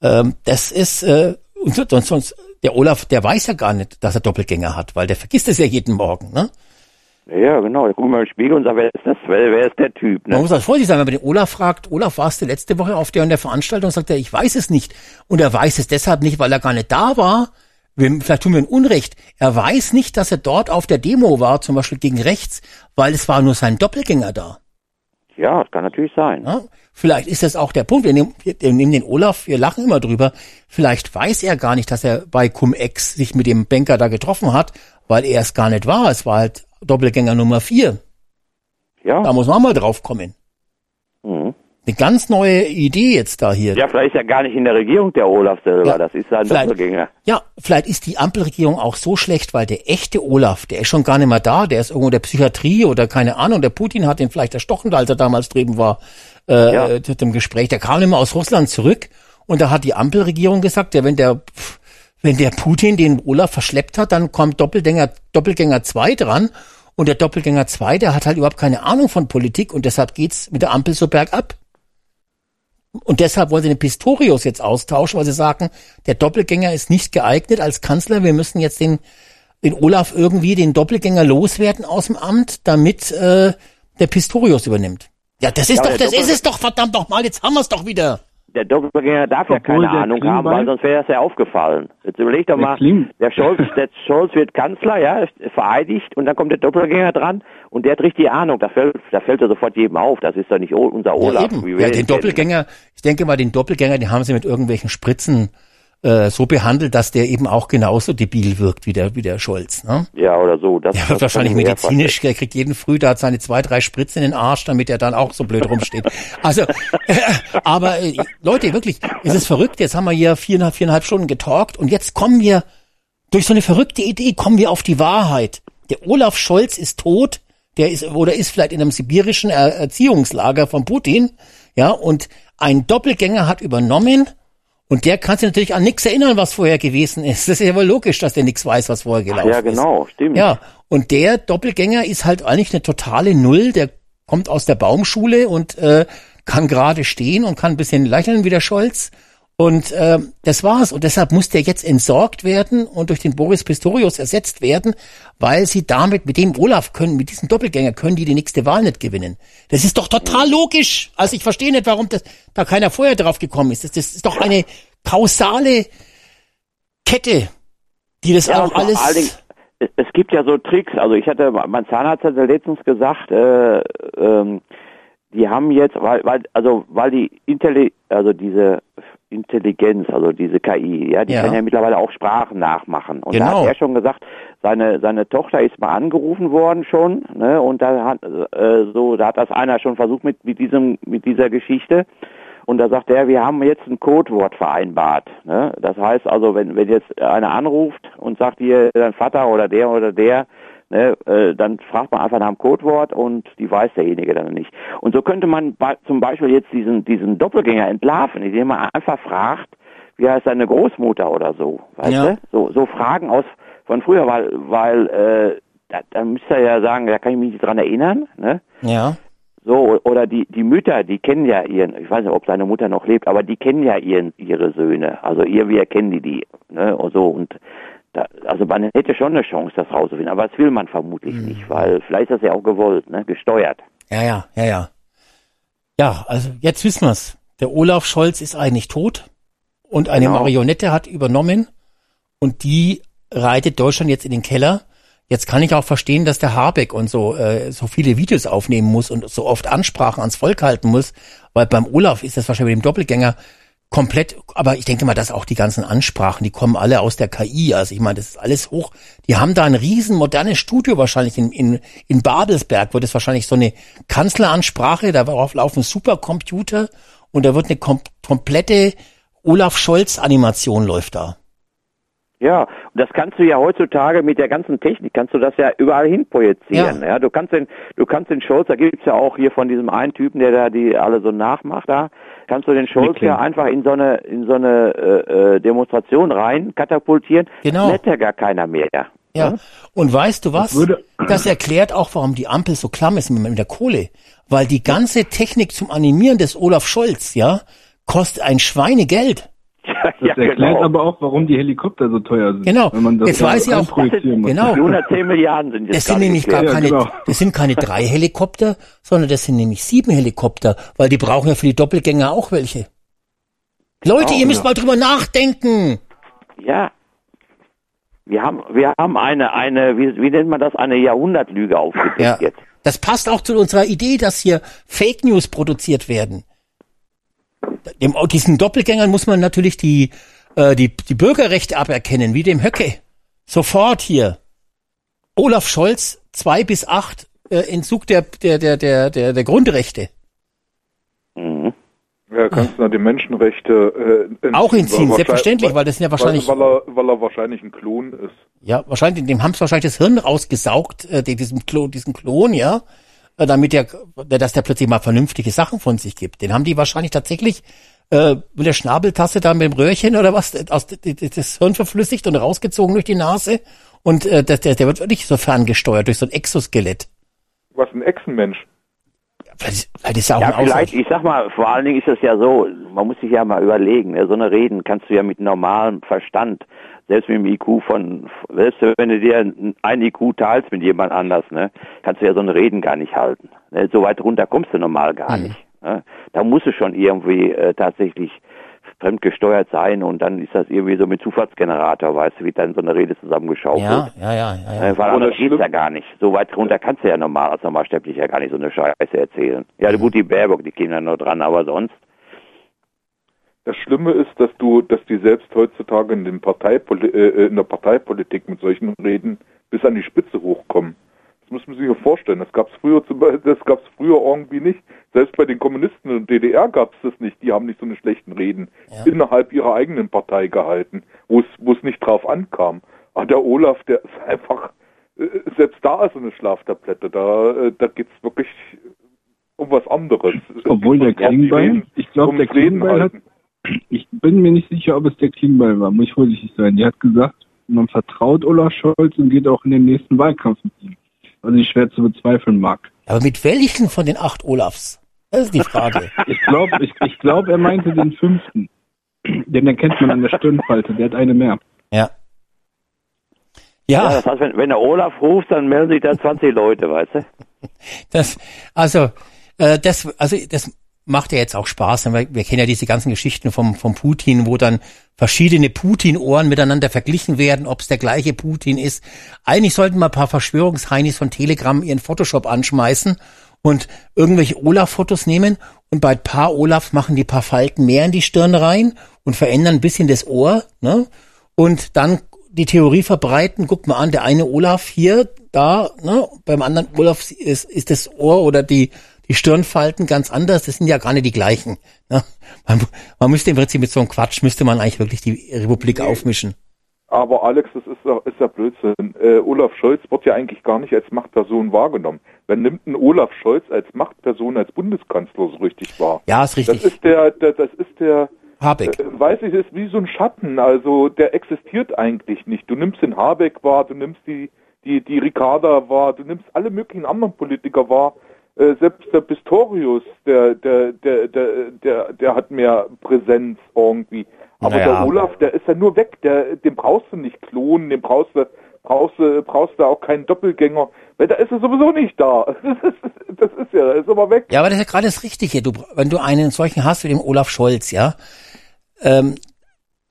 ähm, das ist äh, und so- sonst, sonst der Olaf, der weiß ja gar nicht, dass er Doppelgänger hat, weil der vergisst es ja jeden Morgen. Ne? Ja, genau. Da gucken wir im Spiegel und sagen, wer ist das? Wer, wer ist der Typ? Ne? Man muss also vorsichtig sein, wenn man den Olaf fragt, Olaf, warst du letzte Woche auf der und der Veranstaltung? Sagt er, ich weiß es nicht. Und er weiß es deshalb nicht, weil er gar nicht da war. Wir, vielleicht tun wir ihm Unrecht. Er weiß nicht, dass er dort auf der Demo war, zum Beispiel gegen rechts, weil es war nur sein Doppelgänger da. Ja, das kann natürlich sein. Ja? Vielleicht ist das auch der Punkt. Wir nehmen, wir nehmen den Olaf, wir lachen immer drüber. Vielleicht weiß er gar nicht, dass er bei Cum-Ex sich mit dem Banker da getroffen hat, weil er es gar nicht war. Es war halt Doppelgänger Nummer vier. Ja. Da muss man auch mal drauf kommen. Mhm. Eine ganz neue Idee jetzt da hier. Ja, vielleicht ist er gar nicht in der Regierung der Olaf selber. Ja, das ist sein vielleicht. Doppelgänger. Ja, vielleicht ist die Ampelregierung auch so schlecht, weil der echte Olaf, der ist schon gar nicht mehr da, der ist irgendwo in der Psychiatrie oder keine Ahnung, der Putin hat ihn vielleicht erstochen, als er damals drüben war, äh, Ja. äh, zu dem Gespräch. Der kam mehr aus Russland zurück und da hat die Ampelregierung gesagt, ja, wenn der, pff, wenn der Putin den Olaf verschleppt hat, dann kommt Doppelgänger, Doppelgänger 2 dran und der Doppelgänger 2, der hat halt überhaupt keine Ahnung von Politik und deshalb geht's mit der Ampel so bergab. Und deshalb wollen sie den Pistorius jetzt austauschen, weil sie sagen, der Doppelgänger ist nicht geeignet als Kanzler. Wir müssen jetzt den, den Olaf irgendwie, den Doppelgänger loswerden aus dem Amt, damit äh, der Pistorius übernimmt. Ja, das ist Ja, doch, das Doppel- ist es doch, verdammt noch mal, jetzt haben wir es doch wieder. Der Doppelgänger darf ja Obwohl keine der Ahnung haben, weil sonst wäre es ja aufgefallen. Jetzt überleg doch Der mal, Kling- der Scholz, der Scholz wird Kanzler, ja, vereidigt und dann kommt der Doppelgänger dran und der hat richtig Ahnung. Da fällt, da fällt er sofort jedem auf. Das ist doch nicht unser Olaf. ja, eben. wie wir ja, den. Doppelgänger, ich denke mal, den Doppelgänger, den haben sie mit irgendwelchen Spritzen äh, so behandelt, dass der eben auch genauso debil wirkt wie der, wie der Scholz. Ne? Ja, oder so. Das, Der wird wahrscheinlich medizinisch, der kriegt jeden Früh, da hat seine zwei, drei Spritzen in den Arsch, damit er dann auch so blöd rumsteht. Also, äh, aber äh, Leute, wirklich, es ist verrückt. Jetzt haben wir hier viereinhalb, viereinhalb Stunden getalkt und jetzt kommen wir, durch so eine verrückte Idee, kommen wir auf die Wahrheit. Der Olaf Scholz ist tot, der ist, oder ist vielleicht in einem sibirischen er Erziehungslager von Putin, ja, und ein Doppelgänger hat übernommen, und der kann sich natürlich an nichts erinnern, was vorher gewesen ist. Das ist ja wohl logisch, dass der nichts weiß, was vorher gelaufen Ja, ist. genau, stimmt. Ja, und der Doppelgänger ist halt eigentlich eine totale Null. Der kommt aus der Baumschule und äh, kann gerade stehen und kann ein bisschen lächeln wie der Scholz. Und äh, das war's. Und deshalb muss der jetzt entsorgt werden und durch den Boris Pistorius ersetzt werden, weil sie damit mit dem Olaf können, mit diesem Doppelgänger können die die nächste Wahl nicht gewinnen. Das ist doch total logisch. Also ich verstehe nicht, warum das, da keiner vorher drauf gekommen ist. Das, das ist doch eine kausale Kette, die das Ja, auch alles. es- gibt ja so Tricks. Also ich hatte, mein Zahnarzt hatte letztens gesagt, äh, ähm, die haben jetzt, weil, weil, also weil die Intelli also diese Intelligenz, also diese KI, ja, die Ja. kann ja mittlerweile auch Sprachen nachmachen. Und da Genau. hat er schon gesagt, seine seine Tochter ist mal angerufen worden schon, ne, und da hat äh, so, da hat das einer schon versucht mit mit diesem mit dieser Geschichte. Und da sagt er, wir haben jetzt ein Codewort vereinbart. Ne? Das heißt also, wenn, wenn jetzt einer anruft und sagt hier dein Vater oder der oder der, ne, äh, dann fragt man einfach nach dem Codewort und die weiß derjenige dann nicht. Und so könnte man zum Beispiel jetzt diesen, diesen Doppelgänger entlarven, indem man einfach fragt, wie heißt deine Großmutter oder so. Weißt Ja. du? So, so Fragen aus von früher, weil, weil äh, da, da müsste er ja sagen, da kann ich mich nicht dran erinnern. Ne? Ja. So, oder die, die Mütter, die kennen ja ihren, ich weiß nicht, ob seine Mutter noch lebt, aber die kennen ja ihren, ihre Söhne. Also irgendwie erkennen die die, ne, und so, und da, also man hätte schon eine Chance, das rauszufinden, aber das will man vermutlich Mhm. nicht, weil vielleicht ist das ja auch gewollt, ne, gesteuert. Ja, ja, ja, ja. Ja, also jetzt wissen wir's. Der Olaf Scholz ist eigentlich tot und eine Genau. Marionette hat übernommen und die reitet Deutschland jetzt in den Keller. Jetzt kann ich auch verstehen, dass der Habeck und so äh, so viele Videos aufnehmen muss und so oft Ansprachen ans Volk halten muss, weil beim Olaf ist das wahrscheinlich mit dem Doppelgänger komplett, aber ich denke mal, dass auch die ganzen Ansprachen, die kommen alle aus der KI. Also ich meine, das ist alles hoch. Die haben da ein riesen modernes Studio wahrscheinlich in, in, in Babelsberg, wird es wahrscheinlich so eine Kanzleransprache, darauf laufen Supercomputer und da wird eine kom komplette Olaf Scholz Animation läuft da. Ja, und das kannst du ja heutzutage mit der ganzen Technik, kannst du das ja überall hin projizieren. Ja. ja du kannst den, du kannst den Scholz, da gibt's ja auch hier von diesem einen Typen, der da die alle so nachmacht, da kannst du den Scholz ja einfach in so eine in so eine äh, äh, Demonstration rein katapultieren. Genau. Merkt ja gar keiner mehr. Ja. Und weißt du was? Das erklärt auch, warum die Ampel so klamm ist mit der Kohle. Weil die ganze Technik zum Animieren des Olaf Scholz, ja, kostet ein Schweinegeld. Das Ja, erklärt genau. aber auch, warum die Helikopter so teuer sind. Genau. Wenn man das Jetzt weiß ich auch, muss. genau. 110 Milliarden sind jetzt Das sind nämlich gar geklärt. Ja, keine, genau. das sind keine drei Helikopter, sondern das sind nämlich sieben Helikopter, weil die brauchen ja für die Doppelgänger auch welche. Leute, Auch, ihr müsst ja. mal drüber nachdenken. Ja. Wir haben, wir haben eine, eine, wie, wie nennt man das, eine Jahrhundertlüge aufgedeckt Ja. jetzt. Das passt auch zu unserer Idee, dass hier Fake News produziert werden. Dem, diesen Doppelgängern muss man natürlich die, äh, die, die Bürgerrechte aberkennen, wie dem Höcke. Sofort hier. Olaf Scholz, zwei bis acht äh, Entzug der, der, der, der, der, der Grundrechte. Mhm. Ja, kannst du noch die Menschenrechte äh, entziehen, Auch entziehen, weil selbstverständlich, wahrscheinlich- weil das sind ja wahrscheinlich- Weil, weil, er, weil er wahrscheinlich ein Klon ist. Ja, wahrscheinlich, dem haben sie wahrscheinlich das Hirn rausgesaugt, äh, die- diesem Klon, diesen Klon, ja, äh, damit der, dass der plötzlich mal vernünftige Sachen von sich gibt. Den haben die wahrscheinlich tatsächlich äh, mit der Schnabeltasse da mit dem Röhrchen oder was, äh, aus, das Hirn verflüssigt und rausgezogen durch die Nase. Und äh, der, der, der wird wirklich so ferngesteuert durch so ein Exoskelett. Was ein Echsenmensch. Vielleicht, vielleicht ist er auch Ja, ein vielleicht, ich sag mal, vor allen Dingen ist es ja so, man muss sich ja mal überlegen, ne, so eine Reden kannst du ja mit normalem Verstand, selbst mit dem IQ von, selbst wenn du dir ein IQ teilst mit jemand anders, ne, kannst du ja so eine Reden gar nicht halten. Ne, so weit runter kommst du normal gar Mhm. nicht. Ne. Da musst du schon irgendwie äh, tatsächlich fremdgesteuert sein und dann ist das irgendwie so mit Zufallsgenerator, weißt du, wie dann so eine Rede zusammengeschaukelt. Ja, ja, ja, ja, ja. Äh, Weil Oder anders geht's ja gar nicht. So weit runter kannst du ja normal als Normalsterblicher gar nicht so eine Scheiße erzählen. Ja, gut, die Baerbock, die kämen dann noch dran, aber sonst. Das Schlimme ist, dass du, dass die selbst heutzutage in, den Parteipoli äh, in der Parteipolitik mit solchen Reden bis an die Spitze hochkommen. Das muss man sich ja vorstellen. Das gab's früher zum Beispiel, das gab's früher irgendwie nicht. Selbst bei den Kommunisten in der DDR gab's das nicht. Die haben nicht so eine schlechten Reden Ja. innerhalb ihrer eigenen Partei gehalten, wo es, wo es nicht drauf ankam. Aber der Olaf, der ist einfach, äh, selbst da ist so eine Schlaftablette. Da, äh, da geht's wirklich um was anderes. Obwohl der Um Klingbeil, ich glaube, der ums Reden Klingbeil hat. Ich bin mir nicht sicher, ob es der Klingbeil war, muss ich vorsichtig sein. Die hat gesagt, man vertraut Olaf Scholz und geht auch in den nächsten Wahlkampf mit ihm. Was ich schwer zu bezweifeln mag. Aber mit welchen von den acht Olafs? Das ist die Frage. Ich glaube, ich, ich glaub, er meinte den fünften. Den erkennt man an der Stirnfalte, der hat eine mehr. ja. Ja, Ja, das heißt, wenn, wenn der Olaf ruft, dann melden sich da 20 Leute, weißt du? das, also, äh, das, also, das macht ja jetzt auch Spaß. Wir, wir kennen ja diese ganzen Geschichten vom, vom Putin, wo dann verschiedene Putin-Ohren miteinander verglichen werden, ob es der gleiche Putin ist. Eigentlich sollten mal ein paar Verschwörungsheinis von Telegram ihren Photoshop anschmeißen und irgendwelche Olaf-Fotos nehmen und bei ein paar Olaf machen die paar Falten mehr in die Stirn rein und verändern ein bisschen das Ohr, ne? Und dann die Theorie verbreiten, guck mal an, der eine Olaf hier, da, ne? Beim anderen Olaf ist, ist das Ohr oder die, die Stirnfalten ganz anders, das sind ja gar nicht die gleichen. Ne? Man, man müsste im Prinzip mit so einem Quatsch, müsste man eigentlich wirklich die Republik aufmischen. Aber Alex, das ist ja, ist ja Blödsinn. Äh, Olaf Scholz wird ja eigentlich gar nicht als Machtperson wahrgenommen. Wer nimmt einen Olaf Scholz als Machtperson, als Bundeskanzler so richtig wahr? Ja, ist Das richtig. ist der, der das ist der, Habeck. äh, weiß ich, ist wie so ein Schatten. Also der existiert eigentlich nicht. Du nimmst den Habeck wahr, du nimmst die, die, die Ricarda wahr, du nimmst alle möglichen anderen Politiker wahr. Äh, selbst der Pistorius, der, der, der, der, der, hat mehr Präsenz irgendwie. Aber Naja. der Olaf, der ist ja nur weg. Der, den brauchst du nicht klonen, den brauchst du, brauchst du, brauchst du auch keinen Doppelgänger, weil da ist er sowieso nicht da. Das ist, das ist ja, der ist aber weg. Ja, aber das ist ja gerade das Richtige. Du, wenn du einen solchen hast wie den Olaf Scholz, ja, ähm,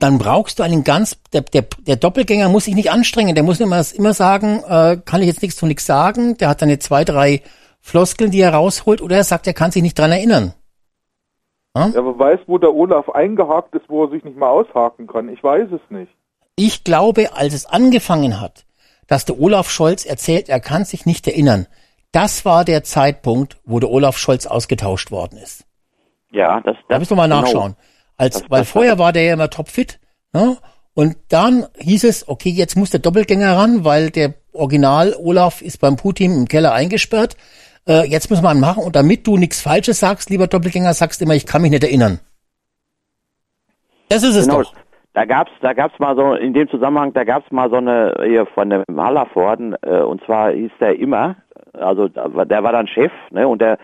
dann brauchst du einen ganz, der, der, der Doppelgänger muss sich nicht anstrengen, der muss immer, immer sagen, äh, kann ich jetzt nichts zu nichts sagen, der hat dann zwei, drei Floskeln, die er rausholt, oder er sagt, er kann sich nicht dran erinnern. Ja? Er weiß, wo der Olaf eingehakt ist, wo er sich nicht mal aushaken kann. Ich weiß es nicht. Ich glaube, als es angefangen hat, dass der Olaf Scholz erzählt, er kann sich nicht erinnern, das war der Zeitpunkt, wo der Olaf Scholz ausgetauscht worden ist. Ja, das, das da müssen wir mal genau. nachschauen. Als, das, weil das, vorher war der ja immer topfit. Ne? Und dann hieß es, okay, jetzt muss der Doppelgänger ran, weil der Original Olaf ist beim Putin im Keller eingesperrt. Äh, jetzt muss man machen. Und damit du nichts Falsches sagst, lieber Doppelgänger, sagst immer, ich kann mich nicht erinnern. Das ist es genau. doch. Da gab's, da gab's mal so in dem Zusammenhang, da gab's mal so eine hier von dem Hallervorden äh, und zwar hieß der immer, also der war dann Chef, ne, und der,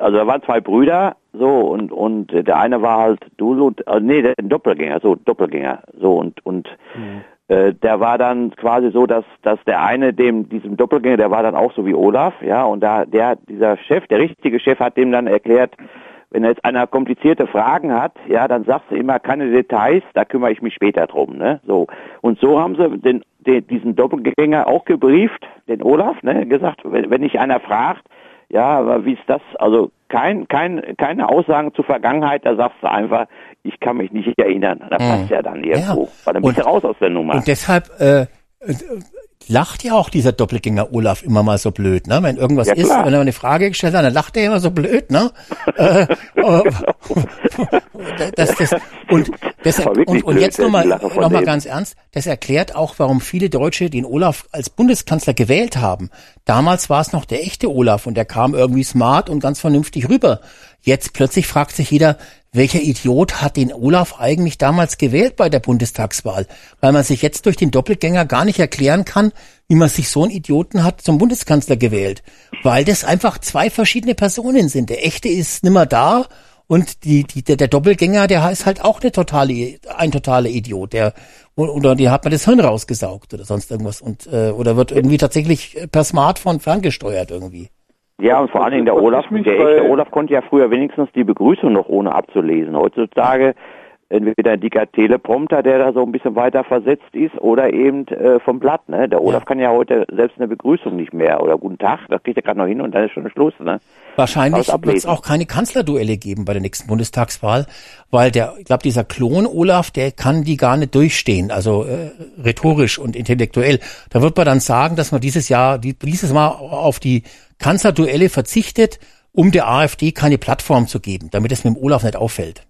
also da waren zwei Brüder, so und und der eine war halt Dulu, äh, nee, der Doppelgänger, so Doppelgänger, so und und mhm. Äh, der war dann quasi so, dass dass der eine dem diesem Doppelgänger, der war dann auch so wie Olaf, ja, und da der dieser Chef, der richtige Chef hat dem dann erklärt, wenn jetzt einer komplizierte Fragen hat, ja, dann sagst du immer keine Details, da kümmere ich mich später drum, ne? So. Und so haben sie den, den diesen Doppelgänger auch gebrieft, den Olaf, ne, gesagt, wenn, wenn dich einer fragt, ja, aber wie ist das? Also kein, kein, keine Aussagen zur Vergangenheit, da sagst du einfach, ich kann mich nicht erinnern. Da passt mhm. ja dann irgendwo. Ja. Weil dann bist du raus aus der Nummer. Und deshalb äh, lacht ja auch dieser Doppelgänger Olaf immer mal so blöd, ne? Wenn irgendwas ja, ist, wenn er eine Frage gestellt hat, dann lacht er immer so blöd, ne? äh, äh, das, das, und, das, und, und jetzt nochmal noch mal ganz ernst, das erklärt auch, warum viele Deutsche den Olaf als Bundeskanzler gewählt haben. Damals war es noch der echte Olaf und der kam irgendwie smart und ganz vernünftig rüber. Jetzt plötzlich fragt sich jeder, welcher Idiot hat den Olaf eigentlich damals gewählt bei der Bundestagswahl? Weil man sich jetzt durch den Doppelgänger gar nicht erklären kann, wie man sich so einen Idioten hat zum Bundeskanzler gewählt. Weil das einfach zwei verschiedene Personen sind. Der echte ist nimmer da und die, die, der, der Doppelgänger, der ist halt auch eine totale, ein totaler Idiot. Der, oder die hat man das Hirn rausgesaugt oder sonst irgendwas und äh, oder wird irgendwie tatsächlich per Smartphone ferngesteuert irgendwie. Ja, und vor allen Dingen der Olaf, der echte Olaf konnte ja früher wenigstens die Begrüßung noch ohne abzulesen. Heutzutage entweder ein dicker Teleprompter, der da so ein bisschen weiter versetzt ist, oder eben äh, vom Blatt. Ne? Der Olaf ja. kann ja heute selbst eine Begrüßung nicht mehr oder guten Tag, das kriegt er gerade noch hin und dann ist schon Schluss. Ne? Wahrscheinlich wird es auch keine Kanzlerduelle geben bei der nächsten Bundestagswahl, weil der, ich glaube, dieser Klon Olaf, der kann die gar nicht durchstehen, also äh, rhetorisch und intellektuell. Da wird man dann sagen, dass man dieses Jahr, dieses Mal auf die Kanzlerduelle verzichtet, um der AfD keine Plattform zu geben, damit es mit dem Olaf nicht auffällt.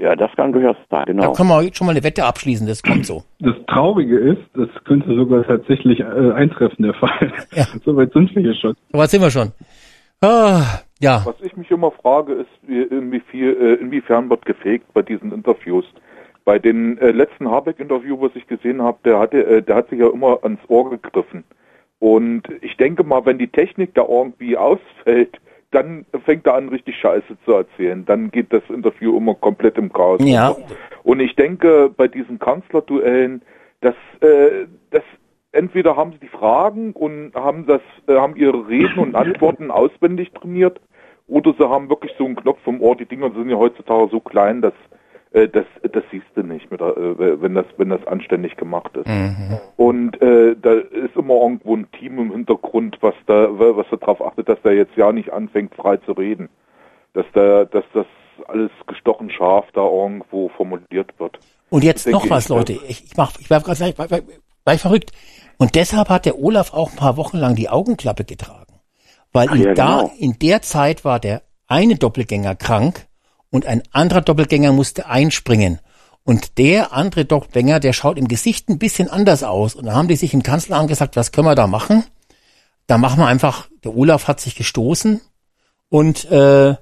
Ja, das kann durchaus sein, genau. Da können wir jetzt schon mal eine Wette abschließen, das kommt so. Das Traurige ist, das könnte sogar tatsächlich äh, eintreffen, der Fall. Ja. Soweit sind wir hier schon. Soweit sind wir schon. Ah, ja. Was ich mich immer frage, ist, wie viel, äh, inwiefern wird gefegt bei diesen Interviews. Bei den äh, letzten Habeck-Interview, was ich gesehen habe, der hatte, äh, der hat sich ja immer ans Ohr gegriffen. Und ich denke mal, wenn die Technik da irgendwie ausfällt, dann fängt er an, richtig Scheiße zu erzählen. Dann geht das Interview immer komplett im Chaos. Ja. Und ich denke, bei diesen Kanzlerduellen, dass, äh, das entweder haben sie die Fragen und haben das, äh, haben ihre Reden und Antworten auswendig trainiert, oder sie haben wirklich so einen Knopf vom Ohr. Die Dinger sind ja heutzutage so klein, dass das, das siehst du nicht, mit, äh, wenn das, wenn das anständig gemacht ist. Mhm. Und äh, da ist immer irgendwo ein Team im Hintergrund, was da, was darauf achtet, dass der jetzt ja nicht anfängt, frei zu reden, dass da, dass das alles gestochen scharf da irgendwo formuliert wird. Und jetzt noch was, Leute. Ich, ich mach, ich war gerade gleich, war, war, war ich verrückt. Und deshalb hat der Olaf auch ein paar Wochen lang die Augenklappe getragen. Weil in, ja, da, genau. in der Zeit war der eine Doppelgänger krank und ein anderer Doppelgänger musste einspringen. Und der andere Doppelgänger, der schaut im Gesicht ein bisschen anders aus. Und da haben die sich im Kanzleramt gesagt, was können wir da machen? Da machen wir einfach, der Olaf hat sich gestoßen und äh,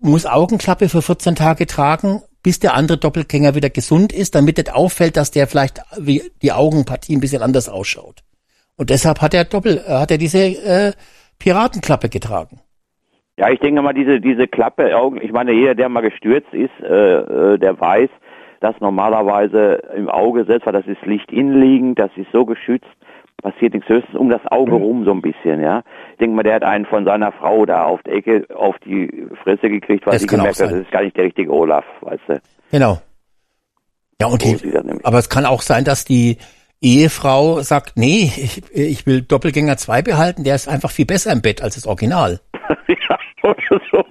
muss Augenklappe für 14 Tage tragen, bis der andere Doppelgänger wieder gesund ist, damit es auffällt, dass der vielleicht wie die Augenpartie ein bisschen anders ausschaut. Und deshalb hat er Doppel, äh, hat er diese äh, Piratenklappe getragen. Ja, ich denke mal, diese, diese Klappe, ich meine, jeder, der mal gestürzt ist, äh, äh, der weiß, dass normalerweise im Auge, selbst weil das ist Licht innenliegend, das ist so geschützt, passiert nichts höchstens um das Auge mhm. rum so ein bisschen, ja. Ich denke mal, der hat einen von seiner Frau da auf der Ecke auf die Fresse gekriegt, weil das sie gemerkt hat, das ist gar nicht der richtige Olaf, weißt du. Genau. Ja, die, nämlich. aber es kann auch sein, dass die Ehefrau sagt, nee, ich, ich will Doppelgänger 2 behalten, der ist einfach viel besser im Bett als das Original. so.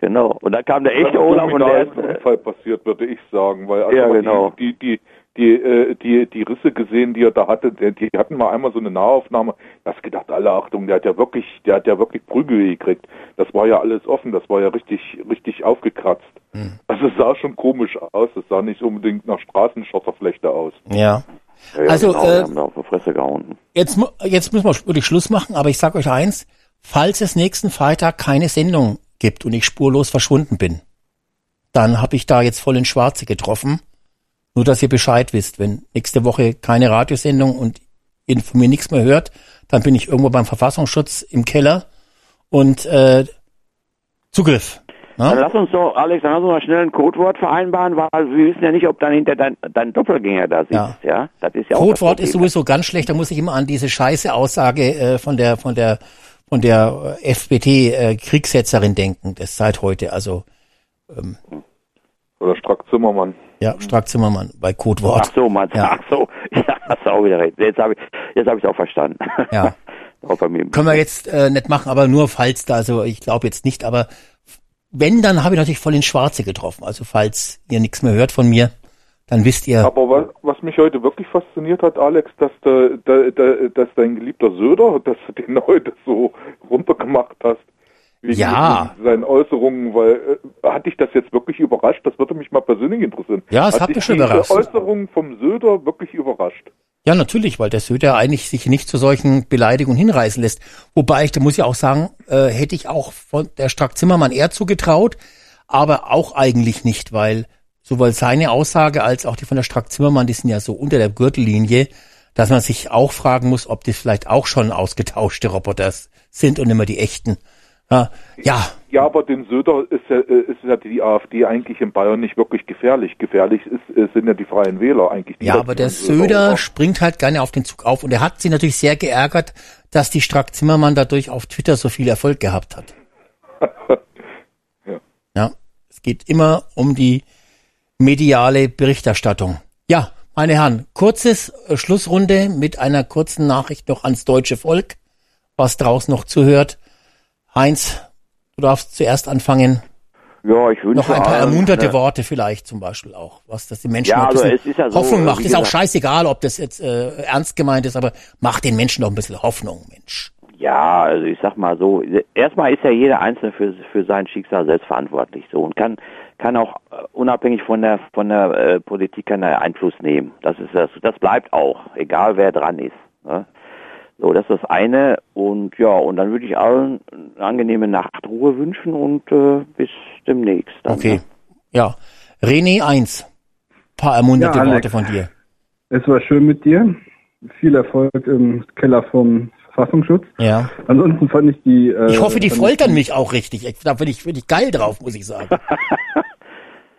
genau. Und dann kam der echte Olaf und der da ist, ein Unfall passiert, würde ich sagen, weil also Ja, genau. die, die, die, die, äh, die, die Risse gesehen, die er da hatte, die, die hatten mal einmal so eine Nahaufnahme, da hast gedacht, alle Achtung, der hat ja wirklich, der hat ja wirklich Prügel gekriegt. Das war ja alles offen, das war ja richtig, richtig aufgekratzt. Hm. Also es sah schon komisch aus, es sah nicht unbedingt nach Straßenschotterflechte aus. Ja. ja, ja, Also, genau, äh, wir haben da auf die Fresse gehauen. Jetzt, jetzt müssen wir wirklich Schluss machen, aber ich sage euch eins, falls es nächsten Freitag keine Sendung gibt und ich spurlos verschwunden bin, dann habe ich da jetzt voll in Schwarze getroffen. Nur, dass ihr Bescheid wisst, wenn nächste Woche keine Radiosendung und ihr von mir nichts mehr hört, dann bin ich irgendwo beim Verfassungsschutz im Keller und äh, Zugriff. Dann Ne? lass uns doch, Alex, dann lass uns mal schnell ein Codewort vereinbaren, weil wir wissen ja nicht, ob dann hinter dein, dein Doppelgänger da sitzt, ja. Ja. Das ist ja Codewort ist sowieso ganz schlecht, da muss ich immer an diese scheiße Aussage äh, von der von der von der äh, FBT äh, Kriegssetzerin denken, das seit heute, also ähm, Oder Strack Zimmermann. ja, Strack Zimmermann bei Codewort. Ach so, Mann. Ja. Ach so. Ja, hast du auch wieder recht. Jetzt habe ich, jetzt habe ich auch verstanden. Ja. auch bei mir. Können wir jetzt äh, nicht machen, aber nur falls da, also ich glaube jetzt nicht, aber wenn, dann habe ich natürlich voll ins Schwarze getroffen. Also falls ihr nichts mehr hört von mir, dann wisst ihr, Aber was, mich heute wirklich fasziniert hat, Alex, dass, der, der, der, dass dein geliebter Söder, dass du den heute so runtergemacht hast. Wegen Ja. seinen Äußerungen, weil äh, hat dich das jetzt wirklich überrascht? Das würde mich mal persönlich interessieren. Ja, es hat dich mich schon überrascht. Äußerungen vom Söder wirklich überrascht. Ja, natürlich, weil der Söder eigentlich sich nicht zu solchen Beleidigungen hinreißen lässt. Wobei ich, da muss ich auch sagen, äh, hätte ich auch von der Strack Zimmermann eher zugetraut, aber auch eigentlich nicht, weil sowohl seine Aussage als auch die von der Strack Zimmermann, die sind ja so unter der Gürtellinie, dass man sich auch fragen muss, ob das vielleicht auch schon ausgetauschte Roboter sind und immer die echten. Ja, ja, aber den Söder ist ja, äh, ist ja die AfD eigentlich in Bayern nicht wirklich gefährlich. Gefährlich ist, äh, sind ja die Freien Wähler eigentlich. die Ja, aber der Söder auch- springt halt gerne auf den Zug auf und er hat sich natürlich sehr geärgert, dass die Strack Zimmermann dadurch auf Twitter so viel Erfolg gehabt hat. Ja. Ja, es geht immer um die mediale Berichterstattung. Ja, meine Herren, kurzes äh, Schlussrunde mit einer kurzen Nachricht noch ans deutsche Volk, was draußen noch zuhört. Heinz, du darfst zuerst anfangen. Ja, ich wünsche Noch ein paar allen, ermunterte ne, Worte vielleicht zum Beispiel auch, was das den Menschen Ja, noch ein also bisschen es ist ja so, Hoffnung macht. Ist auch scheißegal, ob das jetzt äh, ernst gemeint ist, aber macht den Menschen doch ein bisschen Hoffnung, Mensch. Ja, also ich sag mal so, erstmal ist ja jeder Einzelne für, für sein Schicksal selbst verantwortlich so und kann kann auch äh, unabhängig von der von der äh, Politik kann er Einfluss nehmen. Das ist das das bleibt auch, egal wer dran ist. Ne? So, das ist das eine und ja, und dann würde ich allen eine angenehme Nachtruhe wünschen und äh, bis demnächst. Dann, Okay. ne? Ja. René 1. Paar ermunterte Ja, Alex. Worte von dir. Es war schön mit dir. Viel Erfolg im Keller vom Verfassungsschutz. Ja. Ansonsten fand ich die. Äh, Ich hoffe, die foltern ich, mich auch richtig. Ich- Da bin ich, bin ich geil drauf, muss ich sagen.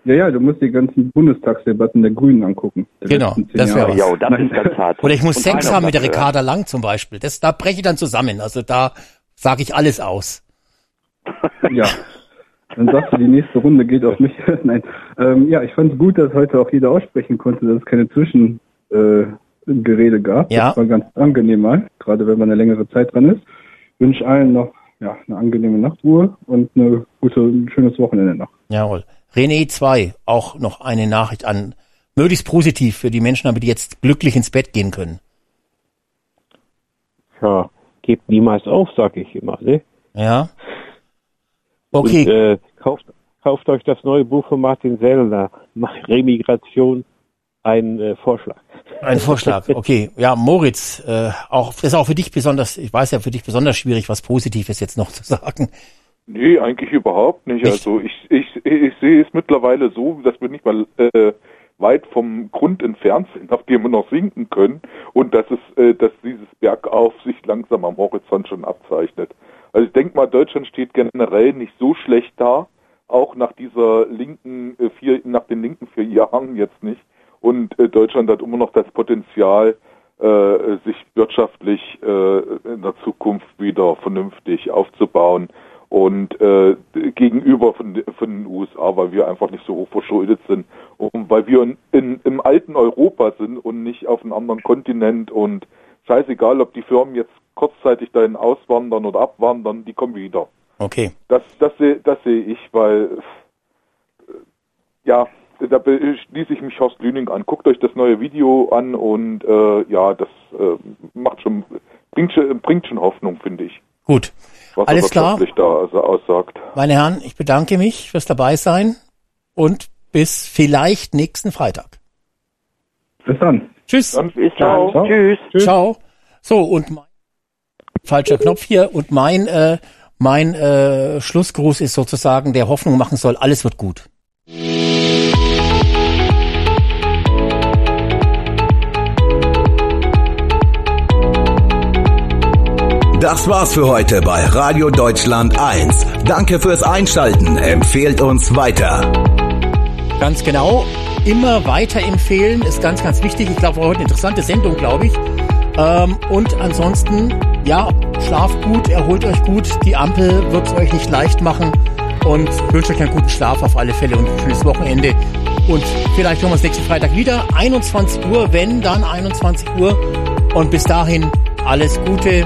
Ja, ja, du musst die ganzen Bundestagsdebatten der Grünen angucken. der Genau, das wäre das ist ganz hart. Oder ich muss Und Sex haben mit der was, Ricarda Lang zum Beispiel. Das, da breche ich dann zusammen. Also da sage ich alles aus. Ja. Dann sagst du, die nächste Runde geht auf mich. Nein. Ähm, ja, ich fand es gut, dass heute auch jeder aussprechen konnte, dass es keine Zwischengerede äh, Gerede gab. Ja. Das war ganz angenehm mal, gerade wenn man eine längere Zeit dran ist. Wünsche allen noch ja, eine angenehme Nachtruhe und eine gute, ein schönes Wochenende noch. Jawohl. René 2, auch noch eine Nachricht an. Möglichst positiv für die Menschen, damit die jetzt glücklich ins Bett gehen können. Ja, gebt niemals auf, sag ich immer. Ne? Ja. Okay. Und, äh, kauft, kauft euch das neue Buch von Martin Sellner, Remigration, ein äh, Vorschlag. Ein Vorschlag, okay. Ja, Moritz, äh, auch, das ist auch für dich besonders, ich weiß ja, für dich besonders schwierig, was Positives jetzt noch zu sagen. Nee, eigentlich überhaupt nicht. Nicht? Also ich, ich, ich sehe es mittlerweile so, dass wir nicht mal äh, weit vom Grund entfernt sind, auf dem wir noch sinken können und dass es, äh, dass dieses Bergauf sich langsam am Horizont schon abzeichnet. Also ich denke mal, Deutschland steht generell nicht so schlecht da, auch nach dieser linken äh, vier, nach den linken vier Jahren jetzt nicht. Und äh, Deutschland hat immer noch das Potenzial, äh, sich wirtschaftlich äh, in der Zukunft wieder vernünftig aufzubauen. und äh, gegenüber von, von den USA, weil wir einfach nicht so hoch verschuldet sind und weil wir in, in, im alten Europa sind und nicht auf einem anderen Kontinent und scheißegal, ob die Firmen jetzt kurzzeitig dahin auswandern oder abwandern, die kommen wieder. Okay. Das, das sehe das seh ich, weil ja, da schließe ich mich Horst Lüning an. Guckt euch das neue Video an und äh, ja, das äh, macht schon, bringt schon, bringt schon Hoffnung, finde ich. Gut. Was Alles klar. da also aussagt. Meine Herren, ich bedanke mich fürs dabei sein und bis vielleicht nächsten Freitag. Bis dann. Tschüss. Dann, Bis ciao. dann. Tschüss. Ciao. So, und mein, falscher Knopf hier und mein, äh, mein äh, Schlussgruß ist sozusagen, der Hoffnung machen soll, alles wird gut. Das war's für heute bei Radio Deutschland 1. Danke fürs Einschalten. Empfehlt uns weiter. Ganz genau. Immer weiterempfehlen ist ganz, ganz wichtig. Ich glaube, war heute eine interessante Sendung, glaube ich. Ähm, und ansonsten, ja, schlaft gut, erholt euch gut. Die Ampel wird es euch nicht leicht machen. Und wünsche euch einen guten Schlaf auf alle Fälle und ein schönes Wochenende. Und vielleicht hören wir uns nächsten Freitag wieder. 21 Uhr, wenn dann 21 Uhr. Und bis dahin alles Gute.